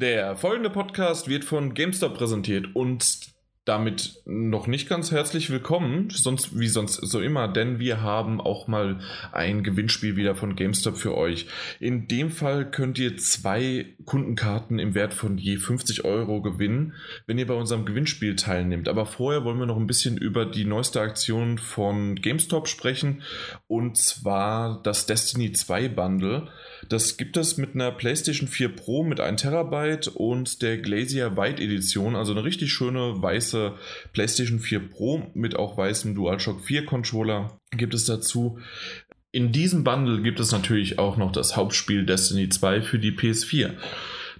Der folgende Podcast wird von GameStop präsentiert und damit noch nicht ganz herzlich willkommen, sonst wie sonst so immer, denn wir haben auch mal ein Gewinnspiel wieder von GameStop für euch. In dem Fall könnt ihr zwei Kundenkarten im Wert von je 50 Euro gewinnen, wenn ihr bei unserem Gewinnspiel teilnehmt. Aber vorher wollen wir noch ein bisschen über die neueste Aktion von GameStop sprechen und zwar das Destiny 2 Bundle. Das gibt es mit einer PlayStation 4 Pro mit 1 Terabyte und der Glacier White Edition, also eine richtig schöne weiße PlayStation 4 Pro mit auch weißem DualShock 4 Controller gibt es dazu. In diesem Bundle gibt es natürlich auch noch das Hauptspiel Destiny 2 für die PS4.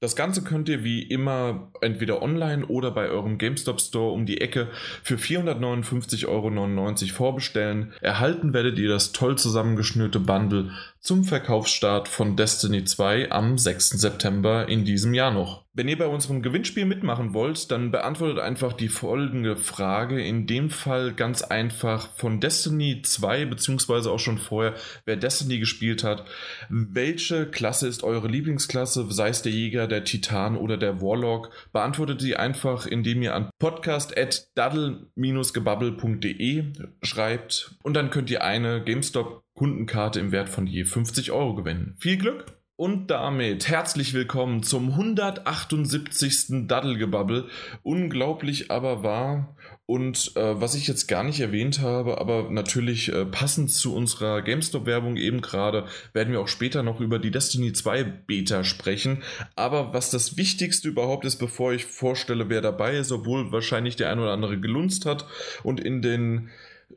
Das Ganze könnt ihr wie immer entweder online oder bei eurem GameStop Store um die Ecke für 459,99 Euro vorbestellen. Erhalten werdet ihr das toll zusammengeschnürte Bundle zum Verkaufsstart von Destiny 2 am 6. September in diesem Jahr noch. Wenn ihr bei unserem Gewinnspiel mitmachen wollt, dann beantwortet einfach die folgende Frage. In dem Fall ganz einfach von Destiny 2, beziehungsweise auch schon vorher, wer Destiny gespielt hat. Welche Klasse ist eure Lieblingsklasse, sei es der Jäger, der Titan oder der Warlock? Beantwortet sie einfach, indem ihr an podcast.daddle-gebubble.de schreibt und dann könnt ihr eine GameStop Kundenkarte im Wert von je 50 Euro gewinnen. Viel Glück! Und damit herzlich willkommen zum 178. Daddelgebabbel. Unglaublich aber wahr. Und äh, was ich jetzt gar nicht erwähnt habe, aber natürlich äh, passend zu unserer GameStop-Werbung eben gerade, werden wir auch später noch über die Destiny 2 Beta sprechen. Aber was das Wichtigste überhaupt ist, bevor ich vorstelle, wer dabei ist, obwohl wahrscheinlich der ein oder andere gelunzt hat und in den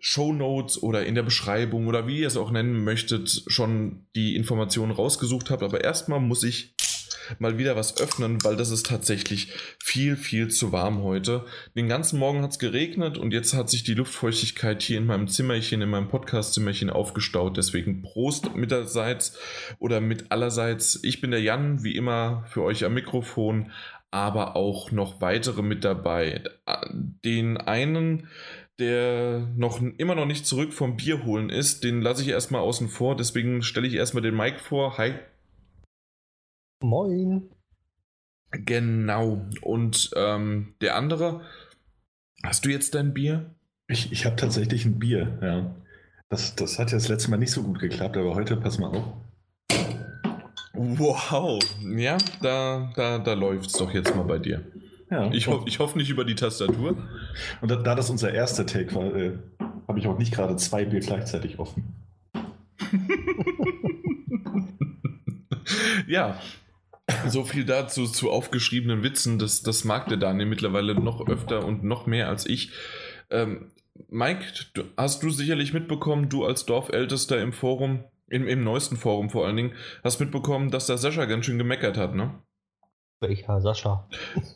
Show Notes oder in der Beschreibung oder wie ihr es auch nennen möchtet, schon die Informationen rausgesucht habt. Aber erstmal muss ich mal wieder was öffnen, weil das ist tatsächlich viel, viel zu warm heute. Den ganzen Morgen hat es geregnet und jetzt hat sich die Luftfeuchtigkeit hier in meinem Zimmerchen, in meinem Podcast-Zimmerchen aufgestaut. Deswegen Prost mitterseits oder mit allerseits. Ich bin der Jan, wie immer für euch am Mikrofon, aber auch noch weitere mit dabei. Den einen der noch immer noch nicht zurück vom Bier holen ist, den lasse ich erstmal außen vor. Deswegen stelle ich erstmal den Mike vor. Hi. Moin. Genau. Und ähm, der andere, hast du jetzt dein Bier? Ich, ich habe tatsächlich ein Bier, ja. Das, das hat ja das letzte Mal nicht so gut geklappt, aber heute pass mal auf. Wow. Ja, da, da, da läuft es doch jetzt mal bei dir. Ja. Ich, ho ich hoffe nicht über die Tastatur. Und da, da das unser erster Take war, äh, habe ich auch nicht gerade zwei Bier gleichzeitig offen. ja, so viel dazu zu aufgeschriebenen Witzen. Das, das mag der Daniel mittlerweile noch öfter und noch mehr als ich. Ähm, Mike, du, hast du sicherlich mitbekommen, du als Dorfältester im Forum, im, im neuesten Forum vor allen Dingen, hast mitbekommen, dass der Sascha ganz schön gemeckert hat, ne? Welcher Sascha?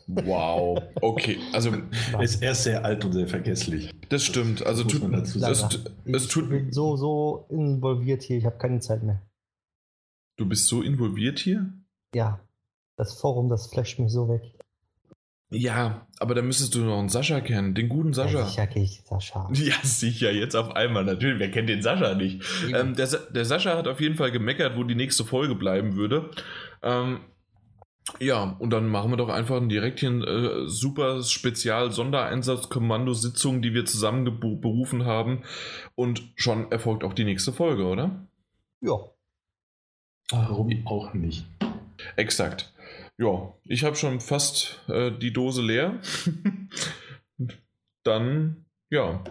Wow, okay. Also ist er sehr alt und sehr vergesslich. Das stimmt. Also das tut, dazu es, es tut, ich bin so, so involviert hier, ich habe keine Zeit mehr. Du bist so involviert hier? Ja. Das Forum, das flasht mich so weg. Ja, aber da müsstest du noch einen Sascha kennen, den guten Sascha. Ja, sicher kenne ich Sascha. Ja, sicher, jetzt auf einmal. Natürlich, wer kennt den Sascha nicht? Ähm, der, der Sascha hat auf jeden Fall gemeckert, wo die nächste Folge bleiben würde. Ähm, ja, und dann machen wir doch einfach direkt hier eine äh, super Spezial-Sondereinsatzkommando-Sitzung, die wir zusammen berufen haben. Und schon erfolgt auch die nächste Folge, oder? Ja. Warum auch nicht? Exakt. Ja, ich habe schon fast äh, die Dose leer. dann, ja,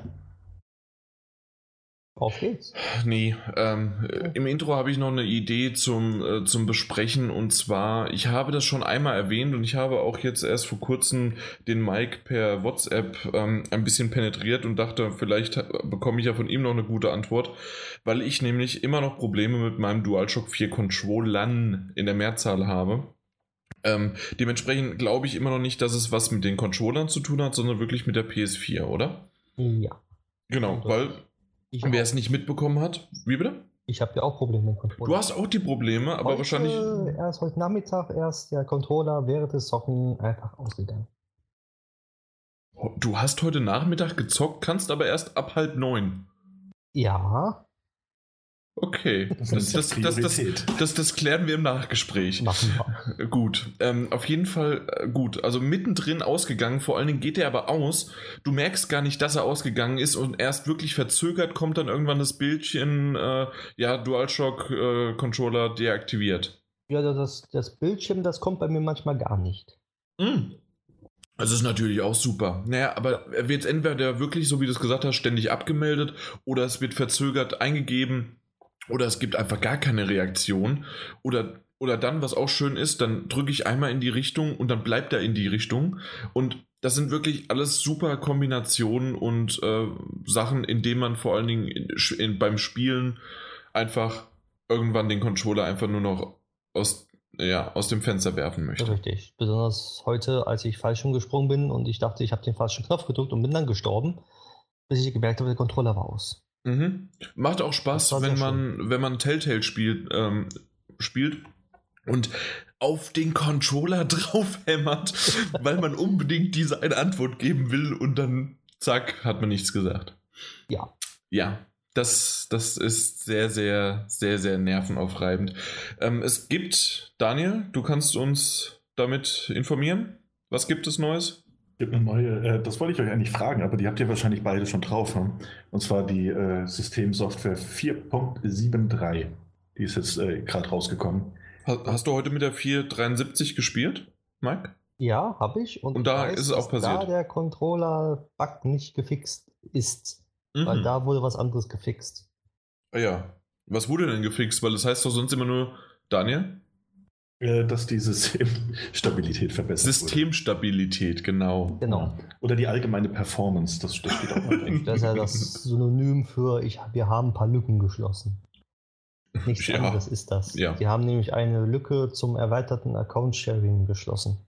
auf geht's. Nee, ähm, im Intro habe ich noch eine Idee zum, äh, zum Besprechen und zwar, ich habe das schon einmal erwähnt und ich habe auch jetzt erst vor kurzem den Mike per WhatsApp ähm, ein bisschen penetriert und dachte, vielleicht bekomme ich ja von ihm noch eine gute Antwort, weil ich nämlich immer noch Probleme mit meinem DualShock 4 Controllern in der Mehrzahl habe. Ähm, dementsprechend glaube ich immer noch nicht, dass es was mit den Controllern zu tun hat, sondern wirklich mit der PS4, oder? Ja. Genau, weil Wer es nicht mitbekommen hat, wie bitte? Ich habe ja auch Probleme mit Controller. Du hast auch die Probleme, aber heute, wahrscheinlich. Erst heute Nachmittag erst der Controller während des Socken einfach ausgegangen. Du hast heute Nachmittag gezockt, kannst aber erst ab halb neun. Ja. Okay, das, das, das, das, das, klären wir im Nachgespräch. Machen wir. Gut, ähm, auf jeden Fall äh, gut. Also mittendrin ausgegangen, vor allen Dingen geht er aber aus. Du merkst gar nicht, dass er ausgegangen ist und erst wirklich verzögert kommt dann irgendwann das Bildchen, äh, ja, DualShock-Controller äh, deaktiviert. Ja, das, das Bildschirm, das kommt bei mir manchmal gar nicht. Mm. Das ist natürlich auch super. Naja, aber er wird entweder wirklich, so wie du es gesagt hast, ständig abgemeldet oder es wird verzögert eingegeben oder es gibt einfach gar keine Reaktion. Oder, oder dann, was auch schön ist, dann drücke ich einmal in die Richtung und dann bleibt er in die Richtung. Und das sind wirklich alles super Kombinationen und äh, Sachen, in denen man vor allen Dingen in, in, beim Spielen einfach irgendwann den Controller einfach nur noch aus, ja, aus dem Fenster werfen möchte. Richtig. Besonders heute, als ich falsch umgesprungen bin und ich dachte, ich habe den falschen Knopf gedrückt und bin dann gestorben, bis ich gemerkt habe, der Controller war aus. Mhm. Macht auch Spaß, wenn man, wenn man Telltale spielt, ähm, spielt und auf den Controller draufhämmert, weil man unbedingt diese eine Antwort geben will und dann zack, hat man nichts gesagt. Ja. Ja, das, das ist sehr, sehr, sehr, sehr nervenaufreibend. Ähm, es gibt, Daniel, du kannst uns damit informieren. Was gibt es Neues? Gibt eine neue, äh, das wollte ich euch eigentlich fragen, aber die habt ihr wahrscheinlich beide schon drauf. Ne? Und zwar die äh, Systemsoftware 4.73. Die ist jetzt äh, gerade rausgekommen. Hast, hast, du heute mit der 473 gespielt, Mike? Ja, habe ich. Und, Und da weiß, ist es auch passiert. Da der Controller-Bug nicht gefixt ist. Mhm. Weil da wurde was anderes gefixt. Ah ja. Was wurde denn gefixt? Weil das heißt doch sonst immer nur Daniel? Äh, dass die Systemstabilität verbessert Systemstabilität, wurde. genau. Genau. Oder die allgemeine Performance, das steht auch mal drin. Das ist ja das Synonym für ich, wir haben ein paar Lücken geschlossen. Nichts ja. anderes ist das. Ja. Die haben nämlich eine Lücke zum erweiterten Account-Sharing geschlossen.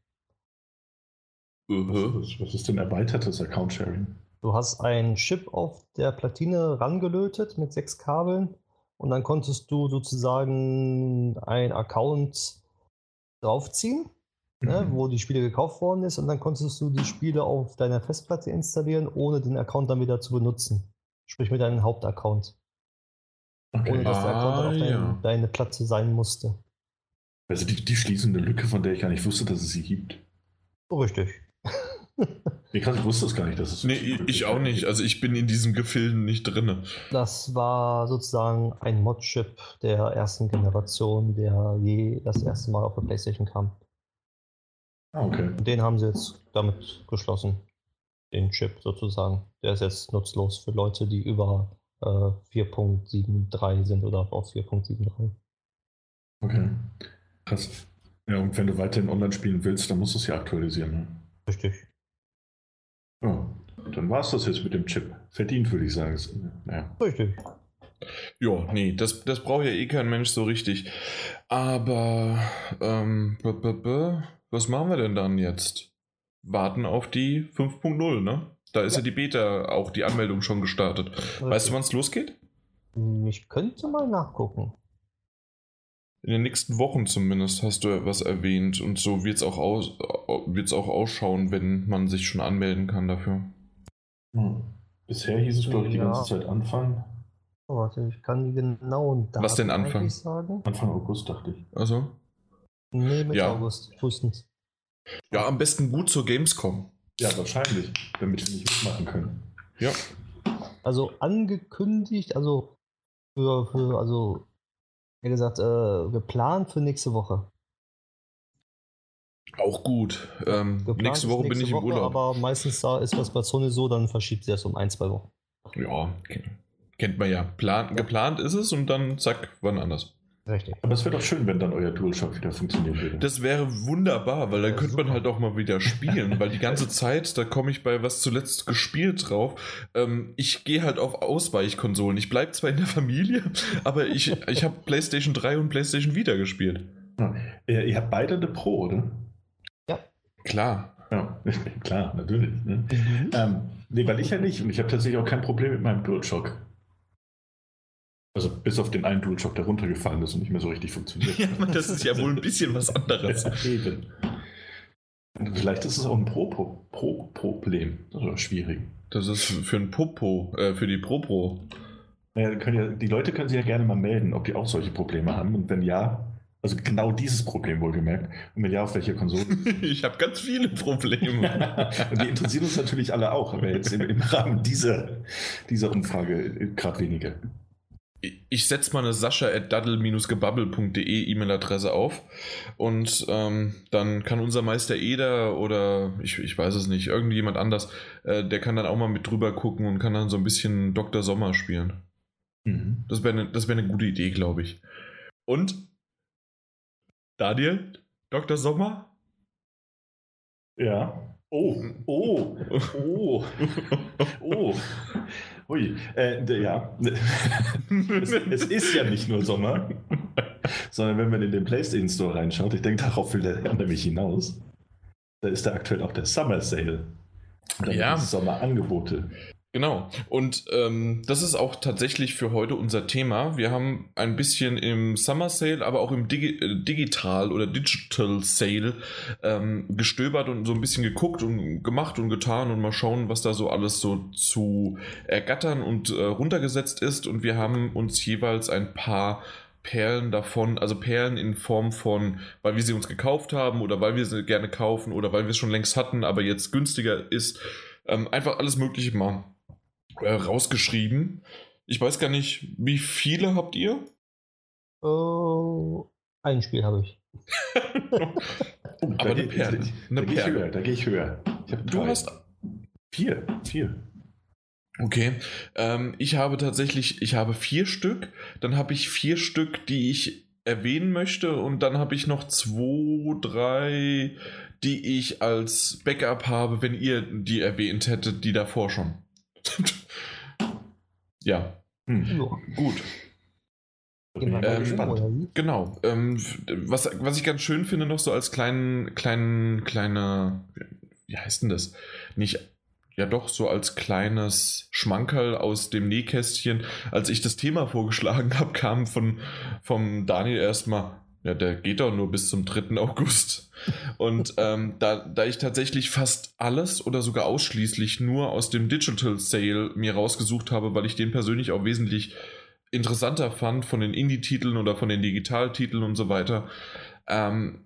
Was, was ist denn erweitertes Account-Sharing? Du hast einen Chip auf der Platine rangelötet mit sechs Kabeln und dann konntest du sozusagen ein Account draufziehen, ne, mhm. ne, wo die Spiele gekauft worden ist, und dann konntest du die Spiele auf deiner Festplatte installieren, ohne den Account dann wieder zu benutzen. Sprich mit deinem Hauptaccount. Okay. Ohne dass der Account ah, auf dein, ja. deine Platte sein musste. Also die, die schließen eine Lücke, von der ich gar nicht wusste, dass es sie gibt. Richtig. Nee, krass, ich wusste es gar nicht, dass es Nee, ich, auch nicht. Also ich bin in diesem Gefilden nicht drin. Das war sozusagen ein Mod-Chip der ersten Generation, der je das erste Mal auf der Playstation kam. Ah, okay. Den haben sie jetzt damit geschlossen. Den Chip sozusagen. Der ist jetzt nutzlos für Leute, die über äh, 4.73 sind oder auf 4.73. Okay. Krass. Ja, und wenn du weiterhin online spielen willst, dann musst du es ja aktualisieren. Ne? Richtig. Ja, dann war es das jetzt mit dem Chip. Verdient, würde ich sagen. Ja. Richtig. Ja, nee, das, das braucht ja eh kein Mensch so richtig. Aber, ähm, b -b -b was machen wir denn dann jetzt? Warten auf die 5.0, ne? Da ist ja. ja. die Beta, auch die Anmeldung schon gestartet. Okay. Weißt du, wann es losgeht? Ich könnte mal nachgucken. In den nächsten Wochen zumindest hast du was erwähnt und so wird es auch, aus, auch ausschauen, wenn man sich schon anmelden kann dafür. Hm. Bisher hieß es, glaube ich, die ganze Zeit Anfang. Oh, warte, ich kann die genauen Daten Was denn Anfang? Sagen. Anfang August, dachte ich. Also? Nee, Mitte ja. August, frühestens. Ja, am besten gut zur Gamescom. Ja, wahrscheinlich, damit wir nicht mitmachen können. Ja. Also angekündigt, also für, für also wie gesagt, äh, geplant für nächste Woche. Auch gut. Ähm, nächste Woche nächste bin ich Woche, im Urlaub. Aber meistens da ist was bei Sony so, dann verschiebt sie es um ein, zwei Wochen. Ja, kennt man ja. Plan, ja. Geplant ist es und dann zack, wann anders. Richtig. Aber es wäre doch schön, wenn dann euer DualShock wieder funktionieren würde. Das wäre wunderbar, weil dann könnte super. man halt auch mal wieder spielen, weil die ganze Zeit, da komme ich bei was zuletzt gespielt drauf. Ähm, ich gehe halt auf Ausweichkonsolen. Ich bleibe zwar in der Familie, aber ich, ich habe PlayStation 3 und PlayStation Vita gespielt. Ja. Ihr habt beide eine Pro, oder? Ja. Klar. Ja, klar, natürlich. Ne? Mhm. Ähm, nee, weil ich ja nicht. Und ich habe tatsächlich auch kein Problem mit meinem DualShock. Also bis auf den einen DualShock, der runtergefallen ist und nicht mehr so richtig funktioniert. ja, das ist ja wohl ein bisschen was anderes. eben. Vielleicht ist es auch ein Pro-Problem. Pro, Pro, also schwierig. Das ist für ein Popo, äh, für die Pro-Pro. Ja, ja, die Leute können sich ja gerne mal melden, ob die auch solche Probleme haben. Und wenn ja, also genau dieses Problem wohlgemerkt. Und wenn ja, auf welcher Konsole? ich habe ganz viele Probleme. und die interessieren uns natürlich alle auch, aber jetzt im, im Rahmen dieser, dieser Umfrage gerade weniger. Ich setze mal eine sascha.daddle-gebubble.de E-Mail-Adresse auf und ähm, dann kann unser Meister Eder oder ich, ich weiß es nicht, irgendjemand anders, äh, der kann dann auch mal mit drüber gucken und kann dann so ein bisschen Dr. Sommer spielen. Mhm. Das wäre eine wär ne gute Idee, glaube ich. Und Daniel, Dr. Sommer? Ja. Oh, oh, oh, oh. Ui, äh, ja. es, es, ist ja nicht nur Sommer, sondern wenn man in den PlayStation Store reinschaut, ich denke, darauf will der nämlich hinaus, da ist da aktuell auch der Summer Sale. Ja. Sommerangebote. Genau. Und ähm, das ist auch tatsächlich für heute unser Thema. Wir haben ein bisschen im Summer Sale, aber auch im Digi äh, Digital oder Digital Sale ähm, gestöbert und so ein bisschen geguckt und gemacht und getan und mal schauen, was da so alles so zu ergattern und äh, runtergesetzt ist. Und wir haben uns jeweils ein paar Perlen davon, also Perlen in Form von, weil wir sie uns gekauft haben oder weil wir sie gerne kaufen oder weil wir es schon längst hatten, aber jetzt günstiger ist, ähm, einfach alles Mögliche machen äh, rausgeschrieben. Ich weiß gar nicht, wie viele habt ihr? Oh, ein Spiel habe ich. oh, Aber eine Perle. Eine da, Perle. Höher, da gehe ich höher. Ich du drei. hast vier. Vier. Okay, ähm, ich habe tatsächlich, ich habe vier Stück, dann habe ich vier Stück, die ich erwähnen möchte und dann habe ich noch zwei, drei, die ich als Backup habe, wenn ihr die erwähnt hättet, die davor schon. Ja. Hm. Gut. Ähm, genau. Ähm, was, was ich ganz schön finde, noch so als kleinen, kleinen, kleiner, wie heißt denn das? Nicht, ja doch, so als kleines Schmankerl aus dem Nähkästchen. Als ich das Thema vorgeschlagen habe, kam von, vom Daniel erstmal, ja, der geht doch nur bis zum 3. August. Und ähm, da, da ich tatsächlich fast alles oder sogar ausschließlich nur aus dem Digital Sale mir rausgesucht habe, weil ich den persönlich auch wesentlich interessanter fand von den Indie-Titeln oder von den Digitaltiteln und so weiter, ähm,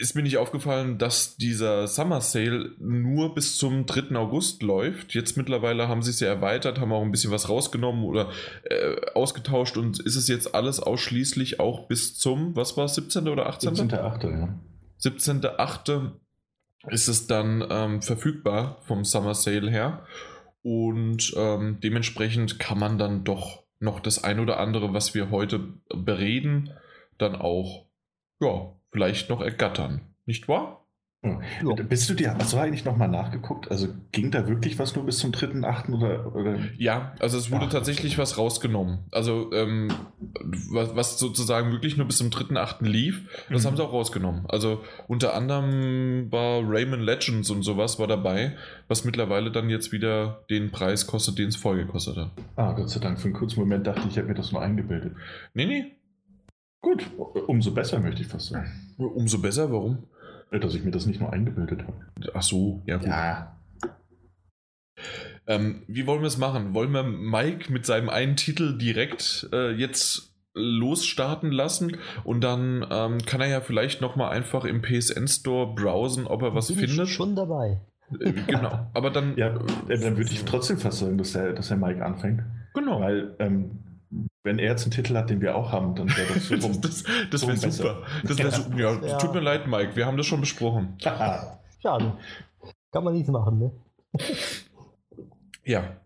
ist mir nicht aufgefallen, dass dieser Summer Sale nur bis zum 3. August läuft. Jetzt mittlerweile haben sie es ja erweitert, haben auch ein bisschen was rausgenommen oder äh, ausgetauscht und ist es jetzt alles ausschließlich auch bis zum, was war es, 17. oder 18.? 17.8. ja. 17.8. ist es dann ähm, verfügbar vom Summer Sale her und ähm, dementsprechend kann man dann doch noch das ein oder andere, was wir heute bereden, dann auch ja, vielleicht noch ergattern. Nicht wahr? Ja. Bist du dir, hast du eigentlich nochmal nachgeguckt? Also ging da wirklich was nur bis zum 3.8. Oder, oder? Ja, also es wurde Ach, tatsächlich was rausgenommen. Also ähm, was, was, sozusagen wirklich nur bis zum 3.8. lief, das mhm. haben sie auch rausgenommen. Also unter anderem war Rayman Legends und sowas war dabei, was mittlerweile dann jetzt wieder den Preis kostet, den es vorher gekostet hat. Ah, Gott sei Dank. Für einen kurzen Moment dachte ich, ich hätte mir das nur eingebildet. Nee, nee, Gut, umso besser möchte ich fast sagen. Umso besser, warum? Dass ich mir das nicht nur eingebildet habe. Ach so, ja gut. Ja. Ähm, wie wollen wir es machen? Wollen wir Mike mit seinem einen Titel direkt äh, jetzt losstarten lassen und dann ähm, kann er ja vielleicht nochmal einfach im PSN Store browsen, ob er was Bin findet. Ich schon dabei. Äh, genau, aber dann. Ja, äh, dann würde ich trotzdem fast sagen, dass der, dass der Mike anfängt. Genau. Weil ähm, wenn er jetzt einen Titel hat, den wir auch haben, dann wäre das so rum, Das, das wäre super. Das wäre super. Ja, ja, tut mir leid, Mike, wir haben das schon besprochen. Schade. Kann man nichts machen, ne? ja,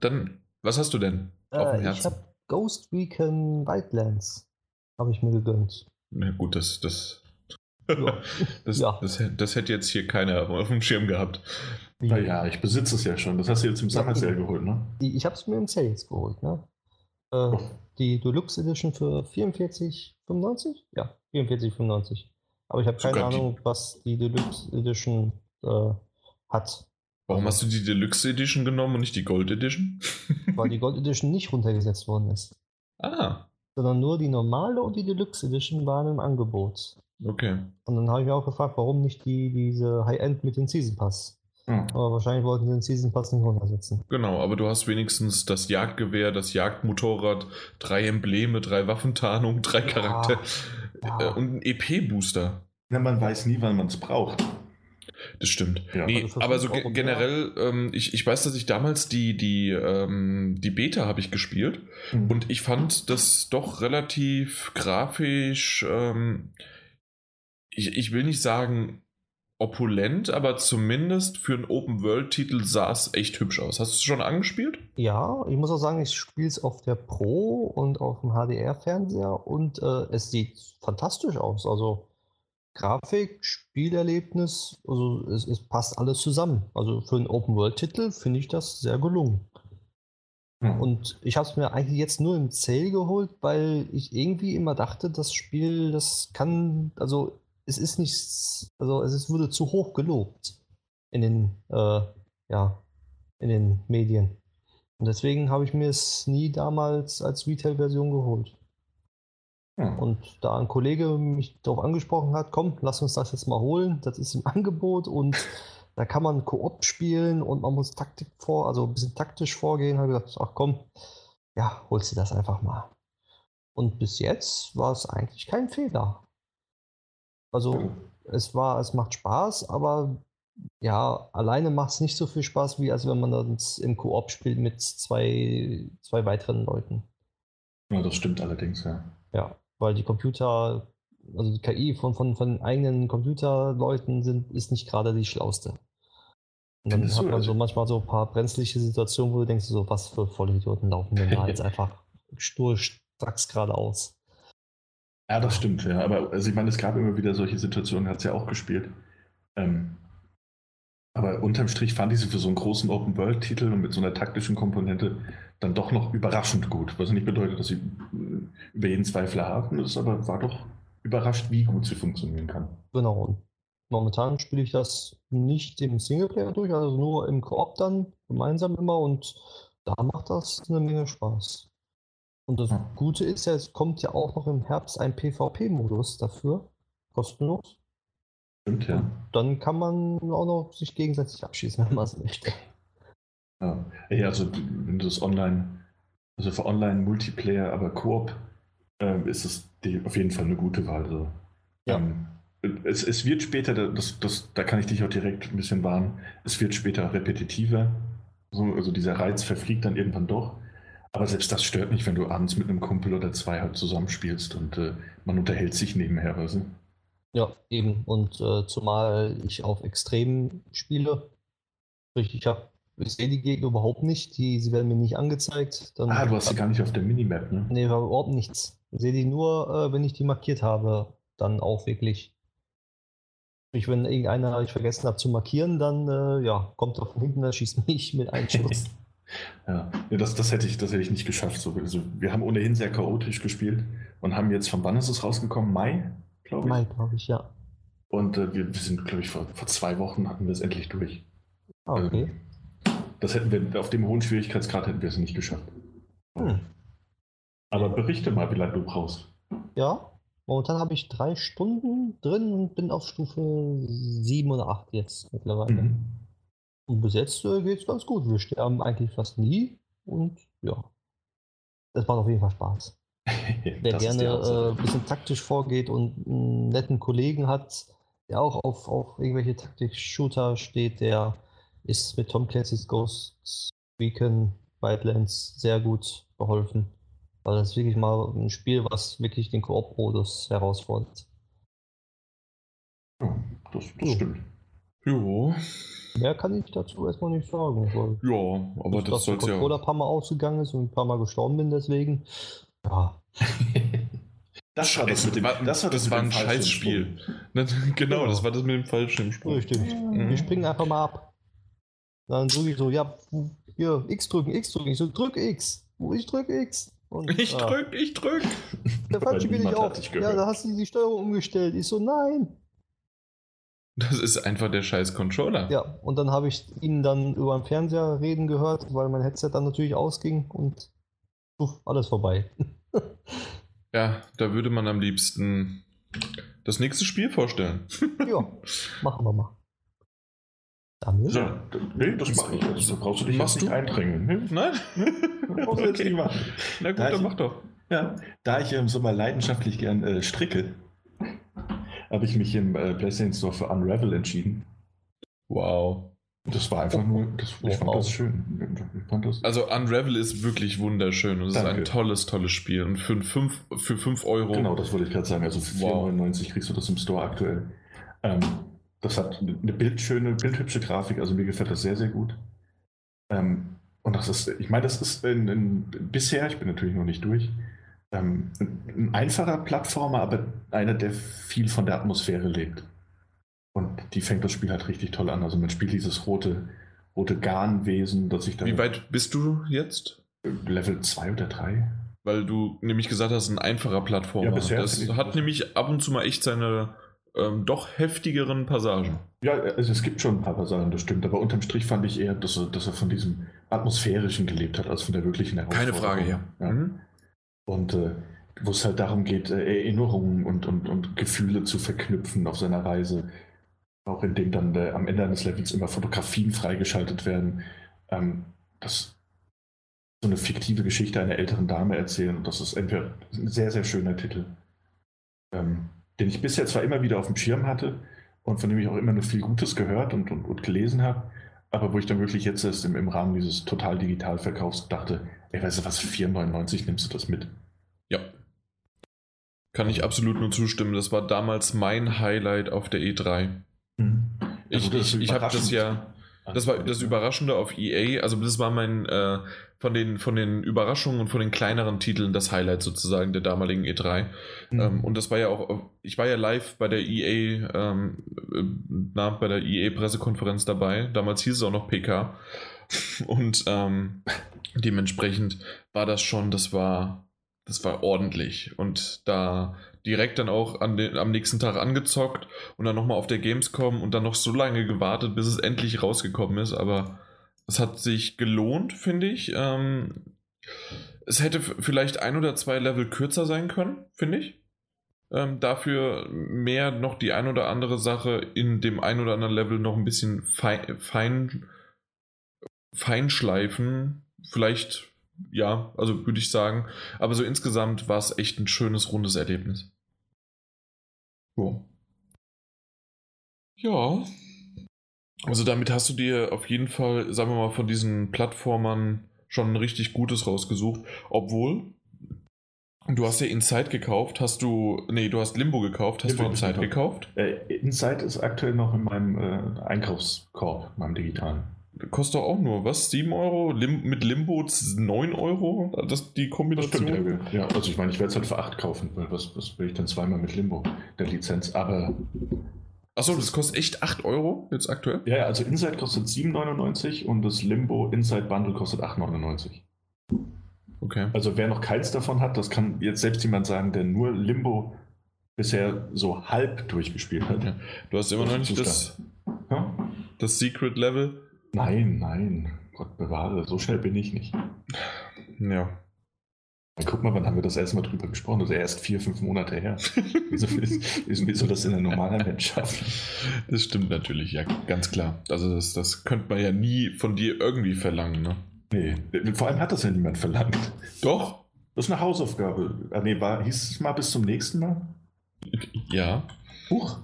dann, was hast du denn äh, auf dem Herzen? Ich habe Ghost Recon Wildlands. Habe ich mir gegönnt. Na gut, das, das, ja. das, ja. das, das, das, hätte jetzt hier keiner auf dem Schirm gehabt. Naja, ich besitze es ja schon. Das hast du jetzt im Summer Sale geholt, ne? Ich habe es mir im Sale jetzt geholt, ne? Äh, die Deluxe Edition für 44,95? Ja, 44,95. Aber ich habe keine Sogar Ahnung, die... was die Deluxe Edition äh, hat. Warum hast du die Deluxe Edition genommen und nicht die Gold Edition? Weil die Gold Edition nicht runtergesetzt worden ist. Ah. Sondern nur die normale und die Deluxe Edition waren im Angebot. Okay. Und dann habe ich mir auch gefragt, warum nicht die, diese High-End mit dem Season Pass. Hm. Aber wahrscheinlich wollten sie den Season Pass nicht runtersetzen. Genau, aber du hast wenigstens das Jagdgewehr, das Jagdmotorrad, drei Embleme, drei Waffentarnungen, drei ja. Charaktere ja. Äh, und einen EP-Booster. Ja, man weiß nie, wann man es braucht. Das stimmt. Ja. Nee, also aber so ge generell, ähm, ich, ich weiß, dass ich damals die, die, ähm, die Beta habe ich gespielt mhm. und ich fand das doch relativ grafisch, ähm, ich, ich will nicht sagen opulent, aber zumindest für einen Open-World-Titel sah es echt hübsch aus. Hast du es schon angespielt? Ja, ich muss auch sagen, ich spiele es auf der Pro und auf dem HDR-Fernseher und äh, es sieht fantastisch aus. Also Grafik, Spielerlebnis, also es, es passt alles zusammen. Also für einen Open-World-Titel finde ich das sehr gelungen. Mhm. Und ich habe es mir eigentlich jetzt nur im Sale geholt, weil ich irgendwie immer dachte, das Spiel, das kann, also es ist nicht, also es wurde zu hoch gelobt in den, äh, ja, in den Medien. Und deswegen habe ich mir es nie damals als Retail-Version geholt. Hm. Und da ein Kollege mich darauf angesprochen hat, komm, lass uns das jetzt mal holen, das ist im Angebot und da kann man Koop spielen und man muss Taktik vor, also ein bisschen taktisch vorgehen, habe ich gesagt, ach komm, ja, holst du das einfach mal. Und bis jetzt war es eigentlich kein Fehler. Also es war, es macht Spaß, aber ja, alleine macht es nicht so viel Spaß, wie als wenn man das im Koop spielt mit zwei, zwei weiteren Leuten. Ja, das stimmt allerdings, ja. Ja weil die Computer, also die KI von, von, von eigenen Computerleuten sind, ist nicht gerade die schlauste. Und dann hat man so manchmal so ein paar brenzliche Situationen, wo du denkst, so, was für Vollidioten laufen denn da jetzt einfach stur stracks geradeaus. Ja, das stimmt, ja. Aber also ich meine, es gab immer wieder solche Situationen, hat es ja auch gespielt. Ähm, aber unterm Strich fand ich sie für so einen großen Open-World-Titel und mit so einer taktischen Komponente dann doch noch überraschend gut. Was nicht bedeutet, dass sie äh, über jeden Zweifel erhaben ist, aber war doch überrascht, wie gut sie funktionieren kann. Genau. Und momentan spiele ich das nicht im Singleplayer durch, also nur im Koop dann, gemeinsam immer und da macht das eine Menge Spaß. Und das. Gute ist ja, es kommt ja auch noch im Herbst ein PvP-Modus dafür, kostenlos. Stimmt, ja. Dann kann man auch noch sich gegenseitig abschießen, wenn man es möchte. Ja. ja, also wenn du das online, also für Online-Multiplayer, aber Koop, äh, ist es auf jeden Fall eine gute Wahl. Also, ja. Ähm, es, es wird später, das, das, da kann ich dich auch direkt ein bisschen warnen, es wird später repetitiver. Also, also dieser Reiz verfliegt dann irgendwann doch. Aber selbst das stört nicht, wenn du abends mit einem Kumpel oder zwei halt zusammenspielst und äh, man unterhält sich nebenher. Also. Ja, eben. Und äh, zumal ich auf Extrem spiele. Ich habe ich sehe die Gegner überhaupt nicht, die, sie werden mir nicht angezeigt. Dann ah, du hast sie gar nicht auf der Minimap, ne? Nee, überhaupt nichts. Ich sehe die nur, äh, wenn ich die markiert habe, dann auch wirklich. Ich, wenn irgendeiner ich vergessen habe zu markieren, dann äh, ja, kommt er von hinten, er schießt mich mit einem Schuss. ja, das, das, hätte ich, das hätte ich nicht geschafft. So, also, wir haben ohnehin sehr chaotisch gespielt und haben jetzt von wann ist es rausgekommen? Mai, glaube ich. Mai, glaube ich, ja. Und äh, wir, wir, sind, glaube ich, vor, vor zwei Wochen hatten wir es endlich durch. Ah, okay. Ähm, das hätten wir, auf dem hohen Schwierigkeitsgrad hätten wir es nicht geschafft. Hm. Aber berichte mal, wie lange du brauchst. Ja, momentan habe ich drei Stunden drin und bin auf Stufe 7 oder 8 jetzt mittlerweile. Mhm. Und bis jetzt äh, geht es ganz gut. Wir sterben eigentlich fast nie und ja, das macht auf jeden Fall Spaß. Wer gerne äh, ein bisschen taktisch vorgeht und einen netten Kollegen hat, der auch auf, auf irgendwelche Taktik-Shooter steht, der ist mit Tom Clancy's Ghost Recon Wildlands sehr gut geholfen. Weil das ist wirklich mal ein Spiel, was wirklich den Koop-Modus herausfordert. Ja, das, das stimmt. Jo. Mehr kann ich dazu erstmal nicht sagen. ja, aber das, das soll ja. Oder ein paar Mal ausgegangen ist und ein paar Mal gestorben bin, deswegen. Ja. Das war das mit dem, das war, das war ein Scheißspiel. genau, ja. das war das mit dem falschen Sprung. Richtig. Mhm. Wir springen einfach mal ab. Dann drücke ich so, ja, hier, X drücken, X drücken. Ich so, drück X. Ich drück X. Und, ich ah. drück, ich drück. Der falsche bin ich auch. Ja, da hast du die Steuerung umgestellt. Ich so, nein. Das ist einfach der scheiß Controller. Ja, und dann habe ich ihn dann über den Fernseher reden gehört, weil mein Headset dann natürlich ausging und puff, alles vorbei. ja, da würde man am liebsten das nächste Spiel vorstellen. ja, machen wir mal. Daniel? Ja, d- nee, das mache ich. Also, da brauchst du dich Machst nicht du? eindrängen. Nee, Nein? das brauchst du jetzt nicht machen. Na gut, Da dann ich- mach doch. Ja, da ich im Sommer leidenschaftlich gern äh, stricke, habe ich mich im äh, PlayStation Store für Unravel entschieden. Wow. Das war einfach nur, das, ich fand Wow. das schön. Fand das, Also Unravel ist wirklich wunderschön und es ist ein tolles, tolles Spiel. Und für 5 für fünf Euro. genau, das wollte ich gerade sagen. Also für Wow. 4,99 kriegst du das im Store aktuell. Ähm, das hat eine bildschöne, bildhübsche Grafik, also mir gefällt das sehr, sehr gut. Ähm, und das ist, ich meine, das ist ein, ein, bisher, ich bin natürlich noch nicht durch, ähm, ein, ein einfacher Plattformer, aber einer, der viel von der Atmosphäre lebt. Und die fängt das Spiel halt richtig toll an. Also man spielt dieses rote, rote Garnwesen, das sich dann Wie weit bist du jetzt? Level 2 oder 3. Weil du nämlich gesagt hast, ein einfacher Plattformer. Ja, bisher das hat nämlich ab und zu mal echt seine ähm, doch heftigeren Passagen. Ja, also es gibt schon ein paar Passagen, das stimmt, aber unterm Strich fand ich eher, dass er, dass er von diesem Atmosphärischen gelebt hat, als von der wirklichen Keine Frage, ja. ja. Mhm. Und äh, wo es halt darum geht, äh, Erinnerungen und, und, und Gefühle zu verknüpfen auf seiner Reise. Auch indem dann äh, am Ende eines Levels immer Fotografien freigeschaltet werden. Ähm, das so eine fiktive Geschichte einer älteren Dame erzählen. Und das ist entweder ein sehr, sehr schöner Titel, ähm, den ich bisher zwar immer wieder auf dem Schirm hatte und von dem ich auch immer nur viel Gutes gehört und, und, und gelesen habe, aber wo ich dann wirklich jetzt erst im, im Rahmen dieses total digital Verkaufs dachte, ey, weißt du was, für 4,99 nimmst du das mit. Ja. Kann ich absolut nur zustimmen. Das war damals mein Highlight auf der E3. Ich, gut, das ich, ich habe das ja. Das war das Überraschende auf EA, also das war mein äh, von den von den Überraschungen und von den kleineren Titeln das Highlight sozusagen der damaligen E3. Mhm. Ähm, und das war ja auch, ich war ja live bei der EA, ähm, äh, na, bei der EA Pressekonferenz dabei. Damals hieß es auch noch PK. Und ähm, dementsprechend war das schon, das war, das war ordentlich. Und da direkt dann auch den, am nächsten Tag angezockt und dann nochmal auf der Gamescom und dann noch so lange gewartet, bis es endlich rausgekommen ist. Aber es hat sich gelohnt, finde ich. Ähm, es hätte vielleicht ein oder zwei Level kürzer sein können, finde ich. Ähm, dafür mehr noch die ein oder andere Sache in dem ein oder anderen Level noch ein bisschen fein, fein, feinschleifen. Vielleicht, ja, also würde ich sagen. Aber so insgesamt war es echt ein schönes, rundes Erlebnis. Ja. Ja. Also damit hast du dir auf jeden Fall, sagen wir mal, von diesen Plattformern schon ein richtig gutes rausgesucht. Obwohl, du hast ja Inside gekauft, hast du, nee, du hast Limbo gekauft, hast Limbo du Inside gekauft? Äh, Inside ist aktuell noch in meinem äh, Einkaufskorb, meinem digitalen. Kostet doch auch nur, was? 7 Euro? Lim mit Limbo 9 Euro? Das die Das Kombination? stimmt, ja. Also ich meine, ich werde es halt für 8 kaufen, weil was, was will ich dann zweimal mit Limbo, der Lizenz. Aber Achso, das kostet echt 8 Euro jetzt aktuell? ja, ja, also Inside kostet 7,99 und das Limbo Inside Bundle kostet 8,99. Okay. Also wer noch keins davon hat, das kann jetzt selbst jemand sagen, der nur Limbo bisher so halb durchgespielt hat. Ja. Du hast immer noch nicht das, Ja? das Secret Level. Nein, nein, Gott bewahre, so schnell bin ich nicht. Ja. Na, guck mal, wann haben wir das erste Mal drüber gesprochen? Das ist erst vier, fünf Monate her. Wieso, wieso, wieso das in der normalen Mensch schaffen? Das stimmt natürlich, ja, ganz klar. Also das, das könnte man ja nie von dir irgendwie verlangen, ne? Nee, vor allem hat das ja niemand verlangt. Doch. Das ist eine Hausaufgabe. Ah, nee, war, hieß es mal bis zum nächsten Mal? Ja. Huch.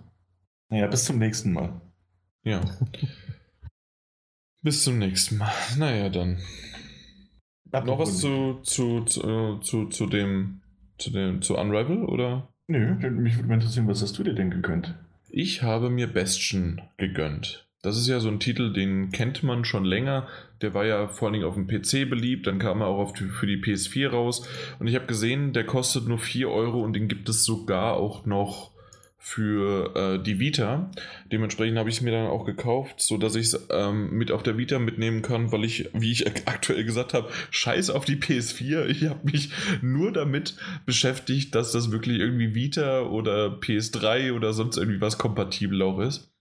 Naja, bis zum nächsten Mal. Ja. Bis zum nächsten Mal. Naja, dann. Noch was zu, zu, zu, äh, zu, zu dem, zu dem, zu Unravel, oder? Nö, mich würde mal interessieren, was hast du dir denn gegönnt? Ich habe mir Bastion gegönnt. Das ist ja so ein Titel, den kennt man schon länger. Der war ja vor allen Dingen auf dem PC beliebt, dann kam er auch auf die, für die PS4 raus. Und ich habe gesehen, der kostet nur 4 Euro und den gibt es sogar auch noch für äh, die Vita. Dementsprechend habe ich es mir dann auch gekauft, sodass ich es ähm, mit auf der Vita mitnehmen kann, weil ich, wie ich aktuell gesagt habe, scheiß auf die PS4. Ich habe mich nur damit beschäftigt, dass das wirklich irgendwie Vita oder PS3 oder sonst irgendwie was kompatibel auch ist.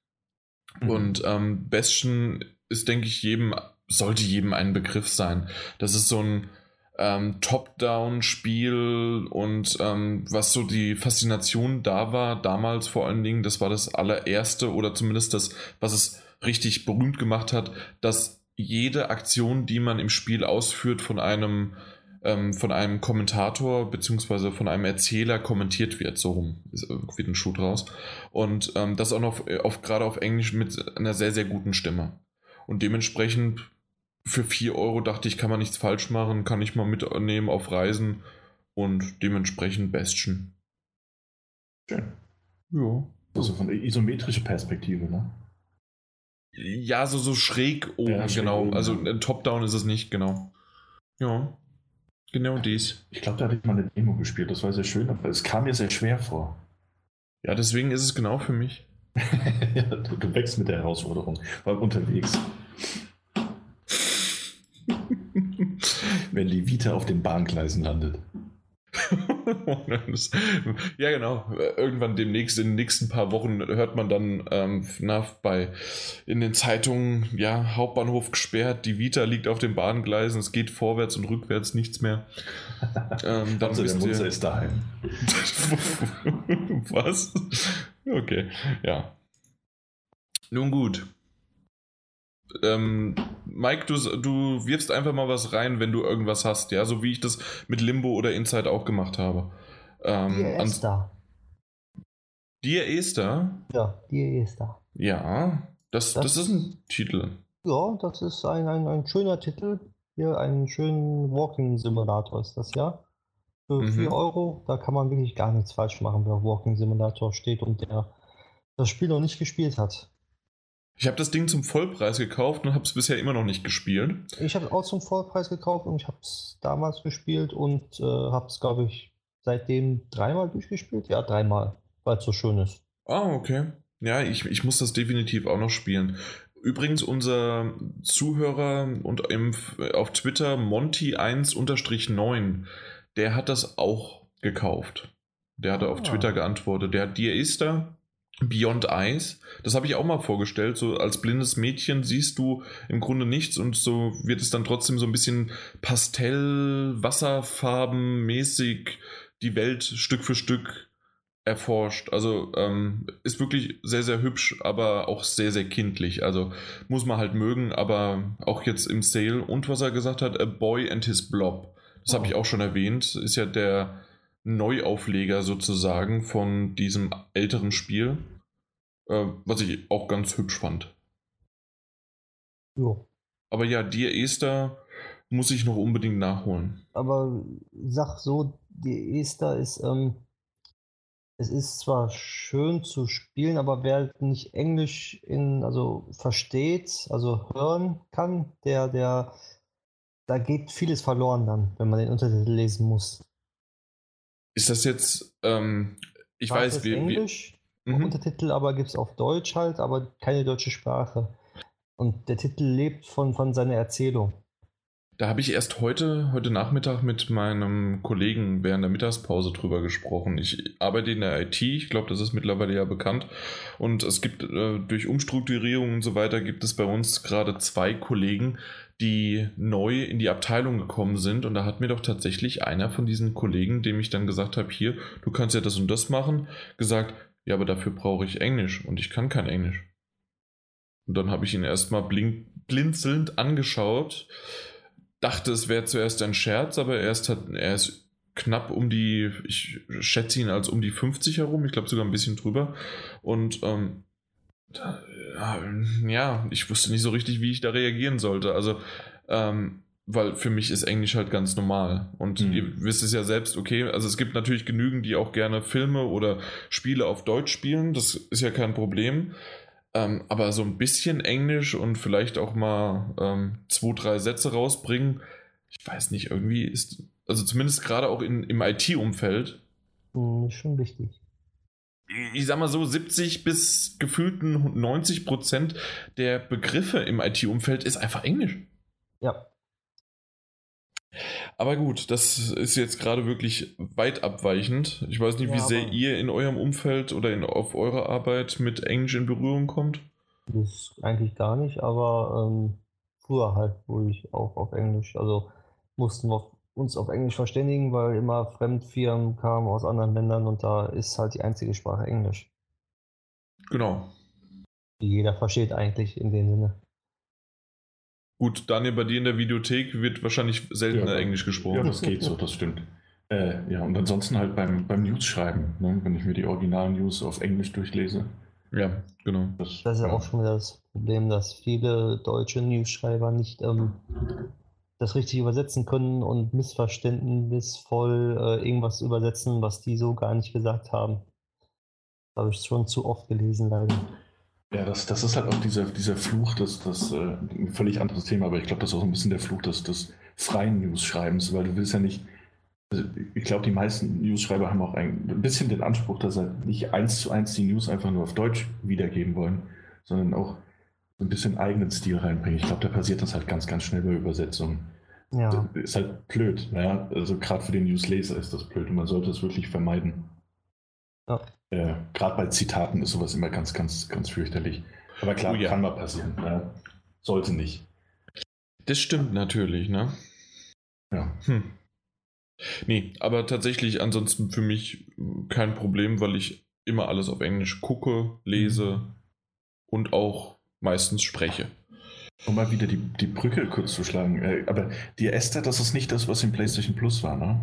Mhm. Und ähm, Bastion ist, denke ich, jedem, sollte jedem ein Begriff sein. Das ist so ein ähm, Top-Down-Spiel und ähm, was so die Faszination da war, damals vor allen Dingen, das war das allererste oder zumindest das, was es richtig berühmt gemacht hat, dass jede Aktion, die man im Spiel ausführt, von einem ähm, von einem Kommentator bzw. von einem Erzähler kommentiert wird. So rum wird ein Schuh draus. Und ähm, das auch noch auf, gerade auf Englisch mit einer sehr, sehr guten Stimme. Und dementsprechend für 4 Euro dachte ich, kann man nichts falsch machen, kann ich mal mitnehmen auf Reisen und dementsprechend Bestien. Schön. Ja. Also von der isometrischen Perspektive, ne? Ja, so, so schräg oben, ja, schräg genau. Oben, also ja. Top-Down ist es nicht, genau. Ja. Genau dies. Ich glaube, da hatte ich mal eine Demo gespielt, das war sehr schön, aber es kam mir sehr schwer vor. Ja, deswegen ist es genau für mich. ja, du, du wächst mit der Herausforderung, weil unterwegs. Wenn die Vita auf den Bahngleisen landet. ja, genau. Irgendwann demnächst, in den nächsten paar Wochen, hört man dann ähm, na, bei, in den Zeitungen, ja, Hauptbahnhof gesperrt, die Vita liegt auf den Bahngleisen, es geht vorwärts und rückwärts nichts mehr. Ähm, dann also der Mutzer ist daheim. Was? Okay, ja. Nun gut ähm, Mike, du, du wirfst einfach mal was rein, wenn du irgendwas hast, ja, so wie ich das mit Limbo oder Inside auch gemacht habe. Ähm, Dear Esther. Dear Esther? Ja, Dear Esther. Ja, das, das, das ist ein Titel. Ja, das ist ein, ein, ein schöner Titel. Hier einen schönen Walking-Simulator ist das, ja. Für mhm. 4 Euro, da kann man wirklich gar nichts falsch machen, wer Walking Simulator steht und der das Spiel noch nicht gespielt hat. Ich habe das Ding zum Vollpreis gekauft und habe es bisher immer noch nicht gespielt. Ich habe es auch zum Vollpreis gekauft und ich habe es damals gespielt und äh, habe es, glaube ich, seitdem dreimal durchgespielt. Ja, dreimal, weil es so schön ist. Ah, okay. Ja, ich, ich muss das definitiv auch noch spielen. Übrigens, unser Zuhörer und im, auf Twitter Monty1-9, der hat das auch gekauft. Der hatte ah. auf Twitter geantwortet. Der hat Dir ist da Beyond Eyes. Das habe ich auch mal vorgestellt. So als blindes Mädchen siehst du im Grunde nichts und so wird es dann trotzdem so ein bisschen Pastell, Wasserfarben mäßig die Welt Stück für Stück erforscht. Also ähm, ist wirklich sehr, sehr hübsch, aber auch sehr, sehr kindlich. Also muss man halt mögen, aber auch jetzt im Sale. Und was er gesagt hat, A Boy and His Blob. Das oh. habe ich auch schon erwähnt. Ist ja der Neuaufleger sozusagen von diesem älteren Spiel, äh, was ich auch ganz hübsch fand. Ja. Aber ja, Dear Esther muss ich noch unbedingt nachholen. Aber sag so, die Esther ist, ähm, es ist zwar schön zu spielen, aber wer nicht Englisch in, also versteht, also hören kann, der, der, da geht vieles verloren dann, wenn man den Untertitel lesen muss. Ist das jetzt, ähm, ich Sprache weiß, wie. Englisch, wie, mhm. Untertitel, aber gibt es auf Deutsch halt, aber keine deutsche Sprache. Und der Titel lebt von, von seiner Erzählung. Da habe ich erst heute, heute Nachmittag mit meinem Kollegen während der Mittagspause drüber gesprochen. Ich arbeite in der IT, ich glaube, das ist mittlerweile ja bekannt. Und es gibt äh, durch Umstrukturierung und so weiter gibt es bei uns gerade zwei Kollegen, die neu in die Abteilung gekommen sind. Und da hat mir doch tatsächlich einer von diesen Kollegen, dem ich dann gesagt habe, hier, du kannst ja das und das machen, gesagt, ja, aber dafür brauche ich Englisch und ich kann kein Englisch. Und dann habe ich ihn erstmal blinzelnd angeschaut, dachte, es wäre zuerst ein Scherz, aber er ist, hat, er ist knapp um die, ich schätze ihn als um die 50 herum, ich glaube sogar ein bisschen drüber. Und ähm, ja, ich wusste nicht so richtig, wie ich da reagieren sollte. Also, ähm, weil für mich ist Englisch halt ganz normal. Und mhm. ihr wisst es ja selbst, okay, also es gibt natürlich genügend, die auch gerne Filme oder Spiele auf Deutsch spielen. Das ist ja kein Problem. Ähm, aber so ein bisschen Englisch und vielleicht auch mal ähm, zwei, drei Sätze rausbringen, ich weiß nicht, irgendwie ist, also zumindest gerade auch in, im IT-Umfeld. Mhm, schon wichtig ich sag mal so, 70 bis gefühlten 90 Prozent der Begriffe im IT-Umfeld ist einfach Englisch. Ja. Aber gut, das ist jetzt gerade wirklich weit abweichend. Ich weiß nicht, ja, wie sehr ihr in eurem Umfeld oder in, auf eurer Arbeit mit Englisch in Berührung kommt. Das eigentlich gar nicht, aber ähm, früher halt, wo ich auch auf Englisch, also mussten wir uns auf Englisch verständigen, weil immer Fremdfirmen kamen aus anderen Ländern und da ist halt die einzige Sprache Englisch. Genau. jeder versteht eigentlich in dem Sinne. Gut, Daniel, bei dir in der Videothek wird wahrscheinlich seltener Ja, Englisch gesprochen. Ja, das geht so, das stimmt. Äh, ja, und ansonsten halt beim, beim News schreiben, ne? wenn ich mir die Original-News auf Englisch durchlese. Ja, genau. Das ist ja auch schon wieder das Problem, dass viele deutsche Newsschreiber nicht ähm, das richtig übersetzen können und missverständnisvoll äh, irgendwas übersetzen, was die so gar nicht gesagt haben. Habe ich schon zu oft gelesen, leider. Ja, das, das ist halt auch dieser, dieser Fluch, das, das äh, ein völlig anderes Thema, aber ich glaube, das ist auch ein bisschen der Fluch des, des freien News-Schreibens, weil du willst ja nicht, also ich glaube, die meisten Newsschreiber haben auch ein, ein bisschen den Anspruch, dass sie nicht eins zu eins die News einfach nur auf Deutsch wiedergeben wollen, sondern auch ein bisschen eigenen Stil reinbringen. Ich glaube, da passiert das halt ganz, ganz schnell bei Übersetzungen. Ja, Ist halt blöd, ja. Also gerade für den Newsleser ist das blöd und man sollte es wirklich vermeiden. Ja. Äh, gerade bei Zitaten ist sowas immer ganz, ganz, ganz fürchterlich. Aber klar, Oh ja. kann mal passieren. Ja. Sollte nicht. Das stimmt natürlich, ne? Ja. Hm. Nee, aber tatsächlich ansonsten für mich kein Problem, weil ich immer alles auf Englisch gucke, lese und auch meistens spreche. Um mal wieder die, die Brücke kurz zu schlagen. Äh, aber die Esther, das ist nicht das, was im PlayStation Plus war, ne?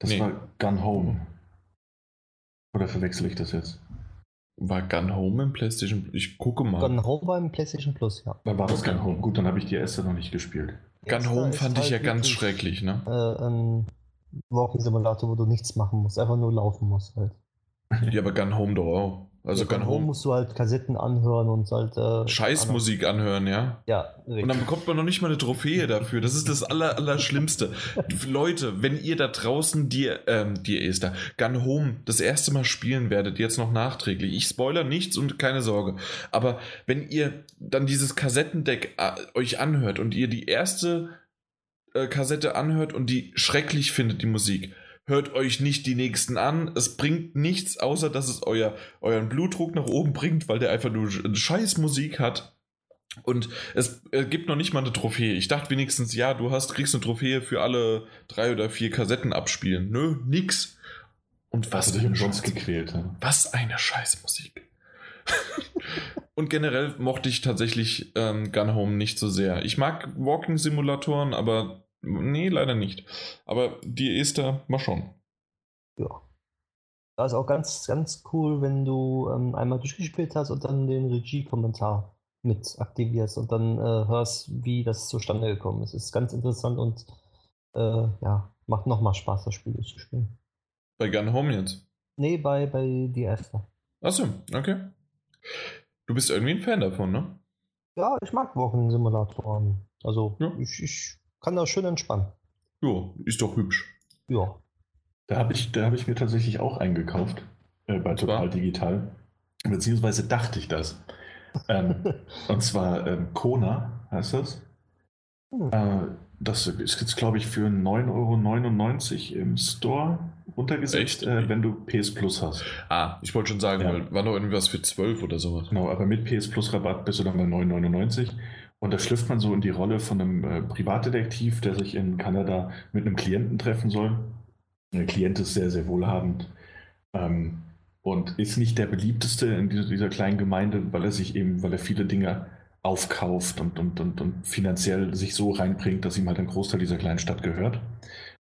Das Nee. war Gun Home. Oder verwechsel ich das jetzt? War Gun Home im PlayStation? Ich gucke mal. Gun Home beim PlayStation Plus, ja. Dann war das. Gun Home. Gut, dann habe ich die Esther noch nicht gespielt. Gun Erster Home fand ich halt ja ganz schrecklich, ne? Äh, ein Walking-Simulator, wo du nichts machen musst, einfach nur laufen musst halt. Ja, aber Gun Home doch auch. Also Ja, Gun Home. musst du halt Kassetten anhören und halt. Äh, Scheißmusik anhören, ja. Ja, richtig. Und dann bekommt man noch nicht mal eine Trophäe dafür. Das ist das aller, Allerschlimmste. Leute, wenn ihr da draußen die, ähm, die Esther, Gun Home das erste Mal spielen werdet, jetzt noch nachträglich. Ich spoiler nichts und keine Sorge. Aber wenn ihr dann dieses Kassettendeck äh, euch anhört und ihr die erste äh, Kassette anhört und die schrecklich findet, die Musik, hört euch nicht die nächsten an. Es bringt nichts, außer dass es euer, euren Blutdruck nach oben bringt, weil der einfach nur Sch- scheiß Musik hat. Und es gibt noch nicht mal eine Trophäe. Ich dachte wenigstens, ja, du hast, kriegst eine Trophäe für alle drei oder vier Kassetten abspielen. Nö, nix. Und was dich umsonst gequält. Ja? was eine Scheißmusik. Und generell mochte ich tatsächlich ähm, Gun Home nicht so sehr. Ich mag Walking-Simulatoren, aber nee, leider nicht. Aber die Esther mal schon. Ja. Da ist auch ganz, ganz cool, wenn du ähm, einmal durchgespielt hast und dann den Regie-Kommentar mit aktivierst und dann äh, hörst, wie das zustande gekommen ist. Ist ganz interessant und äh, ja, macht nochmal Spaß, das Spiel zu spielen. Bei Gun Home jetzt. Nee, bei, bei die Esther. Achso, okay. Du bist irgendwie ein Fan davon, ne? Ja, ich mag Walking-Simulatoren. Also, Ja. ich, ich kann das schön entspannen. Jo, ist doch hübsch. Ja. Da habe ich, da hab ich mir tatsächlich auch eingekauft. Äh, bei? Total Digital. Beziehungsweise dachte ich das. ähm, und zwar ähm, Kona heißt das. Hm. Äh, das ist jetzt, glaube ich, für 9,99 Euro im Store runtergesetzt, Echt? äh, wenn du PS Plus hast. Ah, ich wollte schon sagen, Ja. war noch irgendwas für 12 oder sowas. Genau, aber mit PS Plus Rabatt bist du dann bei 9,99. Und da schlüpft man so in die Rolle von einem äh, Privatdetektiv, der sich in Kanada mit einem Klienten treffen soll. Der Klient ist sehr, sehr wohlhabend ähm, und ist nicht der beliebteste in dieser, dieser kleinen Gemeinde, weil er sich eben, weil er viele Dinge aufkauft und, und, und, und finanziell sich so reinbringt, dass ihm halt ein Großteil dieser kleinen Stadt gehört.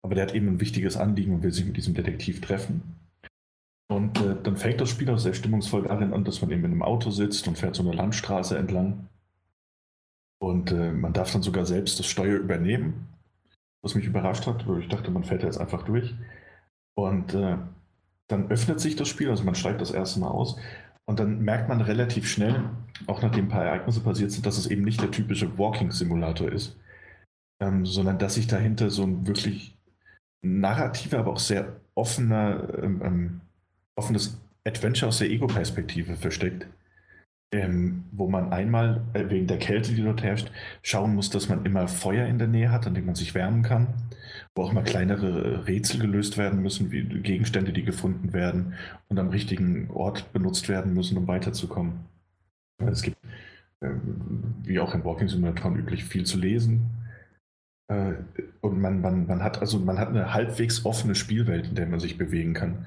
Aber der hat eben ein wichtiges Anliegen und will sich mit diesem Detektiv treffen. Und äh, dann fängt das Spiel auch sehr stimmungsvoll darin an, dass man eben in einem Auto sitzt und fährt so eine Landstraße entlang. Und äh, man darf dann sogar selbst das Steuer übernehmen, was mich überrascht hat, weil ich dachte, man fährt jetzt einfach durch. Und äh, dann öffnet sich das Spiel, also man steigt das erste Mal aus. Und dann merkt man relativ schnell, auch nachdem ein paar Ereignisse passiert sind, dass es eben nicht der typische Walking-Simulator ist, ähm, sondern dass sich dahinter so ein wirklich narrativer, aber auch sehr offener, ähm, ähm, offenes Adventure aus der Ego-Perspektive versteckt, ähm, wo man einmal äh, wegen der Kälte, die dort herrscht, schauen muss, dass man immer Feuer in der Nähe hat, an dem man sich wärmen kann, wo auch mal kleinere äh, Rätsel gelöst werden müssen, wie Gegenstände, die gefunden werden und am richtigen Ort benutzt werden müssen, um weiterzukommen. Äh, Es gibt, ähm, wie auch in Walking Simulatoren üblich, viel zu lesen. Äh, Und man, man, man hat also man hat eine halbwegs offene Spielwelt, in der man sich bewegen kann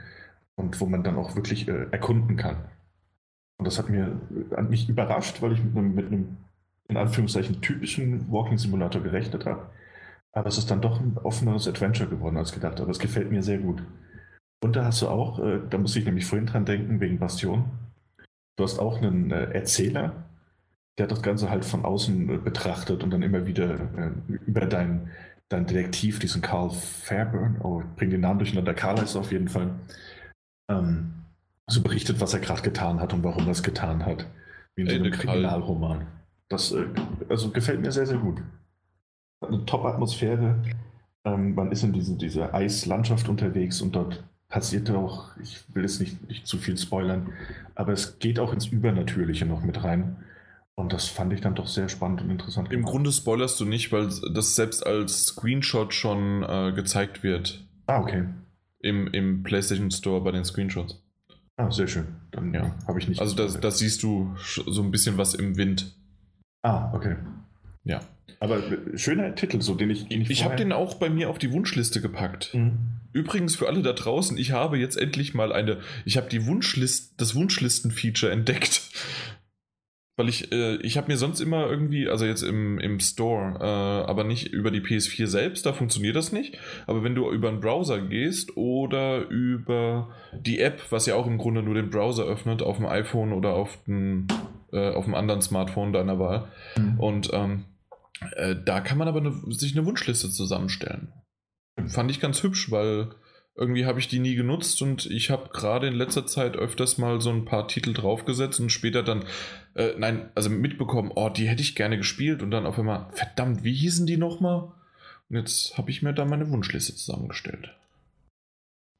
und wo man dann auch wirklich äh, erkunden kann. Und das hat mir an mich überrascht, weil ich mit einem, mit einem in Anführungszeichen typischen Walking Simulator gerechnet habe. Aber es ist dann doch ein offeneres Adventure geworden als gedacht. Aber es gefällt mir sehr gut. Und da hast du auch, äh, da muss ich nämlich vorhin dran denken, wegen Bastion. Du hast auch einen äh, Erzähler, der hat das Ganze halt von außen äh, betrachtet und dann immer wieder äh, über deinen dein Detektiv, diesen Carl Fairburn, oh, ich bring den Namen durcheinander, Carl es auf jeden Fall, ähm, so berichtet, was er gerade getan hat und warum er es getan hat. Wie in so einem Kriminalroman. Das äh, also gefällt mir sehr, sehr gut. Eine Top-Atmosphäre. Ähm, man ist in diese, diese Eislandschaft unterwegs und dort passiert auch, ich will jetzt nicht, nicht zu viel spoilern, aber es geht auch ins Übernatürliche noch mit rein. Und das fand ich dann doch sehr spannend und interessant. Im Grunde spoilerst du nicht, weil das selbst als Screenshot schon äh, gezeigt wird. Ah, okay. Im, Im PlayStation Store bei den Screenshots. Ah, sehr schön. Dann ja. habe ich nicht. Also da das siehst du so ein bisschen was im Wind. Ah, okay. Ja. Aber schöner Titel, so den ich. Den ich ich habe den auch bei mir auf die Wunschliste gepackt. Mhm. Übrigens für alle da draußen, ich habe jetzt endlich mal eine. Ich habe die Wunschlist, das Wunschlisten-Feature entdeckt. Weil ich, äh, ich habe mir sonst immer irgendwie, also jetzt im, im Store, äh, aber nicht über die PS4 selbst, da funktioniert das nicht. Aber wenn du über einen Browser gehst oder über die App, was ja auch im Grunde nur den Browser öffnet, auf dem iPhone oder auf, den, äh, auf einem anderen Smartphone deiner Wahl. Mhm. Und ähm, äh, da kann man aber eine, sich eine Wunschliste zusammenstellen. Fand ich ganz hübsch, weil irgendwie habe ich die nie genutzt und ich habe gerade in letzter Zeit öfters mal so ein paar Titel draufgesetzt und später dann, äh, nein, also mitbekommen, oh, die hätte ich gerne gespielt und dann auf einmal, verdammt, wie hießen die nochmal? Und jetzt habe ich mir da meine Wunschliste zusammengestellt.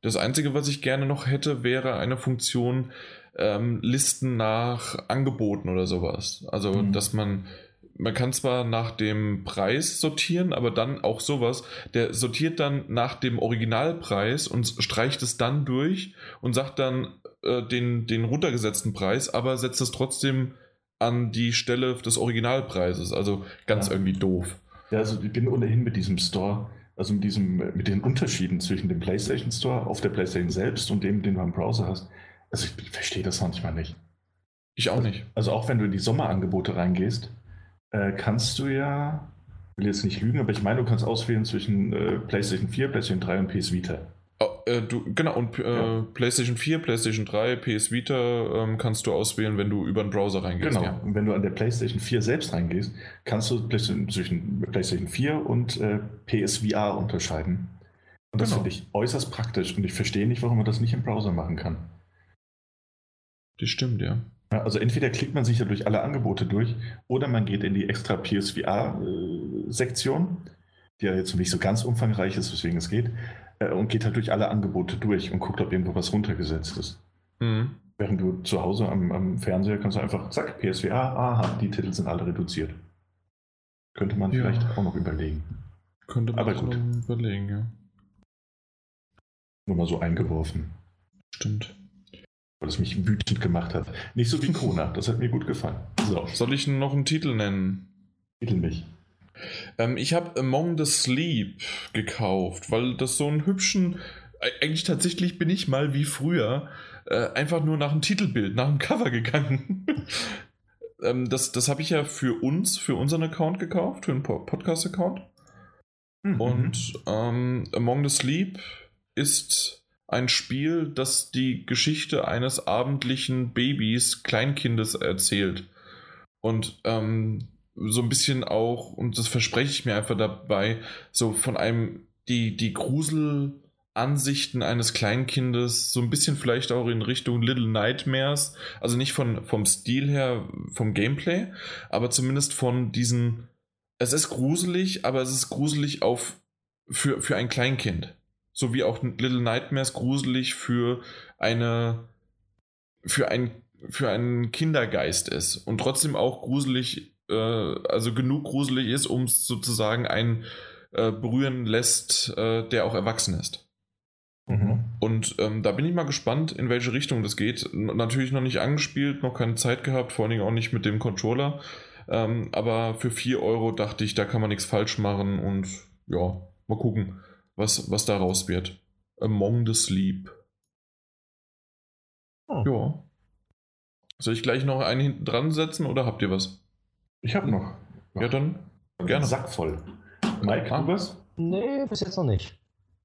Das Einzige, was ich gerne noch hätte, wäre eine Funktion ähm, Listen nach Angeboten oder sowas. Also, mhm. dass man man kann zwar nach dem Preis sortieren, aber dann auch sowas, der sortiert dann nach dem Originalpreis und streicht es dann durch und sagt dann äh, den, den runtergesetzten Preis, aber setzt es trotzdem an die Stelle des Originalpreises. Also ganz ja. irgendwie doof. Ja, also ich bin ohnehin mit diesem Store, also mit diesem, mit den Unterschieden zwischen dem PlayStation Store auf der PlayStation selbst und dem, den du am Browser hast. Also ich verstehe das manchmal nicht. Ich auch nicht. Also auch wenn du in die Sommerangebote reingehst, äh, kannst du ja, will jetzt nicht lügen, aber ich meine, du kannst auswählen zwischen äh, PlayStation 4, PlayStation 3 und PS Vita. Oh, äh, du, genau, und äh, ja. PlayStation 4, PlayStation 3, PS Vita ähm, kannst du auswählen, wenn du über den Browser reingehst. Genau, ja. und wenn du an der PlayStation 4 selbst reingehst, kannst du zwischen PlayStation 4 und äh, PSVR unterscheiden. Und das genau. finde ich äußerst praktisch und ich verstehe nicht, warum man das nicht im Browser machen kann. Das stimmt, ja. Also entweder klickt man sich ja durch alle Angebote durch oder man geht in die extra PSVR-Sektion, die ja jetzt nicht so ganz umfangreich ist, weswegen es geht, äh, und geht halt durch alle Angebote durch und guckt, ob irgendwo was runtergesetzt ist. Mhm. Während du zu Hause am, am, Fernseher kannst du einfach, zack, PSVR, aha, die Titel sind alle reduziert. Könnte man ja. vielleicht auch noch überlegen. Könnte man Aber gut. überlegen, ja. Nur mal so eingeworfen. Stimmt weil es mich wütend gemacht hat. Nicht so wie Kona, das hat mir gut gefallen. So. Soll ich noch einen Titel nennen? Titel mich. Ähm, ich habe Among the Sleep gekauft, weil das so einen hübschen. Eigentlich tatsächlich bin ich mal wie früher äh, einfach nur nach dem Titelbild, nach dem Cover gegangen. ähm, das das habe ich ja für uns, für unseren Account gekauft, für einen Podcast-Account. Mhm. Und ähm, Among the Sleep ist ein Spiel, das die Geschichte eines abendlichen Babys, Kleinkindes erzählt. Und ähm, so ein bisschen auch, und das verspreche ich mir einfach dabei, so von einem, die, die Gruselansichten eines Kleinkindes, so ein bisschen vielleicht auch in Richtung Little Nightmares, also nicht von, vom Stil her, vom Gameplay, aber zumindest von diesen, es ist gruselig, aber es ist gruselig auf, für, für ein Kleinkind so wie auch Little Nightmares gruselig für eine für ein für einen Kindergeist ist und trotzdem auch gruselig, äh, also genug gruselig ist, um es sozusagen einen äh, berühren lässt, äh, der auch erwachsen ist. Mhm. Und ähm, da bin ich mal gespannt, in welche Richtung das geht. N natürlich noch nicht angespielt, noch keine Zeit gehabt, vor allen Dingen auch nicht mit dem Controller. Ähm, aber für 4 Euro dachte ich, da kann man nichts falsch machen und ja, mal gucken was, was daraus wird. Among the Sleep. Oh. Ja. Soll ich gleich noch einen hinten dran setzen oder habt ihr was? Ich habe noch. Ja, dann Gerne. Gerne. Sack voll. Mike, Ah. du was? Nee, bis jetzt noch nicht.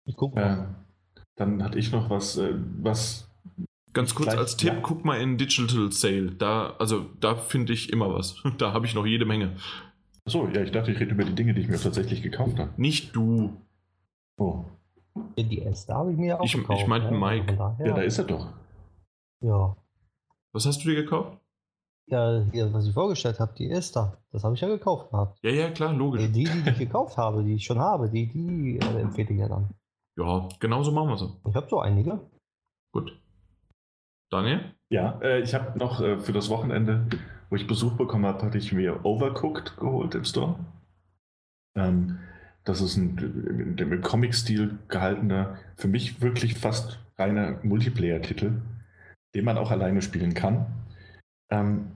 Ich guck mal. Äh, dann hatte ich noch was, äh, was. ganz kurz Gleich- als Tipp, ja. guck mal in Digital Sale. Da, also da finde ich immer was. Da habe ich noch jede Menge. Achso, ja, ich dachte, ich rede über die Dinge, die ich mir tatsächlich gekauft habe. Nicht du. Oh, Die S, habe ich mir auch Ich- ich meinte ne? Mike. Daher, ja, da ist er doch. Ja. Was hast du dir gekauft? Ja, was ich vorgestellt habe, die ist da. Das habe ich ja gekauft gehabt. Ja, ja, klar, logisch. Die, die, die ich gekauft habe, die ich schon habe, die, die äh, empfehle ich ja dann. Ja, genau so machen wir es. Ich habe so einige. Gut. Daniel? Ja, äh, ich habe noch äh, für das Wochenende, wo ich Besuch bekommen habe, hatte ich mir Overcooked geholt im Store. Ähm, das ist ein im, Comic-Stil gehaltener, für mich wirklich fast reiner Multiplayer-Titel, den man auch alleine spielen kann. Ähm,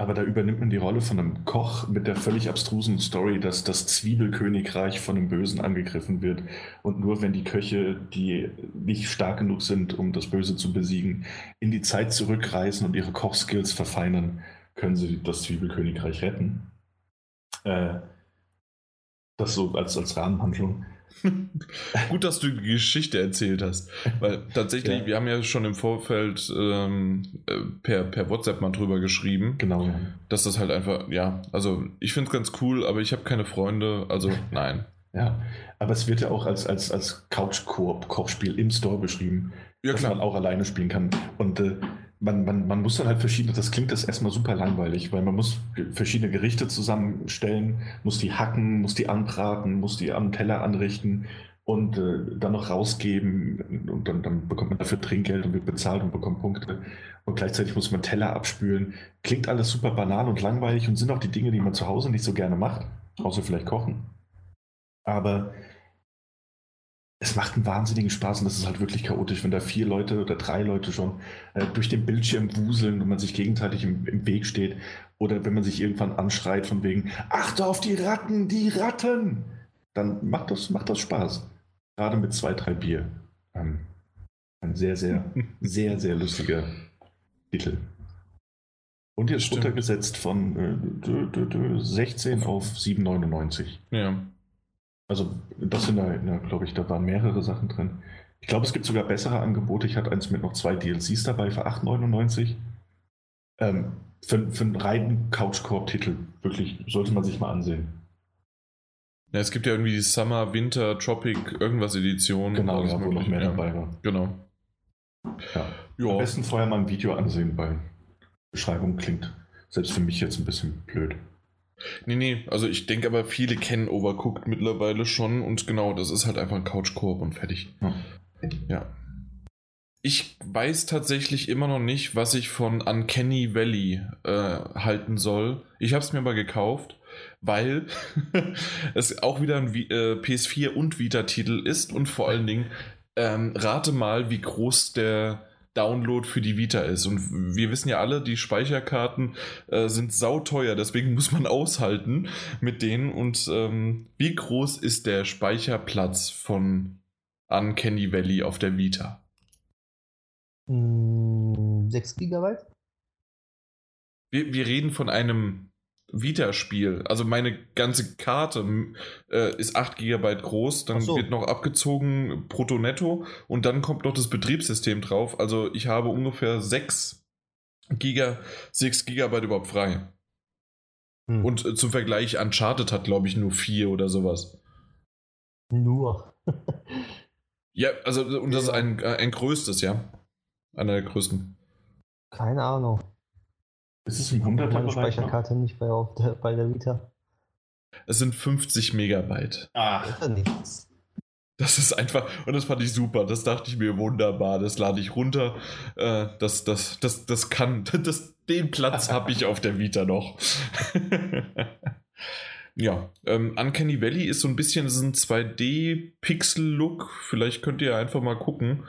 aber da übernimmt man die Rolle von einem Koch mit der völlig abstrusen Story, dass das Zwiebelkönigreich von einem Bösen angegriffen wird. Und nur wenn die Köche, die nicht stark genug sind, um das Böse zu besiegen, in die Zeit zurückreisen und ihre Kochskills verfeinern, können sie das Zwiebelkönigreich retten. Äh, das so als, als Rahmenhandlung. Gut, dass du die Geschichte erzählt hast. Weil tatsächlich, Ja. wir haben ja schon im Vorfeld ähm, äh, per, per WhatsApp mal drüber geschrieben, Genau. ja. dass das halt einfach, ja, also ich finde es ganz cool, aber ich habe keine Freunde, also nein. Ja, aber es wird ja auch als, als, als Couch-Koop-Kochspiel im Store beschrieben, Ja, dass man klar. auch alleine spielen kann. Und äh, man, man, man muss dann halt verschiedene, das klingt das erstmal super langweilig, weil man muss verschiedene Gerichte zusammenstellen, muss die hacken, muss die anbraten, muss die am Teller anrichten und äh, dann noch rausgeben und dann, dann bekommt man dafür Trinkgeld und wird bezahlt und bekommt Punkte. Und gleichzeitig muss man Teller abspülen. Klingt alles super banal und langweilig und sind auch die Dinge, die man zu Hause nicht so gerne macht, außer vielleicht kochen. Aber es macht einen wahnsinnigen Spaß und das ist halt wirklich chaotisch, wenn da vier Leute oder drei Leute schon äh, durch den Bildschirm wuseln und man sich gegenseitig im, im Weg steht oder wenn man sich irgendwann anschreit von wegen Achte auf die Ratten, die Ratten! Dann macht das, macht das Spaß. Gerade mit zwei, drei Bier. Ähm, ein sehr, sehr, sehr, sehr lustiger Titel. Und jetzt Stimmt. runtergesetzt von äh, dö, dö, dö, 16 auf 7,99. Ja. Also das sind da, da glaube ich, da waren mehrere Sachen drin. Ich glaube, es gibt sogar bessere Angebote. Ich hatte eins mit noch zwei DLCs dabei für 8,99. Ähm, für, für einen reinen Couch-Koop-Titel. Wirklich, sollte man sich mal ansehen. ja. Es gibt ja irgendwie die Summer, Winter, Tropic, irgendwas Edition. Genau, ja, wo noch mehr ja. dabei war. Genau. Ja. Am Ja. besten vorher mal ein Video ansehen, weil Beschreibung klingt selbst für mich jetzt ein bisschen blöd. Nee, nee, also ich denke aber viele kennen Overcooked mittlerweile schon und genau, das ist halt einfach ein Couch-Koop und fertig. Ja. Ja. Ich weiß tatsächlich immer noch nicht, was ich von Uncanny Valley äh, halten soll. Ich habe es mir aber gekauft, weil es auch wieder ein äh, PS4 und Vita-Titel ist und vor allen Dingen ähm, rate mal, wie groß der Download für die Vita ist. Und wir wissen ja alle, die Speicherkarten äh, sind sauteuer, deswegen muss man aushalten mit denen. Und ähm, wie groß ist der Speicherplatz von Uncanny Valley auf der Vita? Hm, 6 Gigabyte? Wir, wir reden von einem Vita-Spiel. Also meine ganze Karte äh, ist 8 GB groß, dann so. wird noch abgezogen brutto netto und dann kommt noch das Betriebssystem drauf. Also ich habe ungefähr 6 Giga, 6 GB überhaupt frei. Hm. Und äh, zum Vergleich, Uncharted hat, glaube ich, nur 4 oder sowas. Nur. Ja, also und das ist ein, äh, ein größtes, ja. Einer der größten. Keine Ahnung. Ist es im Meine 100er-Bereich noch? Speicherkarte nicht bei, auf der, bei der Vita. Es sind 50 Megabyte. Ach, nichts. Das ist einfach, und das fand ich super. Das dachte ich mir wunderbar. Das lade ich runter. Äh, das, das, das, das kann, das, den Platz habe ich auf der Vita noch. ja, ähm, Uncanny Valley ist so ein bisschen so ein 2D-Pixel-Look. Vielleicht könnt ihr einfach mal gucken.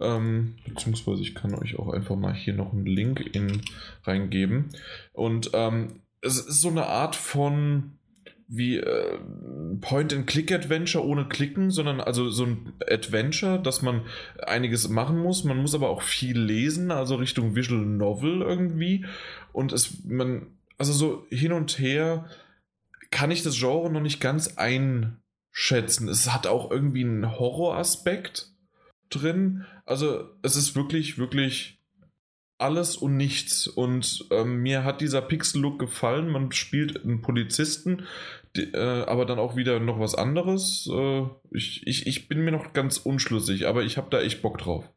Ähm, beziehungsweise ich kann euch auch einfach mal hier noch einen Link in, reingeben. Und ähm, es ist so eine Art von wie äh, Point-and-Click-Adventure ohne Klicken, sondern also so ein Adventure, dass man einiges machen muss. Man muss aber auch viel lesen, also Richtung Visual Novel irgendwie. Und es, man, also so hin und her kann ich das Genre noch nicht ganz einschätzen. Es hat auch irgendwie einen Horroraspekt drin. Also es ist wirklich, wirklich alles und nichts. Und ähm, mir hat dieser Pixel-Look gefallen. Man spielt einen Polizisten, die, äh, aber dann auch wieder noch was anderes. Äh, ich, ich, ich bin mir noch ganz unschlüssig, aber ich habe da echt Bock drauf.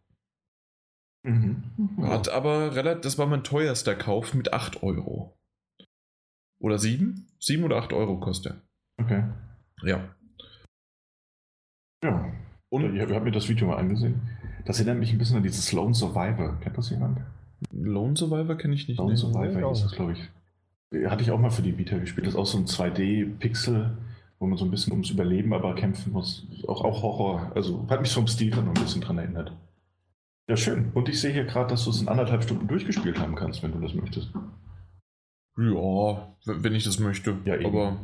Mhm. Hat aber relativ, das war mein teuerster Kauf mit 8 Euro. Oder 7? 7 oder 8 Euro kostet er. Okay. Ja. Ja. Und ich habe mir das Video mal angesehen. Das erinnert mich ein bisschen an dieses Lone Survivor. Kennt das jemand? Lone Survivor kenne ich nicht. Lone Survivor nee, ist das, glaube ich. Hatte ich auch mal für die Vita gespielt. Das ist auch so ein 2D-Pixel, wo man so ein bisschen ums Überleben aber kämpfen muss. Auch, auch Horror. Also hat mich vom Stil dann noch ein bisschen dran erinnert. Ja, schön. Und ich sehe hier gerade, dass du es in anderthalb Stunden durchgespielt haben kannst, wenn du das möchtest. Ja, wenn ich das möchte. Ja, eben. Aber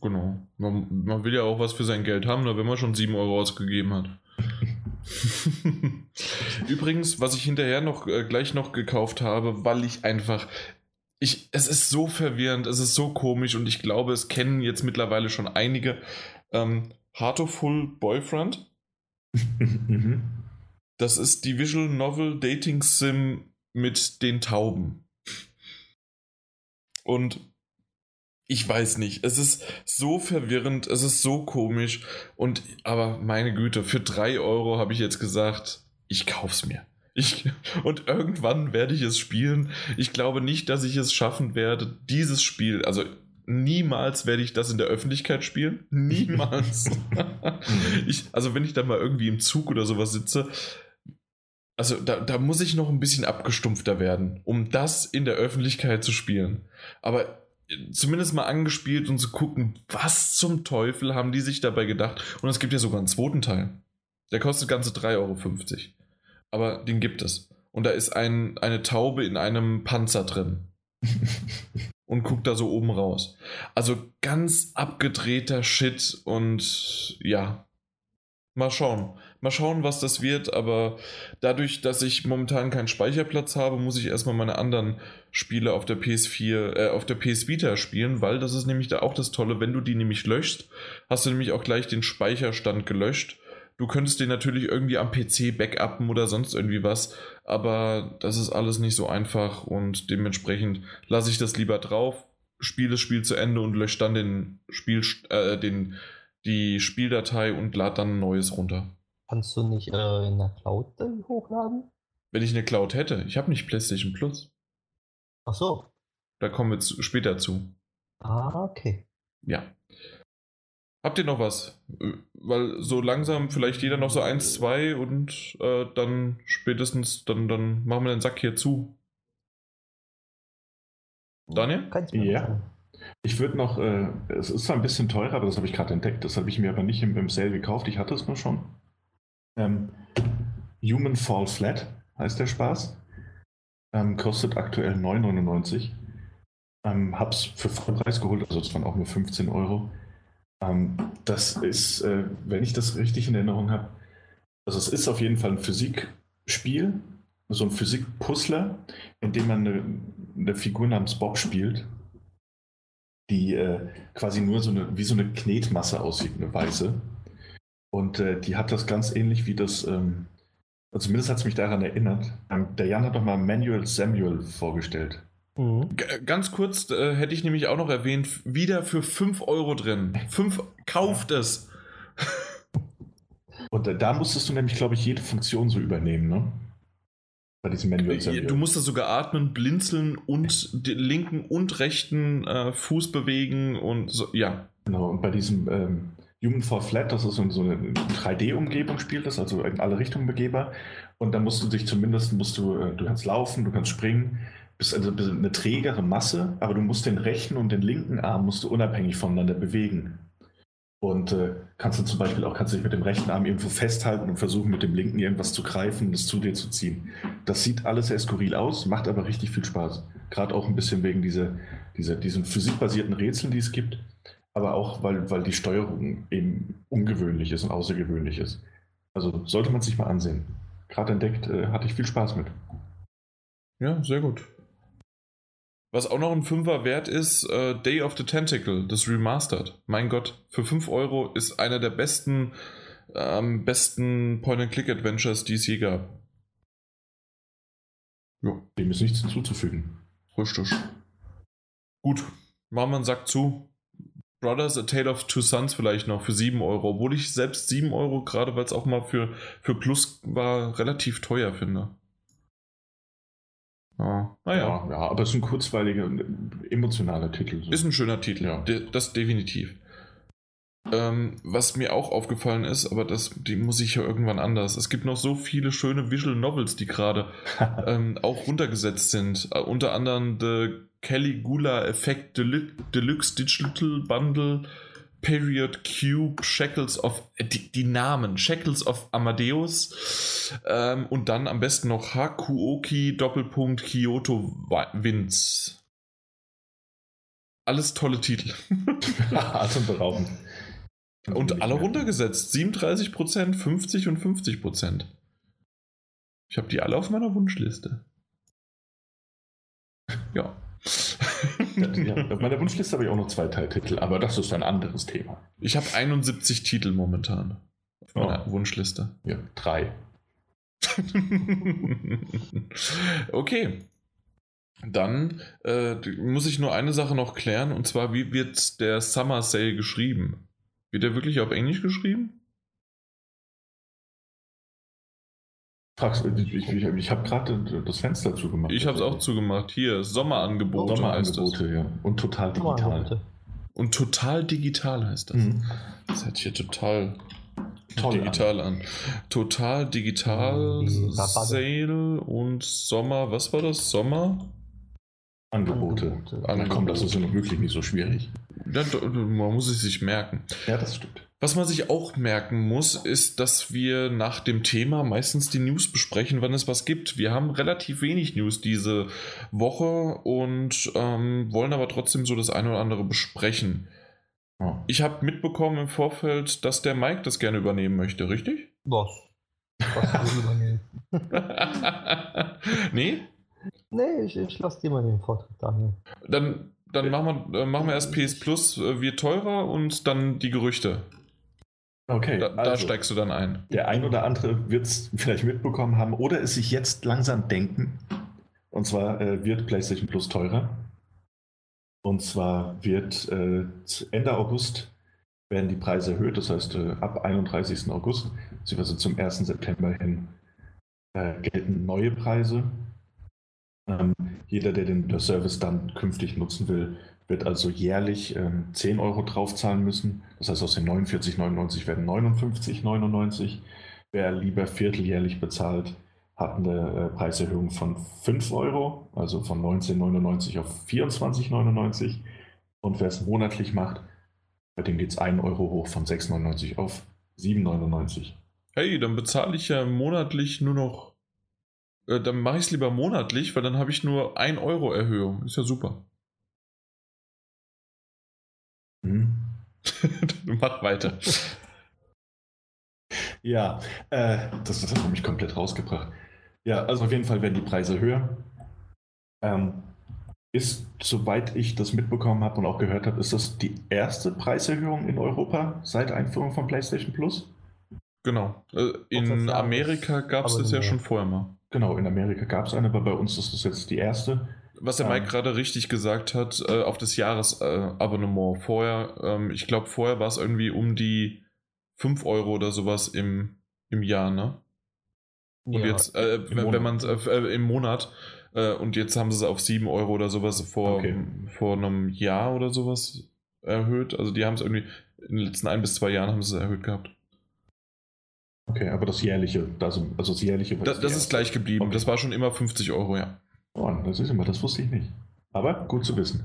genau. Man, man, will ja auch was für sein Geld haben, wenn man schon 7 Euro ausgegeben hat. Übrigens, was ich hinterher noch äh, gleich noch gekauft habe, weil ich einfach. Ich, es ist so verwirrend, es ist so komisch und ich glaube, es kennen jetzt mittlerweile schon einige. Ähm, Heartoful Boyfriend. Mhm. das ist die Visual Novel Dating Sim mit den Tauben. Und ich weiß nicht, es ist so verwirrend, es ist so komisch und aber meine Güte, für 3 Euro habe ich jetzt gesagt, ich kauf's mir. Ich, und irgendwann werde ich es spielen. Ich glaube nicht, dass ich es schaffen werde, dieses Spiel, also niemals werde ich das in der Öffentlichkeit spielen. Niemals. ich, also wenn ich da mal irgendwie im Zug oder sowas sitze, also da, da muss ich noch ein bisschen abgestumpfter werden, um das in der Öffentlichkeit zu spielen. Aber zumindest mal angespielt und zu gucken, was zum Teufel haben die sich dabei gedacht. Und es gibt ja sogar einen zweiten Teil. Der kostet ganze 3,50 Euro. Aber den gibt es. Und da ist ein, eine Taube in einem Panzer drin. und guckt da so oben raus. Also ganz abgedrehter Shit und ja. Mal schauen. Mal schauen, was das wird, aber dadurch, dass ich momentan keinen Speicherplatz habe, muss ich erstmal meine anderen Spiele auf der PS4, äh, auf der PS Vita spielen, weil das ist nämlich da auch das Tolle, wenn du die nämlich löscht, hast du nämlich auch gleich den Speicherstand gelöscht. Du könntest den natürlich irgendwie am PC backuppen oder sonst irgendwie was, aber das ist alles nicht so einfach und dementsprechend lasse ich das lieber drauf, spiele das Spiel zu Ende und lösche dann den Spiel, äh, den, die Spieldatei und lade dann ein neues runter. Kannst du nicht äh, in der Cloud hochladen? Wenn ich eine Cloud hätte. Ich habe nicht PlayStation Plus. Ach so. Da kommen wir zu, später zu. Ah, okay. Ja. Habt ihr noch was? Weil so langsam vielleicht jeder noch so eins, zwei und äh, dann spätestens, dann, dann machen wir den Sack hier zu. Daniel? Ja. Ich würde noch, äh, es ist zwar ein bisschen teurer, aber das habe ich gerade entdeckt. Das habe ich mir aber nicht im, im Sale gekauft. Ich hatte es nur schon. Ähm, Human Fall Flat heißt der Spaß. Ähm, kostet aktuell 9,99. Ähm, hab's für Vollpreis geholt, also es waren auch nur 15 Euro. Ähm, das ist, äh, wenn ich das richtig in Erinnerung habe, also es ist auf jeden Fall ein Physikspiel, so ein Physik-Puzzler, in dem man eine, eine, Figur namens Bob spielt, die äh, quasi nur so eine, wie so eine Knetmasse aussieht, eine weiße. Und äh, die hat das ganz ähnlich wie das, ähm, also zumindest hat es mich daran erinnert. Ähm, der Jan hat doch mal Manuel Samuel vorgestellt. Mhm. Ganz kurz äh, hätte ich nämlich auch noch erwähnt, wieder für 5 Euro drin. 5, kauft ja. es. Und äh, da musstest du nämlich, glaube ich, jede Funktion so übernehmen, ne? Bei diesem Manuel Samuel. Du musstest sogar atmen, blinzeln und den linken und rechten äh, Fuß bewegen und so, ja. Genau, und bei diesem ähm, Human Fall Flat, das ist so, eine 3D-Umgebung, spielt das, also in alle Richtungen begehbar. Und da musst du dich zumindest, musst du, äh, du kannst laufen, du kannst springen, bist also eine trägere Masse, aber du musst den rechten und den linken Arm musst du unabhängig voneinander bewegen. Und äh, kannst du zum Beispiel auch kannst dich mit dem rechten Arm irgendwo festhalten und versuchen, mit dem linken irgendwas zu greifen und es zu dir zu ziehen. Das sieht alles sehr skurril aus, macht aber richtig viel Spaß. Gerade auch ein bisschen wegen dieser, dieser, diesen physikbasierten Rätseln, die es gibt. Aber auch, weil, weil die Steuerung eben ungewöhnlich ist und außergewöhnlich ist. Also sollte man sich mal ansehen. Gerade entdeckt, äh, hatte ich viel Spaß mit. Ja, sehr gut. Was auch noch ein Fünfer wert ist, äh, Day of the Tentacle, das Remastered. Mein Gott, für 5 Euro ist einer der besten, ähm, besten Point-and-Click-Adventures, die es je gab. Ja. Dem ist nichts hinzuzufügen. Richtig. Gut, machen wir einen Sack zu. Brothers A Tale of Two Sons vielleicht noch für 7 Euro, obwohl ich selbst 7 Euro, gerade weil es auch mal für, für Plus war, relativ teuer finde. Ja, naja. Ja, ja, aber es ist ein kurzweiliger, emotionaler Titel. So. Ist ein schöner Titel, ja. das definitiv. Ähm, was mir auch aufgefallen ist, aber das, die muss ich ja irgendwann anders. Es gibt noch so viele schöne Visual Novels, die gerade ähm, auch runtergesetzt sind. Uh, unter anderem The Caligula Effect Deluxe Digital Bundle, Period Cube, Shackles of, äh, die, die, Namen, Shackles of Amadeus ähm, und dann am besten noch Hakuoki Doppelpunkt Kyoto Winds. Alles tolle Titel. Atemberaubend. Und alle runtergesetzt. 37%, 50 und 50%. Ich habe die alle auf meiner Wunschliste. Ja. ja, auf meiner Wunschliste habe ich auch noch zwei Teiltitel, aber das ist ein anderes Thema. Ich habe 71 Titel momentan auf meiner oh. Wunschliste. Ja, drei. okay. Dann äh, muss ich nur eine Sache noch klären, und zwar, wie wird der Summer Sale geschrieben? Wird der wirklich auf Englisch geschrieben? Ich ich, ich habe gerade das Fenster zugemacht. Ich habe es auch zugemacht. Hier, Sommerangebote. Sommerangebote, ja. Und total digital. Und total digital heißt das. Mhm. Das hört sich hier total Toll digital an. an. Total digital, Sale und Sommer. Was war das? Sommer? Angebote. Angebote. Na komm, das ist ja noch wirklich nicht so schwierig. Ja, man muss es sich merken. Ja, das stimmt. Was man sich auch merken muss, ist, dass wir nach dem Thema meistens die News besprechen, wann es was gibt. Wir haben relativ wenig News diese Woche und ähm, wollen aber trotzdem so das eine oder andere besprechen. Oh. Ich habe mitbekommen im Vorfeld, dass der Mike das gerne übernehmen möchte, richtig? Was? Was übernehmen? nee? Nee, ich, ich lasse dir mal den Vortritt, Daniel. Dann, dann machen, wir, äh, machen wir erst PS Plus äh, wird teurer und dann die Gerüchte. Okay. Da, also, da, steigst du dann ein. Der ein oder andere wird es vielleicht mitbekommen haben oder es sich jetzt langsam denken. Und zwar äh, wird PlayStation Plus teurer. Und zwar wird äh, Ende August werden die Preise erhöht. Das heißt, äh, ab 31. August, beziehungsweise zum 1. September hin, äh, gelten neue Preise. Ähm, jeder, der den Service dann künftig nutzen will, wird also jährlich ähm, 10 Euro draufzahlen müssen. Das heißt, aus den 49,99 werden 59,99. Wer lieber vierteljährlich bezahlt, hat eine äh, Preiserhöhung von 5 Euro, also von 19,99 auf 24,99. Und wer es monatlich macht, bei dem geht es 1 Euro hoch von 6,99 auf 7,99. Hey, dann bezahle ich ja monatlich nur noch äh, dann mache ich es lieber monatlich, weil dann habe ich nur 1 Euro Erhöhung. Ist ja super. Hm. Mach weiter. Ja, äh, das, das hat mich komplett rausgebracht. Ja, also auf jeden Fall werden die Preise höher. Ähm, ist, soweit ich das mitbekommen habe und auch gehört habe, ist das die erste Preiserhöhung in Europa seit Einführung von PlayStation Plus? Genau. Äh, in Amerika gab es das ja schon vorher mal. Genau, in Amerika gab es eine, aber bei uns ist das jetzt die erste. Was der Mike ähm, gerade richtig gesagt hat, äh, auf das Jahresabonnement. Äh, vorher, ähm, ich glaube, vorher war es irgendwie um die 5 Euro oder sowas im, im Jahr, ne? Und ja, jetzt, äh, wenn, wenn man äh, äh, im Monat, äh, und jetzt haben sie es auf 7 Euro oder sowas vor, okay. vor einem Jahr oder sowas erhöht. Also die haben es irgendwie in den letzten ein bis zwei Jahren haben sie es erhöht gehabt. Okay, aber das jährliche, also, also das jährliche. Das, das ist gleich geblieben. Okay. Das war schon immer 50 Euro, ja. Oh, das ist immer, das wusste ich nicht. Aber gut zu wissen.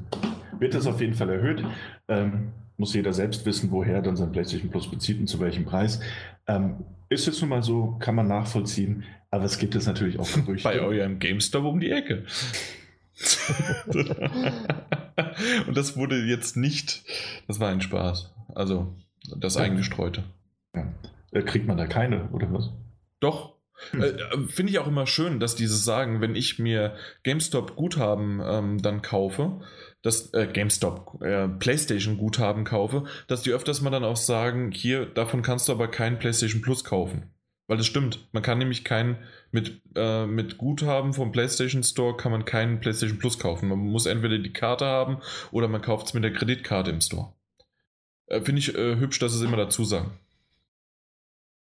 Wird das auf jeden Fall erhöht. Ähm, muss jeder selbst wissen, woher dann sein PlayStation Plus bezieht und zu welchem Preis. Ähm, ist jetzt nun mal so, kann man nachvollziehen, aber es gibt es natürlich auch Gerüchte. Bei eurem GameStop um die Ecke. Und das wurde jetzt nicht, das war ein Spaß. Also das Ja. eingestreute. Äh, Kriegt man da keine, oder was? Doch. Hm. Äh, äh, Finde ich auch immer schön, dass dieses sagen, wenn ich mir GameStop Guthaben ähm, dann kaufe, dass äh, GameStop äh, PlayStation Guthaben kaufe, dass die öfters mal dann auch sagen, hier, davon kannst du aber kein PlayStation Plus kaufen. Weil das stimmt. Man kann nämlich kein, mit, äh, mit Guthaben vom PlayStation Store kann man keinen PlayStation Plus kaufen. Man muss entweder die Karte haben oder man kauft es mit der Kreditkarte im Store. Äh, Finde ich äh, hübsch, dass sie es immer dazu sagen.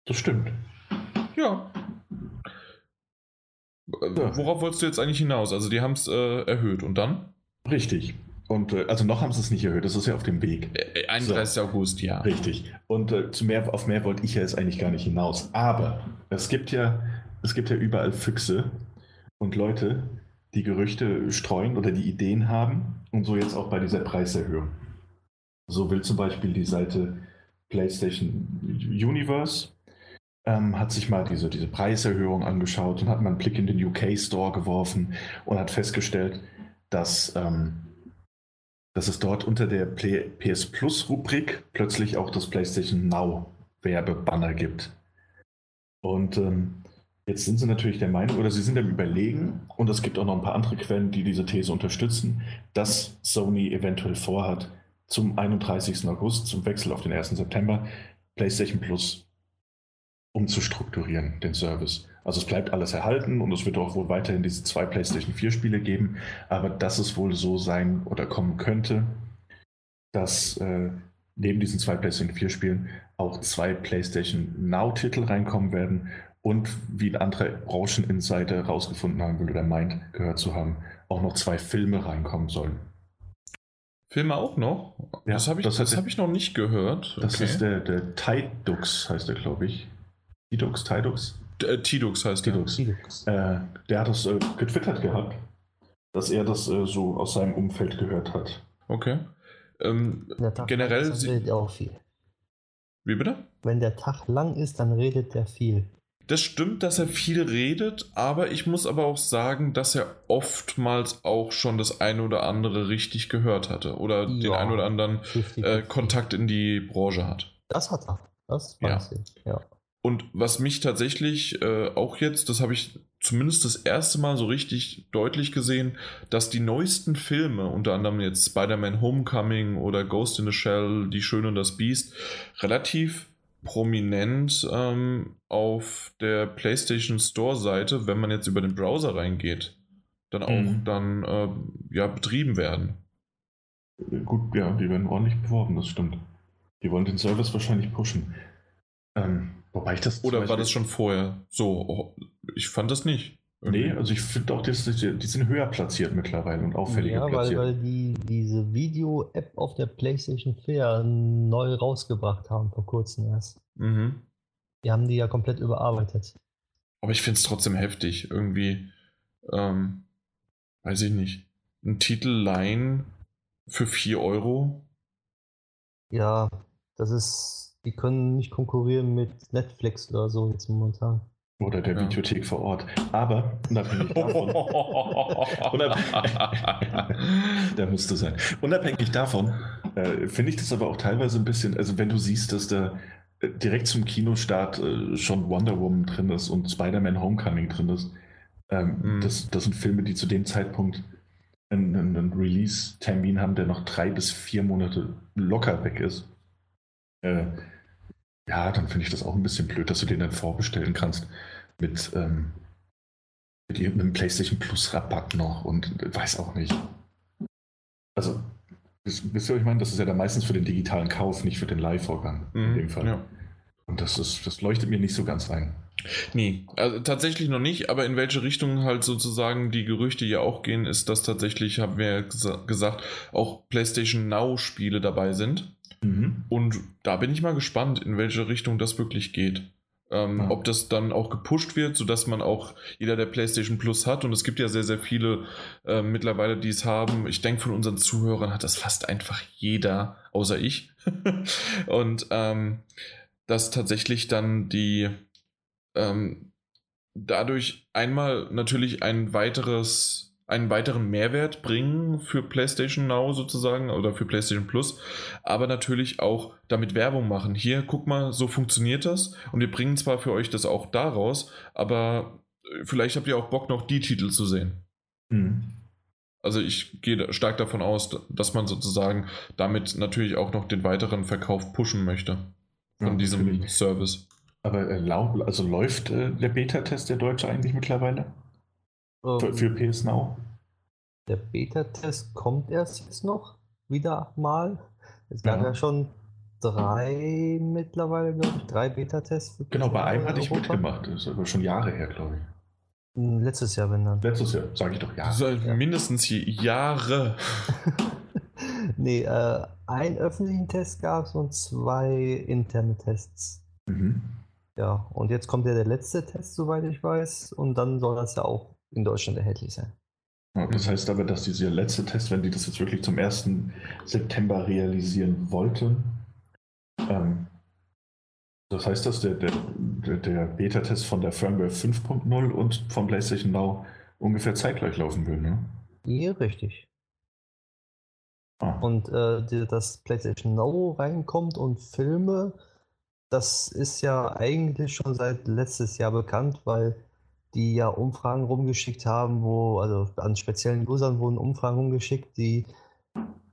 Das stimmt. Ja. Ja. Worauf wolltest du jetzt eigentlich hinaus? Also die haben es äh, erhöht und dann? Richtig. Und äh, also noch haben sie es nicht erhöht, das ist ja auf dem Weg. Äh, 31. August, ja. Richtig. Und äh, zu mehr, auf mehr wollte ich ja jetzt eigentlich gar nicht hinaus. Aber es gibt ja, es gibt ja überall Füchse und Leute, die Gerüchte streuen oder die Ideen haben und so jetzt auch bei dieser Preiserhöhung. So will zum Beispiel die Seite PlayStation Universe ähm, hat sich mal diese, diese Preiserhöhung angeschaut und hat mal einen Blick in den UK Store geworfen und hat festgestellt, dass, ähm, dass es dort unter der PS Plus Rubrik plötzlich auch das PlayStation Now Werbebanner gibt. Und ähm, jetzt sind sie natürlich der Meinung, oder sie sind am Überlegen, und es gibt auch noch ein paar andere Quellen, die diese These unterstützen, dass Sony eventuell vorhat, zum 31. August, zum Wechsel auf den 1. September, PlayStation Plus umzustrukturieren, den Service. Also es bleibt alles erhalten und es wird auch wohl weiterhin diese zwei PlayStation 4 Spiele geben, aber dass es wohl so sein oder kommen könnte, dass äh, neben diesen zwei PlayStation 4 Spielen auch zwei PlayStation Now Titel reinkommen werden und wie ein anderer Brancheninsider herausgefunden haben will oder meint, gehört zu haben, auch noch zwei Filme reinkommen sollen. Filme auch noch? Ja, das habe ich, das das hab ich noch nicht gehört. Das Okay. ist der, der Tidux, heißt der, glaube ich. Tidux, Tidux? äh, Tidux heißt der. Tidux. Linux. Äh, der hat das äh, getwittert gehabt, dass er das äh, so aus seinem Umfeld gehört hat. Okay. Ähm, Wenn der Tag generell lang ist, redet er auch viel. wie bitte? Wenn der Tag lang ist, dann redet er viel. Das stimmt, dass er viel redet, aber ich muss aber auch sagen, dass er oftmals auch schon das eine oder andere richtig gehört hatte oder den Ja. einen oder anderen 50, äh, Kontakt in die Branche hat. Das hat er. Das Ja. weiß ich. Ja. Und was mich tatsächlich äh, auch jetzt, das habe ich zumindest das erste Mal so richtig deutlich gesehen, dass die neuesten Filme, unter anderem jetzt Spider-Man Homecoming oder Ghost in the Shell, Die Schöne und das Biest, relativ prominent ähm, auf der PlayStation Store-Seite, wenn man jetzt über den Browser reingeht, dann auch Mhm. dann äh, ja, betrieben werden. Gut, ja, die werden ordentlich beworben, das stimmt. Die wollen den Service wahrscheinlich pushen. Ähm, wobei ich das. Oder war Beispiel- das schon vorher so? Oh, ich fand das nicht. Nee, also ich finde auch, die, die sind höher platziert mittlerweile und auffälliger Ja, weil, platziert. weil die diese Video-App auf der PlayStation 4 neu rausgebracht haben, vor kurzem erst. Mhm. Die haben die ja komplett überarbeitet. Aber ich finde es trotzdem heftig. Irgendwie, ähm, weiß ich nicht. Ein Titel leihen für 4 Euro. Ja, das ist, die können nicht konkurrieren mit Netflix oder so jetzt momentan. Oder der Ja. Videothek vor Ort. Aber unabhängig davon. der müsste sein. Unabhängig davon äh, finde ich das aber auch teilweise ein bisschen, also wenn du siehst, dass da äh, direkt zum Kinostart äh, schon Wonder Woman drin ist und Spider-Man Homecoming drin ist, ähm, Mhm. das, das sind Filme, die zu dem Zeitpunkt einen, einen, einen Release-Termin haben, der noch drei bis vier Monate locker weg ist. Äh, ja, dann finde ich das auch ein bisschen blöd, dass du den dann vorbestellen kannst mit, ähm, mit irgendeinem PlayStation Plus Rabatt noch und weiß auch nicht. Also, wisst wisst ihr, was ich meine? Das ist ja dann meistens für den digitalen Kauf, nicht für den Live-Vorgang in Mhm, dem Fall. Ja. Und das, ist, das leuchtet mir nicht so ganz ein. Nee, also tatsächlich noch nicht, aber in welche Richtung halt sozusagen die Gerüchte ja auch gehen, ist, dass tatsächlich, haben wir ja gesa- gesagt, auch PlayStation Now-Spiele dabei sind. Mhm. Und da bin ich mal gespannt, in welche Richtung das wirklich geht. Ähm, Ja. Ob das dann auch gepusht wird, sodass man auch jeder, der PlayStation Plus hat, und es gibt ja sehr, sehr viele äh, mittlerweile, die es haben. Ich denke, von unseren Zuhörern hat das fast einfach jeder, außer ich. und ähm, dass tatsächlich dann die ähm, dadurch einmal natürlich ein weiteres einen weiteren Mehrwert bringen für PlayStation Now sozusagen oder für PlayStation Plus, aber natürlich auch damit Werbung machen. Hier, guck mal, so funktioniert das und wir bringen zwar für euch das auch daraus, aber äh, vielleicht habt ihr auch Bock, noch die Titel zu sehen. Mhm. Also ich gehe stark davon aus, dass man sozusagen damit natürlich auch noch den weiteren Verkauf pushen möchte von ja, diesem natürlich. Service. Aber äh, also läuft äh, der Beta-Test der Deutsche eigentlich mittlerweile? Um, für, für ähm, PS Now? Der Beta-Test kommt erst jetzt noch wieder mal. Es gab ja, ja schon drei mittlerweile, glaube ich, drei Beta-Tests. Genau, bei einem hatte ich mitgemacht. Das ist aber schon Jahre her, glaube ich. Hm, letztes Jahr, wenn dann. Letztes Jahr, sage ich doch ja. Also ja. Mindestens Jahre. nee, äh, einen öffentlichen Test gab es und zwei interne Tests. Mhm. Ja, und jetzt kommt ja der letzte Test, soweit ich weiß, und dann soll das ja auch in Deutschland erhältlich sein. Das heißt aber, dass dieser letzte Test, wenn die das jetzt wirklich zum 1. September realisieren wollten, ähm, das heißt, dass der, der, der Beta-Test von der Firmware 5.0 und vom PlayStation Now ungefähr zeitgleich laufen würden, ne? Ja, richtig. Ah. Und äh, dass PlayStation Now reinkommt und Filme, das ist ja eigentlich schon seit letztes Jahr bekannt, weil die ja Umfragen rumgeschickt haben, wo, also an speziellen Usern wurden Umfragen rumgeschickt, die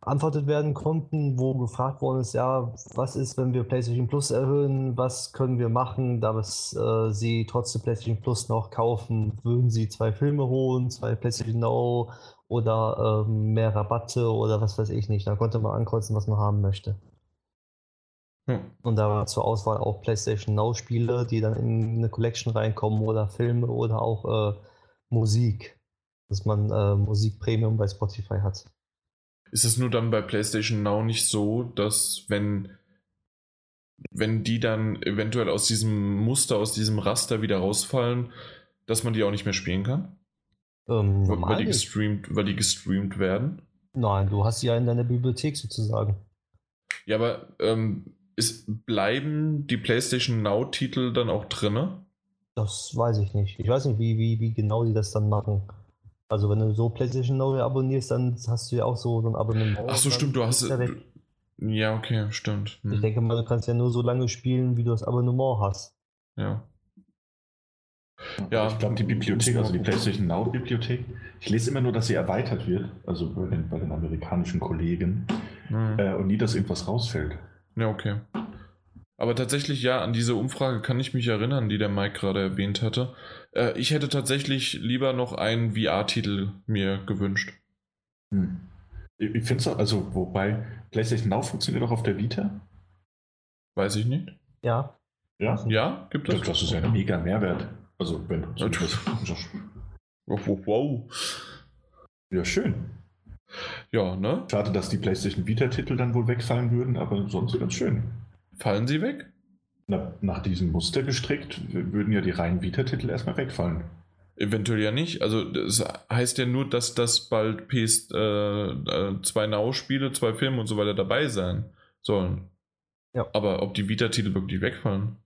beantwortet werden konnten, wo gefragt worden ist, ja, was ist, wenn wir PlayStation Plus erhöhen, was können wir machen, da äh, sie trotzdem PlayStation Plus noch kaufen, würden sie zwei Filme holen, zwei PlayStation Now oder äh, mehr Rabatte oder was weiß ich nicht. Da konnte man ankreuzen, was man haben möchte. Hm. Und da war zur Auswahl auch PlayStation Now Spiele, die dann in eine Collection reinkommen oder Filme oder auch äh, Musik, dass man äh, Musik Premium bei Spotify hat. Ist es nur dann bei PlayStation Now nicht so, dass wenn, wenn die dann eventuell aus diesem Muster, aus diesem Raster wieder rausfallen, dass man die auch nicht mehr spielen kann? Ähm, weil, die gestreamt, weil die gestreamt werden? Nein, du hast sie ja in deiner Bibliothek sozusagen. Ja, aber ähm, ist, bleiben die PlayStation Now-Titel dann auch drinne? Das weiß ich nicht. Ich weiß nicht, wie, wie, wie genau die das dann machen. Also wenn du so PlayStation Now abonnierst, dann hast du ja auch so, so ein Abonnement. Ach so, stimmt, du hast... Ja, okay, stimmt. Hm. Ich denke mal, du kannst ja nur so lange spielen, wie du das Abonnement hast. Ja. Ja, ich glaube, die Bibliothek, also die PlayStation Now Bibliothek, ich lese immer nur, dass sie erweitert wird, also bei den, bei den amerikanischen Kollegen, mhm. äh, und nie, dass irgendwas rausfällt. Ja, okay. Aber tatsächlich, ja, an diese Umfrage kann ich mich erinnern, die der Mike gerade erwähnt hatte. Äh, ich hätte tatsächlich lieber noch einen VR-Titel mir gewünscht. Hm. Ich finde es also, wobei PlayStation Now funktioniert auch auf der Vita? Weiß ich nicht. Ja. Ja? Ja, gibt es? Das ist ja ein mega Mehrwert. Also, wenn du wow, wow, wow. Ja, schön. Ja, ne? Schade, dass die PlayStation Vita-Titel dann wohl wegfallen würden, aber sonst ganz schön. Fallen sie weg? Na, nach diesem Muster gestrickt würden ja die reinen Vita-Titel erstmal wegfallen. Eventuell ja nicht. Also das heißt ja nur, dass das bald PS äh, äh, zwei Now-Spiele, zwei Filme und so weiter dabei sein sollen. Ja. Aber ob die Vita-Titel wirklich wegfallen?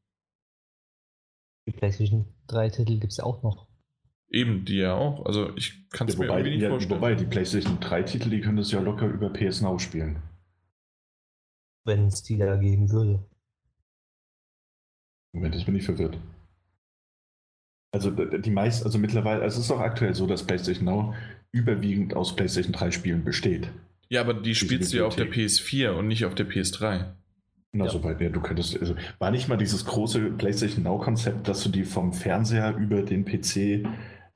Die PlayStation 3-Titel gibt es ja auch noch. Eben, die ja auch. Also ich kann es ja, mir irgendwie nicht ja, vorstellen. Wobei, die PlayStation 3-Titel, die können das ja locker über PS Now spielen. Wenn es die da geben würde. Moment, ich bin nicht verwirrt. Also die meisten, also mittlerweile, also es ist auch aktuell so, dass PlayStation Now überwiegend aus PlayStation 3 Spielen besteht. Ja, aber die spielst du ja auf der PS4 und nicht auf der PS3. Na, ja. soweit, ja, du könntest, also war nicht mal dieses große PlayStation Now-Konzept, dass du die vom Fernseher über den PC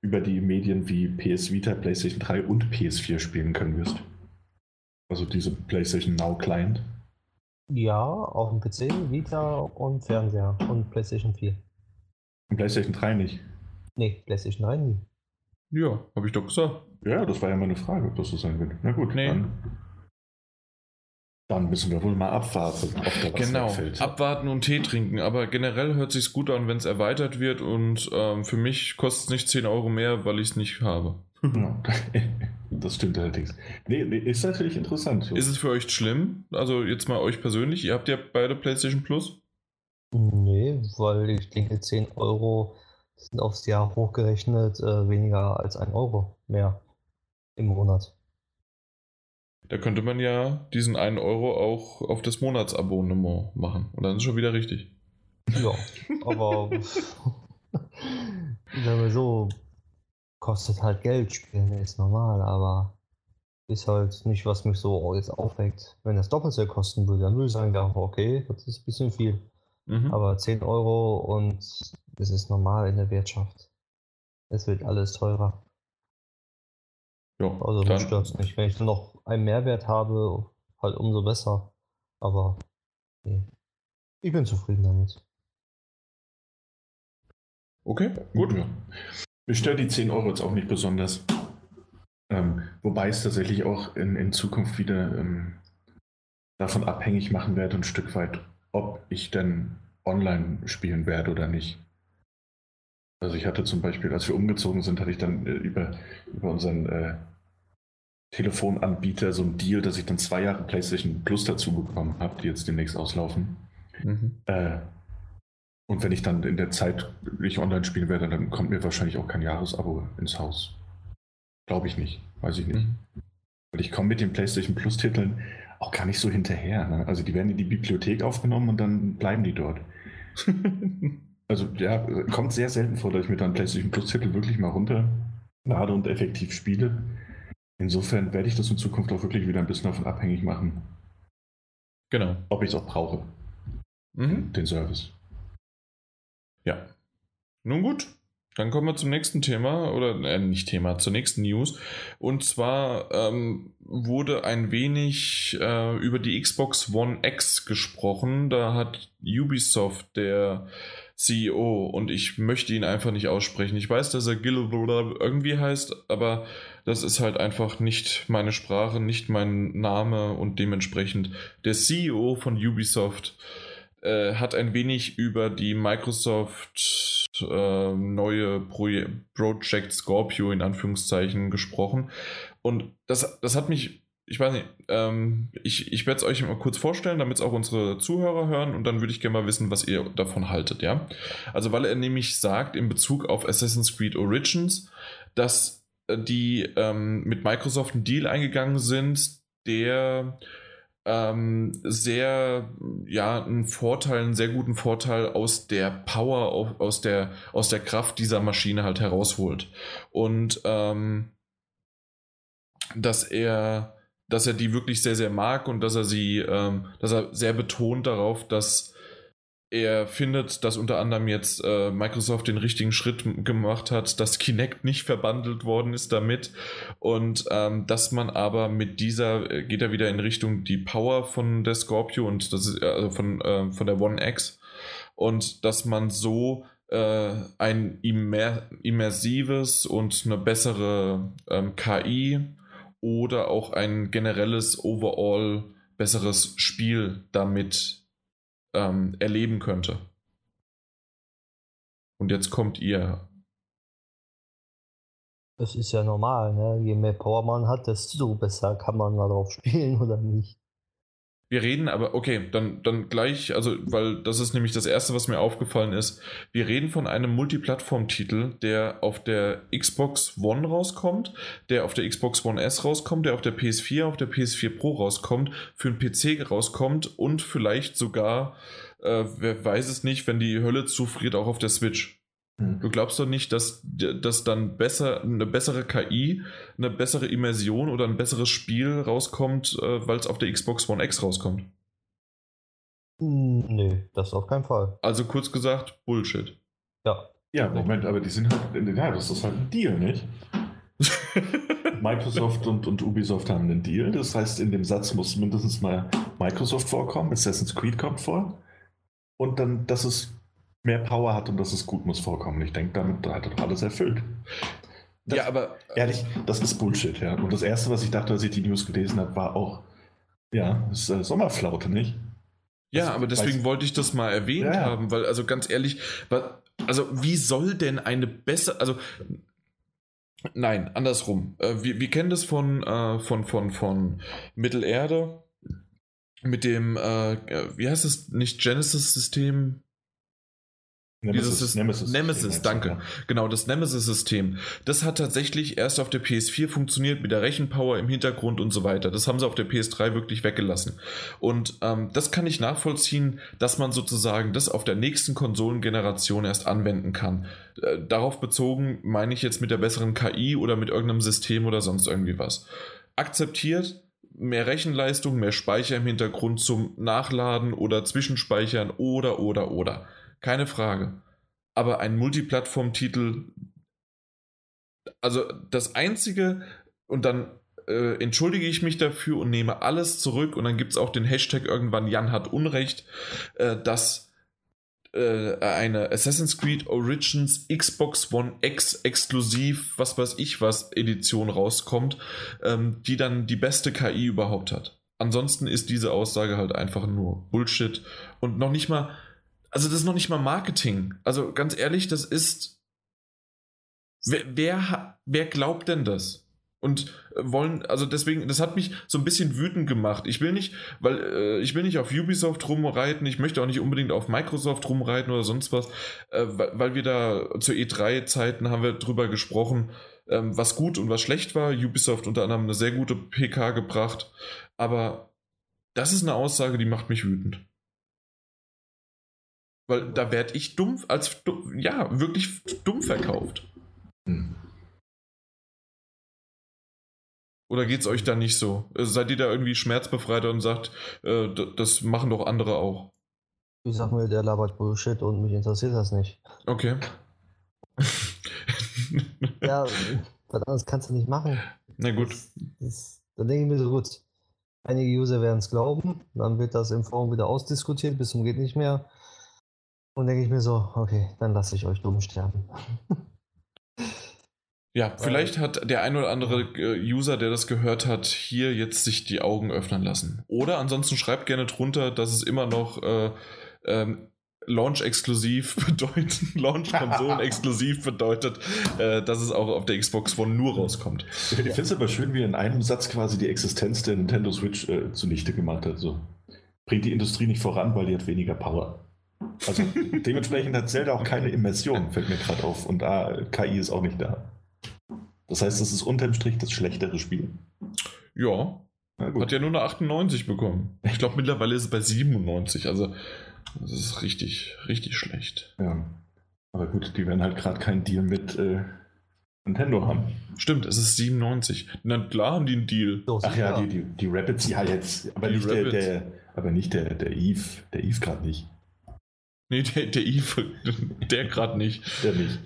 über die Medien wie PS Vita, PlayStation 3 und PS4 spielen können wirst. Also diese PlayStation Now Client. Ja, auf dem PC, Vita und Fernseher und PlayStation 4. Und PlayStation 3 nicht? Nee, PlayStation 3 nie. Ja, habe ich doch gesagt. Ja, das war ja meine Frage, ob das so sein wird. Na gut, nee. dann dann müssen wir wohl mal abwarten, ob da was Genau, wegfällt. abwarten und Tee trinken. Aber generell hört sich gut an, wenn es erweitert wird. Und ähm, für mich kostet es nicht 10 Euro mehr, weil ich es nicht habe. Ja, das stimmt allerdings. Nee, nee, ist natürlich interessant. Ist es für euch schlimm? Also jetzt mal euch persönlich. Ihr habt ja beide PlayStation Plus? Nee, weil ich denke, 10 Euro sind aufs Jahr hochgerechnet äh, weniger als 1 Euro mehr. im Monat. Da könnte man ja diesen 1 Euro auch auf das Monatsabonnement machen. Und dann ist schon wieder richtig. Ja, aber wenn wir so kostet halt Geld spielen, ist normal, aber ist halt nicht, was mich so jetzt aufweckt. Wenn das doppelt so kosten würde, dann würde ich sagen, ja, okay, das ist ein bisschen viel. Mhm. Aber 10 Euro und es ist normal in der Wirtschaft. Es wird alles teurer. Ja, also mich stört es nicht. Wenn ich dann noch einen Mehrwert habe, halt umso besser. Aber nee. ich bin zufrieden damit. Okay, gut. Ja. Mich stört die 10 Euro jetzt auch nicht besonders. Ähm, wobei es tatsächlich auch in, in Zukunft wieder ähm, davon abhängig machen werde, ein Stück weit, ob ich denn online spielen werde oder nicht. Also ich hatte zum Beispiel, als wir umgezogen sind, hatte ich dann äh, über, über unseren äh, Telefonanbieter so ein Deal, dass ich dann zwei Jahre PlayStation Plus dazu bekommen habe, die jetzt demnächst auslaufen. Mhm. Äh, und wenn ich dann in der Zeit nicht online spielen werde, dann kommt mir wahrscheinlich auch kein Jahresabo ins Haus. Glaube ich nicht. Weiß ich nicht. Mhm. Weil ich komme mit den PlayStation Plus-Titeln auch gar nicht so hinterher. Ne? Also die werden in die Bibliothek aufgenommen und dann bleiben die dort. also ja, kommt sehr selten vor, dass ich mir dann PlayStation Plus-Titel wirklich mal runterlade und effektiv spiele. Insofern werde ich das in Zukunft auch wirklich wieder ein bisschen davon abhängig machen. Genau. Ob ich es auch brauche. Mhm. Den Service. Ja. Nun gut, dann kommen wir zum nächsten Thema, oder äh, nicht Thema, zur nächsten News. Und zwar ähm, wurde ein wenig äh, über die Xbox One X gesprochen. Da hat Ubisoft, der CEO, und ich möchte ihn einfach nicht aussprechen. Ich weiß, dass er Gil irgendwie heißt, aber das ist halt einfach nicht meine Sprache, nicht mein Name und dementsprechend der CEO von Ubisoft äh, hat ein wenig über die Microsoft äh, neue Proje Project Scorpio in Anführungszeichen gesprochen. Und das, das hat mich, ich weiß nicht, ähm, ich, ich werde es euch mal kurz vorstellen, damit es auch unsere Zuhörer hören und dann würde ich gerne mal wissen, was ihr davon haltet, ja. Also, weil er nämlich sagt, in Bezug auf Assassin's Creed Origins, dass äh, die ähm, mit Microsoft einen Deal eingegangen sind, der ähm, sehr, ja, einen Vorteil, einen sehr guten Vorteil aus der Power, aus der, aus der Kraft dieser Maschine halt herausholt. Und ähm, dass er, dass er die wirklich sehr, sehr mag und dass er sie, ähm, dass er sehr betont darauf, dass er findet, dass unter anderem jetzt äh, Microsoft den richtigen Schritt gemacht hat, dass Kinect nicht verbandelt worden ist damit und ähm, dass man aber mit dieser äh, geht er wieder in Richtung die Power von der Scorpio und das ist also von, äh, von der One X und dass man so äh, ein immer, immersives und eine bessere ähm, KI oder auch ein generelles overall besseres Spiel damit ähm, erleben könnte. Und jetzt kommt ihr. Das ist ja normal, ne? Je mehr Power man hat, desto besser kann man darauf spielen, oder nicht? Wir reden aber, okay, dann, dann gleich, also, weil das ist nämlich das Erste, was mir aufgefallen ist. Wir reden von einem Multiplattform-Titel, der auf der Xbox One rauskommt, der auf der Xbox One S rauskommt, der auf der PS4, auf der PS4 Pro rauskommt, für einen PC rauskommt und vielleicht sogar, äh, wer weiß es nicht, wenn die Hölle zufriert, auch auf der Switch. Hm. Du glaubst doch nicht, dass, dass dann besser, eine bessere KI, eine bessere Immersion oder ein besseres Spiel rauskommt, äh, weil es auf der Xbox One X rauskommt? Hm, nee, das auf keinen Fall. Also kurz gesagt, Bullshit. Ja. Ja, Moment, aber die sind halt, ja, das ist halt ein Deal, nicht? Microsoft und, und Ubisoft haben einen Deal. Das heißt, in dem Satz muss mindestens mal Microsoft vorkommen, Assassin's Creed kommt vor. Und dann, dass es mehr Power hat und dass es gut muss vorkommen. Ich denke, damit hat er doch alles erfüllt. Das, ja, aber. Ehrlich, das ist Bullshit, ja. Und das Erste, was ich dachte, als ich die News gelesen habe, war auch, ja, ist äh, Sommerflaute, nicht? Ja, also, aber deswegen wollte ich das mal erwähnt ja. haben, weil, also ganz ehrlich, also wie soll denn eine bessere, also nein, andersrum. Äh, wir, wir kennen das von, äh, von, von, von Mittelerde mit dem, äh, wie heißt es, nicht Genesis-System? Nemesis, Dieses Nemesis, Nemesis danke. Ja. Genau, das Nemesis-System. Das hat tatsächlich erst auf der PS4 funktioniert mit der Rechenpower im Hintergrund und so weiter. Das haben sie auf der PS3 wirklich weggelassen. Und ähm, das kann ich nachvollziehen, dass man sozusagen das auf der nächsten Konsolengeneration erst anwenden kann. Äh, darauf bezogen meine ich jetzt mit der besseren KI oder mit irgendeinem System oder sonst irgendwie was. Akzeptiert, mehr Rechenleistung, mehr Speicher im Hintergrund zum Nachladen oder Zwischenspeichern oder oder oder. Keine Frage. Aber ein Multiplattform-Titel, also das einzige, und dann äh, entschuldige ich mich dafür und nehme alles zurück und dann gibt es auch den Hashtag irgendwann Jan hat Unrecht, äh, dass äh, eine Assassin's Creed Origins Xbox One X exklusiv, was weiß ich was, Edition rauskommt, ähm, die dann die beste KI überhaupt hat. Ansonsten ist diese Aussage halt einfach nur Bullshit und noch nicht mal, also das ist noch nicht mal Marketing. Also ganz ehrlich, das ist. Wer, wer, wer glaubt denn das? Und wollen, also deswegen, das hat mich so ein bisschen wütend gemacht. Ich will nicht, weil äh, ich will nicht auf Ubisoft rumreiten, ich möchte auch nicht unbedingt auf Microsoft rumreiten oder sonst was, äh, weil, weil, wir da zu E3-Zeiten haben wir drüber gesprochen, ähm, was gut und was schlecht war. Ubisoft unter anderem eine sehr gute PK gebracht, aber das ist eine Aussage, die macht mich wütend. Weil da werde ich dumm, als ja, wirklich dumm verkauft. Hm. Oder geht es euch da nicht so? Äh, seid ihr da irgendwie schmerzbefreiter und sagt, äh, das machen doch andere auch? Ich sag mir, der labert Bullshit und mich interessiert das nicht. Okay. ja, was anderes kannst du nicht machen. Na gut. Das, das, dann denke ich mir so, gut, einige User werden es glauben, dann wird das im Forum wieder ausdiskutiert, bis zum geht nicht mehr. Und denke ich mir so, okay, dann lasse ich euch dumm sterben. Ja, vielleicht hat der ein oder andere äh, User, der das gehört hat, hier jetzt sich die Augen öffnen lassen. Oder ansonsten schreibt gerne drunter, dass es immer noch äh, ähm, Launch-exklusiv bedeutet, Launch-Konsolen-exklusiv bedeutet, äh, dass es auch auf der Xbox One nur rauskommt. Ich finde es aber schön, wie er in einem Satz quasi die Existenz der Nintendo Switch äh, zunichte gemacht hat. So. Bringt die Industrie nicht voran, weil die hat weniger Power. Also dementsprechend hat Zelda auch keine Immersion, fällt mir gerade auf. Und da, KI ist auch nicht da. Das heißt, es ist unterm Strich das schlechtere Spiel. Ja. Hat ja nur eine 98 bekommen. Ich glaube, mittlerweile ist es bei 97. Also, das ist richtig, richtig schlecht. Ja. Aber gut, die werden halt gerade keinen Deal mit äh, Nintendo haben. Stimmt, es ist 97. Na klar haben die einen Deal. Ach ja, die, die, die Rapids, ja jetzt. Aber die nicht, der, der, aber nicht der, der Eve. Der Eve gerade nicht. Nee, der, der Eve, der gerade nicht. Der nicht.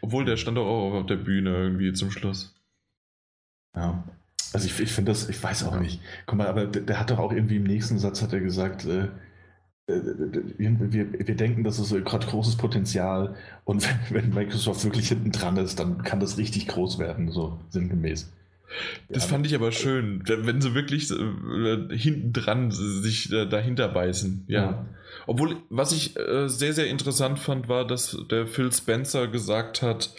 Obwohl, der stand doch auch auf der Bühne irgendwie zum Schluss. Ja. Also ich, ich finde das, ich weiß auch ja. nicht. Guck mal, aber der, der, hat doch auch irgendwie im nächsten Satz hat er gesagt, äh, äh wir, wir, denken, das ist gerade großes Potenzial und wenn, wenn, Microsoft wirklich hinten dran ist, dann kann das richtig groß werden, so sinngemäß. Das ja, fand ich aber schön, wenn sie wirklich äh, hinten dran sich äh, dahinter beißen. Ja. ja. Obwohl, was ich äh, sehr, sehr interessant fand, war, dass der Phil Spencer gesagt hat,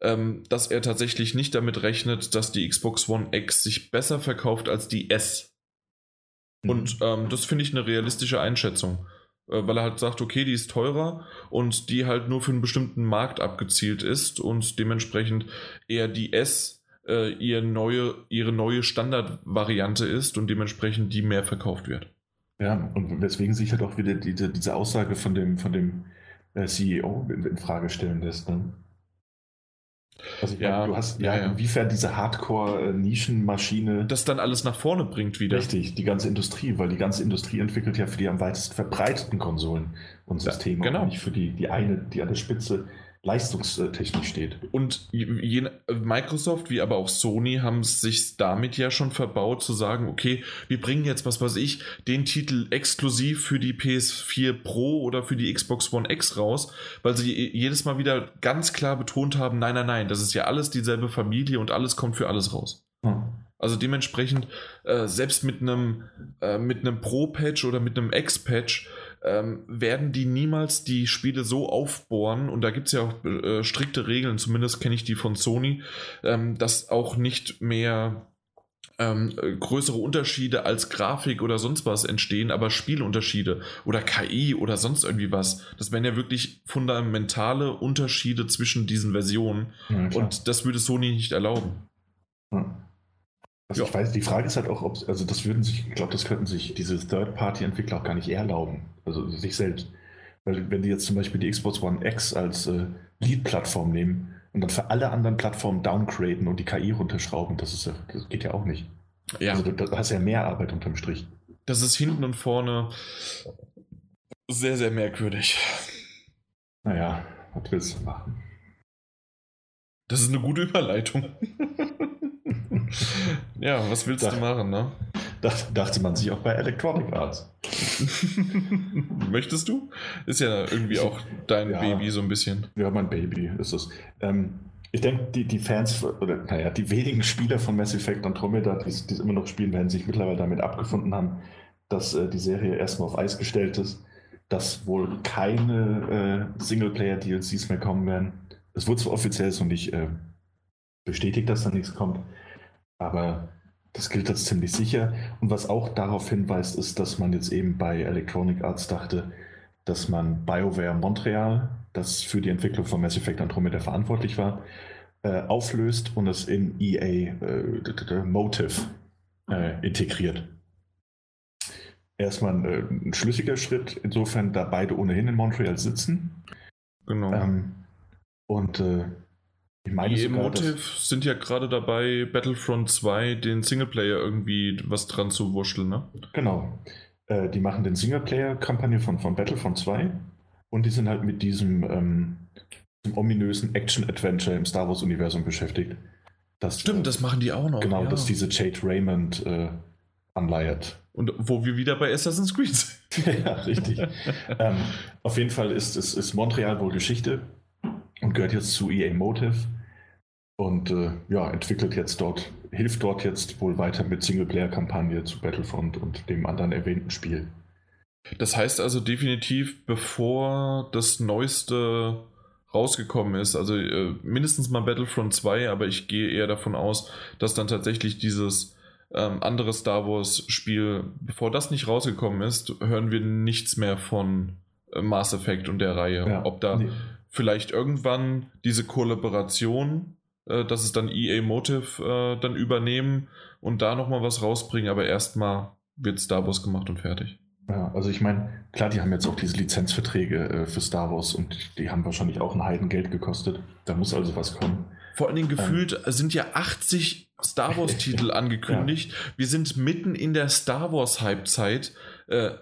ähm, dass er tatsächlich nicht damit rechnet, dass die Xbox One X sich besser verkauft als die S. Mhm. Und ähm, das finde ich eine realistische Einschätzung. Äh, weil er halt sagt, okay, die ist teurer und die halt nur für einen bestimmten Markt abgezielt ist und dementsprechend eher die S äh, ihre neue, ihre neue Standardvariante ist und dementsprechend die mehr verkauft wird. Ja, und weswegen sich halt auch wieder diese, diese Aussage von dem, von dem äh, CEO in, Frage stellen lässt. Ne? Also ja, meine, du hast ja, ja, inwiefern diese Hardcore-Nischenmaschine. Das dann alles nach vorne bringt wieder. Richtig, die ganze Industrie, weil die ganze Industrie entwickelt ja für die am weitesten verbreiteten Konsolen und Systeme. Ja, genau. nicht für die, die eine, die an der Spitze leistungstechnisch steht. Und je, Microsoft wie aber auch Sony haben es sich damit ja schon verbaut zu sagen, okay, wir bringen jetzt, was weiß ich, den Titel exklusiv für die PS4 Pro oder für die Xbox One X raus, weil sie jedes Mal wieder ganz klar betont haben, nein, nein, nein, das ist ja alles dieselbe Familie und alles kommt für alles raus. Hm. Also dementsprechend, äh, selbst mit einem äh, mit einem Pro-Patch oder mit einem X-Patch ähm, werden die niemals die Spiele so aufbohren, und da gibt es ja auch äh, strikte Regeln, zumindest kenne ich die von Sony, ähm, dass auch nicht mehr ähm, größere Unterschiede als Grafik oder sonst was entstehen, aber Spielunterschiede oder KI oder sonst irgendwie was. Das wären ja wirklich fundamentale Unterschiede zwischen diesen Versionen. Ja, und das würde Sony nicht erlauben. Ja. Also ja. ich weiß, die Frage ist halt auch, ob, also das würden sich, ich glaube, das könnten sich diese Third-Party-Entwickler auch gar nicht erlauben. Also sich selbst. Weil wenn die jetzt zum Beispiel die Xbox One X als äh, Lead-Plattform nehmen und dann für alle anderen Plattformen downgraden und die KI runterschrauben, das, ist, das geht ja auch nicht. Ja. Also du, du hast ja mehr Arbeit unterm Strich. Das ist hinten und vorne sehr, sehr merkwürdig. Naja, was willst du machen? Das ist eine gute Überleitung. ja, was willst Dach, du machen, ne? dachte man sich auch bei Electronic Arts. Möchtest du? Ist ja irgendwie auch dein ja, Baby so ein bisschen. Ja, mein Baby ist es. Ähm, ich denke, die, die Fans, oder naja, die wenigen Spieler von Mass Effect Andromeda, die, die es immer noch spielen, werden sich mittlerweile damit abgefunden haben, dass äh, die Serie erstmal auf Eis gestellt ist, dass wohl keine äh, Singleplayer-DLCs mehr kommen werden. Es wurde zwar offiziell so nicht äh, bestätigt, dass da nichts kommt, aber das gilt als ziemlich sicher. Und was auch darauf hinweist, ist, dass man jetzt eben bei Electronic Arts dachte, dass man BioWare Montreal, das für die Entwicklung von Mass Effect Andromeda verantwortlich war, äh, auflöst und es in EA äh, Motive äh, integriert. Erstmal ein, äh, ein, schlüssiger Schritt, insofern, da beide ohnehin in Montreal sitzen. Genau. Ähm, und äh, ich meine die sogar, Emotive sind ja gerade dabei, Battlefront 2 den Singleplayer irgendwie was dran zu wurschteln, ne? Genau. Äh, die machen den Singleplayer-Kampagne von, von Battlefront 2 und die sind halt mit diesem, ähm, diesem ominösen Action-Adventure im Star Wars-Universum beschäftigt. Das, Stimmt, äh, das machen die auch noch. Genau, ja. dass diese Jade Raymond äh, anleiert. Und wo wir wieder bei Assassin's Creed sind. ja, richtig. ähm, auf jeden Fall ist, ist, ist Montreal wohl Geschichte und gehört jetzt zu EA Motive und äh, ja, entwickelt jetzt dort, hilft dort jetzt wohl weiter mit Singleplayer-Kampagne zu Battlefront und dem anderen erwähnten Spiel. Das heißt also definitiv, bevor das neueste rausgekommen ist, also äh, mindestens mal Battlefront 2, aber ich gehe eher davon aus, dass dann tatsächlich dieses ähm, andere Star Wars Spiel, bevor das nicht rausgekommen ist, hören wir nichts mehr von äh, Mass Effect und der Reihe. Ja, Ob da nee vielleicht irgendwann diese Kollaboration, äh, dass es dann EA Motive äh, dann übernehmen und da nochmal was rausbringen, aber erstmal wird Star Wars gemacht und fertig. Ja, also ich meine, klar, die haben jetzt auch diese Lizenzverträge äh, für Star Wars und die haben wahrscheinlich auch ein Heidengeld gekostet. Da muss also was kommen. Vor allen Dingen ähm, gefühlt ähm, sind ja 80 Star Wars-Titel angekündigt. Ja. Wir sind mitten in der Star Wars-Halbzeit äh,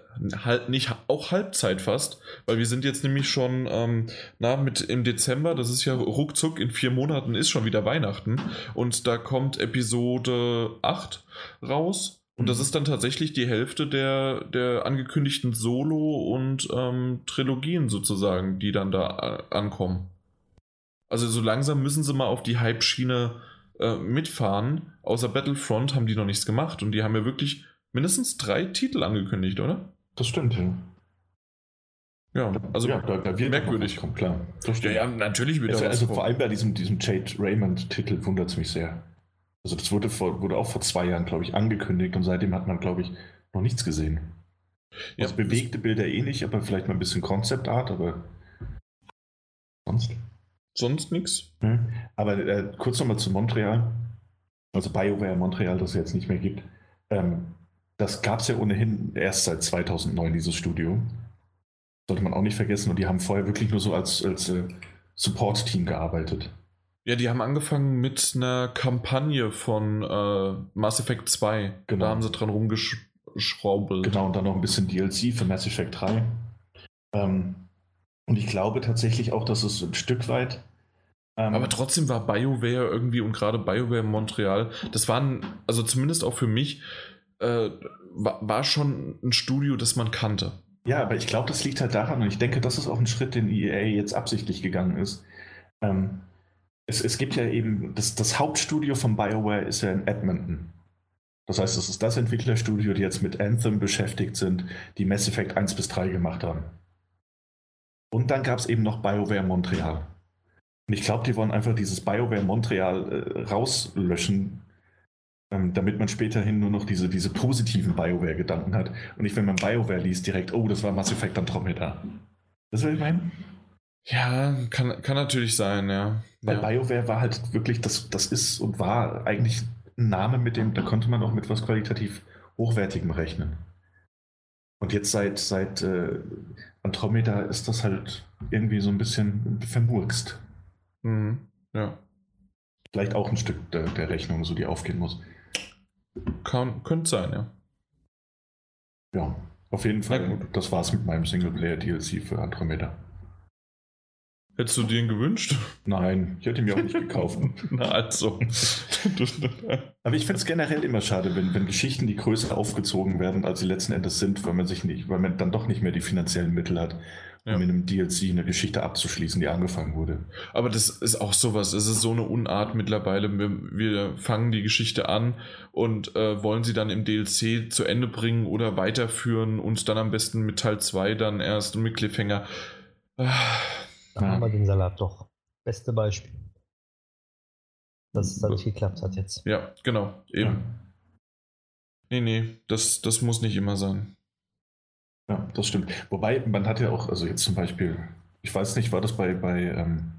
halt nicht auch Halbzeit fast, weil wir sind jetzt nämlich schon ähm, na, mit im Dezember, das ist ja ruckzuck, in vier Monaten ist schon wieder Weihnachten und da kommt Episode 8 raus und das mhm. ist dann tatsächlich die Hälfte der, der angekündigten Solo- und ähm, Trilogien sozusagen, die dann da äh, ankommen. Also so langsam müssen sie mal auf die Hype-Schiene äh, mitfahren. Außer Battlefront haben die noch nichts gemacht und die haben ja wirklich mindestens drei Titel angekündigt, oder? Das stimmt, ja. Ja, also ja, da, da wird merkwürdig. Kommen, klar. Ja, ja, natürlich wird also, also vor allem bei diesem, diesem Jade Raymond-Titel wundert es mich sehr. Also das wurde, vor, wurde auch vor zwei Jahren, glaube ich, angekündigt und seitdem hat man, glaube ich, noch nichts gesehen. Ja, also bewegte Bilder eh nicht, aber vielleicht mal ein bisschen Konzeptart, aber sonst. Sonst nichts. Hm. Aber äh, kurz nochmal zu Montreal. Also BioWare Montreal, das es jetzt nicht mehr gibt. Ähm, das gab es ja ohnehin erst seit 2009, dieses Studio. Sollte man auch nicht vergessen. Und die haben vorher wirklich nur so als, als äh, Support-Team gearbeitet. Ja, die haben angefangen mit einer Kampagne von äh, Mass Effect 2. Genau. Da haben sie dran rumgeschraubelt. Genau, und dann noch ein bisschen DLC für Mass Effect 3. Ähm, und ich glaube tatsächlich auch, dass es ein Stück weit. Ähm, Aber trotzdem war BioWare irgendwie und gerade BioWare Montreal, das waren, also zumindest auch für mich, äh, war, schon ein Studio, das man kannte. Ja, aber ich glaube, das liegt halt daran, und ich denke, das ist auch ein Schritt, den EA jetzt absichtlich gegangen ist. Ähm, es, es gibt ja eben, das, das Hauptstudio von BioWare ist ja in Edmonton. Das heißt, es ist das Entwicklerstudio, die jetzt mit Anthem beschäftigt sind, die Mass Effect 1 bis 3 gemacht haben. Und dann gab es eben noch BioWare Montreal. Und ich glaube, die wollen einfach dieses BioWare Montreal äh, rauslöschen, ähm, damit man späterhin nur noch diese, diese positiven BioWare-Gedanken hat und nicht, wenn man BioWare liest, direkt, oh, das war Mass Effect Andromeda. Das will ich meinen? Ja, kann, kann natürlich sein, ja. Weil ja. BioWare war halt wirklich, das, das ist und war eigentlich ein Name, mit dem, da konnte man auch mit was qualitativ Hochwertigem rechnen. Und jetzt seit, seit äh, Andromeda ist das halt irgendwie so ein bisschen vermurkst. Mhm. Ja. Vielleicht auch ein Stück der, der Rechnung, so die aufgehen muss. Kann, könnte sein, ja. Ja, auf jeden Fall. Das war's mit meinem Singleplayer-DLC für Andromeda. Hättest du den gewünscht? Nein, ich hätte ihn mir auch nicht gekauft. Na, also. Aber ich finde es generell immer schade, wenn, wenn Geschichten, die größer aufgezogen werden, als sie letzten Endes sind, weil man sich nicht, weil man dann doch nicht mehr die finanziellen Mittel hat, um Ja. in einem DLC eine Geschichte abzuschließen, die angefangen wurde. Aber das ist auch sowas. Es ist so eine Unart mittlerweile. Wir, wir fangen die Geschichte an und äh, wollen sie dann im DLC zu Ende bringen oder weiterführen und dann am besten mit Teil 2 dann erst und mit Cliffhanger. Ah, Da Ja. haben wir den Salat doch. Beste Beispiel. Dass es da nicht geklappt hat jetzt. Ja, genau. Eben. Nee, nee, das, das muss nicht immer sein. Ja, das stimmt. Wobei, man hat ja auch, also jetzt zum Beispiel, ich weiß nicht, war das bei, bei ähm,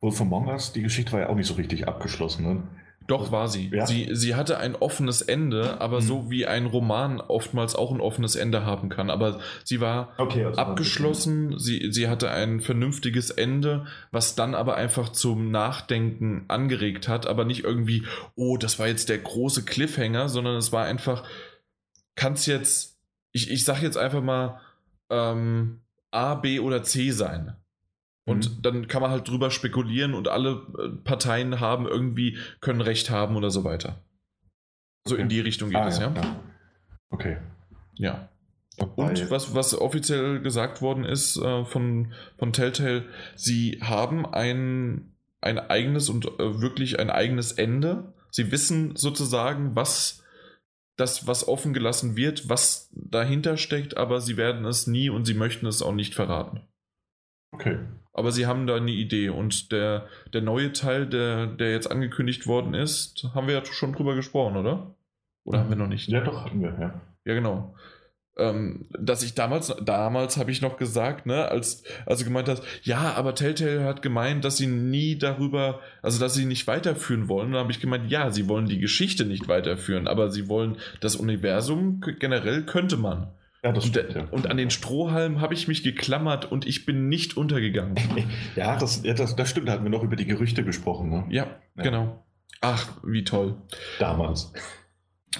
Wolf Among Us, die Geschichte war ja auch nicht so richtig abgeschlossen. Ne? Doch war sie. Ja. sie. Sie hatte ein offenes Ende, aber Mhm. so wie ein Roman oftmals auch ein offenes Ende haben kann. Aber sie war Okay, also abgeschlossen, sie, sie hatte ein vernünftiges Ende, was dann aber einfach zum Nachdenken angeregt hat, aber nicht irgendwie, oh, das war jetzt der große Cliffhanger, sondern es war einfach, kann es jetzt, ich, ich sag jetzt einfach mal, ähm, A, B oder C sein. Und Mhm. dann kann man halt drüber spekulieren und alle äh, Parteien haben irgendwie, können Recht haben oder so weiter. So in Okay. die Richtung geht Ah, es, ja. ja. Okay. Ja. Und was, was offiziell gesagt worden ist äh, von, von Telltale, sie haben ein, ein eigenes und äh, wirklich ein eigenes Ende. Sie wissen sozusagen, was das, was offen gelassen wird, was dahinter steckt, aber sie werden es nie und sie möchten es auch nicht verraten. Okay. Aber sie haben da eine Idee und der, der neue Teil, der, der jetzt angekündigt worden ist, haben wir ja schon drüber gesprochen, oder? Oder haben wir noch nicht? Ja, doch, hatten wir, ja. Ja, genau. Ähm, dass ich damals, damals habe ich noch gesagt, ne, als, als du gemeint hast, ja, aber Telltale hat gemeint, dass sie nie darüber, also dass sie nicht weiterführen wollen. Und dann habe ich gemeint, ja, sie wollen die Geschichte nicht weiterführen, aber sie wollen das Universum generell könnte man. Ja, das Und, stimmt, der, ja. und an den Strohhalm habe ich mich geklammert und ich bin nicht untergegangen. Ja, das, ja das, das stimmt, da hatten wir noch über die Gerüchte gesprochen, ne? Ja, Ja. genau. Ach, wie toll. Damals.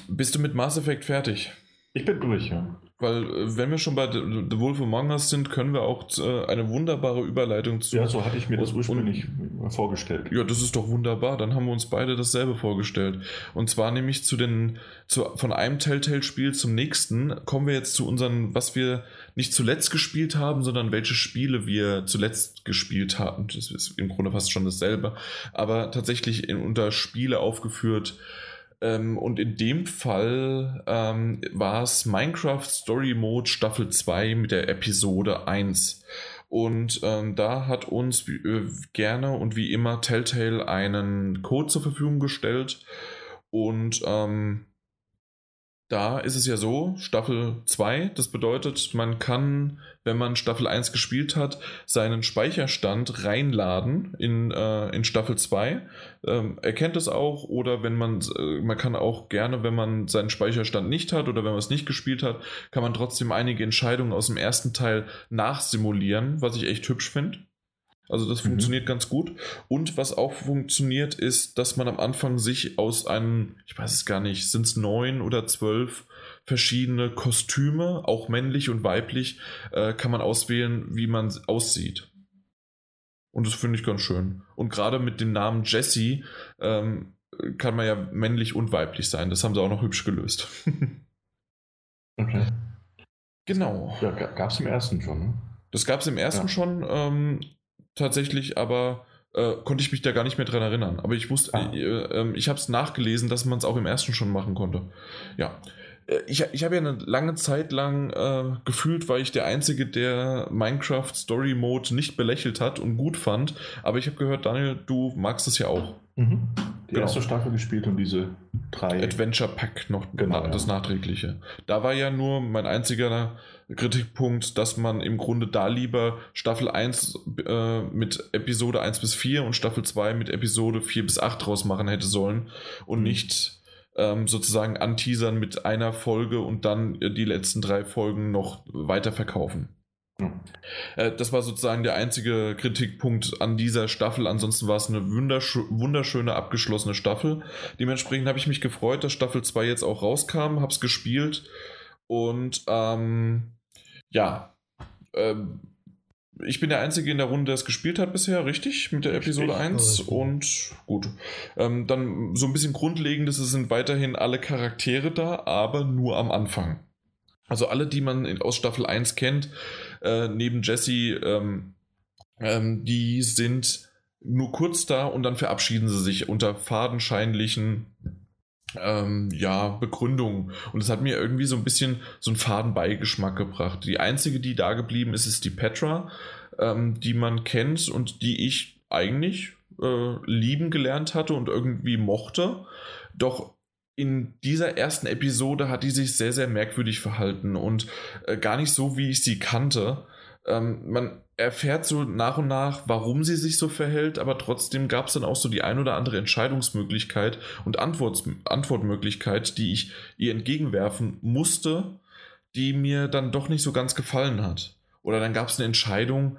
Bist du mit Mass Effect fertig? Ich bin durch, ja. Weil, äh, wenn wir schon bei The, Wolf Among Us sind, können wir auch äh, eine wunderbare Überleitung zu. Ja, so hatte ich mir das Und- ursprünglich vorgestellt. Ja, das ist doch wunderbar. Dann haben wir uns beide dasselbe vorgestellt. Und zwar nämlich zu den, zu, von einem Telltale-Spiel zum nächsten kommen wir jetzt zu unseren, was wir nicht zuletzt gespielt haben, sondern welche Spiele wir zuletzt gespielt haben. Das ist im Grunde fast schon dasselbe. Aber tatsächlich in, unter Spiele aufgeführt. Ähm, und in dem Fall ähm, war es Minecraft Story Mode Staffel 2 mit der Episode 1. Und ähm, da hat uns äh, gerne und wie immer Telltale einen Code zur Verfügung gestellt. Und ähm, da ist es ja so, Staffel 2, das bedeutet, man kann, wenn man Staffel 1 gespielt hat, seinen Speicherstand reinladen in, äh, in Staffel 2. Ähm, er kennt es auch, oder wenn man, äh, man kann auch gerne, wenn man seinen Speicherstand nicht hat oder wenn man es nicht gespielt hat, kann man trotzdem einige Entscheidungen aus dem ersten Teil nachsimulieren, was ich echt hübsch finde. Also das Mhm. funktioniert ganz gut. Und was auch funktioniert, ist, dass man am Anfang sich aus einem, ich weiß es gar nicht, sind es neun oder zwölf verschiedene Kostüme, auch männlich und weiblich, äh, kann man auswählen, wie man aussieht. Und das finde ich ganz schön. Und gerade mit dem Namen Jessie ähm, kann man ja männlich und weiblich sein. Das haben sie auch noch hübsch gelöst. Okay. genau. Ja, gab es im ersten schon, ne? Das gab es im ersten Ja. schon ähm, tatsächlich, aber äh, konnte ich mich da gar nicht mehr dran erinnern. Aber ich wusste, Ah. äh, äh, ich habe es nachgelesen, dass man es auch im ersten schon machen konnte. Ja. Äh, ich, ich habe ja eine lange Zeit lang äh, gefühlt, war ich der Einzige, der Minecraft Story Mode nicht belächelt hat und gut fand. Aber ich habe gehört, Daniel, du magst es ja auch. Mhm. Die genau. erste Staffel gespielt und diese drei. Adventure Pack noch genau, das ja. nachträgliche. Da war ja nur mein einziger Kritikpunkt, dass man im Grunde da lieber Staffel 1 äh, mit Episode 1 bis 4 und Staffel 2 mit Episode 4 bis 8 draus machen hätte sollen und mhm. nicht ähm, sozusagen anteasern mit einer Folge und dann äh, die letzten drei Folgen noch weiter verkaufen. Äh, das war sozusagen der einzige Kritikpunkt an dieser Staffel. Ansonsten war es eine wundersch wunderschöne abgeschlossene Staffel. Dementsprechend habe ich mich gefreut, dass Staffel 2 jetzt auch rauskam, habe es gespielt und ähm, ja, ähm, ich bin der Einzige in der Runde, der es gespielt hat bisher, richtig? Mit der Episode 1. Und gut. Ähm, dann so ein bisschen Grundlegendes, es sind weiterhin alle Charaktere da, aber nur am Anfang. Also alle, die man aus Staffel 1 kennt, äh, neben Jesse, ähm, ähm, die sind nur kurz da und dann verabschieden sie sich unter fadenscheinlichen ähm, ja, Begründungen. Und es hat mir irgendwie so ein bisschen so einen Fadenbeigeschmack gebracht. Die einzige, die da geblieben ist, ist die Petra, ähm, die man kennt und die ich eigentlich äh, lieben gelernt hatte und irgendwie mochte. Doch in dieser ersten Episode hat die sich sehr, sehr merkwürdig verhalten und äh, gar nicht so, wie ich sie kannte. Ähm, man erfährt so nach und nach, warum sie sich so verhält, aber trotzdem gab es dann auch so die ein oder andere Entscheidungsmöglichkeit und Antwort, Antwortmöglichkeit, die ich ihr entgegenwerfen musste, die mir dann doch nicht so ganz gefallen hat. Oder dann gab es eine Entscheidung,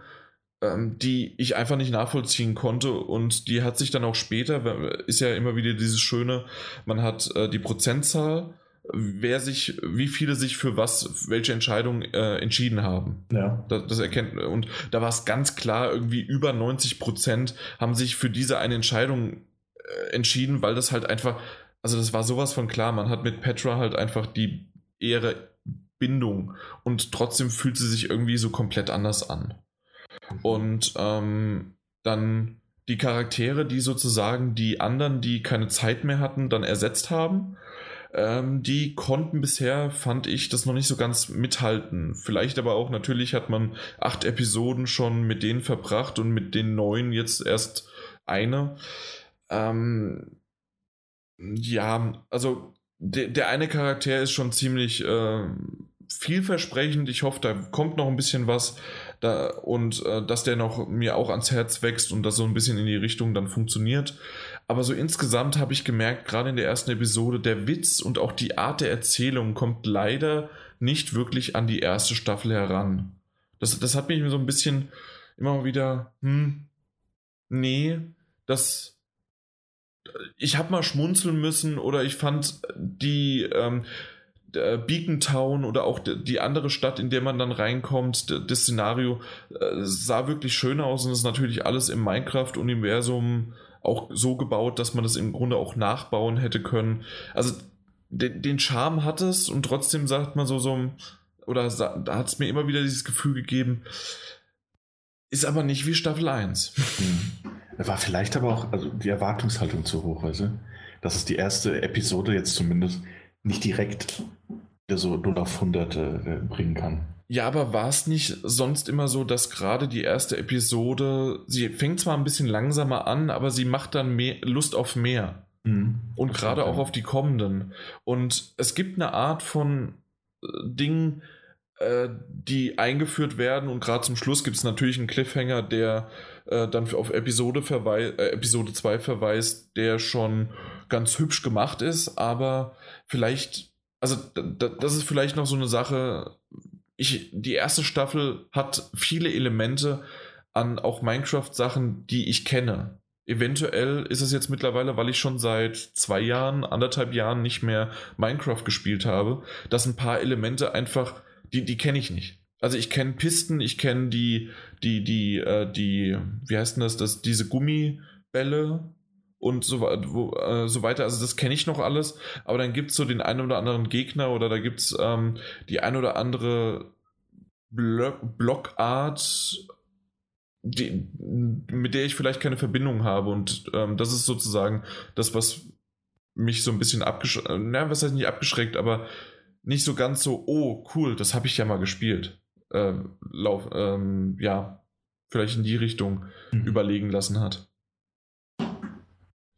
ähm, die ich einfach nicht nachvollziehen konnte und die hat sich dann auch später, ist ja immer wieder dieses Schöne, man hat äh, die Prozentzahl wer sich, wie viele sich für was, welche Entscheidung äh, entschieden haben. Ja. Das, das erkennt und da war es ganz klar, irgendwie über 90 Prozent haben sich für diese eine Entscheidung äh, entschieden, weil das halt einfach, also das war sowas von klar. Man hat mit Petra halt einfach die ehre Bindung und trotzdem fühlt sie sich irgendwie so komplett anders an. Und ähm, dann die Charaktere, die sozusagen die anderen, die keine Zeit mehr hatten, dann ersetzt haben ähm, die konnten bisher, fand ich, das noch nicht so ganz mithalten. Vielleicht aber auch, natürlich hat man acht Episoden schon mit denen verbracht und mit den neuen jetzt erst eine. Ähm, ja, also de der eine Charakter ist schon ziemlich äh, vielversprechend. Ich hoffe, da kommt noch ein bisschen was da, und äh, dass der noch mir auch ans Herz wächst und das so ein bisschen in die Richtung dann funktioniert. Aber so insgesamt habe ich gemerkt, gerade in der ersten Episode, der Witz und auch die Art der Erzählung kommt leider nicht wirklich an die erste Staffel heran. Das, das hat mich so ein bisschen immer mal wieder, hm, nee, das. Ich habe mal schmunzeln müssen oder ich fand die. Ähm, Beacon Town oder auch die andere Stadt, in der man dann reinkommt, das Szenario äh, sah wirklich schön aus und ist natürlich alles im Minecraft-Universum auch so gebaut, dass man das im Grunde auch nachbauen hätte können. Also den, den Charme hat es und trotzdem sagt man so, so oder da hat es mir immer wieder dieses Gefühl gegeben, ist aber nicht wie Staffel 1. Hm. War vielleicht aber auch also die Erwartungshaltung zu hoch, weißt du? Dass es die erste Episode jetzt zumindest nicht direkt so 0 auf 100 äh, bringen kann. Ja, aber war es nicht sonst immer so, dass gerade die erste Episode, sie fängt zwar ein bisschen langsamer an, aber sie macht dann mehr, Lust auf mehr. Mhm. Und gerade auch auf die kommenden. Und es gibt eine Art von äh, Dingen, äh, die eingeführt werden und gerade zum Schluss gibt es natürlich einen Cliffhanger, der äh, dann auf Episode, verwei äh, Episode 2 verweist, der schon ganz hübsch gemacht ist, aber vielleicht, also das ist vielleicht noch so eine Sache, ich, die erste Staffel hat viele Elemente an auch Minecraft-Sachen, die ich kenne. Eventuell ist es jetzt mittlerweile, weil ich schon seit zwei Jahren, anderthalb Jahren nicht mehr Minecraft gespielt habe, dass ein paar Elemente einfach, die, die kenne ich nicht. Also ich kenne Pisten, ich kenne die, die, die, äh, die, wie heißt denn das, das diese Gummibälle, und so, wo, äh, so weiter. Also das kenne ich noch alles, aber dann gibt es so den einen oder anderen Gegner oder da gibt es ähm, die ein oder andere Block Blockart, die, mit der ich vielleicht keine Verbindung habe. Und ähm, das ist sozusagen das, was mich so ein bisschen abgeschreckt, na, was heißt nicht abgeschreckt, aber nicht so ganz so, oh, cool, das habe ich ja mal gespielt. Äh, lauf, ähm, ja, vielleicht in die Richtung mhm. überlegen lassen hat.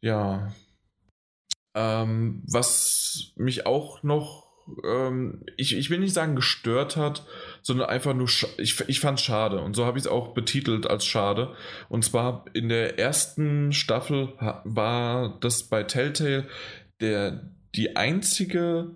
Ja. Ähm, was mich auch noch, ähm, ich, ich will nicht sagen gestört hat, sondern einfach nur, ich, ich fand es schade und so habe ich es auch betitelt als schade. Und zwar in der ersten Staffel war das bei Telltale der, die einzige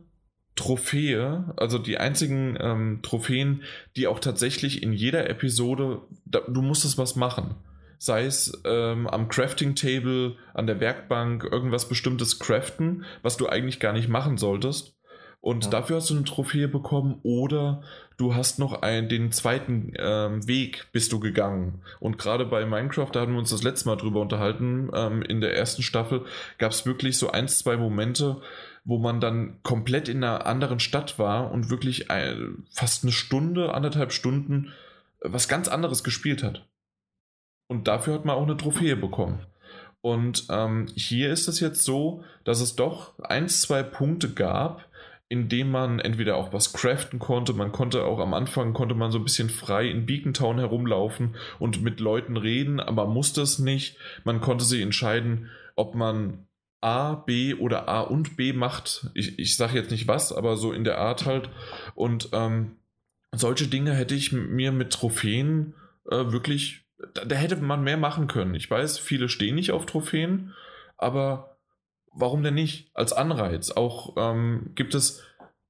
Trophäe, also die einzigen ähm, Trophäen, die auch tatsächlich in jeder Episode, da, du musstest was machen. Sei es ähm, am Crafting Table, an der Werkbank, irgendwas bestimmtes craften, was du eigentlich gar nicht machen solltest. Und ja. dafür hast du eine Trophäe bekommen oder du hast noch einen, den zweiten ähm, Weg bist du gegangen. Und gerade bei Minecraft, da hatten wir uns das letzte Mal drüber unterhalten, ähm, in der ersten Staffel gab es wirklich so ein, zwei Momente, wo man dann komplett in einer anderen Stadt war und wirklich ein, fast eine Stunde, anderthalb Stunden äh, was ganz anderes gespielt hat. Und dafür hat man auch eine Trophäe bekommen. Und ähm, hier ist es jetzt so, dass es doch ein, zwei Punkte gab, in dem man entweder auch was craften konnte, man konnte auch am Anfang konnte man so ein bisschen frei in Beacon Town herumlaufen und mit Leuten reden, aber musste es nicht. Man konnte sich entscheiden, ob man A, B oder A und B macht. Ich, ich sage jetzt nicht was, aber so in der Art halt. Und ähm, solche Dinge hätte ich mir mit Trophäen äh, wirklich, da, da, hätte man mehr machen können. Ich weiß, viele stehen nicht auf Trophäen, aber warum denn nicht? Als Anreiz. Auch ähm, gibt es,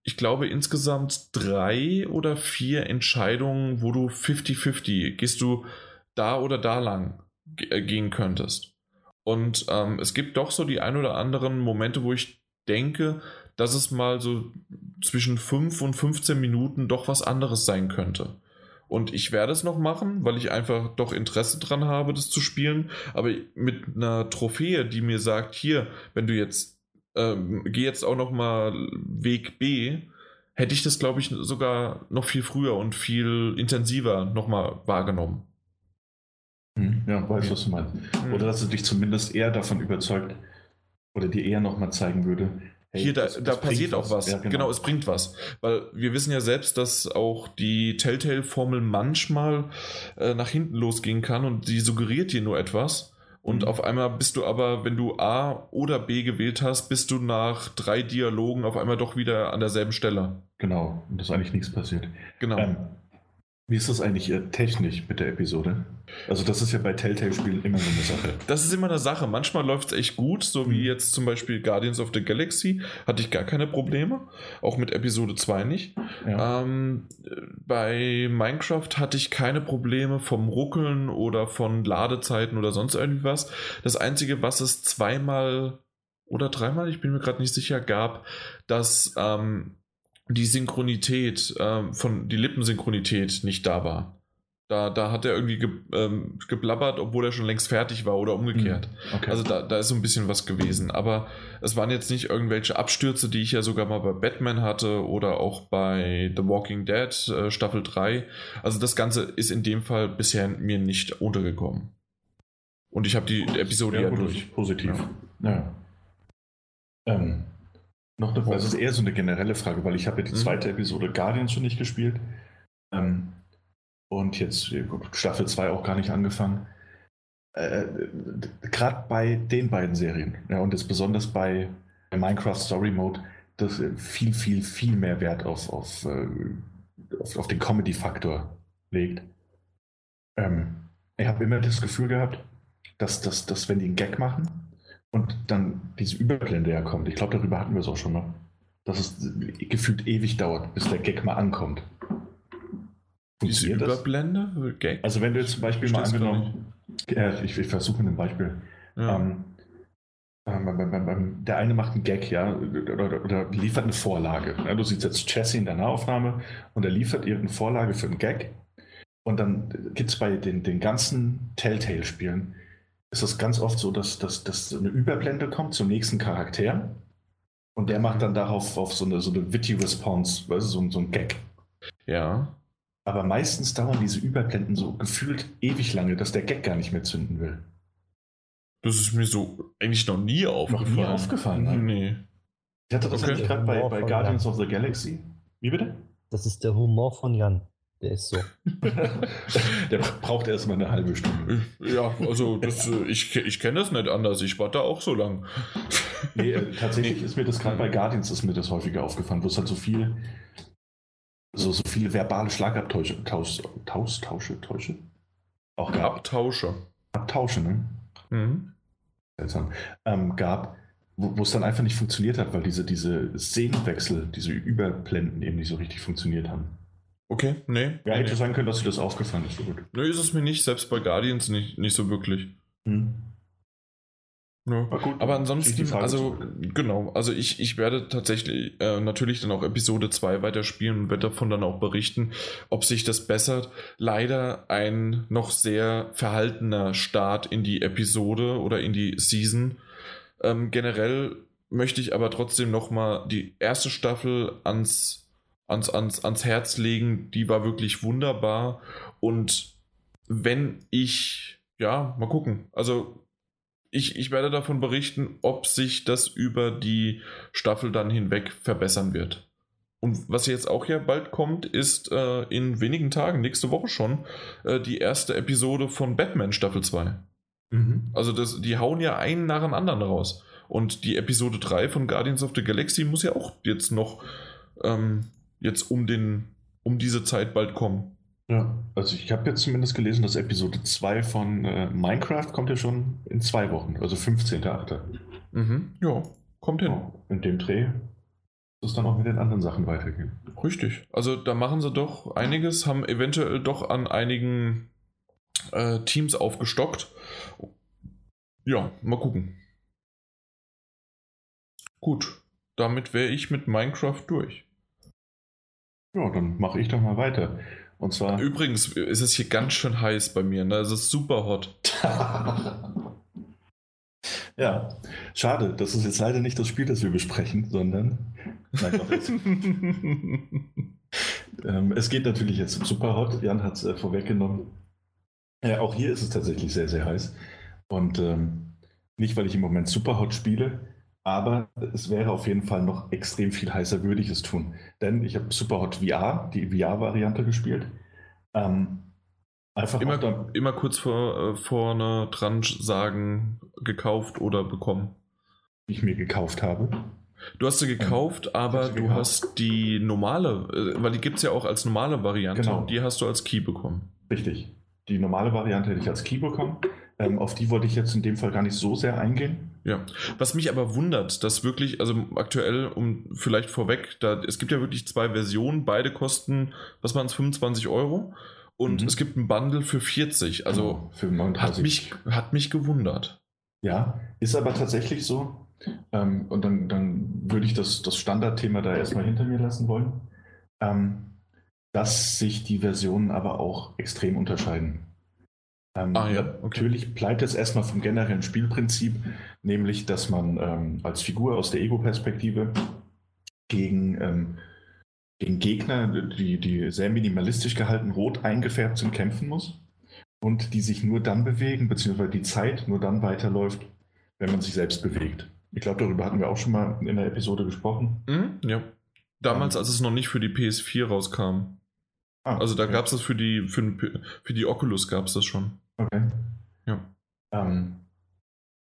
ich glaube, insgesamt drei oder vier Entscheidungen, wo du 50-50, gehst du da oder da lang äh, gehen könntest. Und ähm, es gibt doch so die ein oder anderen Momente, wo ich denke, dass es mal so zwischen 5 und 15 Minuten doch was anderes sein könnte. Und ich werde es noch machen, weil ich einfach doch Interesse dran habe, das zu spielen. Aber mit einer Trophäe, die mir sagt, hier, wenn du jetzt, ähm, geh jetzt auch noch mal Weg B, hätte ich das, glaube ich, sogar noch viel früher und viel intensiver noch mal wahrgenommen. Hm, ja, weiß, was du meinst. Hm. Oder dass es dich zumindest eher davon überzeugt oder dir eher nochmal zeigen würde. Hey, Hier, da, das, da passiert auch was. Ja, genau. genau. es bringt was. Weil wir wissen ja selbst, dass auch die Telltale-Formel manchmal äh, nach hinten losgehen kann und sie suggeriert dir nur etwas. Und mhm. auf einmal bist du aber, wenn du A oder B gewählt hast, bist du nach drei Dialogen auf einmal doch wieder an derselben Stelle. Genau, und dass eigentlich nichts passiert. Genau. Ähm, wie ist das eigentlich äh, technisch mit der Episode? Also das ist ja bei Telltale-Spielen immer so eine Sache. Das ist immer eine Sache. Manchmal läuft es echt gut, so wie mhm. jetzt zum Beispiel Guardians of the Galaxy, hatte ich gar keine Probleme. Auch mit Episode 2 nicht. Ja. Ähm, bei Minecraft hatte ich keine Probleme vom Ruckeln oder von Ladezeiten oder sonst irgendwas. Das Einzige, was es zweimal oder dreimal, ich bin mir gerade nicht sicher, gab, dass ähm, die Synchronität, äh, von die Lippensynchronität nicht da war. Da, da hat er irgendwie ge, ähm, geblabbert, obwohl er schon längst fertig war oder umgekehrt. Hm, okay. Also da, da ist so ein bisschen was gewesen. Aber es waren jetzt nicht irgendwelche Abstürze, die ich ja sogar mal bei Batman hatte oder auch bei The Walking Dead äh, Staffel 3. Also das Ganze ist in dem Fall bisher mir nicht untergekommen. Und ich habe die Episode ja, ja durch. Positiv. Ja. ja. Ähm, noch eine Frage, das ist eher so eine generelle Frage, weil ich habe ja die mhm. zweite Episode Guardians schon nicht gespielt. Ähm, und jetzt Staffel 2 auch gar nicht angefangen. Äh, Gerade bei den beiden Serien, ja, und jetzt besonders bei Minecraft Story Mode, das viel, viel, viel mehr Wert auf, auf, äh, auf, auf den Comedy-Faktor legt. Ähm, ich habe immer das Gefühl gehabt, dass, dass, dass wenn die einen Gag machen, und dann diese Überblende ja kommt. Ich glaube, darüber hatten wir es auch schon mal. Dass es gefühlt ewig dauert, bis der Gag mal ankommt. Diese Überblende? Gag? Also wenn du jetzt zum Beispiel mal angenommen, äh, ich, ich versuche ein Beispiel. Ja. Ähm, ähm, der eine macht einen Gag, ja, oder, oder liefert eine Vorlage. Ja, du siehst jetzt Jesse in der Nahaufnahme und er liefert irgendeine Vorlage für einen Gag. Und dann gibt es bei den, den ganzen Telltale-Spielen ist es ganz oft so, dass, dass, dass eine Überblende kommt zum nächsten Charakter und der macht dann darauf auf so eine, so eine witty Response, weißt du, so, so ein Gag. Ja. Aber meistens dauern diese Überblenden so gefühlt ewig lange, dass der Gag gar nicht mehr zünden will. Das ist mir so eigentlich noch nie aufgefallen. Noch nie aufgefallen, ne? Nee. Ich hatte das Okay. gerade bei, bei Guardians of the Galaxy. Wie bitte? Das ist der Humor von Jan. Der ist so. Der braucht erstmal eine halbe Stunde. Ja, also das, äh, ich, ich kenne das nicht anders. Ich warte auch so lang. Nee, äh, tatsächlich ist mir das gerade bei Guardians ist mir das häufiger aufgefallen, wo es halt so viel, so, so viele verbale Schlagabtausche, Taus, Taus, Tausche, Täusche? Auch gab. Abtausche. Abtausche, ne? Mhm. Seltsam. Ähm, gab, wo wo es dann einfach nicht funktioniert hat, weil diese, diese Szenenwechsel, diese Überblenden eben nicht so richtig funktioniert haben. Okay, nee. Ja, hätte nee. sein können, dass dir das aufgefallen ist. So gut. nee, ist es mir nicht, selbst bei Guardians nicht, nicht so wirklich. Hm. Ja. Aber gut, Aber ansonsten, also genau, also ich, ich werde tatsächlich äh, natürlich dann auch Episode 2 weiterspielen und werde davon dann auch berichten, ob sich das bessert. Leider ein noch sehr verhaltener Start in die Episode oder in die Season. Ähm, generell möchte ich aber trotzdem nochmal die erste Staffel ans, ans, ans, ans Herz legen. Die war wirklich wunderbar. Und wenn ich, ja, mal gucken. Also ich, ich werde davon berichten, ob sich das über die Staffel dann hinweg verbessern wird. Und was jetzt auch ja bald kommt, ist äh, in wenigen Tagen, nächste Woche schon, äh, die erste Episode von Batman Staffel 2. Mhm. Also das, die hauen ja einen nach dem anderen raus. Und die Episode 3 von Guardians of the Galaxy muss ja auch jetzt noch ähm, jetzt um, den, um diese Zeit bald kommen. Ja, also ich habe jetzt zumindest gelesen, dass Episode 2 von äh, Minecraft kommt ja schon in zwei Wochen, also 15.8. Mhm. Ja, kommt hin. Ja, in dem Dreh muss es dann auch mit den anderen Sachen weitergehen. Richtig. Also da machen sie doch einiges, haben eventuell doch an einigen äh, Teams aufgestockt. Ja, mal gucken. Gut, damit wäre ich mit Minecraft durch. Ja, dann mache ich doch mal weiter. Und zwar. Übrigens ist es hier ganz schön heiß bei mir, ne? Es ist super hot. ja, schade, das ist jetzt leider nicht das Spiel, das wir besprechen, sondern. Nein, doch, es, ähm, es geht natürlich jetzt um Superhot. Jan hat es äh, vorweggenommen. Ja, auch hier ist es tatsächlich sehr, sehr heiß. Und ähm, nicht, weil ich im Moment Superhot spiele, aber es wäre auf jeden Fall noch extrem viel heißer, würde ich es tun. Denn ich habe Superhot VR, die VR-Variante gespielt. Ähm, einfach immer, immer kurz vor, äh, vorne dran sagen, gekauft oder bekommen. die ich mir gekauft habe. Du hast sie gekauft, aber sie du gekauft. hast die normale, äh, weil die gibt es ja auch als normale Variante. Genau. Die hast du als Key bekommen. Richtig. Die normale Variante hätte ich als Key bekommen. Ähm, auf die wollte ich jetzt in dem Fall gar nicht so sehr eingehen. Ja. Was mich aber wundert, dass wirklich, also aktuell, um vielleicht vorweg, da, es gibt ja wirklich zwei Versionen, beide kosten, was waren es, 25 Euro. Und Mhm. es gibt ein Bundle für 40. Also Genau, für hat 39. mich, hat mich gewundert. Ja, ist aber tatsächlich so. Ähm, und dann, dann würde ich das, das Standardthema da erstmal hinter mir lassen wollen. Ähm, dass sich die Versionen aber auch extrem unterscheiden. Ähm, Ah, ja, okay. Natürlich bleibt es erstmal vom generellen Spielprinzip, nämlich dass man ähm, als Figur aus der Ego-Perspektive gegen, ähm, gegen Gegner, die, die sehr minimalistisch gehalten, rot eingefärbt sind, kämpfen muss und die sich nur dann bewegen, beziehungsweise die Zeit nur dann weiterläuft, wenn man sich selbst bewegt. Ich glaube, darüber hatten wir auch schon mal in der Episode gesprochen. Mhm, ja. Damals, Ähm. als es noch nicht für die PS4 rauskam. Ah, Also da okay. gab es das für die, für, für die Oculus gab es das schon. Okay. Ja. Ähm,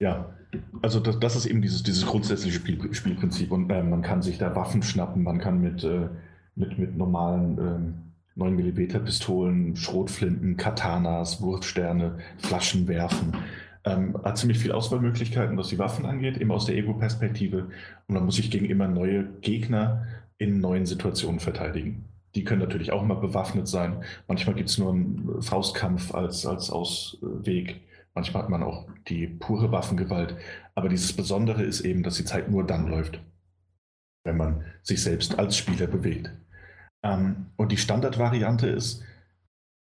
ja, also das, das ist eben dieses, dieses grundsätzliche Spiel, Spielprinzip und äh, man kann sich da Waffen schnappen, man kann mit, äh, mit, mit normalen ähm, 9mm Pistolen, Schrotflinten, Katanas, Wurfsterne, Flaschen werfen. Ähm, hat ziemlich viel Auswahlmöglichkeiten, was die Waffen angeht, eben aus der Ego-Perspektive. Und man muss sich gegen immer neue Gegner in neuen Situationen verteidigen. Die können natürlich auch mal bewaffnet sein. Manchmal gibt es nur einen Faustkampf als, als Ausweg. Manchmal hat man auch die pure Waffengewalt. Aber dieses Besondere ist eben, dass die Zeit nur dann läuft, wenn man sich selbst als Spieler bewegt. Ähm, und die Standardvariante ist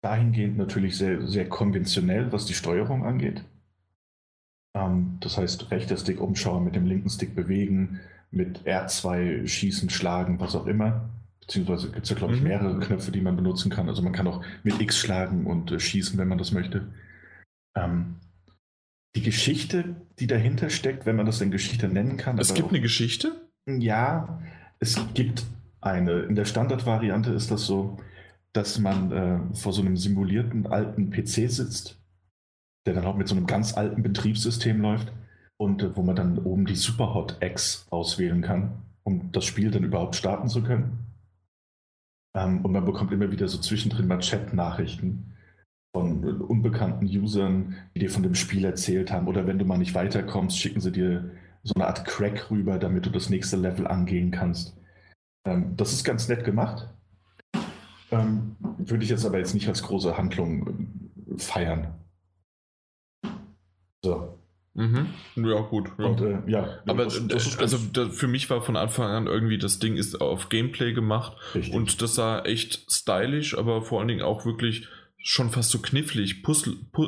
dahingehend natürlich sehr, sehr konventionell, was die Steuerung angeht. Ähm, das heißt, rechter Stick umschauen, mit dem linken Stick bewegen, mit R2 schießen, schlagen, was auch immer. Beziehungsweise gibt es ja, glaube ich, Mhm. mehrere Knöpfe, die man benutzen kann. Also man kann auch mit X schlagen und äh, schießen, wenn man das möchte. Ähm, die Geschichte, die dahinter steckt, wenn man das denn Geschichte nennen kann. Es gibt auch- eine Geschichte? Ja, es gibt eine. In der Standardvariante ist das so, dass man äh, vor so einem simulierten alten PC sitzt, der dann auch mit so einem ganz alten Betriebssystem läuft und äh, wo man dann oben die Superhot X auswählen kann, um das Spiel dann überhaupt starten zu können. Ähm, und man bekommt immer wieder so zwischendrin mal Chat-Nachrichten von unbekannten Usern, die dir von dem Spiel erzählt haben. Oder wenn du mal nicht weiterkommst, schicken sie dir so eine Art Crack rüber, damit du das nächste Level angehen kannst. Ähm, das ist ganz nett gemacht. Ähm, würde ich jetzt aber jetzt nicht als große Handlung äh, feiern. So. Mhm. Ja, gut. Ja. Und, äh, ja aber das, das also da, für mich war von Anfang an irgendwie, das Ding ist auf Gameplay gemacht Richtig. und das sah echt stylisch, aber vor allen Dingen auch wirklich schon fast so knifflig. Puzzle. Pu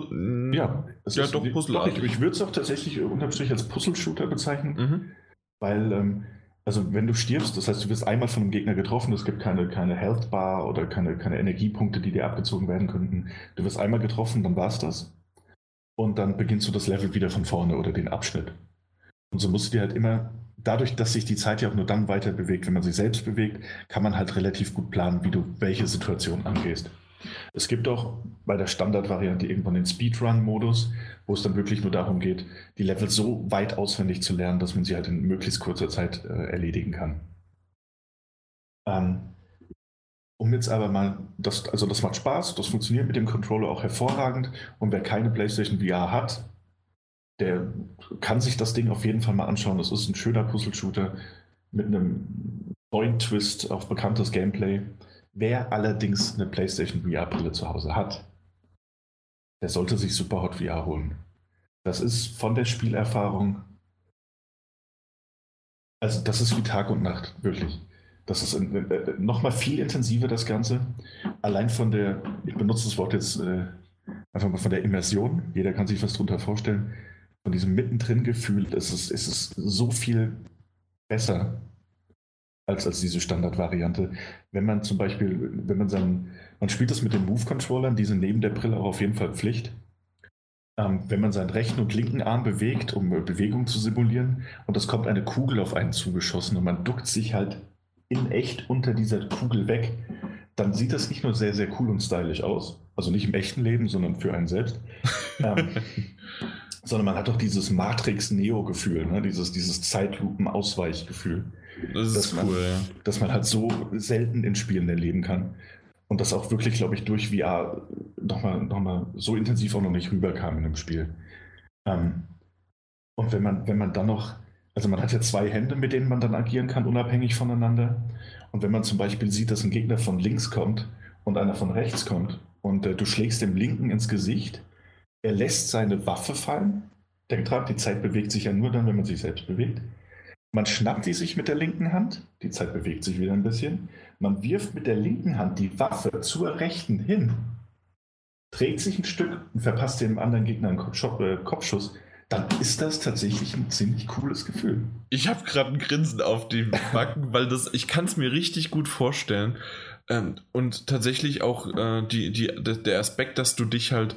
ja, ja doch, Puzzle. Doch, ich, ich würde es auch tatsächlich unterm Strich als Puzzle-Shooter bezeichnen, mhm. weil, ähm, also wenn du stirbst, das heißt, du wirst einmal von einem Gegner getroffen, es gibt keine, keine Health Bar oder keine, keine Energiepunkte, die dir abgezogen werden könnten. Du wirst einmal getroffen, dann war es das. Und dann beginnst du das Level wieder von vorne oder den Abschnitt. Und so musst du dir halt immer, dadurch, dass sich die Zeit ja auch nur dann weiter bewegt, wenn man sich selbst bewegt, kann man halt relativ gut planen, wie du welche Situation angehst. Es gibt auch bei der Standardvariante irgendwann den Speedrun-Modus, wo es dann wirklich nur darum geht, die Level so weit auswendig zu lernen, dass man sie halt in möglichst kurzer Zeit äh, erledigen kann. Ähm, um jetzt aber mal, das, also das macht Spaß, das funktioniert mit dem Controller auch hervorragend und wer keine PlayStation VR hat, der kann sich das Ding auf jeden Fall mal anschauen. Das ist ein schöner Puzzle-Shooter mit einem neuen Twist auf bekanntes Gameplay. Wer allerdings eine PlayStation VR-Brille zu Hause hat, der sollte sich Superhot VR holen. Das ist von der Spielerfahrung. Also, das ist wie Tag und Nacht, wirklich. Das ist äh, nochmal viel intensiver, das Ganze. Allein von der, ich benutze das Wort jetzt äh, einfach mal von der Immersion. Jeder kann sich was darunter vorstellen. Von diesem Mittendrin-Gefühl ist es, ist es so viel besser als, als diese Standardvariante. Wenn man zum Beispiel, wenn man sein, man spielt das mit den Move-Controllern, die sind neben der Brille auch auf jeden Fall Pflicht. Ähm, wenn man seinen rechten und linken Arm bewegt, um äh, Bewegung zu simulieren, und es kommt eine Kugel auf einen zugeschossen und man duckt sich halt in echt unter dieser Kugel weg, dann sieht das nicht nur sehr, sehr cool und stylisch aus, also nicht im echten Leben, sondern für einen selbst, ähm, sondern man hat auch dieses Matrix-Neo-Gefühl, ne? dieses, dieses Zeitlupen-Ausweichgefühl. Das ist cool, man, ja. Dass man halt so selten in Spielen erleben kann. Und das auch wirklich, glaube ich, durch VR nochmal noch mal so intensiv auch noch nicht rüberkam in dem Spiel. Ähm, und wenn man, wenn man dann noch, also man hat ja zwei Hände, mit denen man dann agieren kann, unabhängig voneinander. Und wenn man zum Beispiel sieht, dass ein Gegner von links kommt und einer von rechts kommt und äh, du schlägst dem Linken ins Gesicht, er lässt seine Waffe fallen. Denkt dran, die Zeit bewegt sich ja nur dann, wenn man sich selbst bewegt. Man schnappt die sich mit der linken Hand, die Zeit bewegt sich wieder ein bisschen. Man wirft mit der linken Hand die Waffe zur rechten hin, trägt sich ein Stück und verpasst dem anderen Gegner einen äh, Kopfschuss. Dann ist das tatsächlich ein ziemlich cooles Gefühl. Ich habe gerade ein Grinsen auf die Backen, weil das, ich kann es mir richtig gut vorstellen. Ähm, und tatsächlich auch äh, die, die, der Aspekt, dass du dich halt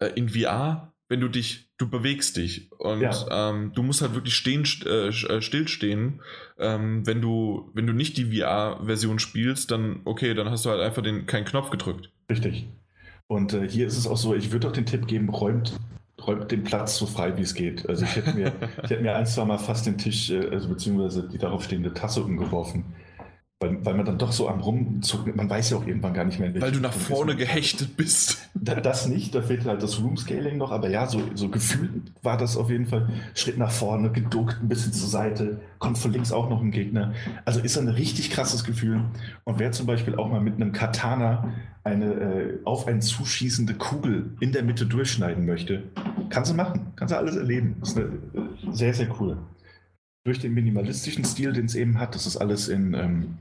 äh, in VR wenn du dich, du bewegst dich und ja. ähm, du musst halt wirklich stehen, äh, stillstehen. Ähm, wenn du, wenn du nicht die VR-Version spielst, dann okay, dann hast du halt einfach den, keinen Knopf gedrückt. Richtig. Und hier ist es auch so, ich würde auch den Tipp geben, räumt, räumt den Platz so frei wie es geht. Also ich hätte mir, ich hätte mir ein, zwei Mal fast den Tisch, äh, also beziehungsweise die darauf stehende Tasse umgeworfen. Weil, weil man dann doch so am Rumzucken, man weiß ja auch irgendwann gar nicht mehr, in Weil du nach vorne ist. gehechtet bist. Das nicht, da fehlt halt das Room-Scaling noch, aber ja, so, so gefühlt war das auf jeden Fall Schritt nach vorne, geduckt, ein bisschen zur Seite, kommt von links auch noch ein Gegner. Also ist ein richtig krasses Gefühl. Und wer zum Beispiel auch mal mit einem Katana eine äh, auf einen zuschießende Kugel in der Mitte durchschneiden möchte, kann sie machen, kann sie alles erleben. Das ist eine, äh, sehr, sehr cool durch den minimalistischen Stil, den es eben hat, das ist alles in, ähm,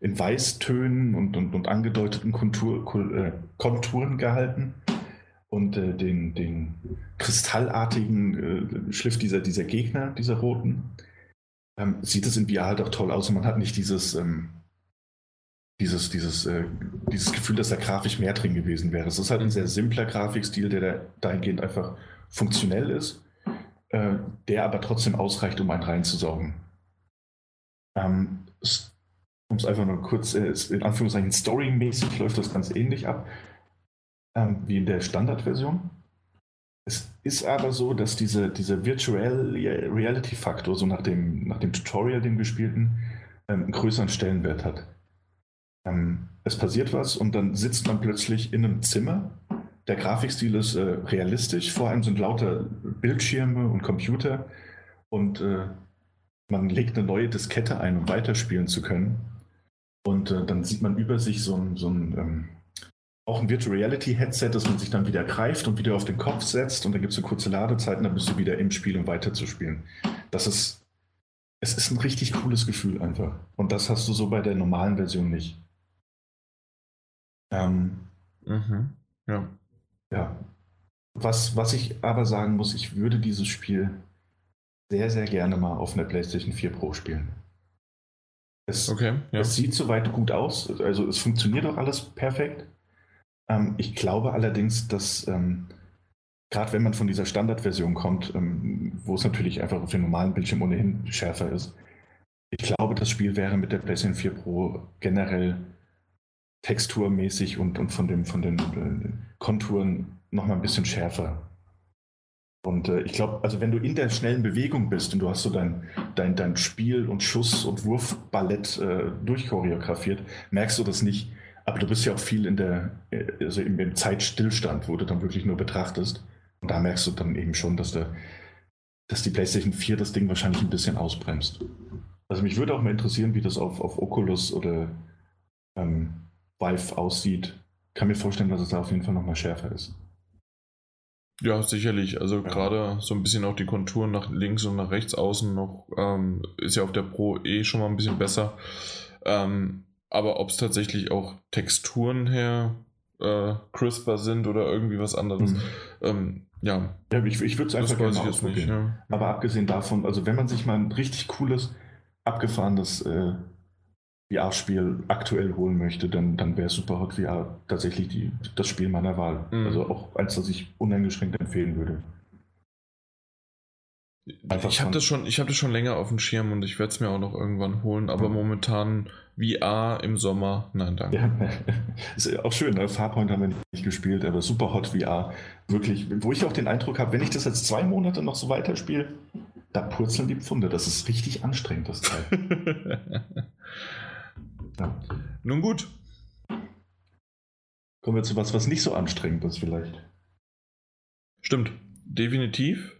in Weißtönen und, und, und angedeuteten Kontur, äh, Konturen gehalten. Und äh, den, den kristallartigen äh, Schliff dieser, dieser Gegner, dieser roten, ähm, sieht es in VR halt auch toll aus. Und man hat nicht dieses, ähm, dieses, dieses, äh, dieses Gefühl, dass da grafisch mehr drin gewesen wäre. Es ist halt ein sehr simpler Grafikstil, der da dahingehend einfach funktionell ist äh, der aber trotzdem ausreicht, um einen reinzusaugen. Ähm, um es einfach nur kurz, äh, in Anführungszeichen storymäßig läuft das ganz ähnlich ab ähm, wie in der Standardversion. Es ist aber so, dass diese, dieser Virtual Reality Faktor, so nach dem, nach dem Tutorial, dem gespielten, ähm, einen größeren Stellenwert hat. Ähm, es passiert was und dann sitzt man plötzlich in einem Zimmer. Der Grafikstil ist äh, realistisch, vor allem sind lauter Bildschirme und Computer und äh, man legt eine neue Diskette ein, um weiterspielen zu können. Und äh, dann sieht man über sich so ein, so ein ähm, auch ein Virtual Reality Headset, das man sich dann wieder greift und wieder auf den Kopf setzt und dann gibt es eine kurze Ladezeit und dann bist du wieder im Spiel, um weiterzuspielen. Das ist, es ist ein richtig cooles Gefühl einfach. Und das hast du so bei der normalen Version nicht. Ähm, mhm. Ja. Ja. Was, was ich aber sagen muss, ich würde dieses Spiel sehr, sehr gerne mal auf einer PlayStation 4 Pro spielen. Es, okay, ja. es sieht soweit gut aus, also es funktioniert auch alles perfekt. Ähm, ich glaube allerdings, dass ähm, gerade wenn man von dieser Standardversion kommt, ähm, wo es natürlich einfach auf dem normalen Bildschirm ohnehin schärfer ist, ich glaube, das Spiel wäre mit der PlayStation 4 Pro generell texturmäßig und, und von, dem, von den äh, Konturen nochmal ein bisschen schärfer. Und äh, ich glaube, also wenn du in der schnellen Bewegung bist und du hast so dein, dein, dein Spiel- und Schuss- und Wurfballett äh, durchchoreografiert, merkst du das nicht. Aber du bist ja auch viel in der, äh, also im, im Zeitstillstand, wo du dann wirklich nur betrachtest. Und da merkst du dann eben schon, dass, der, dass die PlayStation 4 das Ding wahrscheinlich ein bisschen ausbremst. Also mich würde auch mal interessieren, wie das auf, auf Oculus oder ähm, Vive aussieht. Kann mir vorstellen, dass es da auf jeden Fall nochmal schärfer ist. Ja, sicherlich. Also ja. gerade so ein bisschen auch die Konturen nach links und nach rechts außen noch ähm, ist ja auf der Pro eh schon mal ein bisschen besser. Ähm, aber ob es tatsächlich auch Texturen her äh, crisper sind oder irgendwie was anderes, mhm. ähm, ja. ja. Ich, ich würde es einfach gerne ausprobieren. Nicht, ja. Aber abgesehen davon, also wenn man sich mal ein richtig cooles, abgefahrenes äh, VR-Spiel aktuell holen möchte, dann, dann wäre Superhot VR tatsächlich die, das Spiel meiner Wahl. Mhm. Also auch eins, das ich uneingeschränkt empfehlen würde. Einfach ich habe das, schon, hab das schon länger auf dem Schirm und ich werde es mir auch noch irgendwann holen, aber mhm. momentan VR im Sommer, nein, danke. Ja, ist auch schön, ne? Farpoint haben wir nicht gespielt, aber Superhot VR, wirklich, wo ich auch den Eindruck habe, wenn ich das jetzt zwei Monate noch so weiterspiele, da purzeln die Pfunde, das ist richtig anstrengend, das Teil. Ja. Nun gut. Kommen wir zu was, was nicht so anstrengend ist vielleicht. Stimmt, definitiv.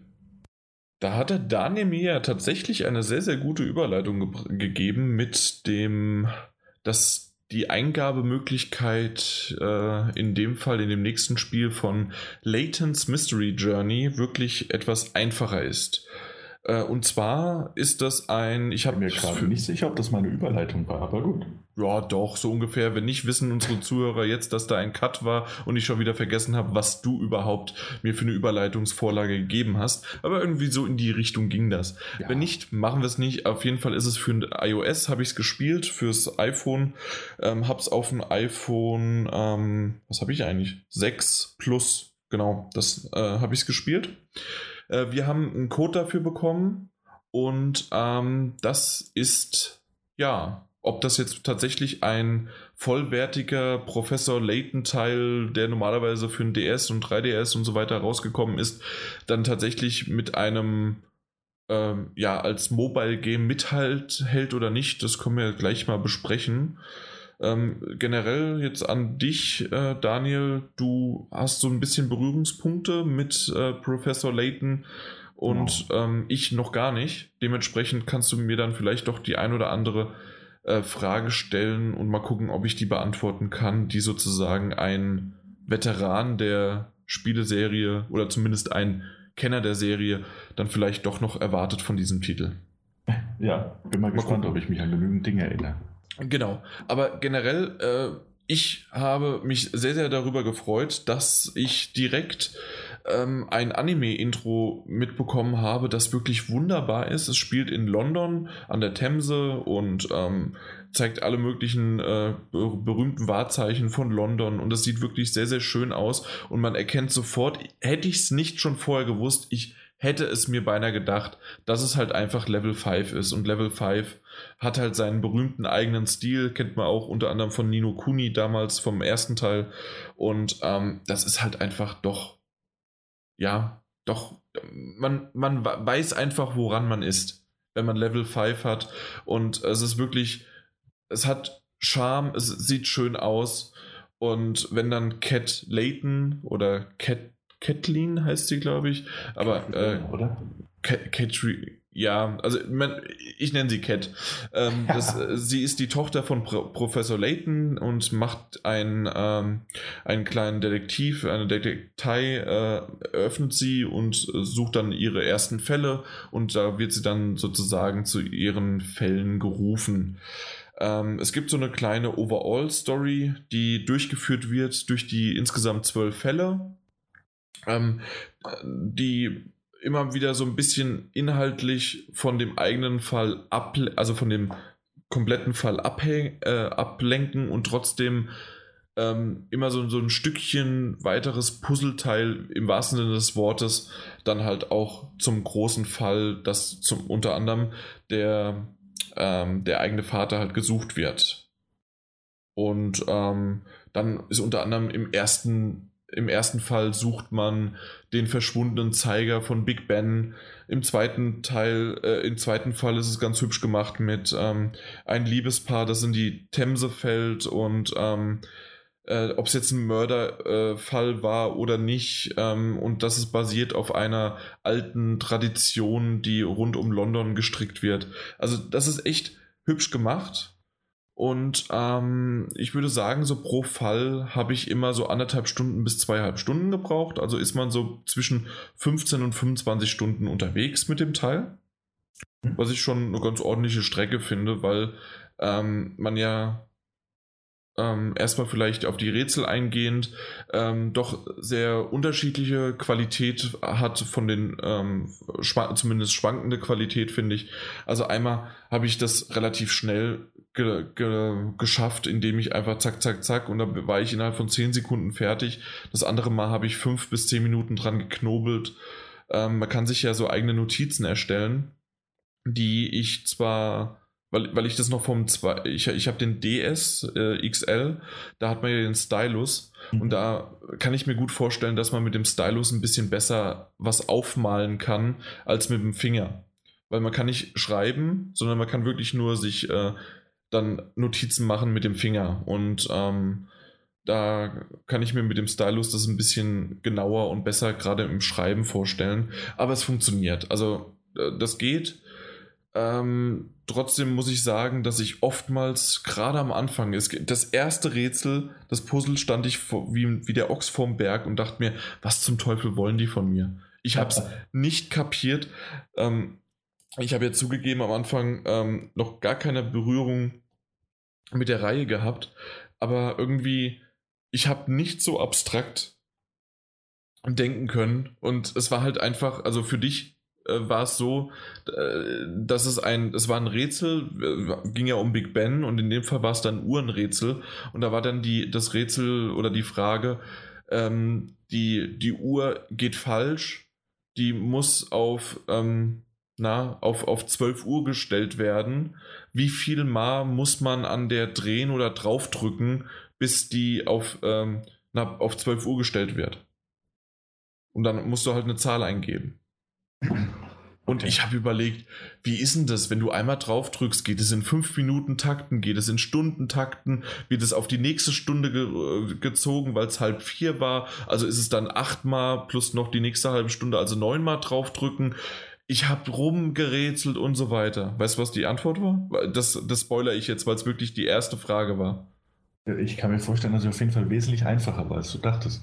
Da hat der Daniel mir ja tatsächlich eine sehr, sehr gute Überleitung ge gegeben mit dem, dass die Eingabemöglichkeit äh, in dem Fall in dem nächsten Spiel von Layton's Mystery Journey wirklich etwas einfacher ist. Äh, und zwar ist das ein. Ich habe mir gerade nicht sicher, ob das meine Überleitung war, aber gut. Ja, doch, so ungefähr. Wenn nicht, wissen unsere Zuhörer jetzt, dass da ein Cut war und ich schon wieder vergessen habe, was du überhaupt mir für eine Überleitungsvorlage gegeben hast. Aber irgendwie so in die Richtung ging das. Ja. Wenn nicht, machen wir es nicht. Auf jeden Fall ist es für ein iOS, habe ich es gespielt, fürs iPhone. Ähm, habe es auf dem iPhone, ähm, was habe ich eigentlich? 6 Plus, genau, das äh, habe ich es gespielt. Äh, wir haben einen Code dafür bekommen und ähm, das ist, ja, ob das jetzt tatsächlich ein vollwertiger Professor Layton-Teil, der normalerweise für ein DS und 3DS und so weiter rausgekommen ist, dann tatsächlich mit einem ähm, ja als Mobile Game mithalt hält oder nicht, das können wir gleich mal besprechen. Ähm, generell jetzt an dich, äh, Daniel, du hast so ein bisschen Berührungspunkte mit äh, Professor Layton und genau. ähm, ich noch gar nicht. Dementsprechend kannst du mir dann vielleicht doch die ein oder andere äh, Frage stellen und mal gucken, ob ich die beantworten kann, die sozusagen ein Veteran der Spieleserie oder zumindest ein Kenner der Serie dann vielleicht doch noch erwartet von diesem Titel. Ja, bin mal, mal gespannt, gucken. ob ich mich an genügend Dinge erinnere. Genau, aber generell, äh, ich habe mich sehr, sehr darüber gefreut, dass ich direkt ähm, ein Anime-Intro mitbekommen habe, das wirklich wunderbar ist. Es spielt in London an der Themse und ähm, zeigt alle möglichen äh, berühmten Wahrzeichen von London und es sieht wirklich sehr, sehr schön aus und man erkennt sofort, hätte ich es nicht schon vorher gewusst, ich hätte es mir beinahe gedacht, dass es halt einfach Level 5 ist. Und Level 5 hat halt seinen berühmten eigenen Stil, kennt man auch unter anderem von Nino Kuni damals vom ersten Teil. Und ähm, das ist halt einfach doch, ja, doch, man, man weiß einfach, woran man ist, wenn man Level 5 hat. Und es ist wirklich, es hat Charme, es sieht schön aus. Und wenn dann Cat Layton oder Cat Kathleen heißt sie, glaube ich. Aber äh, oder? Catry, ja, also ich nenne sie Cat. Ähm, das, sie ist die Tochter von Pro Professor Layton und macht ein, ähm, einen kleinen Detektiv, eine Detektei äh, öffnet sie und sucht dann ihre ersten Fälle und da wird sie dann sozusagen zu ihren Fällen gerufen. Ähm, es gibt so eine kleine Overall-Story, die durchgeführt wird durch die insgesamt zwölf Fälle, ähm, die immer wieder so ein bisschen inhaltlich von dem eigenen Fall ab, also von dem kompletten Fall abhäng, äh, ablenken und trotzdem ähm, immer so, so ein Stückchen weiteres Puzzleteil im wahrsten Sinne des Wortes dann halt auch zum großen Fall, dass zum unter anderem der ähm, der eigene Vater halt gesucht wird. Und ähm, dann ist unter anderem im ersten, im ersten Fall sucht man den verschwundenen Zeiger von Big Ben. Im zweiten Teil, äh, im zweiten Fall ist es ganz hübsch gemacht mit ähm, ein Liebespaar, das in die Themse fällt und ähm, äh, ob es jetzt ein Mörderfall äh, war oder nicht. Ähm, und das ist basiert auf einer alten Tradition, die rund um London gestrickt wird. Also das ist echt hübsch gemacht. Und ähm, ich würde sagen, so pro Fall habe ich immer so anderthalb Stunden bis zweieinhalb Stunden gebraucht. Also ist man so zwischen 15 und 25 Stunden unterwegs mit dem Teil. Mhm. Was ich schon eine ganz ordentliche Strecke finde, weil ähm, man ja ähm, erstmal vielleicht auf die Rätsel eingehend, ähm, doch sehr unterschiedliche Qualität hat von den, ähm, schwa zumindest schwankende Qualität, finde ich. Also einmal habe ich das relativ schnell ge ge geschafft, indem ich einfach zack, zack, zack und da war ich innerhalb von 10 Sekunden fertig. Das andere Mal habe ich fünf bis zehn Minuten dran geknobelt. Ähm, man kann sich ja so eigene Notizen erstellen, die ich zwar weil, weil ich das noch vom zwei, ich, ich habe den DS äh, XL, da hat man ja den Stylus mhm. und da kann ich mir gut vorstellen, dass man mit dem Stylus ein bisschen besser was aufmalen kann als mit dem Finger. Weil man kann nicht schreiben, sondern man kann wirklich nur sich äh, dann Notizen machen mit dem Finger und ähm, da kann ich mir mit dem Stylus das ein bisschen genauer und besser gerade im Schreiben vorstellen. Aber es funktioniert. Also das geht. Ähm, trotzdem muss ich sagen, dass ich oftmals, gerade am Anfang, das erste Rätsel, das Puzzle, stand ich vor, wie, wie der Ochs vorm Berg und dachte mir, was zum Teufel wollen die von mir? Ich habe es nicht kapiert. Ähm, ich habe ja zugegeben am Anfang ähm, noch gar keine Berührung mit der Reihe gehabt, aber irgendwie, ich habe nicht so abstrakt denken können und es war halt einfach, also für dich äh, war es so, äh, dass es ein, es war ein Rätsel, äh, ging ja um Big Ben und in dem Fall war es dann Uhrenrätsel und da war dann die, das Rätsel oder die Frage, ähm, die, die Uhr geht falsch, die muss auf, ähm, na, auf, auf 12 Uhr gestellt werden. Wie viel Mal muss man an der drehen oder draufdrücken, bis die auf, ähm, na, auf 12 Uhr gestellt wird? Und dann musst du halt eine Zahl eingeben. Und ich habe überlegt, wie ist denn das, wenn du einmal drauf drückst, geht es in fünf Minuten Takten, geht es in Stundentakten, wird es auf die nächste Stunde ge äh, gezogen, weil es halb vier war, also ist es dann achtmal plus noch die nächste halbe Stunde, also neunmal draufdrücken. Ich habe rumgerätselt und so weiter. Weißt du, was die Antwort war? Das, das spoiler ich jetzt, weil es wirklich die erste Frage war. Ich kann mir vorstellen, dass es auf jeden Fall wesentlich einfacher war, als du dachtest.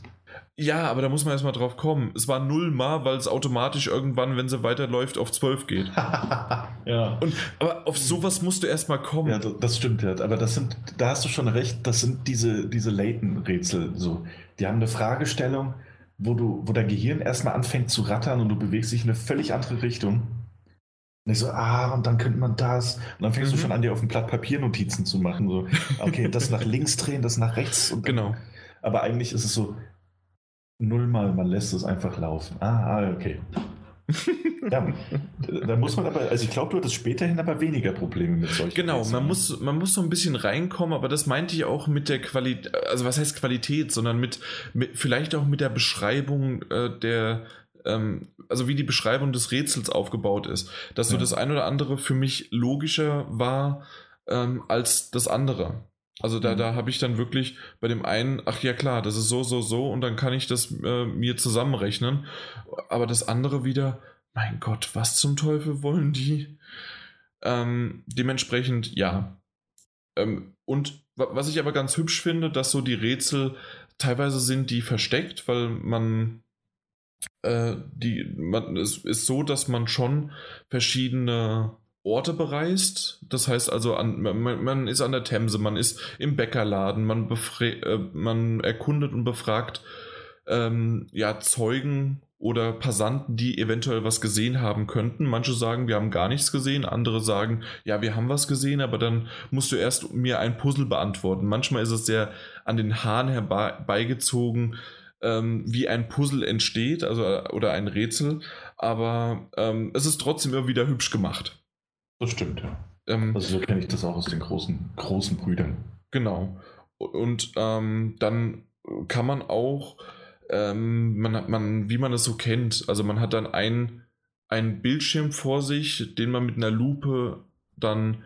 Ja, aber da muss man erstmal drauf kommen. Es war null Mal, weil es automatisch irgendwann, wenn sie weiterläuft, auf 12 geht. ja. Und, aber auf sowas musst du erstmal kommen. Ja, das stimmt ja. Aber das sind, da hast du schon recht, das sind diese, diese Layton-Rätsel. So. Die haben eine Fragestellung, wo, du, wo dein Gehirn erstmal anfängt zu rattern und du bewegst dich in eine völlig andere Richtung. Und ich so, ah, und dann könnte man das. Und dann fängst mhm. du schon an, dir auf dem Blatt Papier Notizen zu machen. So, okay, das nach links drehen, das nach rechts. Und dann, genau. Aber eigentlich ist es so, nullmal, man lässt es einfach laufen. Ah, ah, okay. Ja, da muss man aber, also ich glaube, du hattest späterhin aber weniger Probleme mit solchen. Genau, man muss, man muss so ein bisschen reinkommen, aber das meinte ich auch mit der Qualität, also was heißt Qualität, sondern mit, mit vielleicht auch mit der Beschreibung äh, der, ähm, also wie die Beschreibung des Rätsels aufgebaut ist. Dass so Ja. das ein oder andere für mich logischer war ähm, als das andere. Also da, Mhm. da habe ich dann wirklich bei dem einen, ach ja klar, das ist so, so, so und dann kann ich das äh, mir zusammenrechnen. Aber das andere wieder, mein Gott, was zum Teufel wollen die? Ähm, dementsprechend ja. Ähm, und wa- was ich aber ganz hübsch finde, dass so die Rätsel teilweise sind die versteckt, weil man äh, die man es ist so, dass man schon verschiedene Orte bereist. Das heißt also, an, man, man ist an der Themse, man ist im Bäckerladen, man, äh, man erkundet und befragt ähm, ja, Zeugen oder Passanten, die eventuell was gesehen haben könnten. Manche sagen, wir haben gar nichts gesehen, andere sagen, ja, wir haben was gesehen, aber dann musst du erst mir ein Puzzle beantworten. Manchmal ist es sehr an den Haaren herbeigezogen, ähm, wie ein Puzzle entsteht, also oder ein Rätsel, aber ähm, es ist trotzdem immer wieder hübsch gemacht. Das stimmt, ja. Ähm, Also so kenne ich das auch aus den großen, großen Brüdern. Genau. Und ähm, dann kann man auch, ähm, man hat, man, wie man es so kennt, also man hat dann ein, einen Bildschirm vor sich, den man mit einer Lupe dann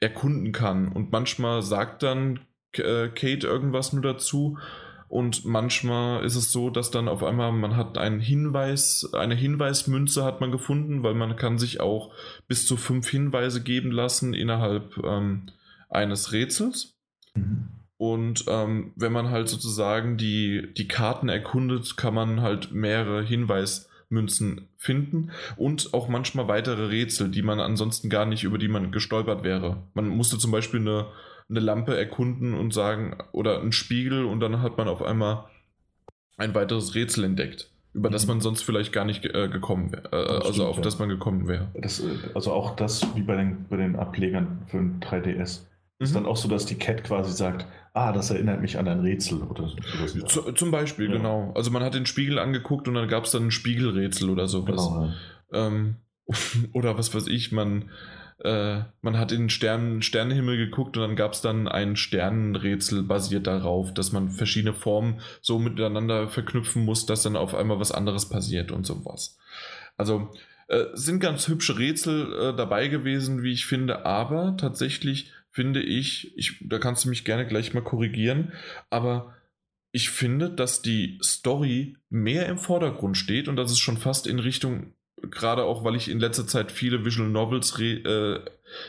erkunden kann. Und manchmal sagt dann äh, Kate irgendwas nur dazu. Und manchmal ist es so, dass dann auf einmal man hat einen Hinweis, eine Hinweismünze hat man gefunden, weil man kann sich auch bis zu fünf Hinweise geben lassen innerhalb ähm, eines Rätsels. Mhm. Und ähm, wenn man halt sozusagen die, die Karten erkundet, kann man halt mehrere Hinweismünzen finden und auch manchmal weitere Rätsel, die man ansonsten gar nicht, über die man gestolpert wäre. Man musste zum Beispiel eine, eine Lampe erkunden und sagen, oder einen Spiegel und dann hat man auf einmal ein weiteres Rätsel entdeckt, über das Mhm. man sonst vielleicht gar nicht äh, gekommen wäre, äh, Das also stimmt, auf ja. das man gekommen wäre. Das, äh, also auch das, wie bei den, bei den Ablegern für ein 3DS, ist Mhm. dann auch so, dass die Cat quasi sagt, ah, das erinnert mich an ein Rätsel oder sowas. Zu, zum Beispiel, Ja. genau. Also man hat den Spiegel angeguckt und dann gab es dann ein Spiegelrätsel oder sowas. Genau, ja. Ähm, oder was weiß ich, man, äh, man hat in den Stern, Sternenhimmel geguckt und dann gab es dann ein Sternenrätsel basiert darauf, dass man verschiedene Formen so miteinander verknüpfen muss, dass dann auf einmal was anderes passiert und sowas. Also äh, sind ganz hübsche Rätsel äh, dabei gewesen, wie ich finde, aber tatsächlich finde ich, ich, da kannst du mich gerne gleich mal korrigieren, aber ich finde, dass die Story mehr im Vordergrund steht und dass es schon fast in Richtung, gerade auch weil ich in letzter Zeit viele Visual Novels äh,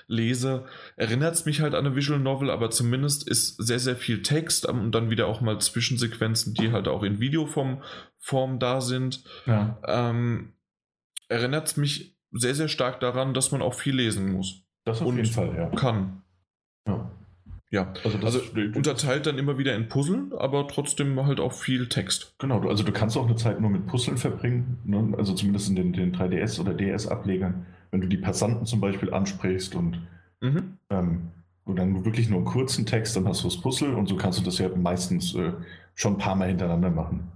lese, erinnert es mich halt an eine Visual Novel, aber zumindest ist sehr, sehr viel Text und dann wieder auch mal Zwischensequenzen, die halt auch in Videoform Form da sind. Ja. Ähm, erinnert es mich sehr, sehr stark daran, dass man auch viel lesen muss. Das auf Und jeden Fall, ja. Kann. ja. Ja. Also, das, Also unterteilt dann immer wieder in Puzzle, aber trotzdem halt auch viel Text. genau, also du kannst auch eine Zeit nur mit Puzzeln verbringen, ne? also zumindest in den, den 3DS- oder DS-Ablegern, wenn du die Passanten zum Beispiel ansprichst und Mhm. ähm, und dann wirklich nur einen kurzen Text, dann hast du das Puzzle und so kannst du das ja meistens äh, schon ein paar Mal hintereinander machen.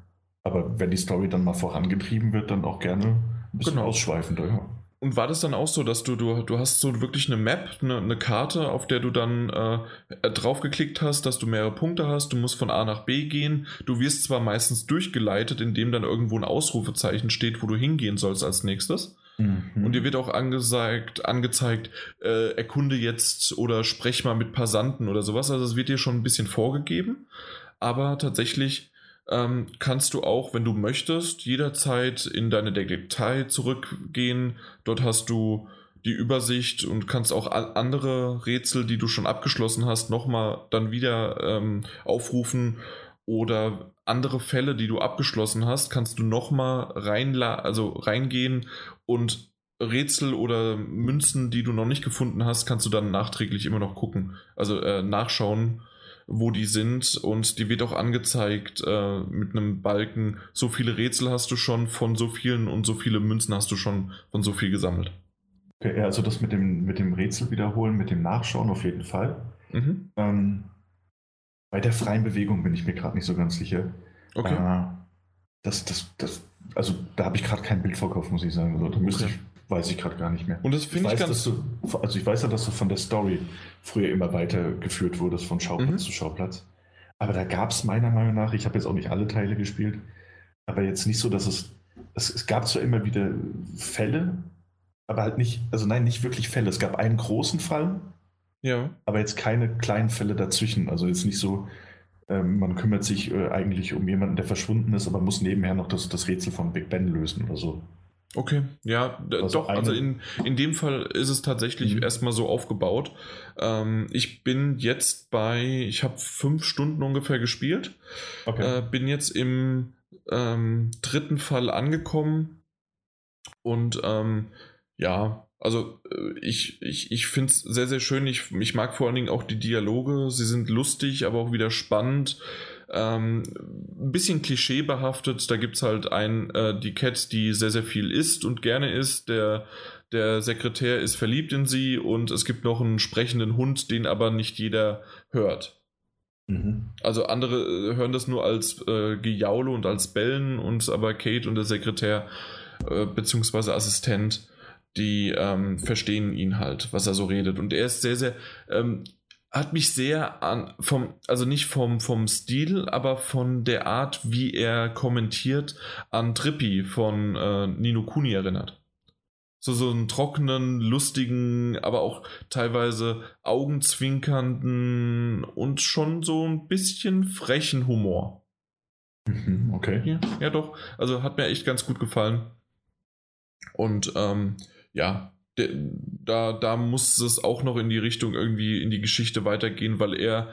Aber wenn die Story dann mal vorangetrieben wird, dann auch gerne ein bisschen Genau. ausschweifender. Ja. Und war das dann auch so, dass du, du, du hast so wirklich eine Map, eine, eine Karte, auf der du dann äh, draufgeklickt hast, dass du mehrere Punkte hast, du musst von A nach B gehen. Du wirst zwar meistens durchgeleitet, indem dann irgendwo ein Ausrufezeichen steht, wo du hingehen sollst als nächstes. Mhm. Und dir wird auch angezeigt, angezeigt äh, erkunde jetzt oder sprech mal mit Passanten oder sowas. Also es wird dir schon ein bisschen vorgegeben. Aber tatsächlich ähm, kannst du auch, wenn du möchtest, jederzeit in deine Datei zurückgehen. Dort hast du die Übersicht und kannst auch andere Rätsel, die du schon abgeschlossen hast, nochmal dann wieder ähm, aufrufen. Oder andere Fälle, die du abgeschlossen hast, kannst du nochmal also reingehen und Rätsel oder Münzen, die du noch nicht gefunden hast, kannst du dann nachträglich immer noch gucken, also äh, nachschauen, wo die sind und die wird auch angezeigt äh, mit einem Balken, so viele Rätsel hast du schon von so vielen und so viele Münzen hast du schon von so viel gesammelt. Okay, also das mit dem, mit dem Rätsel wiederholen, mit dem Nachschauen auf jeden Fall. Mhm. Ähm, bei der freien Bewegung bin ich mir gerade nicht so ganz sicher. Okay. Äh, das, das, das also da habe ich gerade kein Bild vor muss ich sagen. Also, da müsste Okay. ich, weiß ich gerade gar nicht mehr. Und das finde ich, weiß, ganz. du, also ich weiß ja, dass du von der Story früher immer weitergeführt wurdest von Schauplatz Mhm. zu Schauplatz. Aber da gab es meiner Meinung nach, ich habe jetzt auch nicht alle Teile gespielt, aber jetzt nicht so, dass es, es, es gab zwar immer wieder Fälle, aber halt nicht, also nein, nicht wirklich Fälle. Es gab einen großen Fall, Ja. aber jetzt keine kleinen Fälle dazwischen. Also jetzt nicht so, ähm, man kümmert sich äh, eigentlich um jemanden, der verschwunden ist, aber muss nebenher noch das, das Rätsel von Big Ben lösen oder so. Okay, ja, Also doch, also in, in dem Fall ist es tatsächlich Mhm. erstmal so aufgebaut. Ähm, ich bin jetzt bei, ich habe fünf Stunden ungefähr gespielt, äh, bin jetzt im ähm, dritten Fall angekommen und ähm, ja, also äh, ich, ich, ich finde es sehr, sehr schön. Ich, ich mag vor allen Dingen auch die Dialoge. Sie sind lustig, aber auch wieder spannend. Ähm, ein bisschen klischeebehaftet. Da gibt es halt ein, äh, die Cat, die sehr, sehr viel isst und gerne isst. Der, der Sekretär ist verliebt in sie und es gibt noch einen sprechenden Hund, den aber nicht jeder hört. Mhm. Also andere äh, hören das nur als äh, Gejaule und als Bellen und aber Kate und der Sekretär äh, beziehungsweise Assistent, die ähm, verstehen ihn halt, was er so redet. Und er ist sehr, sehr, ähm, hat mich sehr an, vom, also nicht vom, vom Stil, aber von der Art, wie er kommentiert, an Trippi von äh, Nino Kuni erinnert. So, so einen trockenen, lustigen, aber auch teilweise augenzwinkernden und schon so ein bisschen frechen Humor. Mhm. Okay. Ja, ja doch. Also hat mir echt ganz gut gefallen. Und ähm, ja, da, da muss es auch noch in die Richtung irgendwie in die Geschichte weitergehen, weil er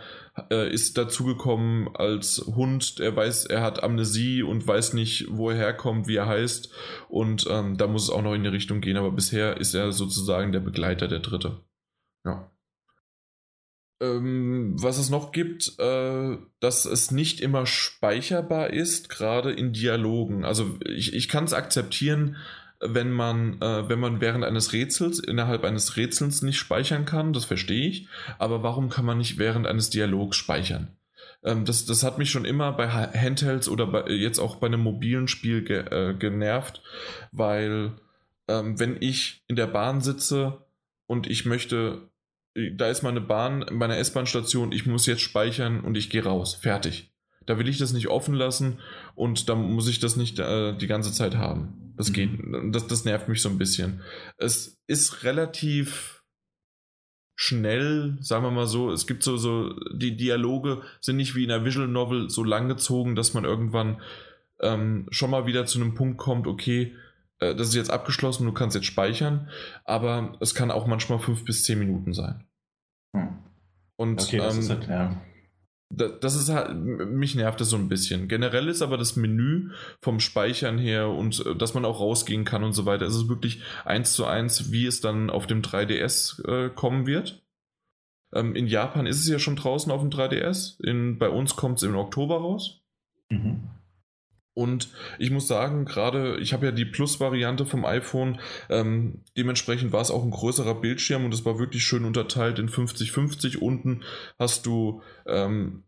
äh, ist dazugekommen als Hund. Er weiß, er hat Amnesie und weiß nicht, wo er herkommt, wie er heißt. Und ähm, da muss es auch noch in die Richtung gehen. Aber bisher ist er sozusagen der Begleiter der Dritte. Ja. Ähm, was es noch gibt, äh, dass es nicht immer speicherbar ist, gerade in Dialogen. Also ich, ich kann es akzeptieren, wenn man, äh, wenn man während eines Rätsels, innerhalb eines Rätsels nicht speichern kann, das verstehe ich. Aber warum kann man nicht während eines Dialogs speichern? Ähm, das, das hat mich schon immer bei Ha- Handhelds oder bei, jetzt auch bei einem mobilen Spiel ge, äh, genervt, weil ähm, wenn ich in der Bahn sitze und ich möchte, äh, da ist meine Bahn, meine S-Bahn-Station, ich muss jetzt speichern und ich gehe raus, fertig. Da will ich das nicht offen lassen und da muss ich das nicht äh, die ganze Zeit haben. Das Mhm. geht, das, das nervt mich so ein bisschen. Es ist relativ schnell, sagen wir mal so. Es gibt so, so, die Dialoge sind nicht wie in einer Visual Novel so langgezogen, dass man irgendwann ähm, schon mal wieder zu einem Punkt kommt, okay, äh, das ist jetzt abgeschlossen, du kannst jetzt speichern, aber es kann auch manchmal fünf bis zehn Minuten sein. Hm. Und Okay, das ähm, ist halt, ja. Da- das ist halt, mich nervt das so ein bisschen. Generell ist aber das Menü vom Speichern her und äh, dass man auch rausgehen kann und so weiter, es ist wirklich eins zu eins, wie es dann auf dem 3DS äh, kommen wird. Ähm, in Japan ist es ja schon draußen auf dem 3DS. In, bei uns kommt es im Oktober raus. Mhm. Und ich muss sagen, gerade, ich habe ja die Plus-Variante vom iPhone, ähm, dementsprechend war es auch ein größerer Bildschirm und es war wirklich schön unterteilt in 50-50. Unten hast du ähm,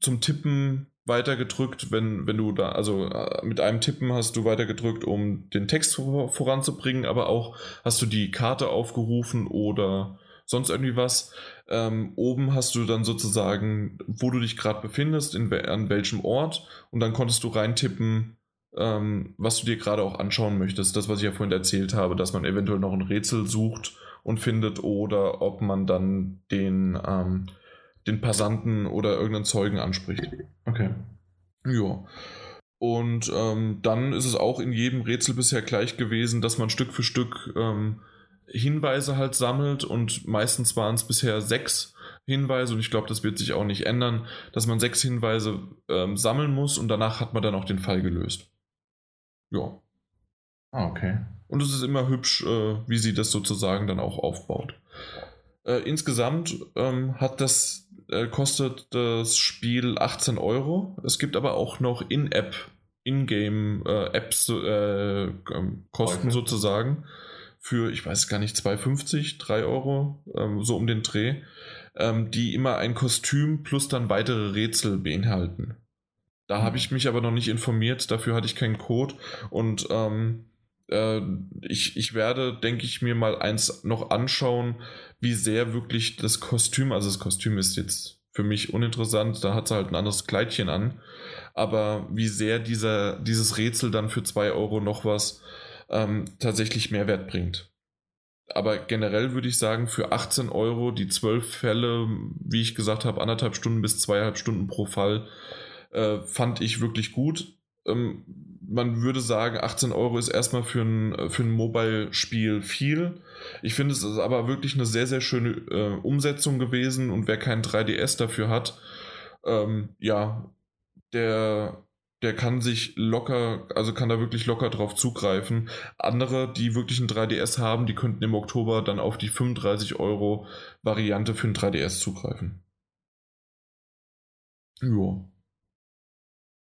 zum Tippen weitergedrückt, wenn, wenn du da, also äh, mit einem Tippen hast du weitergedrückt, um den Text vor, voranzubringen, aber auch hast du die Karte aufgerufen oder sonst irgendwie was. Ähm, oben hast du dann sozusagen, wo du dich gerade befindest, in, an welchem Ort und dann konntest du reintippen, ähm, was du dir gerade auch anschauen möchtest. Das, was ich ja vorhin erzählt habe, dass man eventuell noch ein Rätsel sucht und findet oder ob man dann den, ähm, den Passanten oder irgendeinen Zeugen anspricht. Okay. Ja. Und ähm, dann ist es auch in jedem Rätsel bisher gleich gewesen, dass man Stück für Stück ähm, Hinweise halt sammelt und meistens waren es bisher sechs Hinweise und ich glaube, das wird sich auch nicht ändern, dass man sechs Hinweise ähm, sammeln muss und danach hat man dann auch den Fall gelöst. Ja. Ah, okay. Und es ist immer hübsch, äh, wie sie das sozusagen dann auch aufbaut. Äh, insgesamt ähm, hat das, äh, kostet das Spiel 18 Euro. Es gibt aber auch noch In-App, In-Game-Apps, äh, ähm, Kosten Okay. sozusagen. Für, ich weiß gar nicht, 2,50, 3 Euro, ähm, so um den Dreh, ähm, die immer ein Kostüm plus dann weitere Rätsel beinhalten. Da habe ich mich aber noch nicht informiert, dafür hatte ich keinen Code und ähm, äh, ich, ich werde, denke ich, mir mal eins noch anschauen, wie sehr wirklich das Kostüm, also das Kostüm ist jetzt für mich uninteressant, da hat sie halt ein anderes Kleidchen an, aber wie sehr dieser, dieses Rätsel dann für 2 Euro noch was ähm, tatsächlich Mehrwert bringt. Aber generell würde ich sagen, für 18 Euro die 12 Fälle, wie ich gesagt habe, anderthalb Stunden bis zweieinhalb Stunden pro Fall, äh, fand ich wirklich gut. Ähm, man würde sagen, 18 Euro ist erstmal für ein, für ein Mobile-Spiel viel. Ich finde, es ist aber wirklich eine sehr, sehr schöne äh, Umsetzung gewesen und wer keinen 3DS dafür hat, ähm, ja, der, der kann sich locker, also kann da wirklich locker drauf zugreifen. Andere, die wirklich ein 3DS haben, die könnten im Oktober dann auf die 35 Euro Variante für ein 3DS zugreifen. Ja.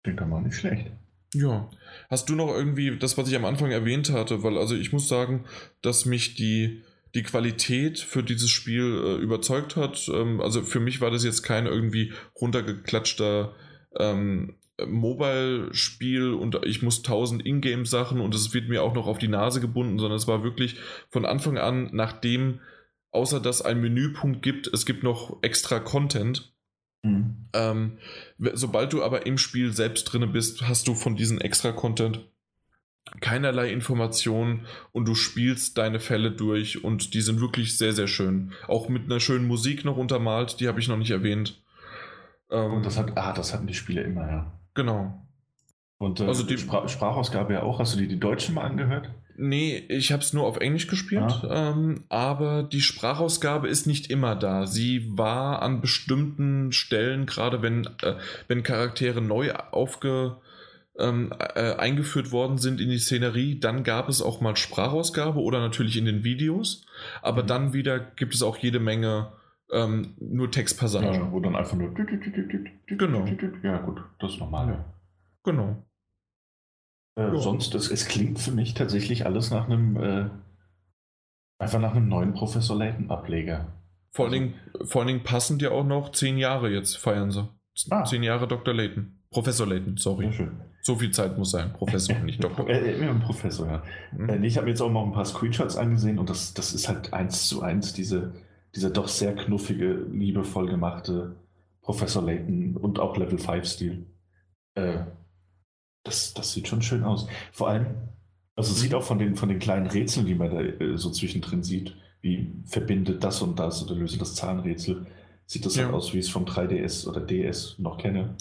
Klingt doch mal nicht schlecht. Ja. Hast du noch irgendwie das, was ich am Anfang erwähnt hatte? Weil, also ich muss sagen, dass mich die, die Qualität für dieses Spiel äh, überzeugt hat. Ähm, also für mich war das jetzt kein irgendwie runtergeklatschter ähm, Mobile-Spiel und ich muss tausend Ingame-Sachen und es wird mir auch noch auf die Nase gebunden, sondern es war wirklich von Anfang an, nachdem, außer dass ein Menüpunkt gibt, es gibt noch extra Content Mhm. Ähm, sobald du aber im Spiel selbst drin bist, hast du von diesem Extra-Content keinerlei Informationen und du spielst deine Fälle durch und die sind wirklich sehr, sehr schön. Auch mit einer schönen Musik noch untermalt, die habe ich noch nicht erwähnt. Ähm, und das hat, ah, das hatten die Spiele immer, ja. Genau. Und äh, also die Sprach Sprachausgabe ja auch. Hast du dir die deutschen mal angehört? Nee, ich habe es nur auf Englisch gespielt, ah. ähm, aber die Sprachausgabe ist nicht immer da. Sie war an bestimmten Stellen, gerade wenn, äh, wenn Charaktere neu aufge, ähm, äh, eingeführt worden sind in die Szenerie, dann gab es auch mal Sprachausgabe oder natürlich in den Videos, aber mhm. dann wieder gibt es auch jede Menge ähm, nur Textpassagen. Ja, wo dann einfach nur. Genau. Ja, gut, das ist normal, ja. Genau. Äh, ja. Sonst, es, es klingt für mich tatsächlich alles nach einem, äh, einfach nach einem neuen Professor Layton-Ableger. Vor, also, allen Dingen, vor allen Dingen passend ja auch noch zehn Jahre jetzt feiern sie. Ah. Zehn Jahre Dr. Layton. Professor Layton, sorry. So viel Zeit muss sein. Professor, nicht Doktor. Äh, ein Professor, ja. Mhm. ich habe mir jetzt auch mal ein paar Screenshots angesehen und das, das ist halt eins zu eins diese, diese doch sehr knuffige, liebevoll gemachte Professor Layton und auch Level 5-Stil. Äh, das, das sieht schon schön aus. Vor allem, also sieht auch von den, von den kleinen Rätseln, die man da äh, so zwischendrin sieht, wie verbindet das und das oder löse das Zahnrätsel, sieht das ja. halt aus, wie ich es vom 3DS oder DS noch kenne.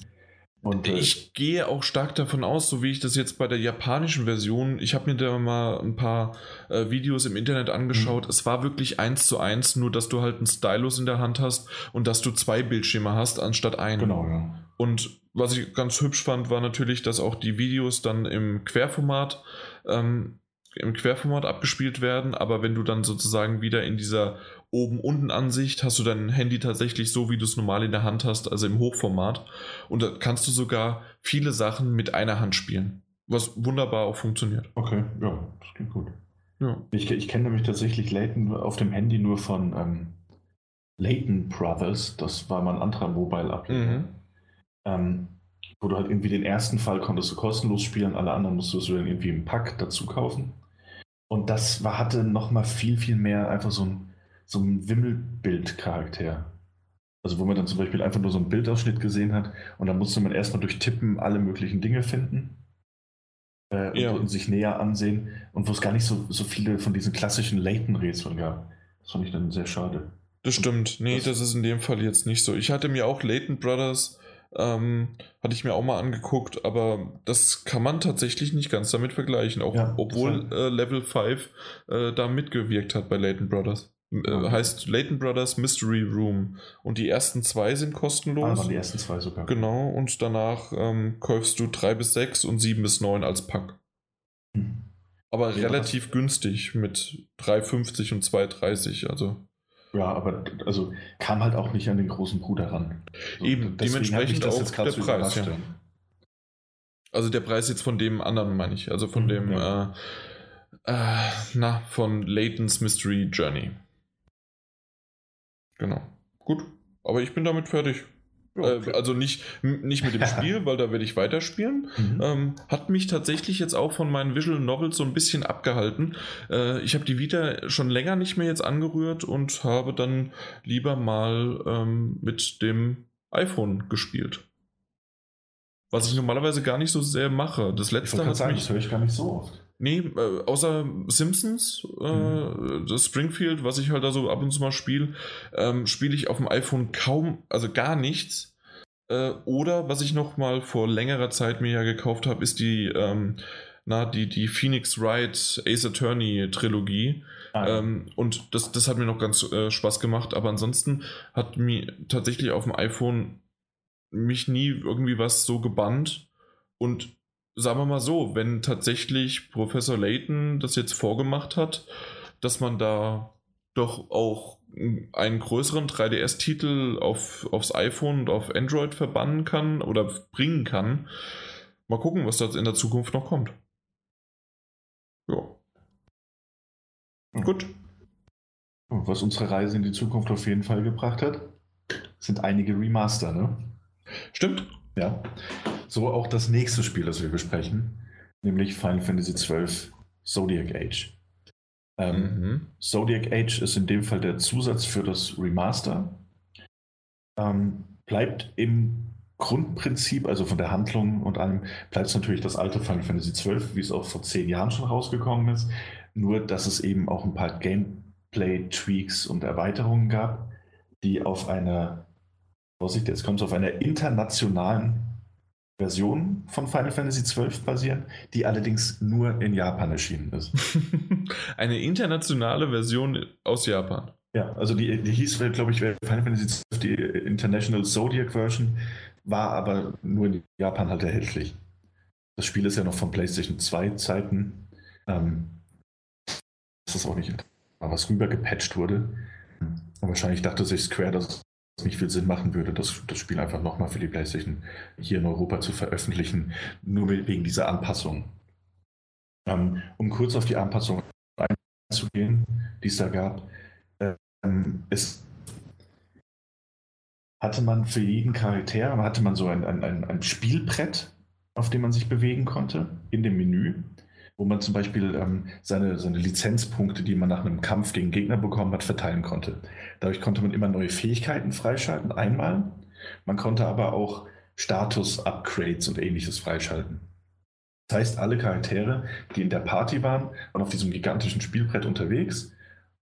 Und, äh, ich gehe auch stark davon aus, so wie ich das jetzt bei der japanischen Version, ich habe mir da mal ein paar äh, Videos im Internet angeschaut. Mhm. Es war wirklich eins zu eins, nur dass du halt einen Stylus in der Hand hast und dass du zwei Bildschirme hast anstatt einen. Genau, ja. Und was ich ganz hübsch fand, war natürlich, dass auch die Videos dann im Querformat ähm, im Querformat abgespielt werden, aber wenn du dann sozusagen wieder in dieser Oben-Unten-Ansicht hast du dein Handy tatsächlich so, wie du es normal in der Hand hast, also im Hochformat. Und da kannst du sogar viele Sachen mit einer Hand spielen, was wunderbar auch funktioniert. Okay, ja, das klingt gut. Ja. Ich, ich kenne nämlich tatsächlich Layton auf dem Handy nur von ähm, Layton Brothers, das war mal ein anderer Mobile-Ableger. Mhm. Ähm, wo du halt irgendwie den ersten Fall konntest du kostenlos spielen, alle anderen musstest du dann irgendwie im Pack dazu kaufen. Und das war, hatte nochmal viel, viel mehr einfach so ein, so ein Wimmelbild-Charakter. Also wo man dann zum Beispiel einfach nur so einen Bildausschnitt gesehen hat und dann musste man erstmal durch Tippen alle möglichen Dinge finden äh, ja. und, und, sich näher ansehen und wo es gar nicht so, so viele von diesen klassischen Layton-Rätseln gab. Das fand ich dann sehr schade. Das stimmt. Nee, das, das, ist in dem Fall jetzt nicht so. Ich hatte mir auch Layton Brothers ähm, hatte ich mir auch mal angeguckt, aber das kann man tatsächlich nicht ganz damit vergleichen, auch ja, obwohl äh, Level 5 äh, da mitgewirkt hat bei Leighton Brothers. Äh, heißt Leighton Brothers Mystery Room. Und die ersten zwei sind kostenlos. Ah, die ersten zwei sogar. Genau, und danach ähm, kaufst du 3 bis 6 und 7 bis 9 als Pack. Hm. Aber ja, relativ günstig mit 3,50 und 2,30. Also. Ja, aber also kam halt auch nicht an den großen Bruder ran. So, Eben, dementsprechend das auch der Preis. Ja. Also der Preis jetzt von dem anderen meine ich, also von mhm, dem, ja. äh, äh, na, von Layton's Mystery Journey. Genau. Gut, aber ich bin damit fertig. Okay. Äh, also nicht, nicht mit dem Spiel, weil da werde ich weiterspielen. Mhm. Ähm, hat mich tatsächlich jetzt auch von meinen Visual Novels so ein bisschen abgehalten. Äh, ich habe die Vita schon länger nicht mehr jetzt angerührt und habe dann lieber mal ähm, mit dem iPhone gespielt. Was ich normalerweise gar nicht so sehr mache. Das letzte ich hat mich, das höre ich gar nicht so oft. Nee, äh, außer Simpsons, äh, mhm. das Springfield, was ich halt da so ab und zu mal spiele, ähm, spiele ich auf dem iPhone kaum, also gar nichts. Äh, oder was ich noch mal vor längerer Zeit mir ja gekauft habe, ist die, ähm, na, die, die Phoenix Wright Ace Attorney Trilogie. Ah, ähm, und das, das hat mir noch ganz äh, Spaß gemacht, aber ansonsten hat mir tatsächlich auf dem iPhone mich nie irgendwie was so gebannt. Und sagen wir mal so, wenn tatsächlich Professor Layton das jetzt vorgemacht hat, dass man da doch auch einen größeren 3DS-Titel auf, aufs iPhone und auf Android verbannen kann oder bringen kann. Mal gucken, was da in der Zukunft noch kommt. Ja. Gut. Was unsere Reise in die Zukunft auf jeden Fall gebracht hat, sind einige Remaster, ne? Stimmt. Ja. So auch das nächste Spiel, das wir besprechen, nämlich Final Fantasy XII Zodiac Age. Ähm, mhm. Zodiac Age ist in dem Fall der Zusatz für das Remaster. Ähm, bleibt im Grundprinzip, also von der Handlung und allem, bleibt es natürlich das alte Final Fantasy XII, wie es auch vor zehn Jahren schon rausgekommen ist. Nur, dass es eben auch ein paar Gameplay-Tweaks und Erweiterungen gab, die auf einer, Vorsicht, jetzt kommt es auf einer internationalen Version von Final Fantasy XII basieren, die allerdings nur in Japan erschienen ist. Eine internationale Version aus Japan. Ja, also die, die hieß, glaube ich, Final Fantasy XII, die International Zodiac Version, war aber nur in Japan halt erhältlich. Das Spiel ist ja noch von PlayStation 2 Zeiten. Ähm, das ist auch nicht, was rüber gepatcht wurde. Und wahrscheinlich dachte sich Square, dass nicht viel Sinn machen würde, das, das Spiel einfach nochmal für die PlayStation hier in Europa zu veröffentlichen, nur wegen dieser Anpassung. Ähm, um kurz auf die Anpassung einzugehen, die es da gab. Ähm, es hatte man für jeden Charakter, hatte man so ein, ein, ein Spielbrett, auf dem man sich bewegen konnte, in dem Menü wo man zum Beispiel ähm, seine, seine Lizenzpunkte, die man nach einem Kampf gegen Gegner bekommen hat, verteilen konnte. Dadurch konnte man immer neue Fähigkeiten freischalten, einmal. Man konnte aber auch Status-Upgrades und ähnliches freischalten. Das heißt, alle Charaktere, die in der Party waren, waren auf diesem gigantischen Spielbrett unterwegs.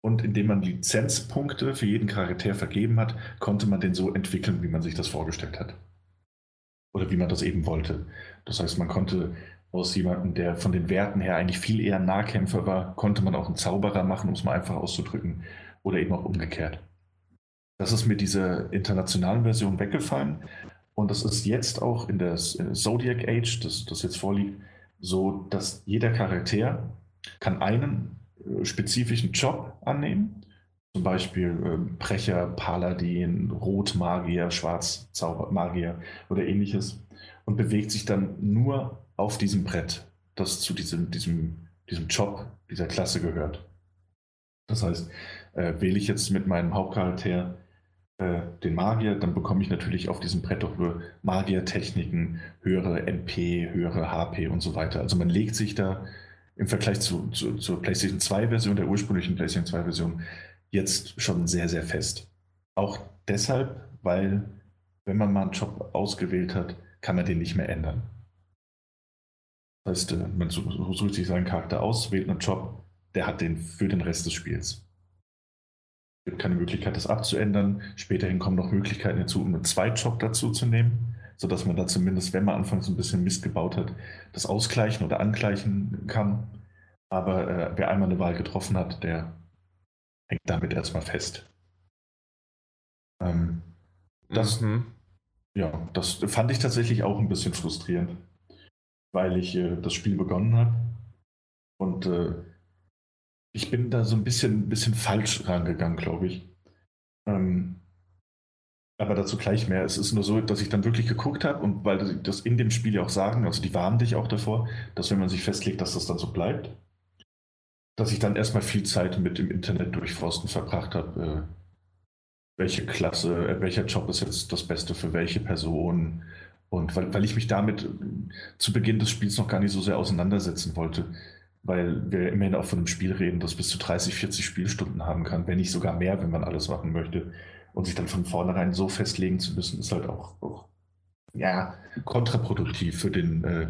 Und indem man Lizenzpunkte für jeden Charakter vergeben hat, konnte man den so entwickeln, wie man sich das vorgestellt hat. Oder wie man das eben wollte. Das heißt, man konnte aus jemandem, der von den Werten her eigentlich viel eher ein Nahkämpfer war, konnte man auch einen Zauberer machen, um es mal einfach auszudrücken, oder eben auch umgekehrt. Das ist mit dieser internationalen Version weggefallen und das ist jetzt auch in der Zodiac Age, das, das jetzt vorliegt, so, dass jeder Charakter kann einen äh, spezifischen Job annehmen, zum Beispiel äh, Brecher, Paladin, Rotmagier, Schwarzmagier oder ähnliches und bewegt sich dann nur auf diesem Brett, das zu diesem, diesem, diesem Job, dieser Klasse gehört. Das heißt, äh, wähle ich jetzt mit meinem Hauptcharakter äh, den Magier, dann bekomme ich natürlich auf diesem Brett auch nur Magiertechniken, höhere MP, höhere HP und so weiter. Also man legt sich da im Vergleich zu, zu, zur PlayStation 2 Version, der ursprünglichen PlayStation 2 Version, jetzt schon sehr, sehr fest. Auch deshalb, weil wenn man mal einen Job ausgewählt hat, kann man den nicht mehr ändern. Das heißt, äh, man sucht sich seinen Charakter aus, wählt einen Job, der hat den für den Rest des Spiels. Es gibt keine Möglichkeit, das abzuändern. Späterhin kommen noch Möglichkeiten dazu, um einen Zweitjob dazu zu nehmen, sodass man da zumindest, wenn man anfangs ein bisschen Mist gebaut hat, das ausgleichen oder angleichen kann. Aber äh, wer einmal eine Wahl getroffen hat, der hängt damit erstmal fest. Ähm, das, mhm. ja, das fand ich tatsächlich auch ein bisschen frustrierend weil ich äh, das Spiel begonnen habe. Und äh, ich bin da so ein bisschen, bisschen falsch rangegangen, glaube ich. Ähm, aber dazu gleich mehr. Es ist nur so, dass ich dann wirklich geguckt habe und weil das in dem Spiel ja auch sagen, also die warnen dich auch davor, dass wenn man sich festlegt, dass das dann so bleibt, dass ich dann erstmal viel Zeit mit dem Internet durchforsten verbracht habe, äh, welche Klasse, äh, welcher Job ist jetzt das Beste für welche Person. Und weil, weil ich mich damit zu Beginn des Spiels noch gar nicht so sehr auseinandersetzen wollte, weil wir immerhin auch von einem Spiel reden, das bis zu 30, 40 Spielstunden haben kann, wenn nicht sogar mehr, wenn man alles machen möchte. Und sich dann von vornherein so festlegen zu müssen, ist halt auch, auch ja, kontraproduktiv für den, äh,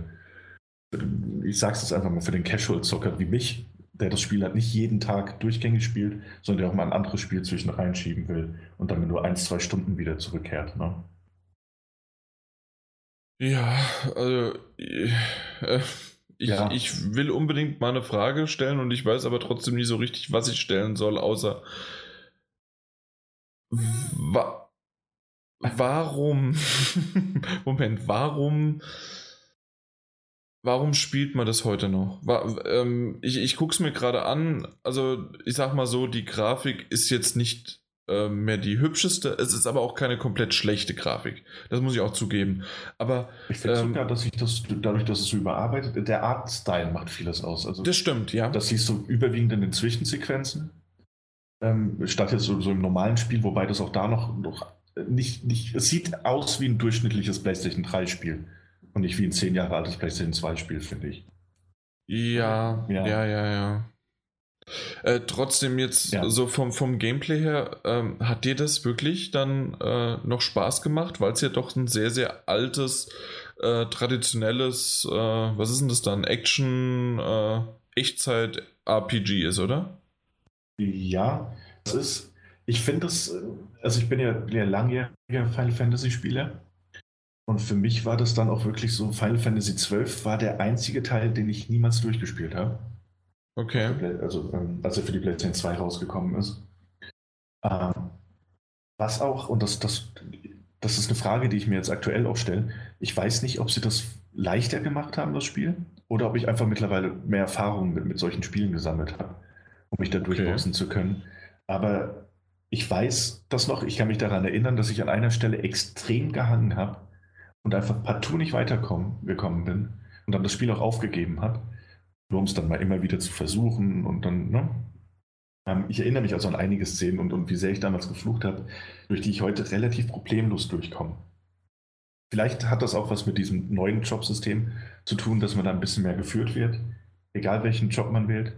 für den ich sag's jetzt einfach mal, für den Casual-Zocker wie mich, der das Spiel halt nicht jeden Tag durchgängig spielt, sondern der auch mal ein anderes Spiel zwischen reinschieben will und dann nur ein, zwei Stunden wieder zurückkehrt. Ne? Ja, also äh, ich, ja. ich will unbedingt mal eine Frage stellen und ich weiß aber trotzdem nicht so richtig, was ich stellen soll, außer wa warum Moment, warum Warum spielt man das heute noch? War, ähm, ich ich gucke es mir gerade an. Also, ich sag mal so, die Grafik ist jetzt nicht äh, mehr die hübscheste. Es ist aber auch keine komplett schlechte Grafik. Das muss ich auch zugeben. Aber ich finde ähm, sogar, dass sich das dadurch, dass es so überarbeitet, der Artstyle macht vieles aus. Also, das stimmt, ja. Das siehst du überwiegend in den Zwischensequenzen. Ähm, statt jetzt so, so, im normalen Spiel, wobei das auch da noch, noch nicht, nicht. Es sieht aus wie ein durchschnittliches PlayStation 3 Spiel. Und nicht wie ein zehn Jahre altes PlayStation 2 Spiel, finde ich. Ja, ja, ja, ja. ja. Äh, trotzdem jetzt ja. so vom, vom Gameplay her, ähm, hat dir das wirklich dann äh, noch Spaß gemacht, weil es ja doch ein sehr, sehr altes, äh, traditionelles, äh, was ist denn das dann, Action, äh, Echtzeit-RPG ist, oder? Ja, das ist, ich finde das, äh, also ich bin ja, bin ja langjähriger Final Fantasy-Spieler und für mich war das dann auch wirklich so, Final Fantasy XII war der einzige Teil, den ich niemals durchgespielt habe. Okay. Also, ähm, als er für die PlayStation 2 rausgekommen ist. Ähm, was auch, und das, das, das ist eine Frage, die ich mir jetzt aktuell auch stelle, ich weiß nicht, ob sie das leichter gemacht haben, das Spiel, oder ob ich einfach mittlerweile mehr Erfahrung mit, mit solchen Spielen gesammelt habe, um mich da okay. durchboxen zu können. Aber ich weiß das noch, ich kann mich daran erinnern, dass ich an einer Stelle extrem gehangen habe und einfach partout nicht weitergekommen bin und dann das Spiel auch aufgegeben habe, nur um es dann mal immer wieder zu versuchen und dann, ne? Ähm, ich erinnere mich also an einige Szenen und, und wie sehr ich damals geflucht habe, durch die ich heute relativ problemlos durchkomme. Vielleicht hat das auch was mit diesem neuen Jobsystem zu tun, dass man da ein bisschen mehr geführt wird, egal welchen Job man wählt.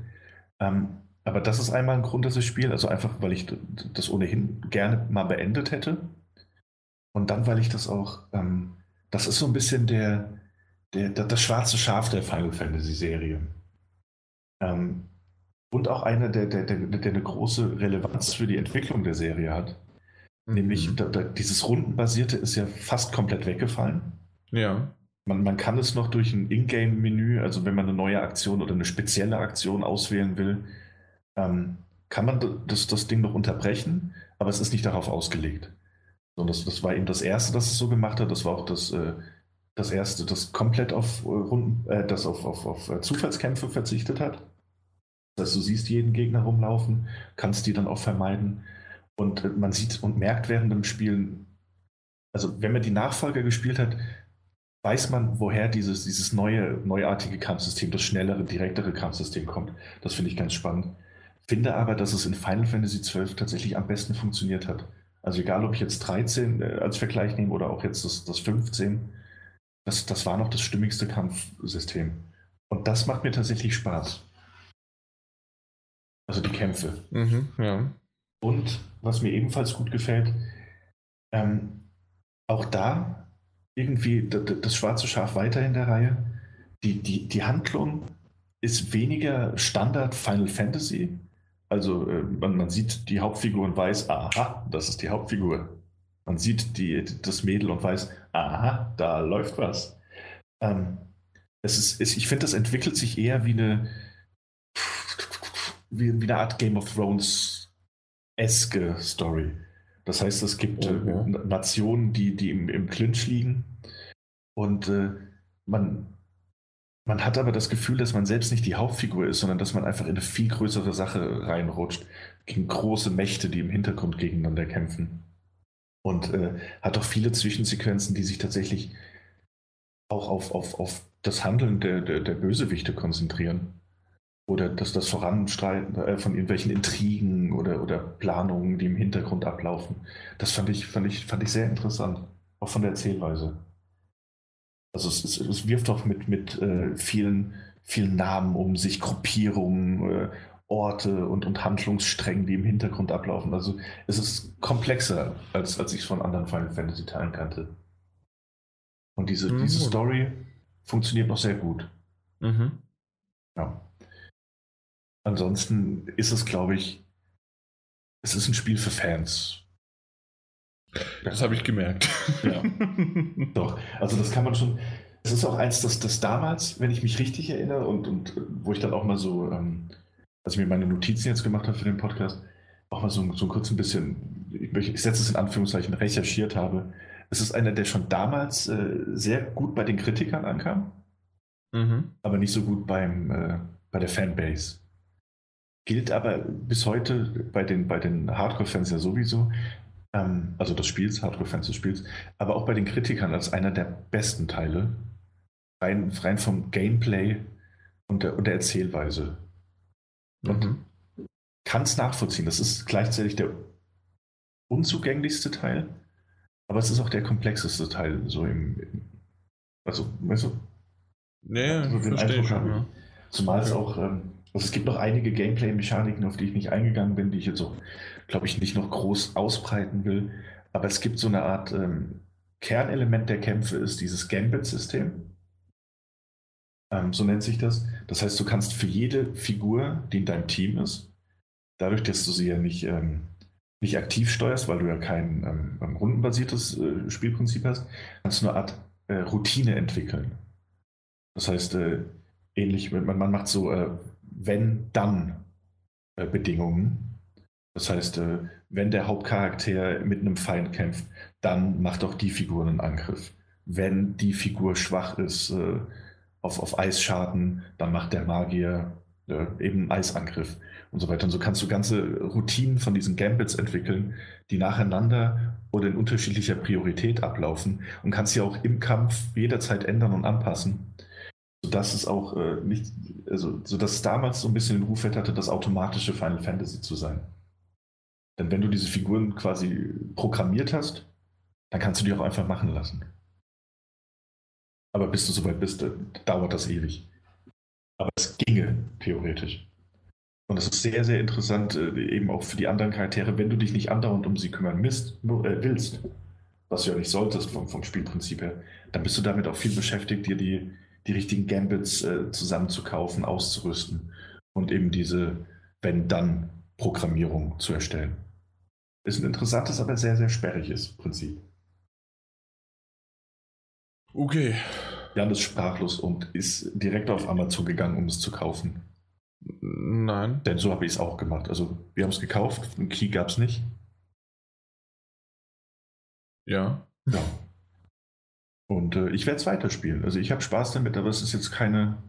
Ähm, aber das ist einmal ein Grund, dass ich spiele, also einfach, weil ich das ohnehin gerne mal beendet hätte. Und dann, weil ich das auch ähm, das ist so ein bisschen der, der, das schwarze Schaf der Final Fantasy-Serie. Ähm, und auch einer, der, der, der, der eine große Relevanz für die Entwicklung der Serie hat. Mhm. Nämlich da, da, dieses Rundenbasierte ist ja fast komplett weggefallen. Ja. Man, man kann es noch durch ein Ingame-Menü, also wenn man eine neue Aktion oder eine spezielle Aktion auswählen will, ähm, kann man das, das Ding noch unterbrechen, aber es ist nicht darauf ausgelegt. Und das, das war eben das Erste, das es so gemacht hat. Das war auch das, äh, das Erste, das komplett auf, äh, Runden, äh, das auf, auf, auf äh, Zufallskämpfe verzichtet hat. Das du siehst jeden Gegner rumlaufen, kannst die dann auch vermeiden. Und äh, man sieht und merkt während dem Spielen, also wenn man die Nachfolger gespielt hat, weiß man, woher dieses, dieses neue, neuartige Kampfsystem, das schnellere, direktere Kampfsystem kommt. Das finde ich ganz spannend. Finde aber, dass es in Final Fantasy XII tatsächlich am besten funktioniert hat. Also egal, ob ich jetzt 13 äh, als Vergleich nehme oder auch jetzt das, das 15, das, das war noch das stimmigste Kampfsystem. Und das macht mir tatsächlich Spaß. Also die Kämpfe. Mhm, ja. Und was mir ebenfalls gut gefällt, ähm, auch da irgendwie das, schwarze Schaf weiter in der Reihe. Die, die, die Handlung ist weniger Standard Final Fantasy, also äh, man, man, sieht die Hauptfigur und weiß, aha, das ist die Hauptfigur. Man sieht die, das Mädel und weiß, aha, da läuft was. Ähm, es ist, es, ich finde, das entwickelt sich eher wie eine, wie, wie eine Art Game of Thrones-eske Story. Das heißt, es gibt äh, Nationen, die, die im, im Clinch liegen und äh, man, man hat aber das Gefühl, dass man selbst nicht die Hauptfigur ist, sondern dass man einfach in eine viel größere Sache reinrutscht, gegen große Mächte, die im Hintergrund gegeneinander kämpfen. Und äh, hat auch viele Zwischensequenzen, die sich tatsächlich auch auf, auf, auf das Handeln der, der, der Bösewichte konzentrieren. Oder das, das Voranstreiten äh, von irgendwelchen Intrigen oder, oder Planungen, die im Hintergrund ablaufen. Das fand ich, fand ich, fand ich sehr interessant, auch von der Erzählweise. Also es, es, es wirft auch mit, mit äh, vielen, vielen Namen um sich, Gruppierungen, äh, Orte und, und Handlungssträngen, die im Hintergrund ablaufen. Also es ist komplexer, als, als ich es von anderen Final Fantasy Teilen kannte. Und diese, mhm. diese Story funktioniert noch sehr gut. Mhm. Ja. Ansonsten ist es, glaube ich, es ist ein Spiel für Fans. Das habe ich gemerkt. Ja. Doch, also das kann man schon. Es ist auch eins, das, das damals, wenn ich mich richtig erinnere und, und wo ich dann auch mal so, ähm, als ich mir meine Notizen jetzt gemacht habe für den Podcast, auch mal so, so kurz ein bisschen, ich, ich setze es in Anführungszeichen, recherchiert habe. Es ist einer, der schon damals äh, sehr gut bei den Kritikern ankam, mhm. aber nicht so gut beim, äh, bei der Fanbase. Gilt aber bis heute bei den, bei den Hardcore-Fans ja sowieso, ähm, also des Spiels, Hardcore-Fans des Spiels, aber auch bei den Kritikern als einer der besten Teile, rein, rein vom Gameplay und der, und der Erzählweise. Und mhm. kann es nachvollziehen. Das ist gleichzeitig der unzugänglichste Teil, aber es ist auch der komplexeste Teil, so im, im also, weißt du? Nee, also verstehe ich schon, ja. Zumal es auch ähm, also es gibt noch einige Gameplay-Mechaniken, auf die ich nicht eingegangen bin, die ich jetzt auch, glaube ich, nicht noch groß ausbreiten will. Aber es gibt so eine Art ähm, Kernelement der Kämpfe, ist dieses Gambit-System. Ähm, so nennt sich das. Das heißt, du kannst für jede Figur, die in deinem Team ist, dadurch, dass du sie ja nicht, ähm, nicht aktiv steuerst, weil du ja kein ähm, ähm rundenbasiertes äh, Spielprinzip hast, kannst du eine Art äh, Routine entwickeln. Das heißt, äh, ähnlich, man, man macht so äh, wenn-dann-Bedingungen. Äh, das heißt, äh, wenn der Hauptcharakter mit einem Feind kämpft, dann macht auch die Figur einen Angriff. Wenn die Figur schwach ist äh, auf, auf Eisschaden, dann macht der Magier eben einen Eisangriff und so weiter. Und so kannst du ganze Routinen von diesen Gambits entwickeln, die nacheinander oder in unterschiedlicher Priorität ablaufen und kannst sie auch im Kampf jederzeit ändern und anpassen sodass es auch äh, nicht, also sodass es damals so ein bisschen den Ruf hatte, das automatische Final Fantasy zu sein. Denn wenn du diese Figuren quasi programmiert hast, dann kannst du die auch einfach machen lassen. Aber bis du soweit bist, dauert das ewig. Aber es ginge theoretisch. Und das ist sehr, sehr interessant, äh, eben auch für die anderen Charaktere, wenn du dich nicht andauernd um sie kümmern misst, äh, willst, was du ja nicht solltest vom, vom Spielprinzip her, dann bist du damit auch viel beschäftigt, dir die, die richtigen Gambits äh, zusammenzukaufen, auszurüsten und eben diese Wenn-Dann-Programmierung zu erstellen. Ist ein interessantes, aber sehr, sehr sperriges Prinzip. Okay. Jan ist sprachlos und ist direkt auf Amazon gegangen, um es zu kaufen. Nein. Denn so habe ich es auch gemacht. Also, wir haben es gekauft, einen Key gab es nicht. Ja. Ja. Und äh, ich werde es weiterspielen. Also ich habe Spaß damit, aber es ist jetzt keine.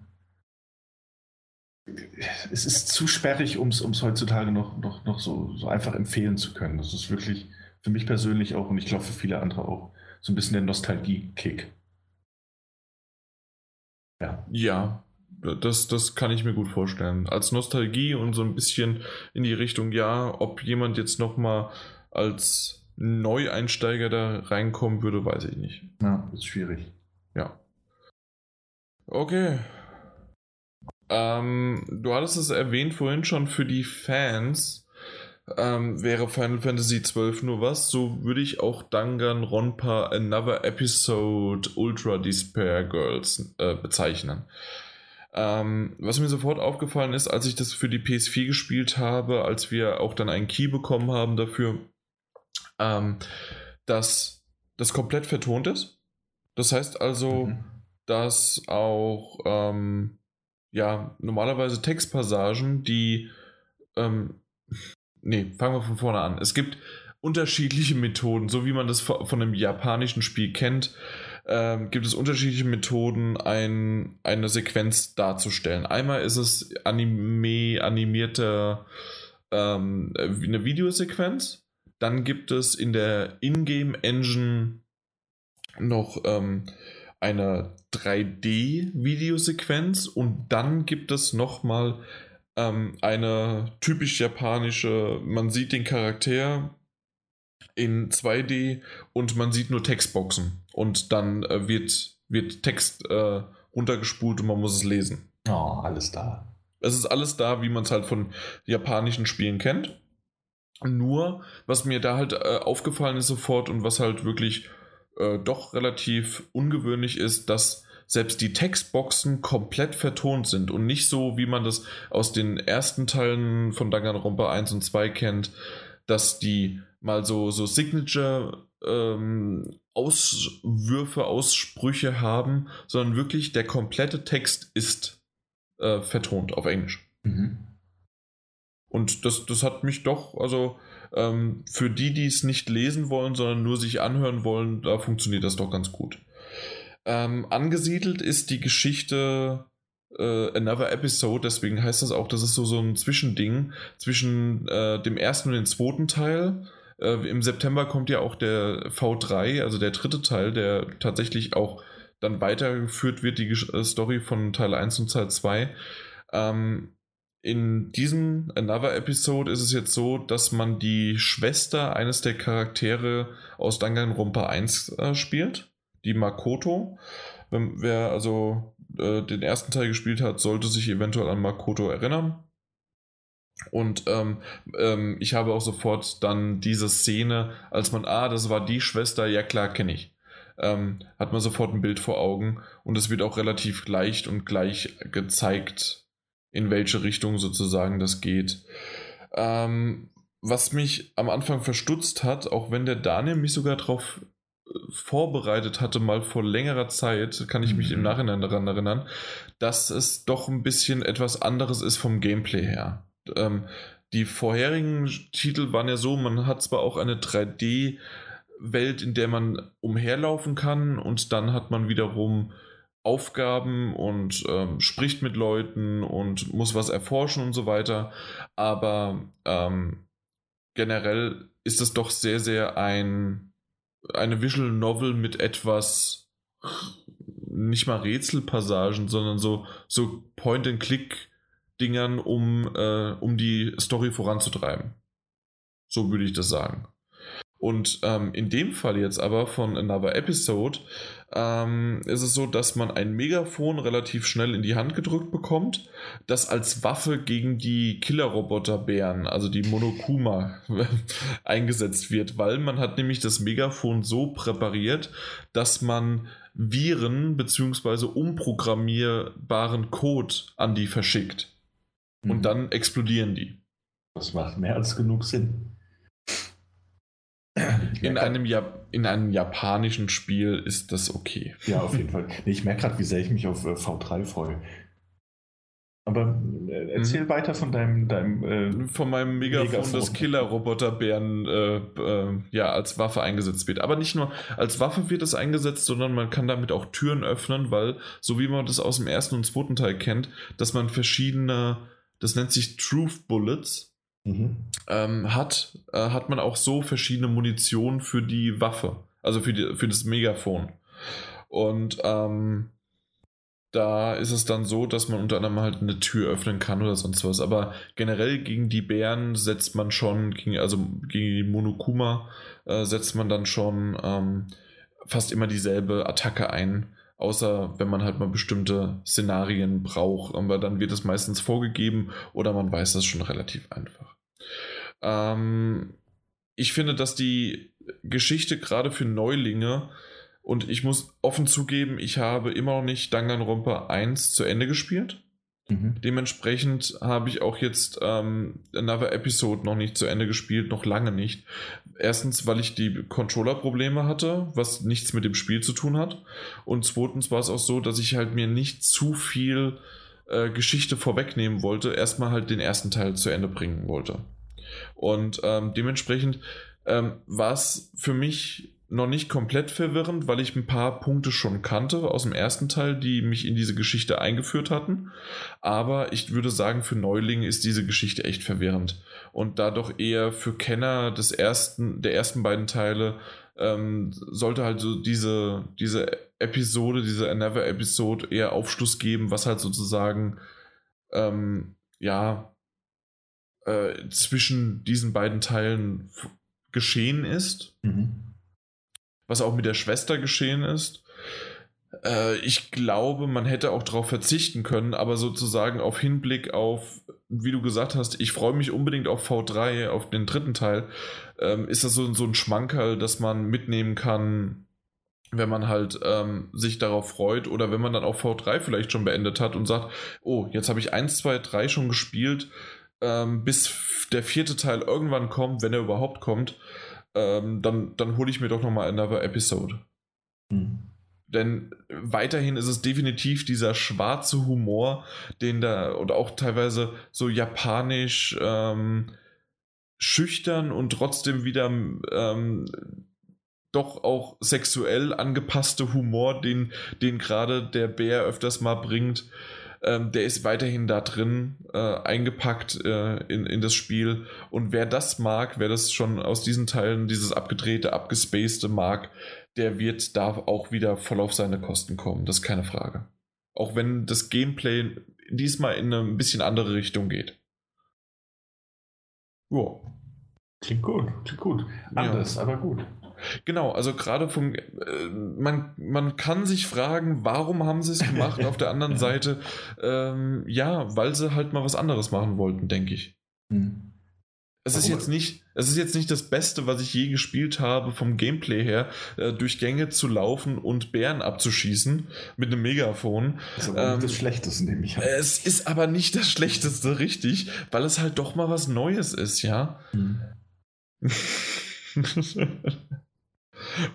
Es ist zu sperrig, um es heutzutage noch, noch, noch so, so einfach empfehlen zu können. Das ist wirklich für mich persönlich auch und ich glaube für viele andere auch so ein bisschen der Nostalgie-Kick. Ja. Ja, das, das kann ich mir gut vorstellen. Als Nostalgie und so ein bisschen in die Richtung, ja, ob jemand jetzt nochmal als Neueinsteiger da reinkommen würde, weiß ich nicht. Ja, ist schwierig. Ja. Okay. Ähm, du hattest es erwähnt vorhin schon für die Fans. Ähm, wäre Final Fantasy XII nur was, so würde ich auch Danganronpa Another Episode Ultra Despair Girls äh, bezeichnen. Ähm, was mir sofort aufgefallen ist, als ich das für die PS4 gespielt habe, als wir auch dann einen Key bekommen haben dafür, ähm, dass das komplett vertont ist. Das heißt also, mhm. dass auch ähm, ja normalerweise Textpassagen, die ähm, nee, fangen wir von vorne an. Es gibt unterschiedliche Methoden, so wie man das von einem japanischen Spiel kennt, ähm, gibt es unterschiedliche Methoden, ein, eine Sequenz darzustellen. Einmal ist es anime, animierte ähm, eine Videosequenz. Dann gibt es in der Ingame-Engine noch ähm, eine 3D-Videosequenz und dann gibt es nochmal ähm, eine typisch japanische, man sieht den Charakter in 2D und man sieht nur Textboxen und dann äh, wird, wird Text äh, runtergespult und man muss es lesen. Oh, alles da. Es ist alles da, wie man es halt von japanischen Spielen kennt. Nur, was mir da halt äh, aufgefallen ist sofort und was halt wirklich äh, doch relativ ungewöhnlich ist, dass selbst die Textboxen komplett vertont sind und nicht so, wie man das aus den ersten Teilen von Danganronpa 1 und 2 kennt, dass die mal so, so Signature ähm, Auswürfe, Aussprüche haben, sondern wirklich der komplette Text ist äh, vertont auf Englisch. Mhm. Und das, das hat mich doch, also ähm, für die, die es nicht lesen wollen, sondern nur sich anhören wollen, da funktioniert das doch ganz gut. Ähm, angesiedelt ist die Geschichte äh, Another Episode, deswegen heißt das auch, das ist so, so ein Zwischending zwischen äh, dem ersten und dem zweiten Teil. Äh, Im September kommt ja auch der V3, also der dritte Teil, der tatsächlich auch dann weitergeführt wird, die äh, Story von Teil 1 und Teil 2. Ähm, in diesem Another Episode ist es jetzt so, dass man die Schwester eines der Charaktere aus Danganronpa 1 äh, spielt, die Makoto. Wenn, wer also äh, den ersten Teil gespielt hat, sollte sich eventuell an Makoto erinnern. Und ähm, ähm, ich habe auch sofort dann diese Szene, als man, ah, das war die Schwester, ja klar, kenne ich. Ähm, hat man sofort ein Bild vor Augen und es wird auch relativ leicht und gleich gezeigt, in welche Richtung sozusagen das geht. Ähm, was mich am Anfang verstutzt hat, auch wenn der Daniel mich sogar darauf äh, vorbereitet hatte, mal vor längerer Zeit, kann ich mich mhm. im Nachhinein daran erinnern, dass es doch ein bisschen etwas anderes ist vom Gameplay her. Ähm, die vorherigen Titel waren ja so, man hat zwar auch eine 3D- Welt, in der man umherlaufen kann und dann hat man wiederum Aufgaben und ähm, spricht mit Leuten und muss was erforschen und so weiter. Aber ähm, generell ist es doch sehr, sehr ein, eine Visual Novel mit etwas, nicht mal Rätselpassagen, sondern so, so Point-and-Click-Dingern, um, äh, um die Story voranzutreiben. So würde ich das sagen. Und ähm, in dem Fall jetzt aber von Another Episode ähm, ist es so, dass man ein Megafon relativ schnell in die Hand gedrückt bekommt, das als Waffe gegen die Killerroboterbären, also die Monokuma, eingesetzt wird, weil man hat nämlich das Megafon so präpariert, dass man Viren bzw. umprogrammierbaren Code an die verschickt. Und mhm. dann explodieren die. Das macht mehr als genug Sinn. In einem, ja in einem japanischen Spiel ist das okay. Ja, auf jeden Fall. Nee, ich merke gerade, wie sehr ich mich auf äh, V3 freue. Aber äh, erzähl mhm. weiter von deinem, deinem äh, von meinem Megafon, Megafon. das Killer-Roboterbären äh, ja als Waffe eingesetzt wird. Aber nicht nur als Waffe wird es eingesetzt, sondern man kann damit auch Türen öffnen, weil so wie man das aus dem ersten und zweiten Teil kennt, dass man verschiedene, das nennt sich Truth Bullets, mhm. ähm, hat, äh, hat man auch so verschiedene Munition für die Waffe, also für, die, für das Megafon. Und ähm, da ist es dann so, dass man unter anderem halt eine Tür öffnen kann oder sonst was. Aber generell gegen die Bären setzt man schon, gegen, also gegen die Monokuma äh, setzt man dann schon ähm, fast immer dieselbe Attacke ein. Außer wenn man halt mal bestimmte Szenarien braucht. Aber dann wird es meistens vorgegeben oder man weiß das schon relativ einfach. Ähm, ich finde, dass die Geschichte gerade für Neulinge und ich muss offen zugeben, ich habe immer noch nicht Danganronpa 1 zu Ende gespielt. Mhm. Dementsprechend habe ich auch jetzt ähm, Another Episode noch nicht zu Ende gespielt, noch lange nicht. Erstens, weil ich die Controller-Probleme hatte, was nichts mit dem Spiel zu tun hat. Und zweitens war es auch so, dass ich halt mir nicht zu viel äh, Geschichte vorwegnehmen wollte, erstmal halt den ersten Teil zu Ende bringen wollte. Und ähm, dementsprechend ähm, war es für mich noch nicht komplett verwirrend, weil ich ein paar Punkte schon kannte aus dem ersten Teil, die mich in diese Geschichte eingeführt hatten. Aber ich würde sagen, für Neulinge ist diese Geschichte echt verwirrend. Und da doch eher für Kenner des ersten, der ersten beiden Teile ähm, sollte halt so diese, diese Episode, diese Never Episode eher Aufschluss geben, was halt sozusagen ähm, ja, äh, zwischen diesen beiden Teilen geschehen ist. Mhm. Was auch mit der Schwester geschehen ist. Äh, ich glaube, man hätte auch darauf verzichten können, aber sozusagen auf Hinblick auf, wie du gesagt hast, ich freue mich unbedingt auf V3, auf den dritten Teil, ähm, ist das so, so ein Schmankerl, dass man mitnehmen kann, wenn man halt ähm, sich darauf freut oder wenn man dann auch V3 vielleicht schon beendet hat und sagt, oh, jetzt habe ich 1, 2, 3 schon gespielt, ähm, bis der vierte Teil irgendwann kommt, wenn er überhaupt kommt, ähm, dann, dann hole ich mir doch nochmal Another Episode. Hm. Denn weiterhin ist es definitiv dieser schwarze Humor, den da, oder auch teilweise so japanisch ähm, schüchtern und trotzdem wieder ähm, doch auch sexuell angepasste Humor, den, den gerade der Bär öfters mal bringt, ähm, der ist weiterhin da drin äh, eingepackt äh, in, in das Spiel. Und wer das mag, wer das schon aus diesen Teilen, dieses abgedrehte, abgespacede mag, der wird da auch wieder voll auf seine Kosten kommen. Das ist keine Frage. Auch wenn das Gameplay diesmal in eine ein bisschen andere Richtung geht. Ja. Klingt gut, klingt gut. Anders, ja. aber gut. Genau, also gerade vom, äh, man, man kann sich fragen, warum haben sie es gemacht? Auf der anderen Seite, ähm, ja, weil sie halt mal was anderes machen wollten, denke ich. Hm. Es ist, jetzt nicht, es ist jetzt nicht das Beste, was ich je gespielt habe, vom Gameplay her, äh, durch Gänge zu laufen und Bären abzuschießen mit einem Megafon. Das ist aber ähm, nicht das Schlechteste, nehme ich an. Es ist aber nicht das Schlechteste, richtig, weil es halt doch mal was Neues ist, ja. Hm.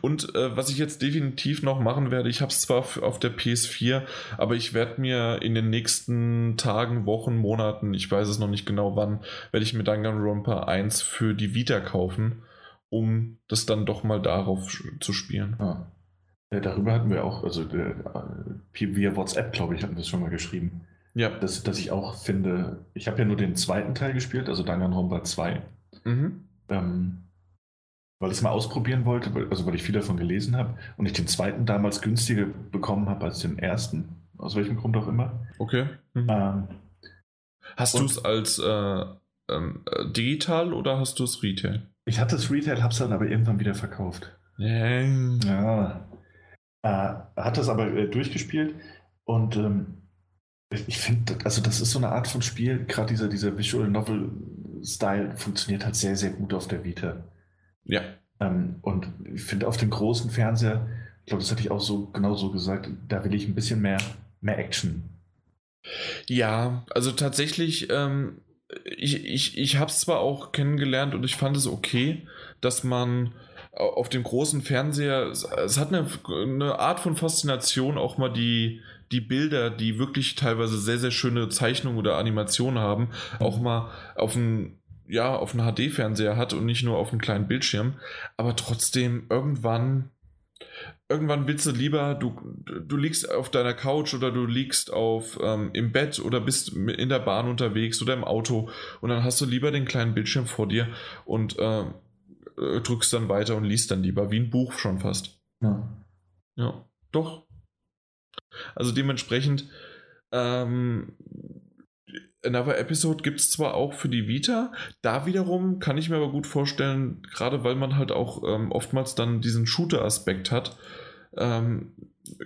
Und äh, was ich jetzt definitiv noch machen werde, ich habe es zwar auf der PS4, aber ich werde mir in den nächsten Tagen, Wochen, Monaten, ich weiß es noch nicht genau wann, werde ich mir Danganronpa 1 für die Vita kaufen, um das dann doch mal darauf zu spielen. Ah. Ja, darüber hatten wir auch, also äh, via WhatsApp, glaube ich, hatten wir es schon mal geschrieben. Ja. Dass, dass ich auch finde, ich habe ja nur den zweiten Teil gespielt, also Danganronpa 2. Mhm. Ähm, weil ich es mal ausprobieren wollte, also weil ich viel davon gelesen habe und ich den zweiten damals günstiger bekommen habe als den ersten, aus welchem Grund auch immer. Okay. Mhm. Ähm, hast du es als äh, äh, digital oder hast du es Retail? Ich hatte es Retail, habe es dann aber irgendwann wieder verkauft. Yeah. Ja. Äh, hat das aber äh, durchgespielt und ähm, ich finde, also das ist so eine Art von Spiel, gerade dieser, dieser Visual Novel Style funktioniert halt sehr, sehr gut auf der Vita. Ja. Ähm, und ich finde auf dem großen Fernseher, ich glaube, das hatte ich auch so genau so gesagt, da will ich ein bisschen mehr, mehr Action. Ja, also tatsächlich, ähm, ich, ich, ich habe es zwar auch kennengelernt und ich fand es okay, dass man auf dem großen Fernseher, es hat eine, eine Art von Faszination, auch mal die, die Bilder, die wirklich teilweise sehr, sehr schöne Zeichnungen oder Animationen haben, auch mhm. mal auf dem ja, auf einem HD-Fernseher hat und nicht nur auf einem kleinen Bildschirm. Aber trotzdem, irgendwann, irgendwann willst du lieber, du, du liegst auf deiner Couch oder du liegst auf, ähm, im Bett oder bist in der Bahn unterwegs oder im Auto und dann hast du lieber den kleinen Bildschirm vor dir und äh, äh drückst dann weiter und liest dann lieber, wie ein Buch schon fast. Ja. Ja, doch. Also dementsprechend, ähm, Another Episode gibt es zwar auch für die Vita, da wiederum kann ich mir aber gut vorstellen, gerade weil man halt auch ähm, oftmals dann diesen Shooter-Aspekt hat, ähm,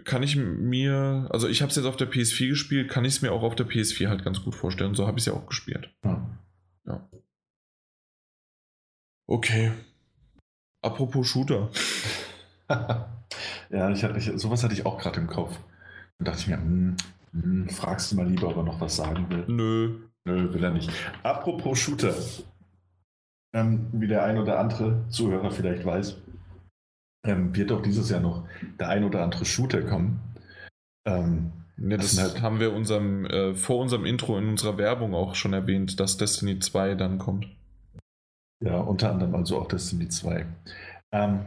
kann ich mir, also ich habe es jetzt auf der PS4 gespielt, kann ich es mir auch auf der PS4 halt ganz gut vorstellen. So habe ich es ja auch gespielt. Ja. ja. Okay. Apropos Shooter. ja, ich hatte, ich, sowas hatte ich auch gerade im Kopf. Da dachte ich mir, hm, hm, fragst du mal lieber, ob er noch was sagen will? Nö. Nö, will er nicht. Apropos Shooter. Ähm, wie der ein oder andere Zuhörer vielleicht weiß, ähm, wird auch dieses Jahr noch der ein oder andere Shooter kommen. Ähm, ja, das halt haben wir unserem, äh, vor unserem Intro in unserer Werbung auch schon erwähnt, dass Destiny 2 dann kommt. Ja, unter anderem also auch Destiny 2. Ähm,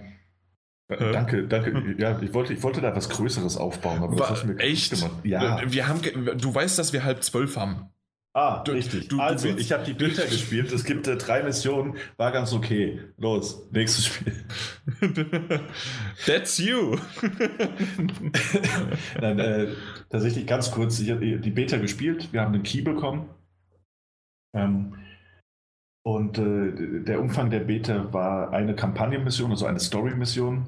äh, danke, danke. Ja, ich wollte, ich wollte da was Größeres aufbauen, aber das hast du mir echt gemacht. Ja. Wir haben, du weißt, dass wir halb zwölf haben. Ah, du, richtig. Du, also, du ich habe die Beta gespielt. Es gibt äh, drei Missionen. War ganz okay. Los, nächstes Spiel. That's you. Nein, äh, tatsächlich ganz kurz. Ich habe die Beta gespielt. Wir haben einen Key bekommen. Ähm, und äh, der Umfang der Beta war eine Kampagnenmission, also eine Story-Mission,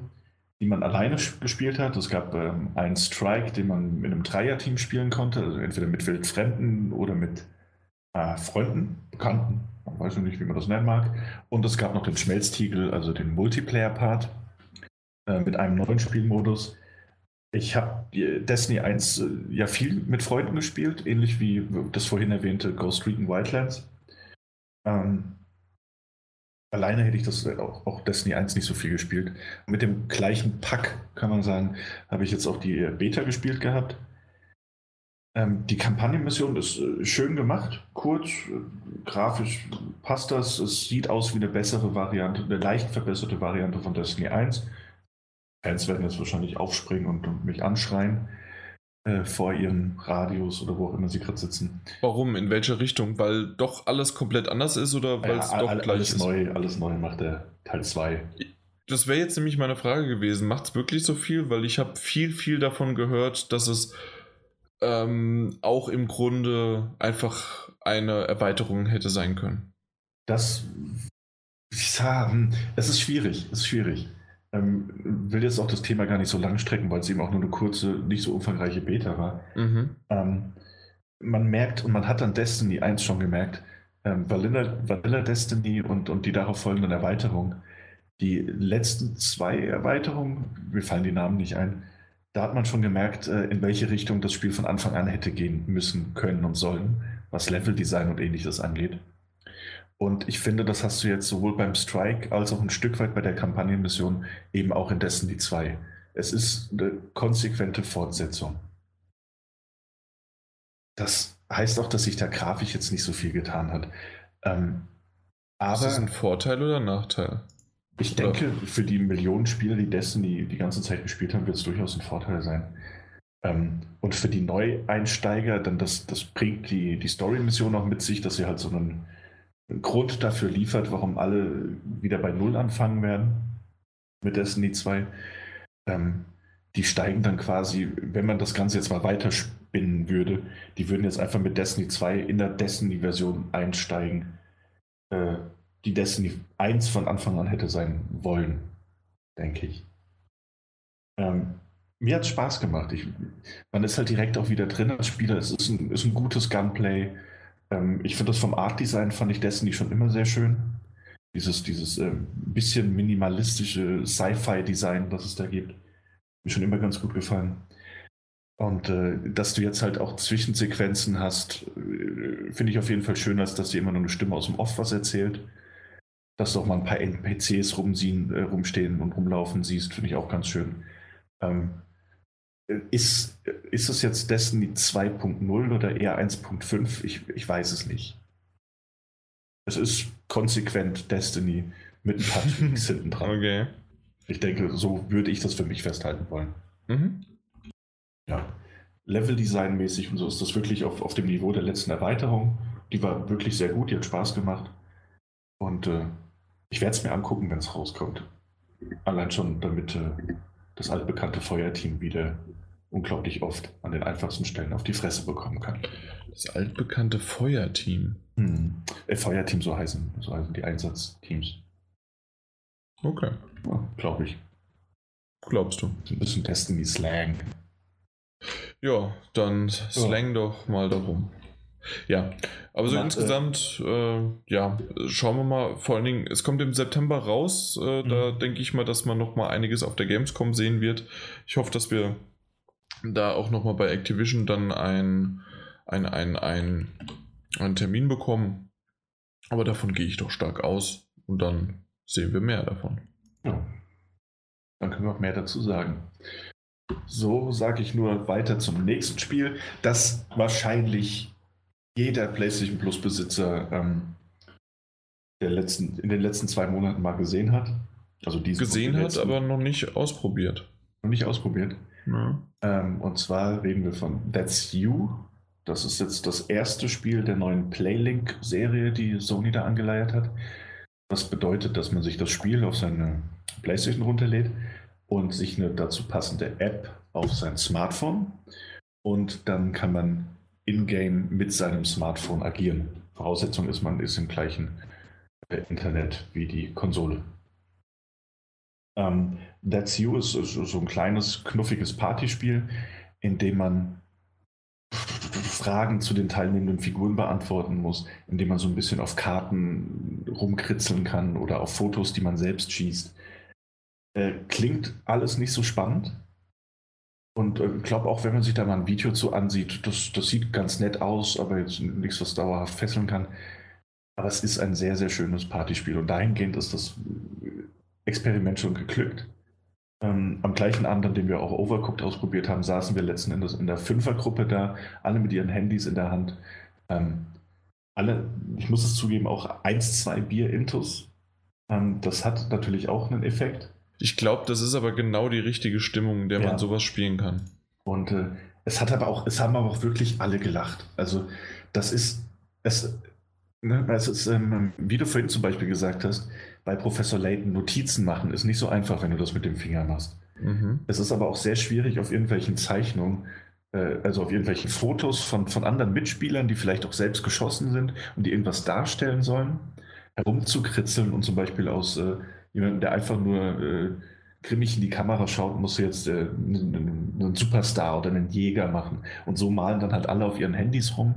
die man alleine gespielt hat. Es gab ähm, einen Strike, den man mit einem Dreier-Team spielen konnte, also entweder mit Wildfremden oder mit äh, Freunden, Bekannten, man weiß noch nicht, wie man das nennen mag. Und es gab noch den Schmelztiegel, also den Multiplayer-Part äh, mit einem neuen Spielmodus. Ich habe Destiny 1 äh, ja viel mit Freunden gespielt, ähnlich wie das vorhin erwähnte Ghost Recon Wildlands. Ähm, alleine hätte ich das äh, auch, auch, Destiny 1 nicht so viel gespielt. Mit dem gleichen Pack, kann man sagen, habe ich jetzt auch die Beta gespielt gehabt. Ähm, die Kampagnenmission ist äh, schön gemacht, kurz, äh, grafisch passt das. Es sieht aus wie eine bessere Variante, eine leicht verbesserte Variante von Destiny 1. Fans werden jetzt wahrscheinlich aufspringen und, und mich anschreien äh, vor ihren Radios oder wo auch immer sie gerade sitzen. Warum? In welche Richtung? Weil doch alles komplett anders ist oder weil es ja, doch all, gleich alles ist? Neu, alles neu macht der Teil 2. Das wäre jetzt nämlich meine Frage gewesen. Macht es wirklich so viel? Weil ich habe viel, viel davon gehört, dass es ähm, auch im Grunde einfach eine Erweiterung hätte sein können. Das, ja, es ist schwierig, es ist schwierig. Ähm, will jetzt auch das Thema gar nicht so lang strecken, weil es eben auch nur eine kurze, nicht so umfangreiche Beta war. Mhm. Ähm, man merkt und man hat an Destiny 1 schon gemerkt, ähm, Vanilla, Vanilla Destiny und, und die darauf folgenden Erweiterungen, die letzten zwei Erweiterungen, mir fallen die Namen nicht ein, da hat man schon gemerkt, äh, in welche Richtung das Spiel von Anfang an hätte gehen müssen, können und sollen, was Leveldesign und ähnliches angeht. Und ich finde, das hast du jetzt sowohl beim Strike als auch ein Stück weit bei der Kampagnenmission eben auch in Destiny 2. Es ist eine konsequente Fortsetzung. Das heißt auch, dass sich da grafisch jetzt nicht so viel getan hat. Ähm, aber ist das ein Vorteil oder ein Nachteil? Ich oder? denke, für die Millionen Spieler, die Destiny die ganze Zeit gespielt haben, wird es durchaus ein Vorteil sein. Ähm, und für die Neueinsteiger, dann das, das bringt die, die Story-Mission auch mit sich, dass sie halt so einen Grund dafür liefert, warum alle wieder bei Null anfangen werden mit Destiny 2. Ähm, die steigen dann quasi, wenn man das Ganze jetzt mal weiterspinnen würde, die würden jetzt einfach mit Destiny 2 in der Destiny-Version einsteigen, äh, die Destiny 1 von Anfang an hätte sein wollen, denke ich. Ähm, mir hat es Spaß gemacht. Ich, man ist halt direkt auch wieder drin als Spieler. Es ist ein, ist ein gutes Gunplay. Ähm, ich finde das vom Art-Design fand ich Destiny schon immer sehr schön. Dieses, dieses äh, bisschen minimalistische Sci-Fi-Design, das es da gibt. Mir schon immer ganz gut gefallen. Und äh, dass du jetzt halt auch Zwischensequenzen hast, äh, finde ich auf jeden Fall schön, als dass dir immer nur eine Stimme aus dem Off was erzählt. Dass du auch mal ein paar NPCs rumziehen, äh, rumstehen und rumlaufen siehst, finde ich auch ganz schön. Ähm, ist, ist es jetzt Destiny 2.0 oder eher 1.5? Ich, ich weiß es nicht. Es ist konsequent Destiny mit ein paar Tweaks hinten dran. Okay. Ich denke, so würde ich das für mich festhalten wollen. Mhm. Ja. Level-Design-mäßig und so ist das wirklich auf, auf dem Niveau der letzten Erweiterung. Die war wirklich sehr gut, die hat Spaß gemacht. Und äh, ich werde es mir angucken, wenn es rauskommt. Allein schon, damit äh, das altbekannte Feuerteam wieder unglaublich oft an den einfachsten Stellen auf die Fresse bekommen kann. Das altbekannte Feuerteam. Hm. Äh, Feuerteam, so heißen, so heißen die Einsatzteams. Okay. Ja, Glaube ich. Glaubst du? Ein bisschen testen wie Slang. Ja, dann slang ja. doch mal darum. Ja, aber so insgesamt, äh, ja, schauen wir mal. Vor allen Dingen, es kommt im September raus. Äh, mhm. Da denke ich mal, dass man noch mal einiges auf der Gamescom sehen wird. Ich hoffe, dass wir da auch noch mal bei Activision dann ein, ein, ein, ein, einen Termin bekommen. Aber davon gehe ich doch stark aus und dann sehen wir mehr davon. Ja. Dann können wir auch mehr dazu sagen. So sage ich nur weiter zum nächsten Spiel, das wahrscheinlich jeder PlayStation Plus Besitzer ähm, der letzten, in den letzten zwei Monaten mal gesehen hat. Also gesehen hat, aber noch nicht ausprobiert. Noch nicht ausprobiert. Ja. Ähm, und zwar reden wir von That's You. Das ist jetzt das erste Spiel der neuen Playlink-Serie, die Sony da angeleiert hat. Das bedeutet, dass man sich das Spiel auf seine PlayStation runterlädt und sich eine dazu passende App auf sein Smartphone. Und dann kann man in-game mit seinem Smartphone agieren. Voraussetzung ist, man ist im gleichen äh, Internet wie die Konsole. Ähm, That's You ist, ist so ein kleines, knuffiges Partyspiel, in dem man Fragen zu den teilnehmenden Figuren beantworten muss, indem man so ein bisschen auf Karten rumkritzeln kann oder auf Fotos, die man selbst schießt. Äh, klingt alles nicht so spannend. Und ich äh, glaube auch, wenn man sich da mal ein Video zu ansieht, das, das sieht ganz nett aus, aber jetzt nichts, was dauerhaft fesseln kann. Aber es ist ein sehr, sehr schönes Partyspiel und dahingehend ist das Experiment schon geglückt. Ähm, am gleichen Abend, an dem wir auch Overcooked ausprobiert haben, saßen wir letzten Endes in der Fünfergruppe da, alle mit ihren Handys in der Hand. Ähm, alle, ich muss es zugeben, auch eins, zwei Bier intus. Ähm, das hat natürlich auch einen Effekt. Ich glaube, das ist aber genau die richtige Stimmung, in der ja. man sowas spielen kann. Und äh, es hat aber auch, es haben aber auch wirklich alle gelacht. Also das ist, es, ne, es ist, ähm, wie du vorhin zum Beispiel gesagt hast, bei Professor Layton Notizen machen ist nicht so einfach, wenn du das mit dem Finger machst. Mhm. Es ist aber auch sehr schwierig auf irgendwelchen Zeichnungen, äh, also auf irgendwelchen Fotos von, von anderen Mitspielern, die vielleicht auch selbst geschossen sind und die irgendwas darstellen sollen, herumzukritzeln und zum Beispiel aus äh, jemandem, der einfach nur äh, grimmig in die Kamera schaut, muss jetzt äh, einen, einen, Superstar oder einen Jäger machen. Und so malen dann halt alle auf ihren Handys rum.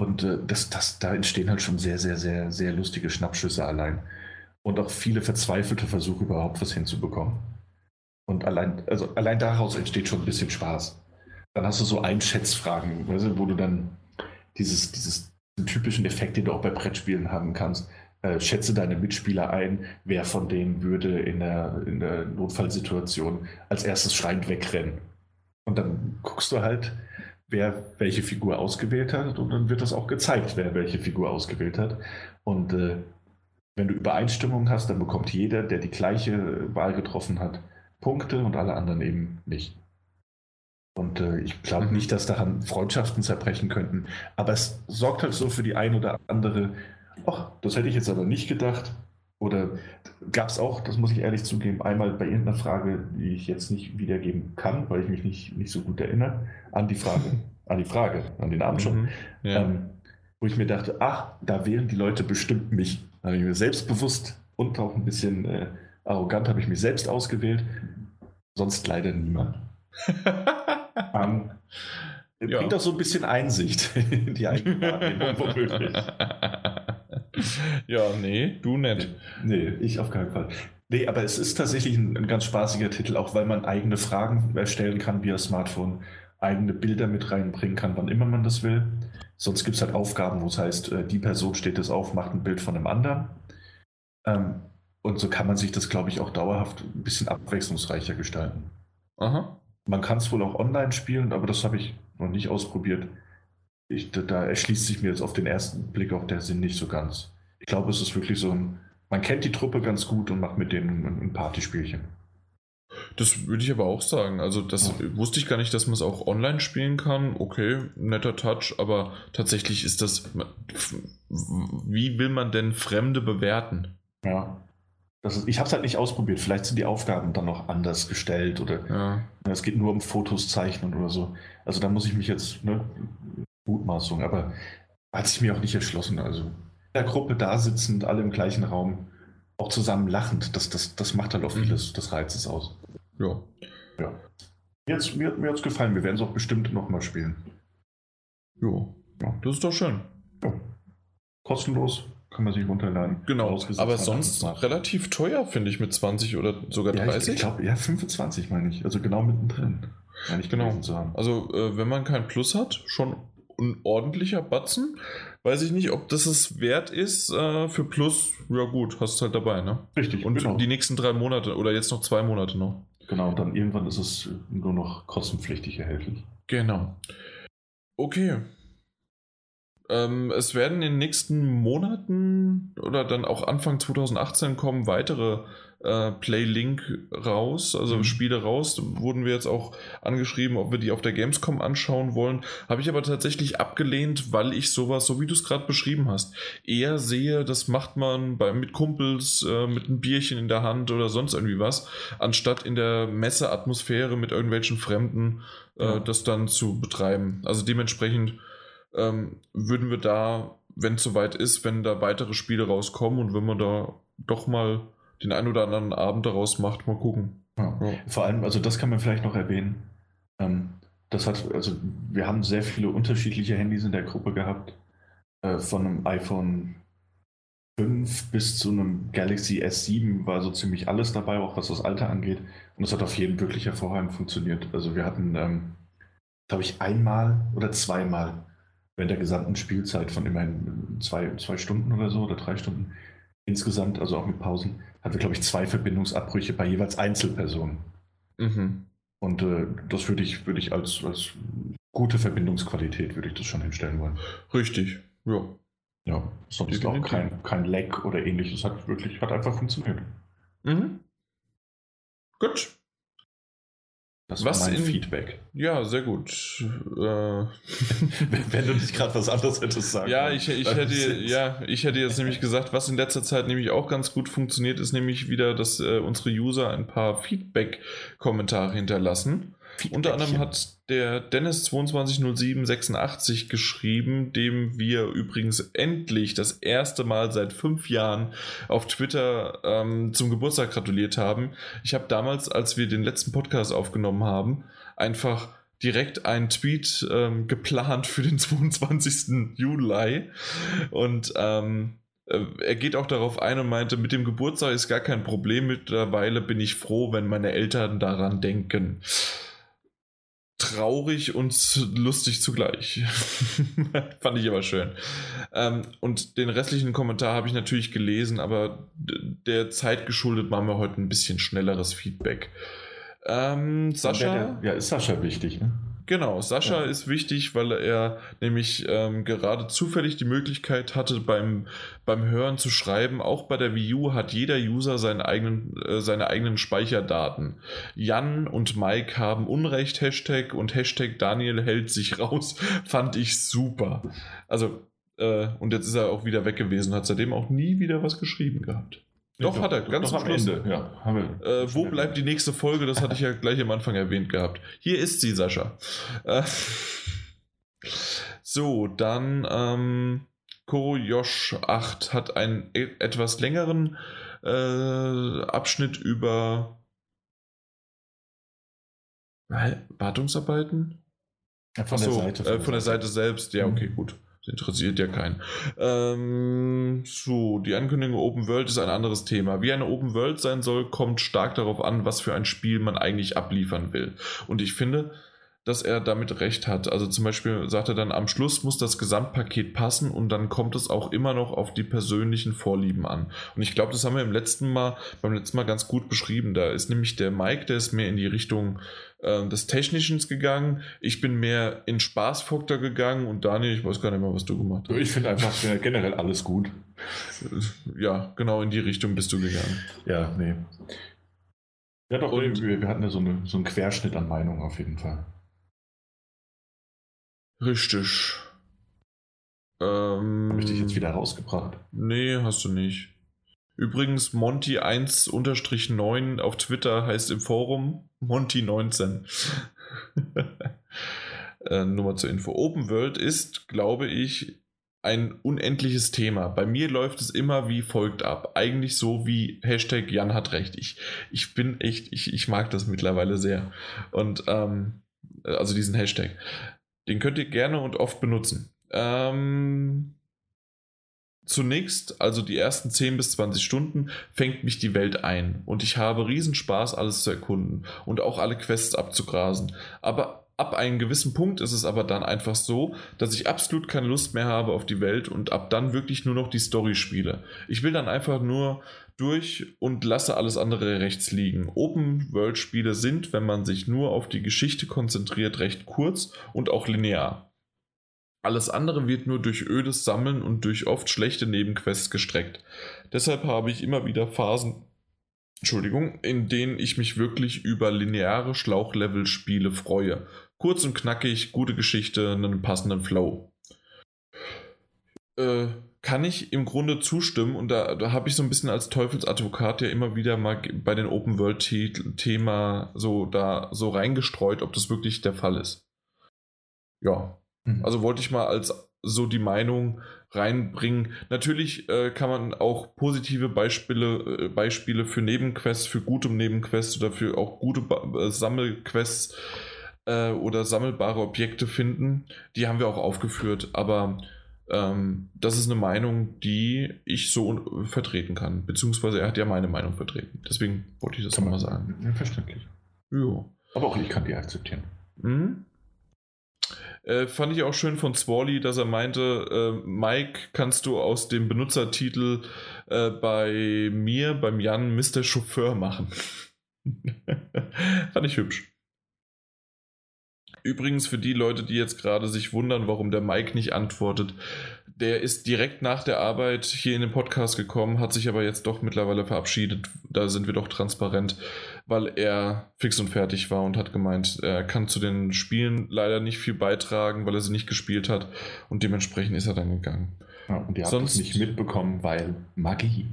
Und äh, das, das, da entstehen halt schon sehr, sehr, sehr, sehr lustige Schnappschüsse allein und auch viele verzweifelte Versuche, überhaupt was hinzubekommen. Und allein, also allein daraus entsteht schon ein bisschen Spaß. Dann hast du so Einschätzfragen, wo du dann dieses, dieses typischen Effekt, den du auch bei Brettspielen haben kannst. Äh, schätze deine Mitspieler ein, wer von denen würde in der, in der Notfallsituation als erstes schreiend wegrennen. Und dann guckst du halt, wer welche Figur ausgewählt hat und dann wird das auch gezeigt, wer welche Figur ausgewählt hat. Und äh, wenn du Übereinstimmung hast, dann bekommt jeder, der die gleiche Wahl getroffen hat, Punkte und alle anderen eben nicht. Und äh, ich glaube nicht, dass daran Freundschaften zerbrechen könnten. Aber es sorgt halt so für die ein oder andere, ach, das hätte ich jetzt aber nicht gedacht. Oder gab es auch, das muss ich ehrlich zugeben, einmal bei irgendeiner Frage, die ich jetzt nicht wiedergeben kann, weil ich mich nicht, nicht so gut erinnere, an die Frage, an die Frage, an den Abend schon, mhm, ja. ähm, wo ich mir dachte, ach, da wählen die Leute bestimmt mich. Da habe ich mir selbstbewusst und auch ein bisschen äh, arrogant habe ich mich selbst ausgewählt. Sonst leider niemand. ähm, ja. Bringt auch so ein bisschen Einsicht in die eigene Wahrnehmung, womöglich. Ja, nee, du nicht. Nee, ich auf keinen Fall. Nee, aber es ist tatsächlich ein, ein ganz spaßiger Titel, auch weil man eigene Fragen erstellen kann via Smartphone, eigene Bilder mit reinbringen kann, wann immer man das will. Sonst gibt es halt Aufgaben, wo es heißt, äh, die Person steht es auf, macht ein Bild von einem anderen. Ähm, und so kann man sich das, glaube ich, auch dauerhaft ein bisschen abwechslungsreicher gestalten. Aha. Man kann es wohl auch online spielen, aber das habe ich noch nicht ausprobiert. Ich, da, erschließt sich mir jetzt auf den ersten Blick auch der Sinn nicht so ganz. Ich glaube, es ist wirklich so ein, man kennt die Truppe ganz gut und macht mit denen ein, Partyspielchen. Das würde ich aber auch sagen. Also, das oh. wusste ich gar nicht, dass man es auch online spielen kann. Okay, netter Touch, aber tatsächlich ist das. Wie will man denn Fremde bewerten? Ja. Ist, ich habe es halt nicht ausprobiert. Vielleicht sind die Aufgaben dann noch anders gestellt oder ja. es geht nur um Fotos zeichnen oder so. Also da muss ich mich jetzt, ne, Mutmaßung, aber hat sich mir auch nicht entschlossen. Also in der Gruppe da sitzend, alle im gleichen Raum, auch zusammen lachend, das, das, das macht halt auch mhm. vieles des Reizes aus. Ja. Ja. Jetzt, mir mir hat es gefallen. Wir werden es auch bestimmt nochmal spielen. Jo. Ja. Das ist doch schön. Ja. Kostenlos. Kann man sich runterladen. Genau. Aber sonst relativ teuer, finde ich, mit 20 oder sogar 30. Ja, ich, ich glaube, ja, 25 meine ich. Also genau mittendrin. Meine ich genau. Also, äh, wenn man kein Plus hat, schon ein ordentlicher Batzen. Weiß ich nicht, ob das es wert ist äh, für Plus. Ja, gut, hast es halt dabei, ne? Richtig. Und genau. die nächsten drei Monate oder jetzt noch zwei Monate noch. Genau, und dann irgendwann ist es nur noch kostenpflichtig erhältlich. Genau. Okay. Ähm, es werden in den nächsten Monaten oder dann auch Anfang 2018 kommen weitere äh, Playlink raus, also mhm. Spiele raus. Wurden wir jetzt auch angeschrieben, ob wir die auf der Gamescom anschauen wollen. Habe ich aber tatsächlich abgelehnt, weil ich sowas, so wie du es gerade beschrieben hast, eher sehe, das macht man bei, mit Kumpels, äh, mit einem Bierchen in der Hand oder sonst irgendwie was, anstatt in der Messeatmosphäre mit irgendwelchen Fremden äh, ja. das dann zu betreiben. Also dementsprechend ähm, würden wir da wenn es soweit ist, wenn da weitere Spiele rauskommen und wenn man da doch mal den ein oder anderen Abend daraus macht, mal gucken. Ja. Ja. Vor allem, also das kann man vielleicht noch erwähnen. Ähm, das hat, also wir haben sehr viele unterschiedliche Handys in der Gruppe gehabt. Äh, von einem iPhone 5 bis zu einem Galaxy S7 war so ziemlich alles dabei, auch was das Alter angeht. Und es hat auf jeden wirklich hervorragend funktioniert. Also wir hatten, ähm, glaube ich, einmal oder zweimal während der gesamten Spielzeit von immerhin zwei, zwei Stunden oder so oder drei Stunden insgesamt, also auch mit Pausen, hatten wir, glaube ich, zwei Verbindungsabbrüche bei jeweils Einzelpersonen. Mhm. Und äh, das würde ich, würd ich als, als gute Verbindungsqualität würde ich das schon hinstellen wollen. Richtig, ja. Ja, sonst auch kein, kein Lag oder ähnliches. Hat wirklich, hat einfach funktioniert. Mhm. Gut. Das was war mein in, Feedback. Ja, sehr gut. Äh, Wenn du nicht gerade was anderes hättest sagen Ja, ich, ich hätte, ja, ich hätte jetzt nämlich gesagt, was in letzter Zeit nämlich auch ganz gut funktioniert, ist nämlich wieder, dass äh, unsere User ein paar Feedback-Kommentare hinterlassen. Unter anderem hat der Dennis220786 geschrieben, dem wir übrigens endlich das erste Mal seit fünf Jahren auf Twitter ähm, zum Geburtstag gratuliert haben. Ich habe damals, als wir den letzten Podcast aufgenommen haben, einfach direkt einen Tweet ähm, geplant für den 22. Juli und ähm, äh, er geht auch darauf ein und meinte, mit dem Geburtstag ist gar kein Problem. Mittlerweile bin ich froh, wenn meine Eltern daran denken traurig und lustig zugleich. Fand ich aber schön. Ähm, und den restlichen Kommentar habe ich natürlich gelesen, aber der Zeit geschuldet machen wir heute ein bisschen schnelleres Feedback. Ähm, Sascha. Ja, ist Sascha wichtig, ne? Genau, Sascha ja. ist wichtig, weil er nämlich ähm, gerade zufällig die Möglichkeit hatte, beim, beim Hören zu schreiben. Auch bei der Wii U hat jeder User seinen eigenen, äh, seine eigenen Speicherdaten. Jan und Mike haben Unrecht, Hashtag und Hashtag Daniel hält sich raus. Fand ich super. Also, äh, und jetzt ist er auch wieder weg gewesen, hat seitdem auch nie wieder was geschrieben gehabt. Doch, hat er, ganz am Ende. Ja, haben wir äh, wo bleibt die nächste Folge? Das hatte ich ja gleich am Anfang erwähnt gehabt. Hier ist sie, Sascha. Äh, so, dann ähm, Koroyosh 8 hat einen e etwas längeren äh, Abschnitt über Wartungsarbeiten? Ja, von, Achso, der Seite, von, äh, von der Seite selbst. Ja, okay, mhm. gut. Interessiert ja keinen. Ähm, so, die Ankündigung Open World ist ein anderes Thema. Wie eine Open World sein soll, kommt stark darauf an, was für ein Spiel man eigentlich abliefern will. Und ich finde, dass er damit recht hat. Also zum Beispiel sagt er dann, am Schluss muss das Gesamtpaket passen und dann kommt es auch immer noch auf die persönlichen Vorlieben an. Und ich glaube, das haben wir im letzten Mal, beim letzten Mal ganz gut beschrieben. Da ist nämlich der Mike, der ist mehr in die Richtung äh, des Technischen gegangen. Ich bin mehr in Spaßfaktor gegangen und Daniel, ich weiß gar nicht mehr, was du gemacht hast. Ich finde einfach generell alles gut. Ja, genau in die Richtung bist du gegangen. Ja, nee. Ja, doch, und, wir, wir hatten ja so, eine, so einen Querschnitt an Meinungen auf jeden Fall. Richtig. Ähm, Habe ich dich jetzt wieder rausgebracht? Nee, hast du nicht. Übrigens, Monty 1-9 auf Twitter heißt im Forum Monty 19. äh, nur mal zur Info. Open World ist, glaube ich, ein unendliches Thema. Bei mir läuft es immer wie folgt ab. Eigentlich so wie Hashtag Jan hat recht. Ich, ich bin echt, ich, ich mag das mittlerweile sehr. Und ähm, also diesen Hashtag. Den könnt ihr gerne und oft benutzen. Ähm, zunächst, also die ersten 10 bis 20 Stunden, fängt mich die Welt ein und ich habe Riesenspaß, alles zu erkunden und auch alle Quests abzugrasen. Aber ab einem gewissen Punkt ist es aber dann einfach so, dass ich absolut keine Lust mehr habe auf die Welt und ab dann wirklich nur noch die Story spiele. Ich will dann einfach nur durch und lasse alles andere rechts liegen. Open-World-Spiele sind, wenn man sich nur auf die Geschichte konzentriert, recht kurz und auch linear. Alles andere wird nur durch ödes Sammeln und durch oft schlechte Nebenquests gestreckt. Deshalb habe ich immer wieder Phasen, Entschuldigung, in denen ich mich wirklich über lineare Schlauchlevel-Spiele freue. Kurz und knackig, gute Geschichte, einen passenden Flow. Äh, kann ich im Grunde zustimmen und da, da habe ich so ein bisschen als Teufelsadvokat ja immer wieder mal bei den Open World Thema so da so reingestreut, ob das wirklich der Fall ist. Ja, mhm. also wollte ich mal als so die Meinung reinbringen. Natürlich äh, kann man auch positive Beispiele, äh, Beispiele für Nebenquests, für gute Nebenquests oder für auch gute ba äh, Sammelquests äh, oder sammelbare Objekte finden. Die haben wir auch aufgeführt, aber ähm, das ist eine Meinung, die ich so vertreten kann. Beziehungsweise er hat ja meine Meinung vertreten. Deswegen wollte ich das nochmal sagen. Ja, verständlich. Ja. Aber auch ich kann die akzeptieren. Mhm. Äh, fand ich auch schön von Swally, dass er meinte, äh, Mike, kannst du aus dem Benutzertitel äh, bei mir, beim Jan, Mr. Chauffeur machen. fand ich hübsch. Übrigens für die Leute, die jetzt gerade sich wundern, warum der Mike nicht antwortet, der ist direkt nach der Arbeit hier in den Podcast gekommen, hat sich aber jetzt doch mittlerweile verabschiedet. Da sind wir doch transparent, weil er fix und fertig war und hat gemeint, er kann zu den Spielen leider nicht viel beitragen, weil er sie nicht gespielt hat und dementsprechend ist er dann gegangen. Ja, und ihr habt Sonst, es nicht mitbekommen, weil Magie.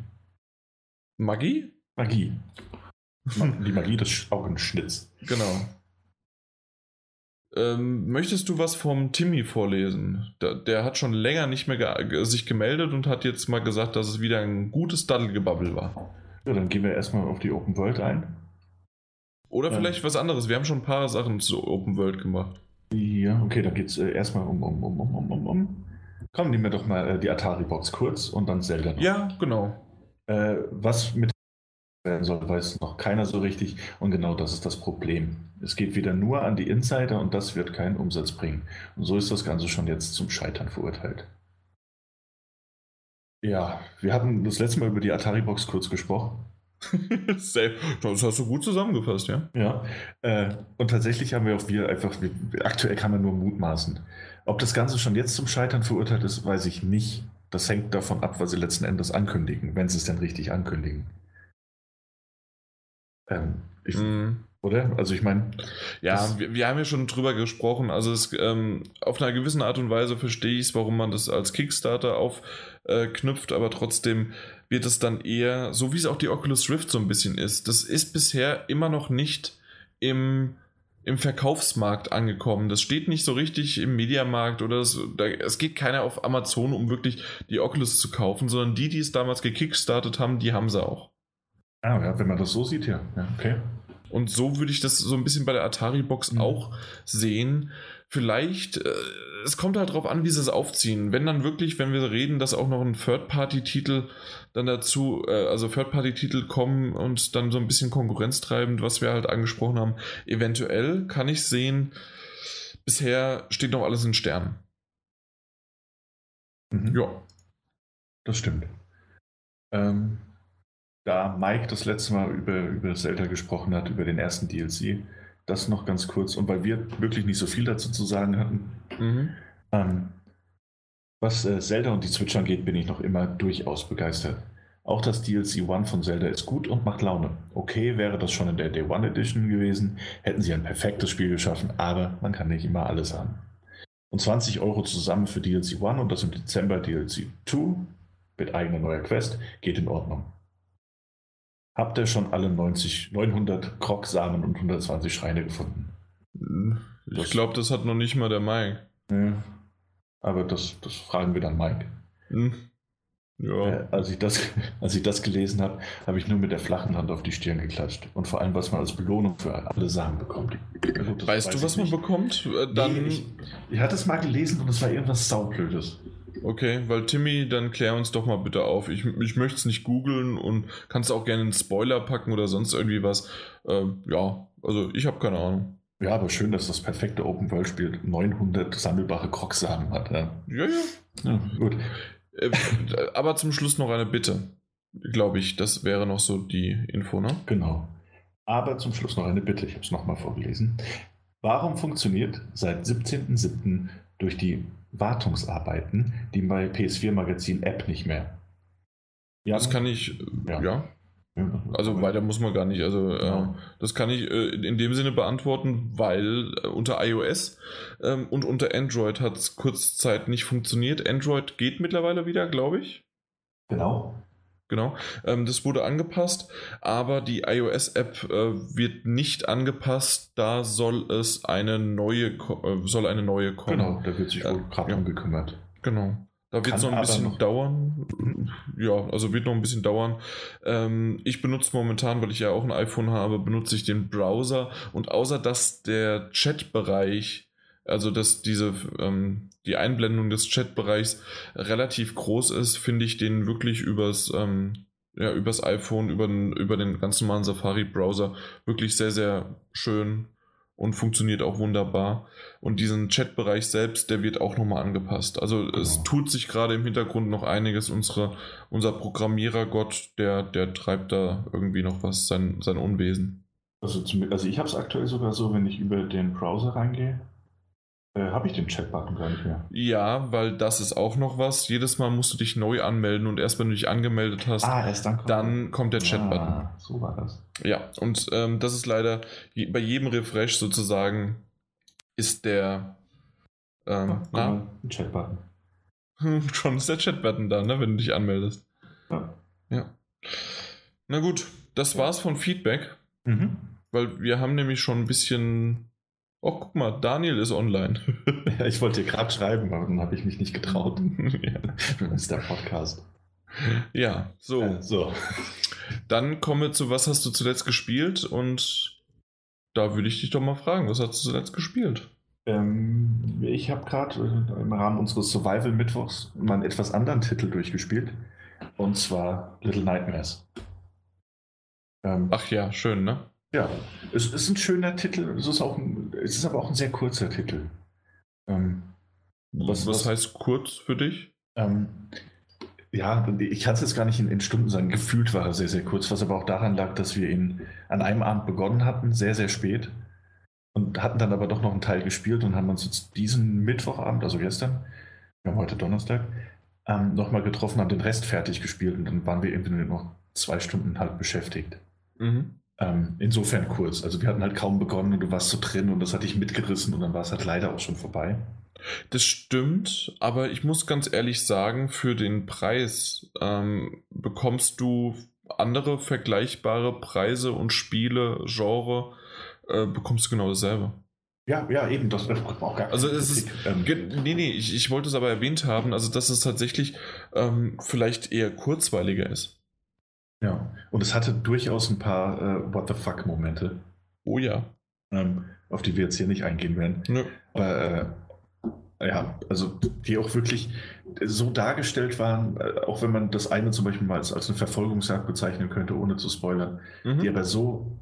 Magie? Magie. Die Magie des Augenschnitts. Genau. Ähm, möchtest du was vom Timmy vorlesen? Der, der hat schon länger nicht mehr ge sich gemeldet und hat jetzt mal gesagt, dass es wieder ein gutes Daddelgebabbel war. Ja, dann gehen wir erstmal auf die Open World ein. Oder ja. vielleicht was anderes. Wir haben schon ein paar Sachen zu Open World gemacht. Ja, okay, dann geht es äh, erstmal um, um, um, um, um, um. Komm, nehmen wir doch mal äh, die Atari-Box kurz und dann Zelda noch. Ja, genau. Äh, was mit werden soll, weiß noch keiner so richtig. Und genau das ist das Problem. Es geht wieder nur an die Insider und das wird keinen Umsatz bringen. Und so ist das Ganze schon jetzt zum Scheitern verurteilt. Ja, wir hatten das letzte Mal über die Atari-Box kurz gesprochen. das hast du gut zusammengefasst, ja? Ja. Äh, und tatsächlich haben wir auch wir einfach, wir, aktuell kann man nur mutmaßen. Ob das Ganze schon jetzt zum Scheitern verurteilt ist, weiß ich nicht. Das hängt davon ab, was sie letzten Endes ankündigen, wenn sie es denn richtig ankündigen. Ähm, ich, mm. Oder? Also ich meine. Ja, wir, wir, haben ja schon drüber gesprochen. Also es, ähm, auf einer gewissen Art und Weise verstehe ich es, warum man das als Kickstarter aufknüpft, äh, aber trotzdem wird es dann eher, so wie es auch die Oculus Rift so ein bisschen ist, das ist bisher immer noch nicht im, im Verkaufsmarkt angekommen. Das steht nicht so richtig im Mediamarkt oder es, da, es geht keiner auf Amazon, um wirklich die Oculus zu kaufen, sondern die, die es damals gekickstartet haben, die haben sie auch. Ah, ja, wenn man das so sieht, ja. ja okay. Und so würde ich das so ein bisschen bei der Atari-Box mhm. auch sehen. Vielleicht, äh, es kommt halt drauf an, wie sie es aufziehen. Wenn dann wirklich, wenn wir reden, dass auch noch ein Third-Party-Titel dann dazu, äh, also Third-Party-Titel kommen und dann so ein bisschen konkurrenztreibend, was wir halt angesprochen haben, eventuell kann ich sehen, bisher steht noch alles in Sternen. Mhm. Ja. Das stimmt. Ähm, da Mike das letzte Mal über, über Zelda gesprochen hat, über den ersten DLC, das noch ganz kurz. Und weil wir wirklich nicht so viel dazu zu sagen hatten, mhm. ähm, was äh, Zelda und die Switch angeht, bin ich noch immer durchaus begeistert. Auch das DLC One von Zelda ist gut und macht Laune. Okay, wäre das schon in der Day One Edition gewesen, hätten sie ein perfektes Spiel geschaffen, aber man kann nicht immer alles haben. Und 20 Euro zusammen für DLC One und das im Dezember DLC 2 mit eigener neuer Quest geht in Ordnung. Habt ihr schon alle 90, 900 Krog-Samen und 120 Schreine gefunden? Ich glaube, das hat noch nicht mal der Mike. Ja. Aber das, das fragen wir dann Mike. Hm. Ja. Äh, als, ich das, als ich das gelesen habe, habe ich nur mit der flachen Hand auf die Stirn geklatscht. Und vor allem, was man als Belohnung für alle Samen bekommt. Also, weißt weiß du, was man bekommt? Äh, dann... Nee, ich, ich hatte es mal gelesen und es war irgendwas saublödes. Okay, weil Timmy, dann klär uns doch mal bitte auf. Ich, ich möchte es nicht googeln und kannst auch gerne einen Spoiler packen oder sonst irgendwie was. Ähm, ja, also ich habe keine Ahnung. Ja, aber schön, dass das perfekte Open World Spiel 900 sammelbare Krogsamen hat. Ja, ja. ja. ja gut. Äh, aber zum Schluss noch eine Bitte. Glaube ich, das wäre noch so die Info, ne? Genau. Aber zum Schluss noch eine Bitte. Ich habe es nochmal vorgelesen. Warum funktioniert seit 17.07. durch die Wartungsarbeiten, die bei PS4 Magazin App nicht mehr. Ja, das kann ich, ja. ja. Also weiter muss man gar nicht. Also ja. äh, das kann ich äh, in dem Sinne beantworten, weil äh, unter iOS ähm, und unter Android hat es kurzzeit nicht funktioniert. Android geht mittlerweile wieder, glaube ich. Genau. Genau, ähm, das wurde angepasst, aber die iOS-App äh, wird nicht angepasst. Da soll es eine neue, äh, soll eine neue kommen. Genau, da wird sich wohl gerade ja. gekümmert. Genau. Da wird es noch ein bisschen noch dauern. Ja, also wird noch ein bisschen dauern. Ähm, ich benutze momentan, weil ich ja auch ein iPhone habe, benutze ich den Browser und außer dass der Chatbereich, also dass diese ähm, die Einblendung des Chatbereichs relativ groß ist, finde ich den wirklich übers ähm, ja, übers iPhone, über den, über den ganz normalen Safari-Browser wirklich sehr, sehr schön und funktioniert auch wunderbar. Und diesen Chatbereich selbst, der wird auch nochmal angepasst. Also genau. es tut sich gerade im Hintergrund noch einiges. Unsere, unser Programmierergott, der, der treibt da irgendwie noch was, sein, sein Unwesen. Also, zum, also ich habe es aktuell sogar so, wenn ich über den Browser reingehe, äh, Habe ich den Chat-Button gar nicht mehr. Ja, weil das ist auch noch was. Jedes Mal musst du dich neu anmelden und erst wenn du dich angemeldet hast, ah, erst dann, kommt, dann kommt der Chat-Button. Ah, so war das. Ja, und ähm, das ist leider je, bei jedem Refresh sozusagen ist der ähm, ja, na, ein Chat-Button. Schon ist der Chat-Button da, ne, wenn du dich anmeldest. Ja. ja. Na gut, das war's von Feedback. Mhm. Weil wir haben nämlich schon ein bisschen Oh, guck mal, Daniel ist online. ja, ich wollte dir gerade schreiben, aber dann habe ich mich nicht getraut. ja. Das ist der Podcast. Ja, so. Äh, so. Dann komme zu, was hast du zuletzt gespielt? Und da würde ich dich doch mal fragen, was hast du zuletzt gespielt? Ähm, ich habe gerade im Rahmen unseres Survival-Mittwochs mal einen etwas anderen Titel durchgespielt. Und zwar Little Nightmares. Ähm, Ach ja, schön, ne? Ja, es ist ein schöner Titel, es ist, auch ein, es ist aber auch ein sehr kurzer Titel. Ähm, was, was, was, heißt kurz für dich? Ähm, ja, ich kann es jetzt gar nicht in, in, Stunden sagen. Gefühlt war er sehr, sehr kurz, was aber auch daran lag, dass wir ihn an einem Abend begonnen hatten, sehr, sehr spät. Und hatten dann aber doch noch einen Teil gespielt und haben uns jetzt diesen Mittwochabend, also gestern, wir haben heute Donnerstag, ähm, nochmal getroffen, haben den Rest fertig gespielt und dann waren wir irgendwie nur noch zwei Stunden halt beschäftigt. Mhm. Ähm, insofern kurz. Also wir hatten halt kaum begonnen und du warst so drin und das hat dich mitgerissen und dann war es halt leider auch schon vorbei. Das stimmt, aber ich muss ganz ehrlich sagen, für den Preis ähm, bekommst du andere vergleichbare Preise und Spiele, Genre, äh, bekommst du genau dasselbe. Ja, ja, eben, das auch gar Also es ist, ähm, nee, nee, ich, ich wollte es aber erwähnt haben, also dass es tatsächlich ähm, vielleicht eher kurzweiliger ist. Ja, und es hatte durchaus ein paar äh, What the fuck-Momente. Oh ja. Ähm, auf die wir jetzt hier nicht eingehen werden. Nö. Aber äh, ja, also die auch wirklich so dargestellt waren, äh, auch wenn man das eine zum Beispiel mal als, als eine Verfolgungsjagd bezeichnen könnte, ohne zu spoilern, mhm. die aber so,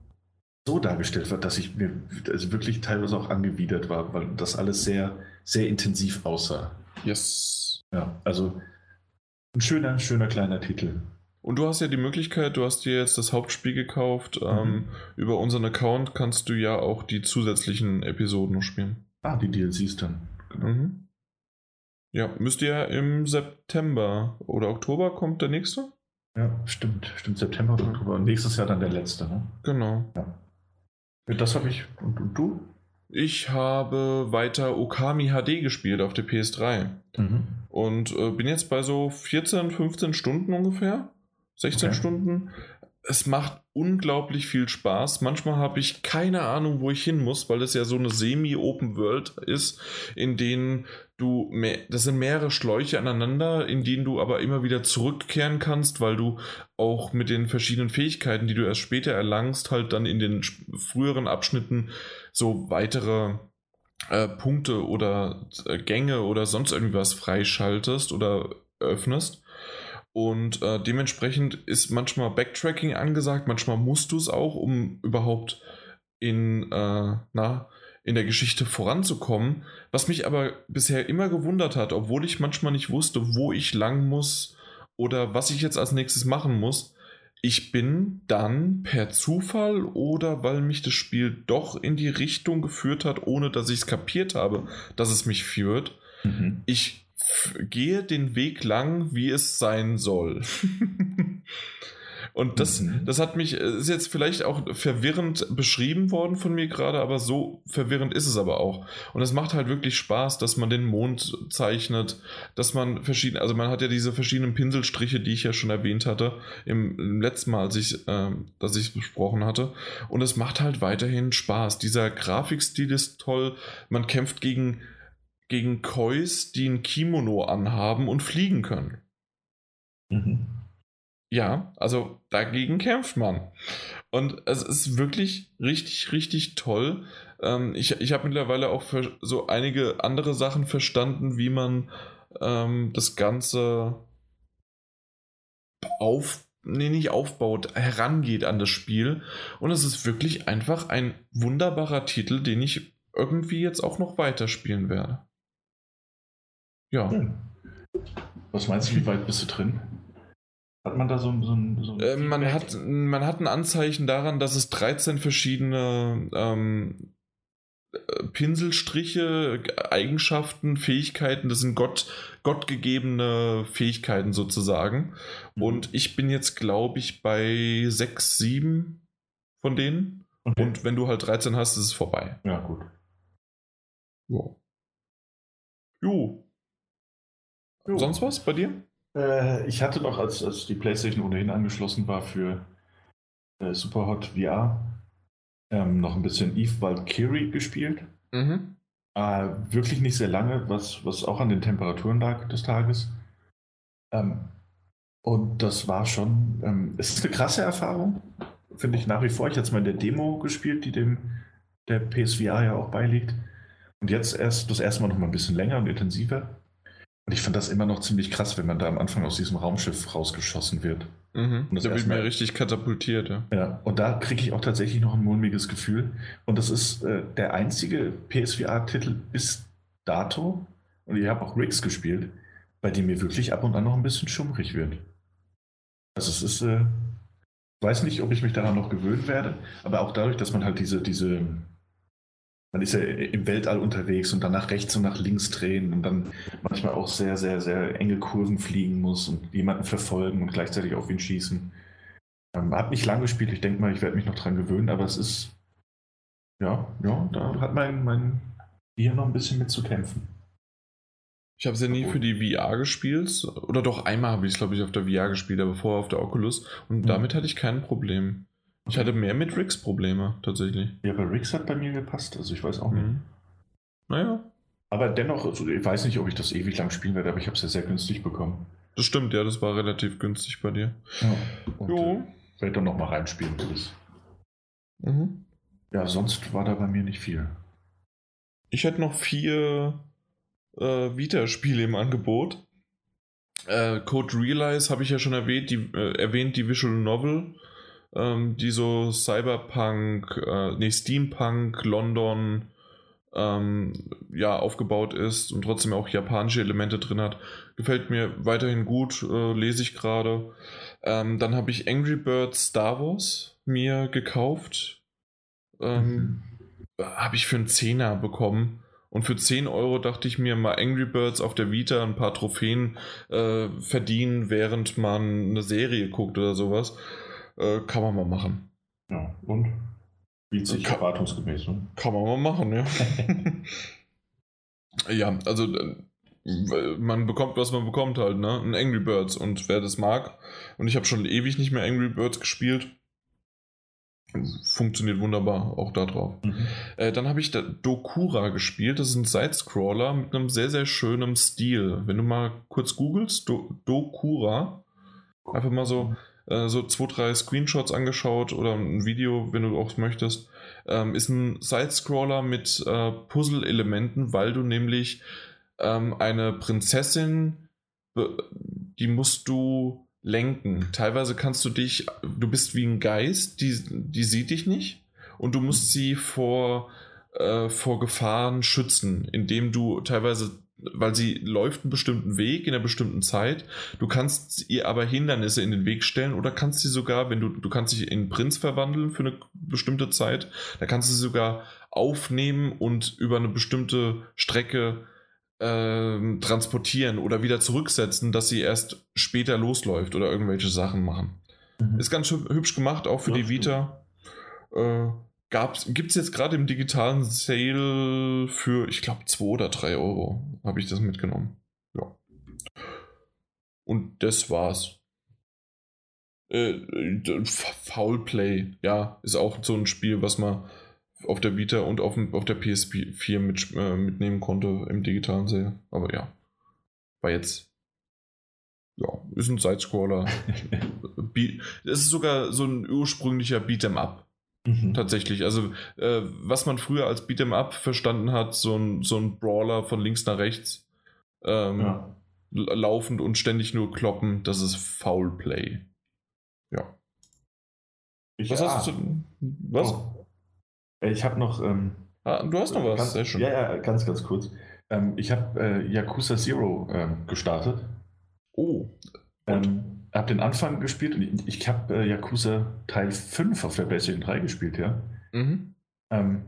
so dargestellt wird, dass ich mir also wirklich teilweise auch angewidert war, weil das alles sehr, sehr intensiv aussah. Yes. Ja, also ein schöner, schöner kleiner Titel. Und du hast ja die Möglichkeit, du hast dir jetzt das Hauptspiel gekauft. Mhm. Ähm, über unseren Account kannst du ja auch die zusätzlichen Episoden noch spielen. Ah, die DLCs dann. Genau. Mhm. Ja, müsst ihr im September oder Oktober kommt der nächste? Ja, stimmt. Stimmt, September oder Oktober. Und nächstes Jahr dann der letzte, ne? Genau. Ja. Das habe ich. Und, und, du? Ich habe weiter Okami HD gespielt auf der PS3. Mhm. Und äh, bin jetzt bei so 14, 15 Stunden ungefähr. 16 okay. Stunden. Es macht unglaublich viel Spaß. Manchmal habe ich keine Ahnung, wo ich hin muss, weil es ja so eine semi-Open World ist, in denen du, mehr, das sind mehrere Schläuche aneinander, in denen du aber immer wieder zurückkehren kannst, weil du auch mit den verschiedenen Fähigkeiten, die du erst später erlangst, halt dann in den früheren Abschnitten so weitere äh, Punkte oder äh, Gänge oder sonst irgendwas freischaltest oder öffnest. Und äh, dementsprechend ist manchmal Backtracking angesagt, manchmal musst du es auch, um überhaupt in, äh, na, in der Geschichte voranzukommen. Was mich aber bisher immer gewundert hat, obwohl ich manchmal nicht wusste, wo ich lang muss oder was ich jetzt als nächstes machen muss. Ich bin dann per Zufall oder weil mich das Spiel doch in die Richtung geführt hat, ohne dass ich es kapiert habe, dass es mich führt. Mhm. Ich gehe den Weg lang, wie es sein soll. Und das, mhm. das hat mich, ist jetzt vielleicht auch verwirrend beschrieben worden von mir gerade, aber so verwirrend ist es aber auch. Und es macht halt wirklich Spaß, dass man den Mond zeichnet, dass man verschiedene, also man hat ja diese verschiedenen Pinselstriche, die ich ja schon erwähnt hatte, im, im letzten Mal, als ich, äh, dass ich es besprochen hatte. Und es macht halt weiterhin Spaß. Dieser Grafikstil ist toll. Man kämpft gegen gegen Kois, die ein Kimono anhaben und fliegen können. Mhm. Ja, also dagegen kämpft man. Und es ist wirklich richtig, richtig toll. Ähm, ich ich habe mittlerweile auch so einige andere Sachen verstanden, wie man ähm, das Ganze auf, nee, nicht aufbaut, herangeht an das Spiel. Und es ist wirklich einfach ein wunderbarer Titel, den ich irgendwie jetzt auch noch weiterspielen werde. Ja. Hm. Was meinst du, wie weit bist du drin? Hat man da so, so, so ein. Äh, man, hat, man hat ein Anzeichen daran, dass es 13 verschiedene ähm, äh, Pinselstriche, Eigenschaften, Fähigkeiten, das sind Gott, gottgegebene Fähigkeiten sozusagen. Mhm. Und ich bin jetzt, glaube ich, bei 6, 7 von denen. Okay. Und wenn du halt 13 hast, ist es vorbei. Ja, gut. Jo. Jo. Jo. Sonst was bei dir? Äh, ich hatte noch, als, als die PlayStation ohnehin angeschlossen war für äh, Superhot VR, ähm, noch ein bisschen Eve Valkyrie gespielt. Mhm. Äh, wirklich nicht sehr lange, was, was auch an den Temperaturen lag des Tages. Ähm, und das war schon, ähm, es ist eine krasse Erfahrung, finde ich nach wie vor. Ich hatte es mal in der Demo gespielt, die dem der PSVR ja auch beiliegt. Und jetzt erst das erste Mal noch mal ein bisschen länger und intensiver. Und ich fand das immer noch ziemlich krass, wenn man da am Anfang aus diesem Raumschiff rausgeschossen wird. Mhm. Und das da wird mir richtig katapultiert, ja. Ja, und da kriege ich auch tatsächlich noch ein mulmiges Gefühl. Und das ist äh, der einzige PSVR-Titel bis dato, und ich habe auch Rigs gespielt, bei dem mir wirklich ab und an noch ein bisschen schummrig wird. Also es ist, äh, weiß nicht, ob ich mich daran noch gewöhnen werde, aber auch dadurch, dass man halt diese, diese man ist ja im Weltall unterwegs und dann nach rechts und nach links drehen und dann manchmal auch sehr, sehr, sehr enge Kurven fliegen muss und jemanden verfolgen und gleichzeitig auf ihn schießen. Ähm, hat nicht lange gespielt, ich denke mal, ich werde mich noch dran gewöhnen, aber es ist, ja, ja, da hat mein, mein hier noch ein bisschen mit zu kämpfen. Ich habe es ja nie für die VR gespielt, oder doch einmal habe ich es, glaube ich, auf der VR gespielt, aber vorher auf der Oculus und mhm. damit hatte ich kein Problem. Ich hatte mehr mit Rix Probleme, tatsächlich. Ja, aber Rix hat bei mir gepasst, also ich weiß auch nicht. Mhm. Naja. Aber dennoch, also ich weiß nicht, ob ich das ewig lang spielen werde, aber ich habe es ja sehr günstig bekommen. Das stimmt, ja, das war relativ günstig bei dir. Ja. Und, jo. Äh, werde dann nochmal reinspielen. Mhm. Ja, sonst war da bei mir nicht viel. Ich hätte noch vier äh, Vita-Spiele im Angebot. Äh, Code Realize habe ich ja schon erwähnt, die, äh, erwähnt, die Visual Novel ähm, die so Cyberpunk, äh, nee, Steampunk, London ähm, ja, aufgebaut ist und trotzdem auch japanische Elemente drin hat. Gefällt mir weiterhin gut, äh, lese ich gerade. Ähm, dann habe ich Angry Birds Star Wars mir gekauft. Ähm, mhm. Habe ich für einen Zehner bekommen. Und für 10 Euro dachte ich mir mal Angry Birds auf der Vita ein paar Trophäen äh, verdienen, während man eine Serie guckt oder sowas. Äh, kann man mal machen. Ja, und? Wie sich kann, erwartungsgemäß. Ne? Kann man mal machen, ja. ja, also äh, man bekommt, was man bekommt halt, ne? Ein Angry Birds und wer das mag. Und ich habe schon ewig nicht mehr Angry Birds gespielt. Funktioniert wunderbar, auch da drauf. Mhm. Äh, dann habe ich da Dokura gespielt. Das ist ein Sidescroller mit einem sehr, sehr schönen Stil. Wenn du mal kurz googelst, Do Dokura, einfach mal so äh, so zwei, drei Screenshots angeschaut oder ein Video, wenn du auch möchtest. Ähm, ist ein Sidescroller mit äh, Puzzle-Elementen, weil du nämlich ähm, eine Prinzessin, die musst du lenken. Teilweise kannst du dich, du bist wie ein Geist, die, die sieht dich nicht und du musst sie vor, äh, vor Gefahren schützen, indem du teilweise weil sie läuft einen bestimmten Weg in einer bestimmten Zeit. Du kannst ihr aber Hindernisse in den Weg stellen oder kannst sie sogar, wenn du, du kannst dich in Prinz verwandeln für eine bestimmte Zeit, da kannst du sie sogar aufnehmen und über eine bestimmte Strecke äh, transportieren oder wieder zurücksetzen, dass sie erst später losläuft oder irgendwelche Sachen machen. Mhm. Ist ganz hübsch gemacht, auch für ja, die Vita. Äh, Gibt es jetzt gerade im digitalen Sale für, ich glaube, 2 oder 3 Euro habe ich das mitgenommen. Ja. Und das war's. Äh, Foul Play, ja, ist auch so ein Spiel, was man auf der Vita und auf, auf der PS4 mit, äh, mitnehmen konnte im digitalen Sale. Aber ja, war jetzt ja, ist ein Sidescroller. es ist sogar so ein ursprünglicher Beat'em Up. Mhm. Tatsächlich. Also, äh, was man früher als Beat'em Up verstanden hat, so ein, so ein Brawler von links nach rechts, ähm, ja. laufend und ständig nur kloppen, das ist Foul Play. Ja. Ich, was ah. hast du? Was? Oh. Ich habe noch. Ähm, ah, du hast noch was, ganz, sehr schön. Ja, ja, ganz, ganz kurz. Ähm, ich habe äh, Yakuza Zero ähm, gestartet. Oh. Ähm, hab den Anfang gespielt und ich, ich habe äh, Yakuza Teil 5 auf der PlayStation 3 gespielt, ja. Mhm. Ähm,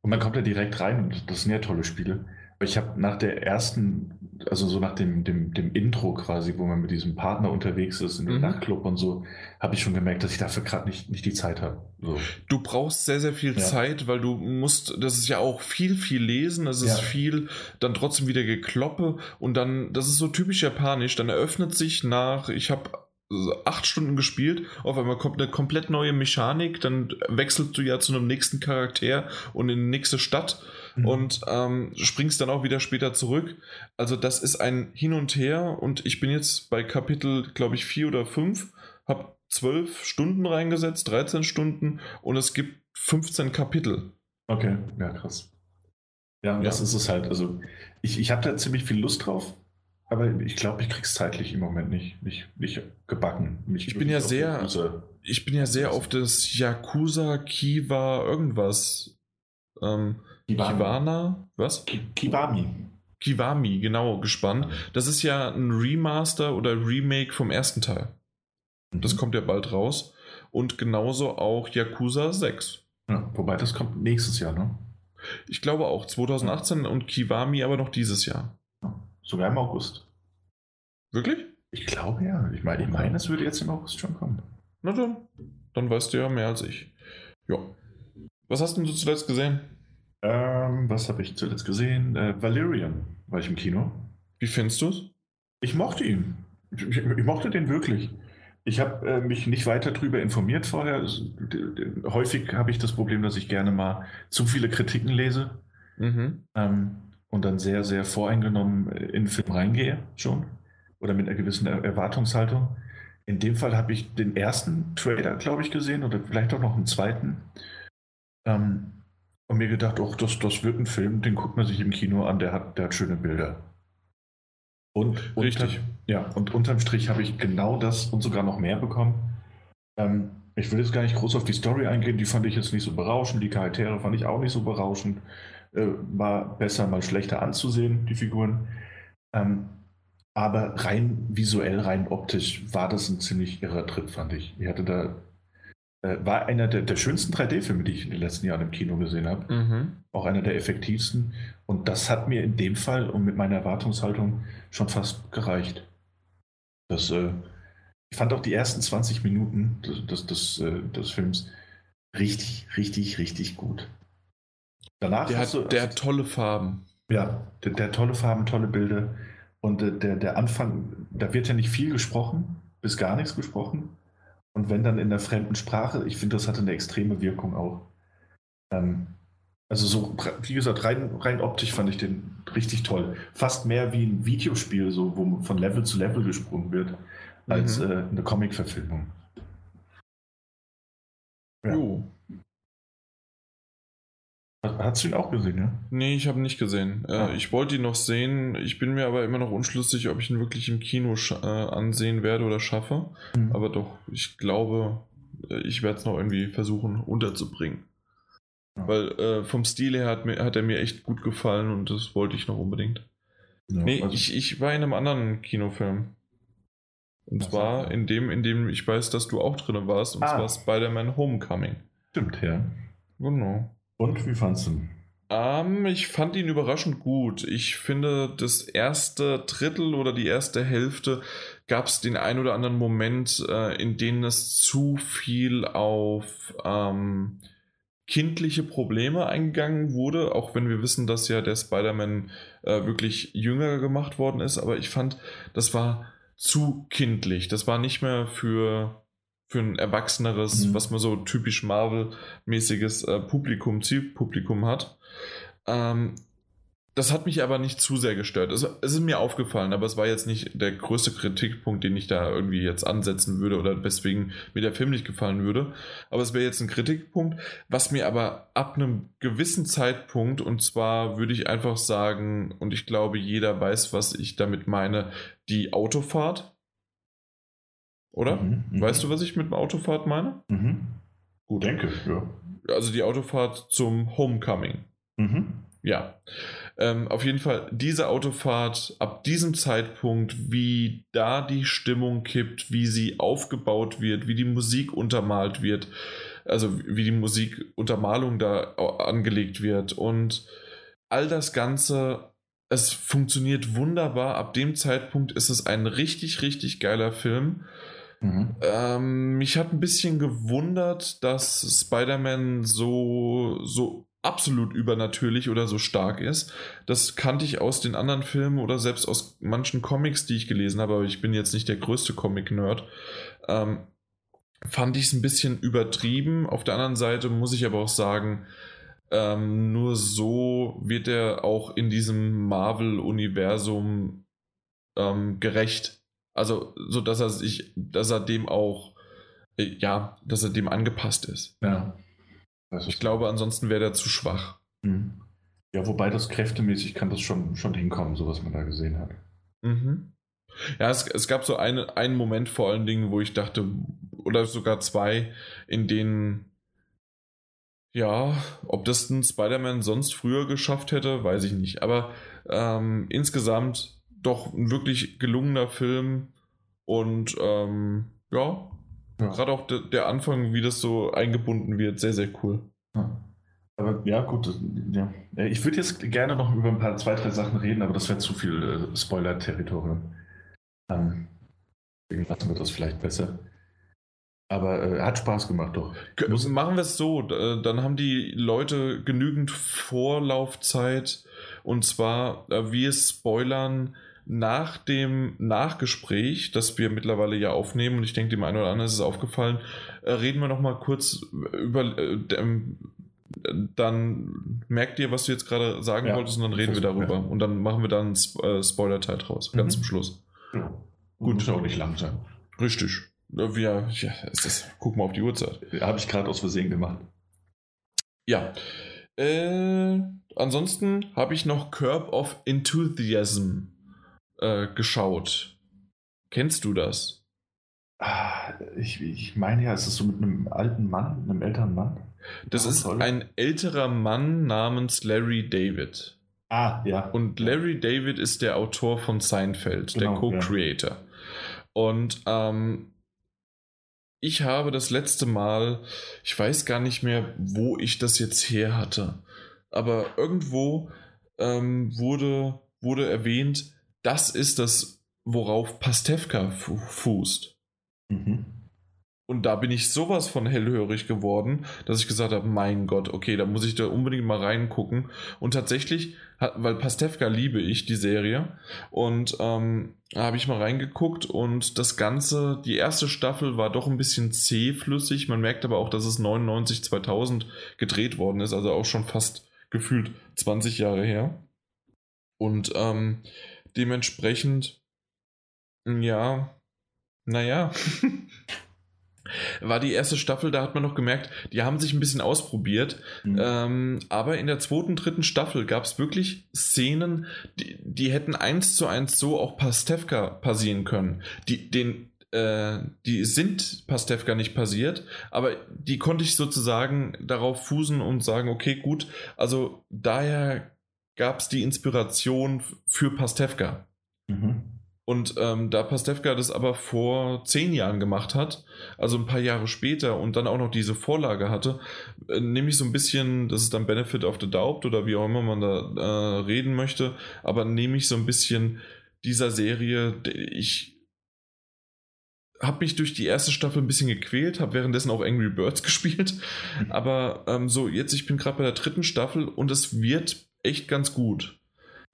und man kommt da direkt rein und das sind ja tolle Spiele. Aber ich habe nach der ersten, also so nach dem, dem, dem Intro quasi, wo man mit diesem Partner unterwegs ist in dem mhm. Nachtclub und so, habe ich schon gemerkt, dass ich dafür gerade nicht, nicht die Zeit habe. So. Du brauchst sehr, sehr viel ja. Zeit, weil du musst, das ist ja auch viel, viel lesen, das ist ja. viel, dann trotzdem wieder gekloppe und dann, das ist so typisch japanisch, dann eröffnet sich nach, ich habe acht Stunden gespielt, auf einmal kommt eine komplett neue Mechanik, dann wechselst du ja zu einem nächsten Charakter und in die nächste Stadt mhm. und ähm, springst dann auch wieder später zurück. Also das ist ein Hin und Her und ich bin jetzt bei Kapitel, glaube ich, vier oder fünf, habe zwölf Stunden reingesetzt, 13 Stunden und es gibt 15 Kapitel. Okay, ja, krass. Ja, ja. das ist es halt. Also ich, ich habe da ziemlich viel Lust drauf. Aber ich glaube, ich krieg's zeitlich im Moment nicht, nicht, nicht gebacken. Nicht ich bin ja sehr, ich bin ja sehr auf das Yakuza Kiwa irgendwas. Ähm, Kiwana, was? Kiwami. Kiwami, genau, gespannt. Das ist ja ein Remaster oder Remake vom ersten Teil. Das mhm. kommt ja bald raus. Und genauso auch Yakuza 6. Ja, wobei das kommt nächstes Jahr, ne? Ich glaube auch 2018 ja. und Kiwami aber noch dieses Jahr. Sogar im August. Wirklich? Ich glaube ja. Ich meine, ich meine, es würde jetzt im August schon kommen. Na dann. Dann weißt du ja mehr als ich. Ja. Was hast denn du zuletzt gesehen? Ähm, was habe ich zuletzt gesehen? Äh, Valerian war ich im Kino. Wie findest du es? Ich mochte ihn. Ich, ich, ich, mochte den wirklich. Ich habe äh, mich nicht weiter darüber informiert vorher. Häufig habe ich das Problem, dass ich gerne mal zu viele Kritiken lese. Mhm. Ähm, und dann sehr, sehr voreingenommen in den Film reingehe schon oder mit einer gewissen Erwartungshaltung. In dem Fall habe ich den ersten Trailer, glaube ich, gesehen oder vielleicht auch noch einen zweiten. Ähm, und mir gedacht, oh, das, das wird ein Film, den guckt man sich im Kino an, der hat, der hat schöne Bilder. Und Richtig. Unter, ja, und unterm Strich habe ich genau das und sogar noch mehr bekommen. Ähm, ich will jetzt gar nicht groß auf die Story eingehen, die fand ich jetzt nicht so berauschend, die Charaktere fand ich auch nicht so berauschend. Äh, war besser, mal schlechter anzusehen, die Figuren. Ähm, aber rein visuell, rein optisch war das ein ziemlich irrer Tritt, fand ich. Ich hatte da, äh, war einer der, der schönsten 3D-Filme, die ich in den letzten Jahren im Kino gesehen habe. Mhm. Auch einer der effektivsten. Und das hat mir in dem Fall und mit meiner Erwartungshaltung schon fast gereicht. Das, äh, ich fand auch die ersten 20 Minuten des, des, des, äh, des Films richtig, richtig, richtig gut. Danach der, hat, du, der hat tolle Farben. Ja, der, der, tolle Farben, tolle Bilder. Und äh, der, der Anfang, da wird ja nicht viel gesprochen, bis gar nichts gesprochen. Und wenn dann in der fremden Sprache, ich finde, das hatte eine extreme Wirkung auch. Ähm, also so, wie gesagt, rein, rein optisch fand ich den richtig toll. Fast mehr wie ein Videospiel, so, wo von Level zu Level gesprungen wird, als mhm. äh, eine Comic-Verfilmung. Ja. Jo. Hast du ihn auch gesehen, ja? Nee, ich habe ihn nicht gesehen. Äh, ah. ich wollte ihn noch sehen. Ich bin mir aber immer noch unschlüssig, ob ich ihn wirklich im Kino äh, ansehen werde oder schaffe. Mhm. Aber doch, ich glaube, äh, ich werde es noch irgendwie versuchen unterzubringen. Ja. Weil äh, vom Stil her hat, mir, hat er mir echt gut gefallen und das wollte ich noch unbedingt. Ja, nee, also ich, ich war in einem anderen Kinofilm. Und zwar in dem, in dem ich weiß, dass du auch drin warst, und ah. zwar Spider-Man Homecoming. Stimmt, ja. Genau. Und wie fandest du ihn? Ähm, ich fand ihn überraschend gut. Ich finde, das erste Drittel oder die erste Hälfte gab es den ein oder anderen Moment, äh, in dem es zu viel auf ähm, kindliche Probleme eingegangen wurde, auch wenn wir wissen, dass ja der Spider-Man äh, wirklich jünger gemacht worden ist. Aber ich fand, das war zu kindlich. Das war nicht mehr für für ein erwachseneres, Mhm. was man so typisch Marvel-mäßiges äh, Publikum, Zielpublikum hat. Ähm, das hat mich aber nicht zu sehr gestört. Es, es ist mir aufgefallen, aber es war jetzt nicht der größte Kritikpunkt, den ich da irgendwie jetzt ansetzen würde oder weswegen mir der Film nicht gefallen würde. Aber es wäre jetzt ein Kritikpunkt, was mir aber ab einem gewissen Zeitpunkt, und zwar würde ich einfach sagen, und ich glaube, jeder weiß, was ich damit meine, die Autofahrt. Oder? Mhm, mhm. Weißt du, was ich mit Autofahrt meine? Mhm. Gut. Denke, ja. Also die Autofahrt zum Homecoming. Mhm. Ja, ähm, auf jeden Fall diese Autofahrt ab diesem Zeitpunkt, wie da die Stimmung kippt, wie sie aufgebaut wird, wie die Musik untermalt wird, also wie die Musikuntermalung da angelegt wird und all das Ganze, es funktioniert wunderbar. Ab dem Zeitpunkt ist es ein richtig, richtig geiler Film. Mhm. Ähm, mich hat ein bisschen gewundert, dass Spider-Man so, so absolut übernatürlich oder so stark ist. Das kannte ich aus den anderen Filmen oder selbst aus manchen Comics, die ich gelesen habe, aber ich bin jetzt nicht der größte Comic-Nerd. Ähm, fand ich es ein bisschen übertrieben. Auf der anderen Seite muss ich aber auch sagen, ähm, nur so wird er auch in diesem Marvel-Universum ähm, gerecht. Also, so dass er sich, dass er dem auch, äh, ja, dass er dem angepasst ist. Ja. Das ist Ich glaube, ansonsten wäre der zu schwach. Mhm. Ja, wobei das kräftemäßig kann das schon, schon hinkommen, so was man da gesehen hat. Mhm. Ja, es, es gab so eine, einen Moment vor allen Dingen, wo ich dachte, oder sogar zwei, in denen, ja, ob das ein Spider-Man sonst früher geschafft hätte, weiß ich nicht. Aber ähm, insgesamt doch ein wirklich gelungener Film und ähm, ja, Ja. gerade auch de, der Anfang, wie das so eingebunden wird, sehr, sehr cool. Ja. Aber ja, gut. Ja. Äh, Ich würde jetzt gerne noch über ein paar, zwei, drei Sachen reden, aber das wäre zu viel äh, Spoiler-Territorium. Ähm, deswegen lassen wir das vielleicht besser. Aber äh, hat Spaß gemacht, doch. Muss- Machen wir es so, d- dann haben die Leute genügend Vorlaufzeit und zwar, äh, wir spoilern nach dem Nachgespräch, das wir mittlerweile ja aufnehmen und ich denke, dem einen oder anderen ist es aufgefallen, äh, reden wir noch mal kurz über, äh, dann merkt ihr, was du jetzt gerade sagen Ja, wolltest und dann reden wir darüber ja. und dann machen wir dann einen Sp äh, Spoiler-Teil draus, ganz Mhm. zum Schluss. Ja. Gut. Muss auch nicht lang sein. Richtig. Äh, Wir, ja, es ist, guck mal auf die Uhrzeit. Habe ich gerade aus Versehen gemacht. Ja. Äh, ansonsten habe ich noch Curb of Enthusiasm äh, geschaut. Kennst du das? Ah, ich, ich meine ja, es ist so mit einem alten Mann, einem älteren Mann. Das Ja, ist ein älterer Mann namens Larry David. Ah, ja. Und Larry David ist der Autor von Seinfeld, der Genau, ja. Co-Creator. Und ähm, ich habe das letzte Mal, ich weiß gar nicht mehr, wo ich das jetzt her hatte, aber irgendwo ähm, wurde, wurde erwähnt, das ist das, worauf Pastewka fu fußt. Mhm. Und da bin ich sowas von hellhörig geworden, dass ich gesagt habe, mein Gott, okay, da muss ich da unbedingt mal reingucken. Und tatsächlich, weil Pastewka liebe ich, die Serie, und ähm, da habe ich mal reingeguckt und das Ganze, die erste Staffel war doch ein bisschen zähflüssig. Man merkt aber auch, dass es 99, 2000 gedreht worden ist, also auch schon fast gefühlt 20 Jahre her. Und ähm, dementsprechend, ja, naja. War die erste Staffel, da hat man noch gemerkt, die haben sich ein bisschen ausprobiert. Mhm. Ähm, aber in der zweiten, dritten Staffel gab es wirklich Szenen, die, die hätten eins zu eins so auch Pastewka passieren können. Die, den, äh, die sind Pastewka nicht passiert, aber die konnte ich sozusagen darauf fußen und sagen, okay, gut, also daher gab es die Inspiration für Pastewka. Mhm. Und ähm, da Pastewka das aber vor zehn Jahren gemacht hat, also ein paar Jahre später und dann auch noch diese Vorlage hatte, äh, nehme ich so ein bisschen, das ist dann Benefit of the Doubt oder wie auch immer man da äh, reden möchte, aber nehme ich so ein bisschen dieser Serie, ich habe mich durch die erste Staffel ein bisschen gequält, habe währenddessen auch Angry Birds gespielt, aber ähm, so jetzt, ich bin gerade bei der dritten Staffel und es wird echt ganz gut.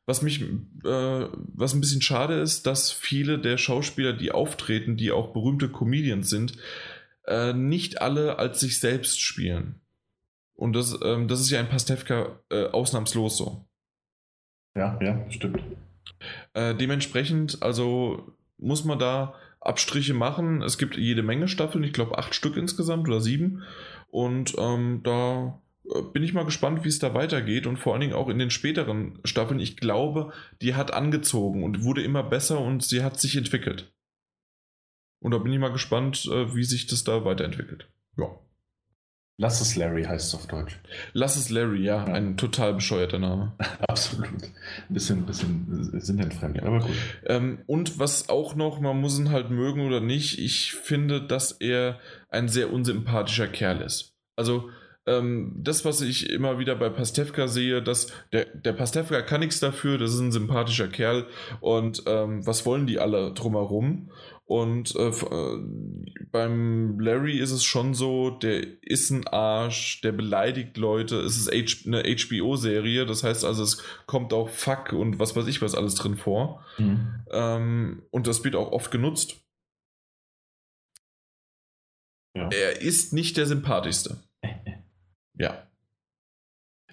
Was mich, äh, was ein bisschen schade ist, dass viele der Schauspieler, die auftreten, die auch berühmte Comedians sind, äh, nicht alle als sich selbst spielen. Und das, ähm, das ist ja in Pastewka äh, ausnahmslos so. Ja, ja, stimmt. Äh, dementsprechend, also muss man da Abstriche machen. Es gibt jede Menge Staffeln, ich glaube acht Stück insgesamt oder sieben. Und ähm, da bin ich mal gespannt, wie es da weitergeht und vor allen Dingen auch in den späteren Staffeln. Ich glaube, die hat angezogen und wurde immer besser und sie hat sich entwickelt. Und da bin ich mal gespannt, äh, wie sich das da weiterentwickelt. Ja. Lass es Larry heißt es auf Deutsch. Lass es Larry, ja, ja. ein total bescheuerter Name. Absolut. Ein bisschen, bisschen sinnentfremd, aber gut. Ähm, und was auch noch, man muss ihn halt mögen oder nicht, ich finde, dass er ein sehr unsympathischer Kerl ist. Also, ähm, das, was ich immer wieder bei Pastewka sehe, dass der, der Pastewka kann nichts dafür, das ist ein sympathischer Kerl und ähm, was wollen die alle drumherum? Und äh, äh, beim Larry ist es schon so, der ist ein Arsch, der beleidigt Leute. Es ist H eine HBO-Serie, das heißt also, es kommt auch Fuck und was weiß ich was alles drin vor. Mhm. Ähm, und das wird auch oft genutzt. Ja. Er ist nicht der sympathischste. Ja.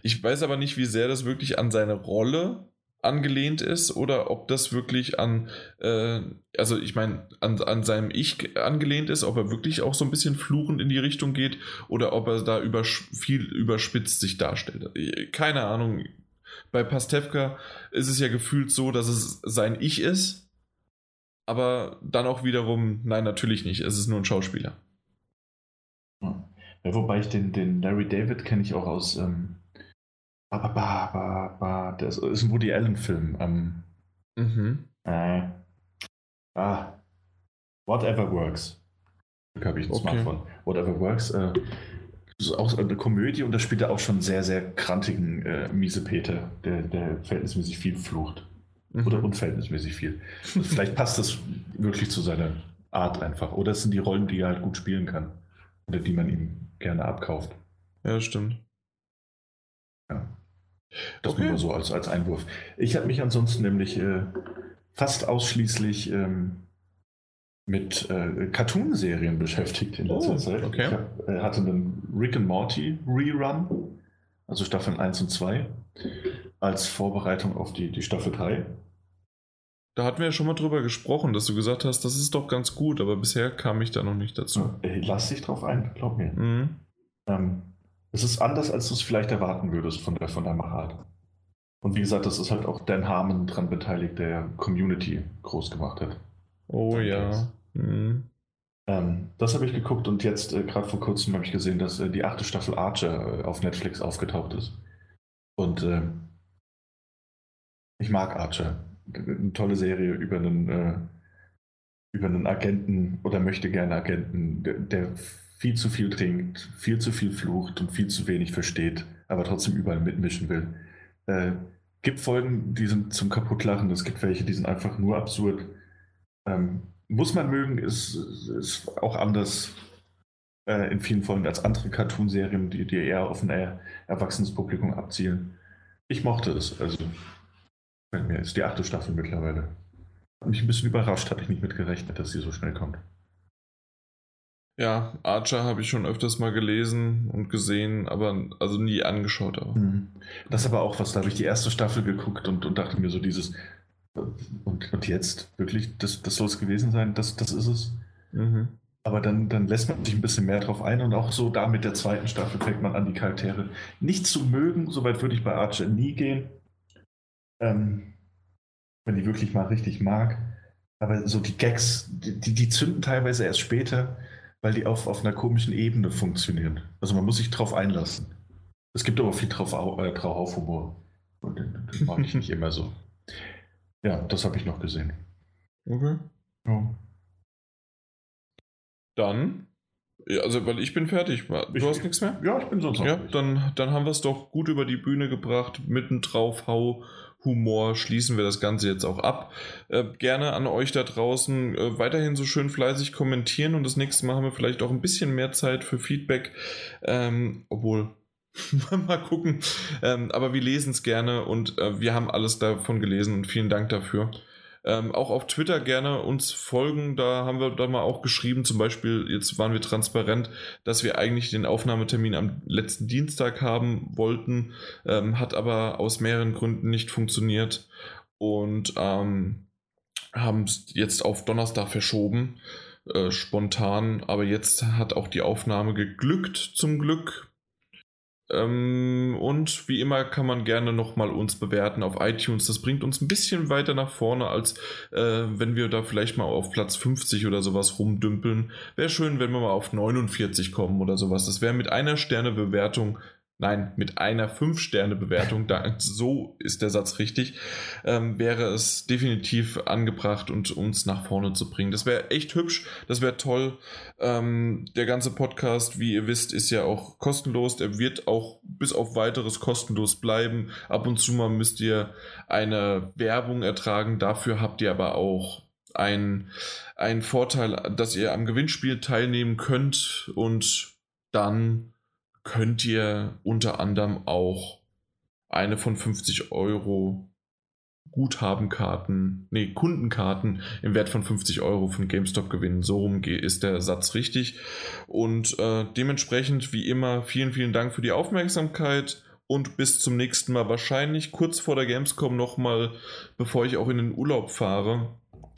Ich weiß aber nicht, wie sehr das wirklich an seine Rolle angelehnt ist oder ob das wirklich an, äh, also ich meine, an, an seinem Ich angelehnt ist, ob er wirklich auch so ein bisschen fluchend in die Richtung geht oder ob er da über, viel überspitzt sich darstellt. Keine Ahnung. Bei Pastewka ist es ja gefühlt so, dass es sein Ich ist, aber dann auch wiederum, nein, natürlich nicht. Es ist nur ein Schauspieler. Ja, wobei ich den, den Larry David kenne ich auch aus ähm, Ba, ba, ba, ba, das ist ein Woody Allen-Film. Ähm, mhm. Äh, ah, Whatever Works. Habe ich ein okay. Smartphone. Whatever Works. Äh, ist auch eine Komödie und da spielt er auch schon sehr, sehr krantigen äh, Miesepeter, der, der verhältnismäßig viel flucht. Mhm. Oder unverhältnismäßig viel. Also vielleicht passt das wirklich zu seiner Art einfach. Oder es sind die Rollen, die er halt gut spielen kann. Oder die man ihm gerne abkauft. Ja, stimmt. Ja. Das okay. nur so als, als Einwurf. Ich habe mich ansonsten nämlich äh, fast ausschließlich ähm, mit äh, Cartoon-Serien beschäftigt in letzter oh, Zeit. Okay. Ich hab, äh, hatte einen Rick and Morty Rerun, also Staffeln 1 und 2, als Vorbereitung auf die, die Staffel 3. Da hatten wir ja schon mal drüber gesprochen, dass du gesagt hast, das ist doch ganz gut, aber bisher kam ich da noch nicht dazu. Lass dich drauf ein, glaub mir. Mhm. Ähm, es ist anders, als du es vielleicht erwarten würdest von der, von der Machart. Und wie gesagt, das ist halt auch Dan Harmon dran beteiligt, der Community groß gemacht hat. Oh ja. Mhm. Ähm, das habe ich geguckt und jetzt äh, gerade vor kurzem habe ich gesehen, dass äh, die achte Staffel Archer äh, auf Netflix aufgetaucht ist. Und äh, ich mag Archer. Eine tolle Serie über einen, äh, über einen Agenten oder möchte gerne Agenten, der, der viel zu viel trinkt, viel zu viel flucht und viel zu wenig versteht, aber trotzdem überall mitmischen will. Äh, gibt Folgen, die sind zum Kaputtlachen, es gibt welche, die sind einfach nur absurd. Ähm, muss man mögen, ist, ist auch anders äh, in vielen Folgen als andere Cartoonserien, die, die eher auf ein eher erwachsenes Publikum abzielen. Ich mochte es, also mir ist die achte Staffel mittlerweile. Hat mich ein bisschen überrascht, hatte ich nicht mit gerechnet, dass sie so schnell kommt. Ja, Archer habe ich schon öfters mal gelesen und gesehen, aber also nie angeschaut. Aber. Mhm. Das ist aber auch was, da habe ich die erste Staffel geguckt und, und dachte mir so dieses, und, und jetzt wirklich, das, das soll es gewesen sein, das, das ist es. Mhm. Aber dann, dann lässt man sich ein bisschen mehr drauf ein und auch so da mit der zweiten Staffel fängt man an, die Charaktere nicht zu mögen. Soweit würde ich bei Archer nie gehen. Ähm, wenn die wirklich mal richtig mag. Aber so die Gags, die, die, die zünden teilweise erst später weil die auf, auf einer komischen Ebene funktionieren. Also man muss sich drauf einlassen. Es gibt aber viel drauf, äh, drauf Humor. Und den, den mag ich nicht immer so. Ja, das habe ich noch gesehen. Okay. Ja. Dann, also weil ich bin fertig. Du ich, hast nichts mehr? Ja, ich bin sonst Ja, dann, dann haben wir es doch gut über die Bühne gebracht. Mitten drauf, hau Humor schließen wir das Ganze jetzt auch ab. Äh, gerne an euch da draußen äh, weiterhin so schön fleißig kommentieren und das nächste Mal haben wir vielleicht auch ein bisschen mehr Zeit für Feedback, ähm, obwohl mal gucken. Ähm, aber wir lesen es gerne und äh, wir haben alles davon gelesen und vielen Dank dafür. Ähm, auch auf Twitter gerne uns folgen. Da haben wir dann mal auch geschrieben, zum Beispiel, jetzt waren wir transparent, dass wir eigentlich den Aufnahmetermin am letzten Dienstag haben wollten, ähm, hat aber aus mehreren Gründen nicht funktioniert und ähm, haben es jetzt auf Donnerstag verschoben. Äh, spontan, aber jetzt hat auch die Aufnahme geglückt, zum Glück. Ähm, und wie immer kann man gerne nochmal uns bewerten auf iTunes. Das bringt uns ein bisschen weiter nach vorne, als äh, wenn wir da vielleicht mal auf Platz 50 oder sowas rumdümpeln. Wäre schön, wenn wir mal auf 49 kommen oder sowas. Das wäre mit einer Sternebewertung nein, mit einer 5-Sterne-Bewertung, so ist der Satz richtig, ähm, wäre es definitiv angebracht und uns nach vorne zu bringen. Das wäre echt hübsch, das wäre toll. Ähm, der ganze Podcast, wie ihr wisst, ist ja auch kostenlos. Er wird auch bis auf weiteres kostenlos bleiben. Ab und zu mal müsst ihr eine Werbung ertragen. Dafür habt ihr aber auch einen Vorteil, dass ihr am Gewinnspiel teilnehmen könnt und dann könnt ihr unter anderem auch eine von 50 Euro Guthabenkarten, nee, Kundenkarten im Wert von 50 Euro von GameStop gewinnen. So rum ist der Satz richtig. Und äh, dementsprechend, wie immer, vielen, vielen Dank für die Aufmerksamkeit und bis zum nächsten Mal. Wahrscheinlich kurz vor der Gamescom nochmal, bevor ich auch in den Urlaub fahre.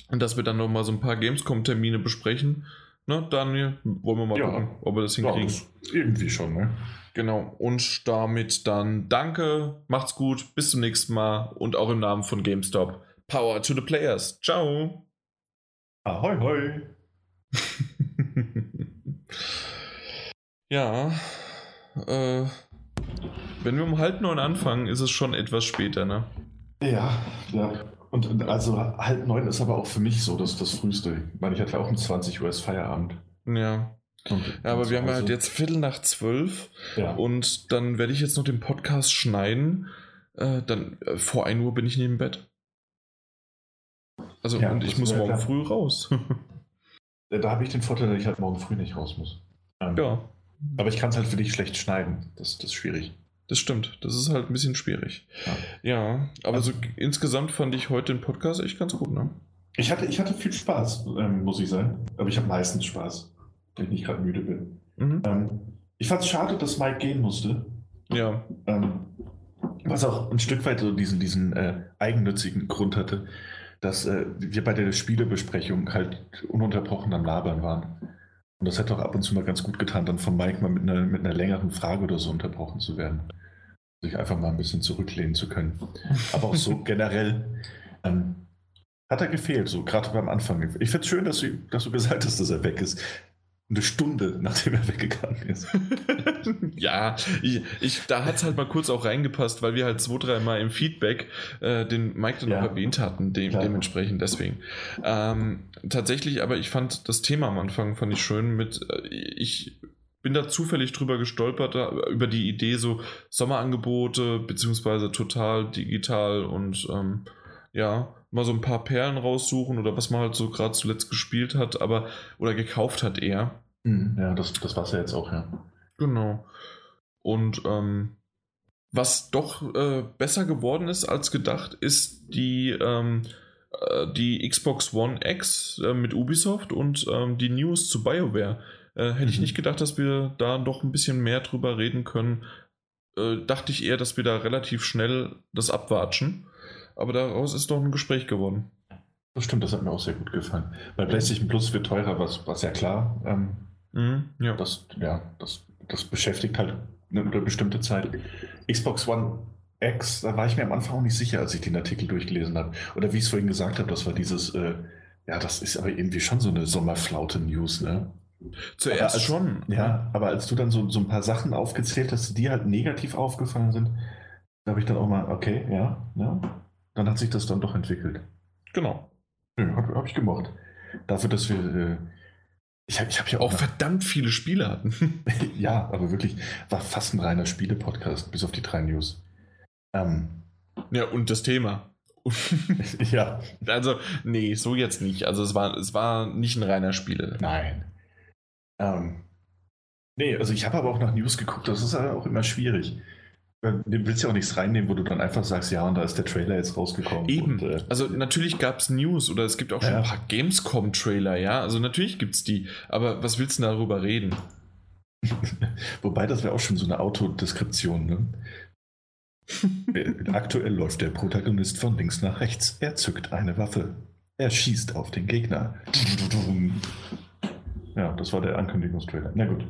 Dass wir dann nochmal so ein paar Gamescom-Termine besprechen. Ne, Daniel, wollen wir mal ja. gucken, ob wir das hinkriegen. Ja, irgendwie schon, ne? Genau, und damit dann danke, macht's gut, bis zum nächsten Mal und auch im Namen von GameStop. Power to the Players. Ciao. Ahoi, hoi. ja, äh, wenn wir um halb neun anfangen, ist es schon etwas später, ne? Ja, ja. Und also halb neun ist aber auch für mich so das, das Frühste. Ich meine, ich hatte auch um 20 Uhr Feierabend. Ja. Und, ja, aber wir haben halt jetzt Viertel nach zwölf ja. und dann werde ich jetzt noch den Podcast schneiden. Äh, dann äh, vor 1 Uhr bin ich neben Bett. Also, ja, und ich muss morgen klar. früh raus. da habe ich den Vorteil, dass ich halt morgen früh nicht raus muss. Ähm, ja. Aber ich kann es halt für dich schlecht schneiden. Das, das ist schwierig. Das stimmt, das ist halt ein bisschen schwierig. Ja, ja aber also, so insgesamt fand ich heute den Podcast echt ganz gut, ne? Ich hatte, ich hatte viel Spaß, ähm, muss ich sagen. Aber ich habe meistens Spaß, wenn ich nicht gerade müde bin. Mhm. Ähm, ich fand es schade, dass Mike gehen musste. Ja. Ähm, was auch ein Stück weit so diesen, diesen äh, eigennützigen Grund hatte, dass äh, wir bei der Spielebesprechung halt ununterbrochen am Labern waren. Und das hätte auch ab und zu mal ganz gut getan, dann von Mike mal mit einer, mit einer längeren Frage oder so unterbrochen zu werden. Sich einfach mal ein bisschen zurücklehnen zu können. Aber auch so generell ähm, hat er gefehlt, so gerade beim Anfang. Ich finde es schön, dass du, dass du gesagt hast, dass er weg ist eine Stunde, nachdem er weggegangen ist. ja, ich, ich, da hat es halt mal kurz auch reingepasst, weil wir halt zwei, dreimal im Feedback äh, den Mike dann ja. noch erwähnt hatten, de Klar. dementsprechend deswegen. Ähm, tatsächlich, aber ich fand das Thema am Anfang fand ich schön mit, äh, ich bin da zufällig drüber gestolpert, über die Idee so Sommerangebote, beziehungsweise total digital und ähm, ja, mal so ein paar Perlen raussuchen oder was man halt so gerade zuletzt gespielt hat, aber oder gekauft hat eher. Mhm, ja, das, das war es ja jetzt auch, ja. Genau. Und ähm, was doch äh, besser geworden ist als gedacht, ist die, ähm, äh, die Xbox One X äh, mit Ubisoft und ähm, die News zu BioWare. Äh, hätte mhm. ich nicht gedacht, dass wir da doch ein bisschen mehr drüber reden können. Äh, dachte ich eher, dass wir da relativ schnell das abwatschen. Aber daraus ist doch ein Gespräch geworden. Das stimmt, das hat mir auch sehr gut gefallen. Weil PlayStation Plus wird teurer, was, was ja klar. Ähm, mhm, ja. Das, ja, das, das beschäftigt halt eine, bestimmte Zeit. Xbox One X, da war ich mir am Anfang auch nicht sicher, als ich den Artikel durchgelesen habe. Oder wie ich es vorhin gesagt habe, das war dieses, äh, ja, das ist aber irgendwie schon so eine Sommerflaute-News, ne? Zuerst als, schon. Ja, aber als du dann so, so ein paar Sachen aufgezählt hast, die halt negativ aufgefallen sind, da habe ich dann auch mal, okay, ja, ja, dann hat sich das dann doch entwickelt. Genau. Ja, habe hab ich gemocht. Dafür, dass wir. Äh, ich habe ich hab ja auch, auch verdammt viele Spiele hatten. ja, aber wirklich, war fast ein reiner Spiele-Podcast, bis auf die drei News. Ähm, ja, und das Thema. ja. Also, nee, so jetzt nicht. Also, es war, es war nicht ein reiner Spiele. Nein. Ähm, nee, also ich habe aber auch nach News geguckt, das ist ja auch immer schwierig. Du willst ja auch nichts reinnehmen, wo du dann einfach sagst, ja, und da ist der Trailer jetzt rausgekommen. Eben. Und, äh, also natürlich gab es News oder es gibt auch schon Ja. ein paar Gamescom-Trailer, ja. Also natürlich gibt es die. Aber was willst du darüber reden? wobei, das wäre auch schon so eine Autodeskription. Ne? Äh, Aktuell läuft der Protagonist von links nach rechts. Er zückt eine Waffe. Er schießt auf den Gegner. Ja, das war der Ankündigungstrailer. Na gut.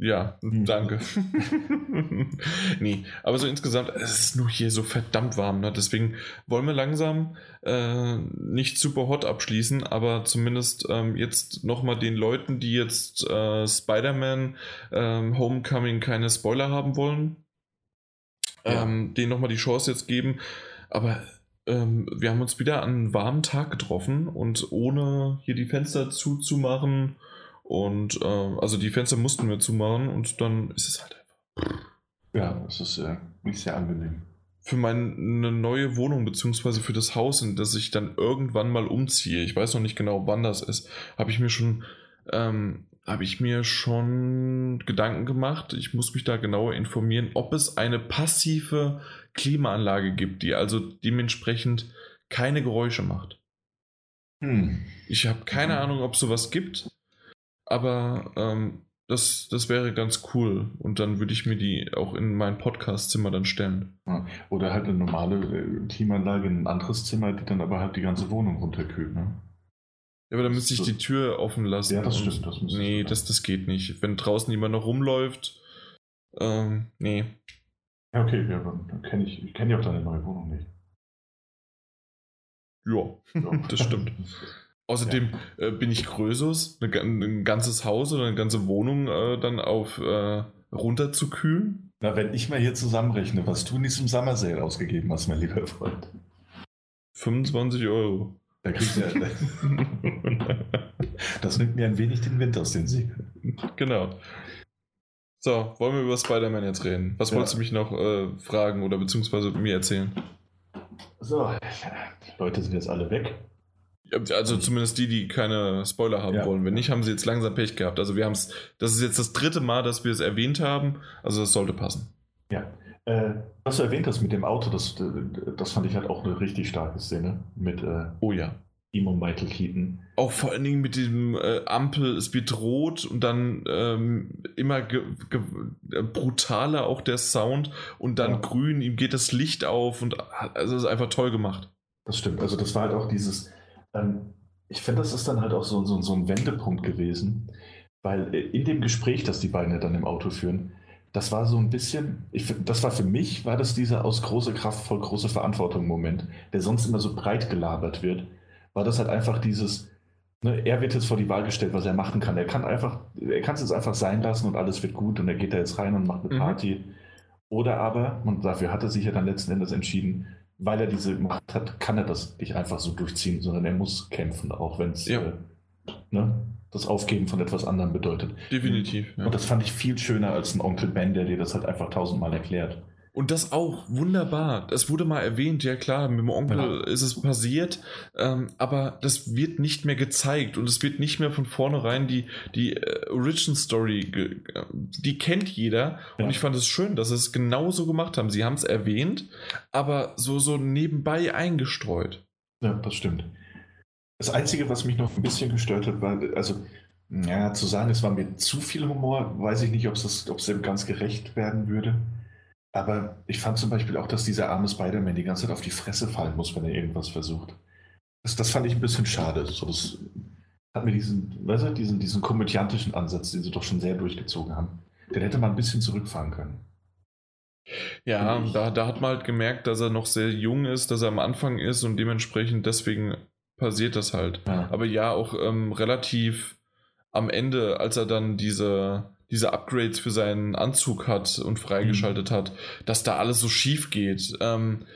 Ja, Mhm. danke. nee, aber so insgesamt, es ist nur hier so verdammt warm, ne? Deswegen wollen wir langsam äh, nicht super hot abschließen, aber zumindest ähm, jetzt nochmal den Leuten, die jetzt äh, Spider-Man ähm, Homecoming keine Spoiler haben wollen, Ja. ähm, denen nochmal die Chance jetzt geben. Aber ähm, wir haben uns wieder an einem warmen Tag getroffen und ohne hier die Fenster zuzumachen und äh, also die Fenster mussten wir zumachen und dann ist es halt einfach. Ja, das ist äh, nicht sehr angenehm. Für meine neue Wohnung, beziehungsweise für das Haus, in das ich dann irgendwann mal umziehe, ich weiß noch nicht genau, wann das ist, habe ich mir schon, ähm, habe ich mir schon Gedanken gemacht. Ich muss mich da genauer informieren, ob es eine passive Klimaanlage gibt, die also dementsprechend keine Geräusche macht. Hm. Ich habe keine Mhm. Ahnung, ob es sowas gibt, aber ähm, das, das wäre ganz cool. Und dann würde ich mir die auch in mein Podcastzimmer dann stellen. Oder halt eine normale äh, Klimaanlage in ein anderes Zimmer, die dann aber halt die ganze Wohnung runterkühlt. Ne? Ja, aber dann müsste ich die Tür offen lassen. Ja, das stimmt, das nee, das, das geht nicht. Wenn draußen jemand noch rumläuft, ähm, nee. Ja, okay, ja, dann kenne ich, ich kenne ja auch deine neue Wohnung nicht. Ja, Ja. das stimmt. Außerdem äh, bin ich Größus, eine, ein ganzes Haus oder eine ganze Wohnung äh, dann auf äh, runterzukühlen. Na, wenn ich mal hier zusammenrechne, was du in diesem Summer Sale ausgegeben hast, mein lieber Freund. 25 Euro. Da kriegst du ja, das nimmt mir ein wenig den Wind aus den Segeln. Genau. So, wollen wir über Spider-Man jetzt reden? Was Ja. wolltest du mich noch äh, fragen oder beziehungsweise mir erzählen? So, Leute sind jetzt alle weg. Also zumindest die, die keine Spoiler haben Ja. wollen. Wenn nicht, haben sie jetzt langsam Pech gehabt. Also wir haben es, das ist jetzt das dritte Mal, dass wir es erwähnt haben. Also das sollte passen. Ja. Äh, was du erwähnt hast mit dem Auto, das, das fand ich halt auch eine richtig starke Szene mit äh, Oh ja. ihm und Michael Keaton. Auch vor allen Dingen mit dem äh, Ampel, es wird rot und dann ähm, immer äh, brutaler auch der Sound und dann Ja. grün, ihm geht das Licht auf und also es ist einfach toll gemacht. Das stimmt. Also das war halt auch dieses, ähm, ich finde, das ist dann halt auch so, so, so ein Wendepunkt gewesen, weil äh, in dem Gespräch, das die beiden ja dann im Auto führen, das war so ein bisschen, ich, das war für mich, war das dieser aus große Kraft voll große Verantwortung Moment, der sonst immer so breit gelabert wird, war das halt einfach dieses, ne, er wird jetzt vor die Wahl gestellt, was er machen kann. Er kann einfach, er kann es jetzt einfach sein lassen und alles wird gut und er geht da jetzt rein und macht eine Mhm. Party. Oder aber, und dafür hat er sich ja dann letzten Endes entschieden, weil er diese Macht hat, kann er das nicht einfach so durchziehen, sondern er muss kämpfen, auch wenn es Ja. äh, ne, das Aufgeben von etwas anderem bedeutet. Definitiv. Ja. Und das fand ich viel schöner als ein Onkel Ben, der dir das halt einfach tausendmal erklärt. Und das auch wunderbar. Das wurde mal erwähnt, ja klar, mit dem Onkel Ja. ist es passiert, ähm, aber das wird nicht mehr gezeigt und es wird nicht mehr von vornherein die, die äh, Origin Story, äh, die kennt jeder und Ja. ich fand es schön, dass sie es genauso gemacht haben. Sie haben es erwähnt, aber so, so nebenbei eingestreut. Ja, das stimmt. Das Einzige, was mich noch ein bisschen gestört hat, war, also, ja, zu sagen, es war mir zu viel Humor, weiß ich nicht, ob es dem ganz gerecht werden würde. Aber ich fand zum Beispiel auch, dass dieser arme Spider-Man die ganze Zeit auf die Fresse fallen muss, wenn er irgendwas versucht. Das, das fand ich ein bisschen schade. So, das hat mir diesen, weißt du, diesen, diesen komödiantischen Ansatz, den sie doch schon sehr durchgezogen haben, den hätte man ein bisschen zurückfahren können. Ja, da, da hat man halt gemerkt, dass er noch sehr jung ist, dass er am Anfang ist und dementsprechend deswegen passiert das halt. Ja. Aber ja, auch ähm, relativ am Ende, als er dann diese, diese Upgrades für seinen Anzug hat und freigeschaltet hat, dass da alles so schief geht. Ähm,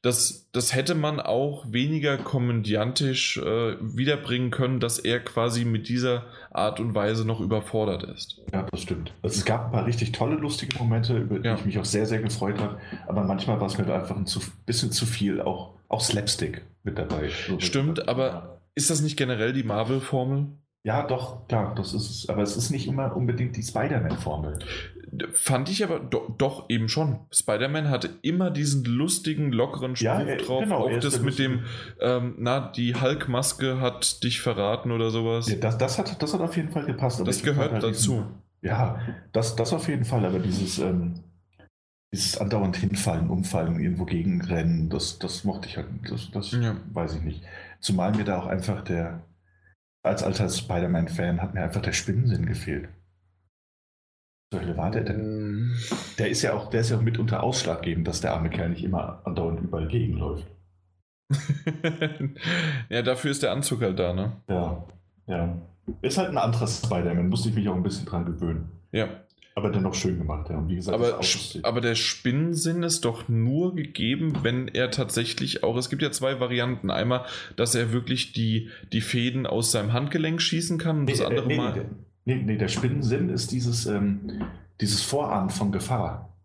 das, das hätte man auch weniger komödiantisch äh, wiederbringen können, dass er quasi mit dieser Art und Weise noch überfordert ist. Ja, das stimmt. Also es gab ein paar richtig tolle, lustige Momente, über die Ja. ich mich auch sehr, sehr gefreut habe. Aber manchmal war es mir einfach ein zu, bisschen zu viel, auch, auch Slapstick mit dabei. So, Stimmt, aber-. Ist das nicht generell die Marvel-Formel? Ja, doch, klar, das ist es. Aber es ist nicht immer unbedingt die Spider-Man-Formel. Fand ich aber do, doch eben schon. Spider-Man hatte immer diesen lustigen, lockeren Spruch Ja, er- drauf. genau, auch das mit dem, ähm, na, die Hulk-Maske hat dich verraten oder sowas. Ja, das, das, hat, das hat auf jeden Fall gepasst. aber das gehört halt dazu. diesen- Ja, das, das auf jeden Fall, aber dieses, ähm, dieses andauernd hinfallen, umfallen, irgendwo gegenrennen, das, das mochte ich halt, das, das Ja. weiß ich nicht. Zumal mir da auch einfach der, als alter Spider-Man-Fan hat mir einfach der Spinnensinn gefehlt. Zur Hölle war der denn? Mm, Der ist ja auch, der ist ja auch mitunter ausschlaggebend, dass der arme Kerl nicht immer andauernd überall gegenläuft. ja, dafür ist der Anzug halt da, ne? Ja, ja. Ist halt ein anderer Spider-Man, musste ich mich auch ein bisschen dran gewöhnen. Ja. Aber dennoch schön gemacht, ja. Und wie gesagt, das Aber, aber der Spinnensinn ist doch nur gegeben, wenn er tatsächlich auch. Es gibt ja zwei Varianten. Einmal, dass er wirklich die, die Fäden aus seinem Handgelenk schießen kann und das Nee, äh, andere nee, Mal. Nee, nee, nee, der Spinnensinn ist dieses, ähm, dieses Vorahnen von Gefahr.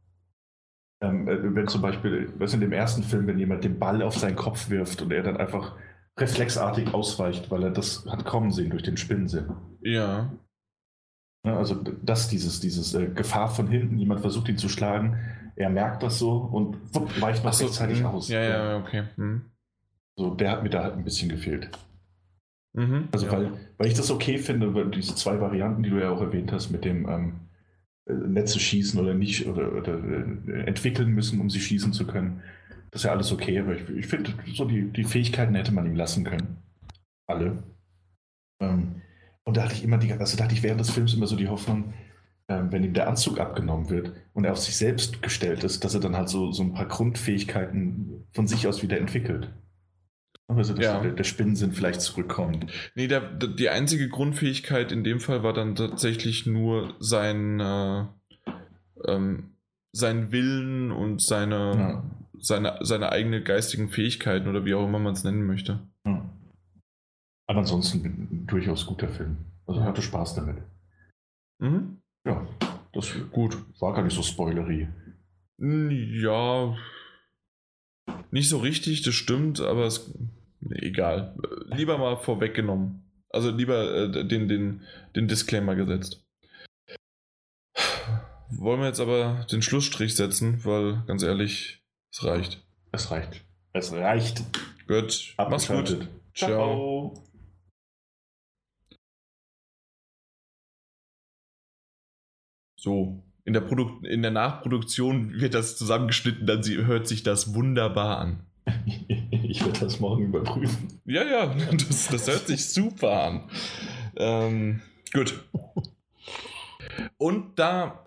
Ähm, äh, wenn zum Beispiel, was in dem ersten Film, wenn jemand den Ball auf seinen Kopf wirft und er dann einfach reflexartig ausweicht, weil er das hat kommen sehen durch den Spinnensinn. Ja. Ne, Also das, dieses, dieses äh, Gefahr von hinten, jemand versucht ihn zu schlagen, er merkt das so und wupp, weicht noch so, rechtzeitig hm, aus. Ja, ja, okay. Hm. So, der hat mir da halt ein bisschen gefehlt. Mhm. Also ja. weil, weil ich das okay finde, weil diese zwei Varianten, die du ja auch erwähnt hast, mit dem ähm, äh, Netze schießen oder nicht oder, oder äh, entwickeln müssen, um sie schießen zu können, das ist ja alles okay, aber ich, ich finde, so die, die Fähigkeiten hätte man ihm lassen können. Alle. Ähm, und da hatte ich immer die, also da hatte ich während des Films immer so die Hoffnung, ähm, wenn ihm der Anzug abgenommen wird und er auf sich selbst gestellt ist, dass er dann halt so, so ein paar Grundfähigkeiten von sich aus wieder entwickelt. Also dass Ja. der, der Spinnensinn vielleicht zurückkommt. Nee, der, der, die einzige Grundfähigkeit in dem Fall war dann tatsächlich nur sein, äh, ähm, sein Willen und seine, Ja. seine, seine eigenen geistigen Fähigkeiten oder wie auch immer man es nennen möchte. Ja. Aber ansonsten durchaus guter Film. Also hatte Spaß damit. Mhm. Ja, das Gut. war gar nicht so spoilery. Hm, Ja. Nicht so richtig, das stimmt, aber es. Nee, egal. Lieber mal vorweggenommen. Also lieber äh, den, den, den Disclaimer gesetzt. Wollen wir jetzt aber den Schlussstrich setzen, weil ganz ehrlich, es reicht. Es reicht. Es reicht. Gut, mach's gut. Abgeschaltet. Ciao. So, in der, Produk in der Nachproduktion wird das zusammengeschnitten, dann sie hört sich das wunderbar an. Ich werde das morgen überprüfen. Ja, ja, das, das hört sich super an. Ähm, gut. Und da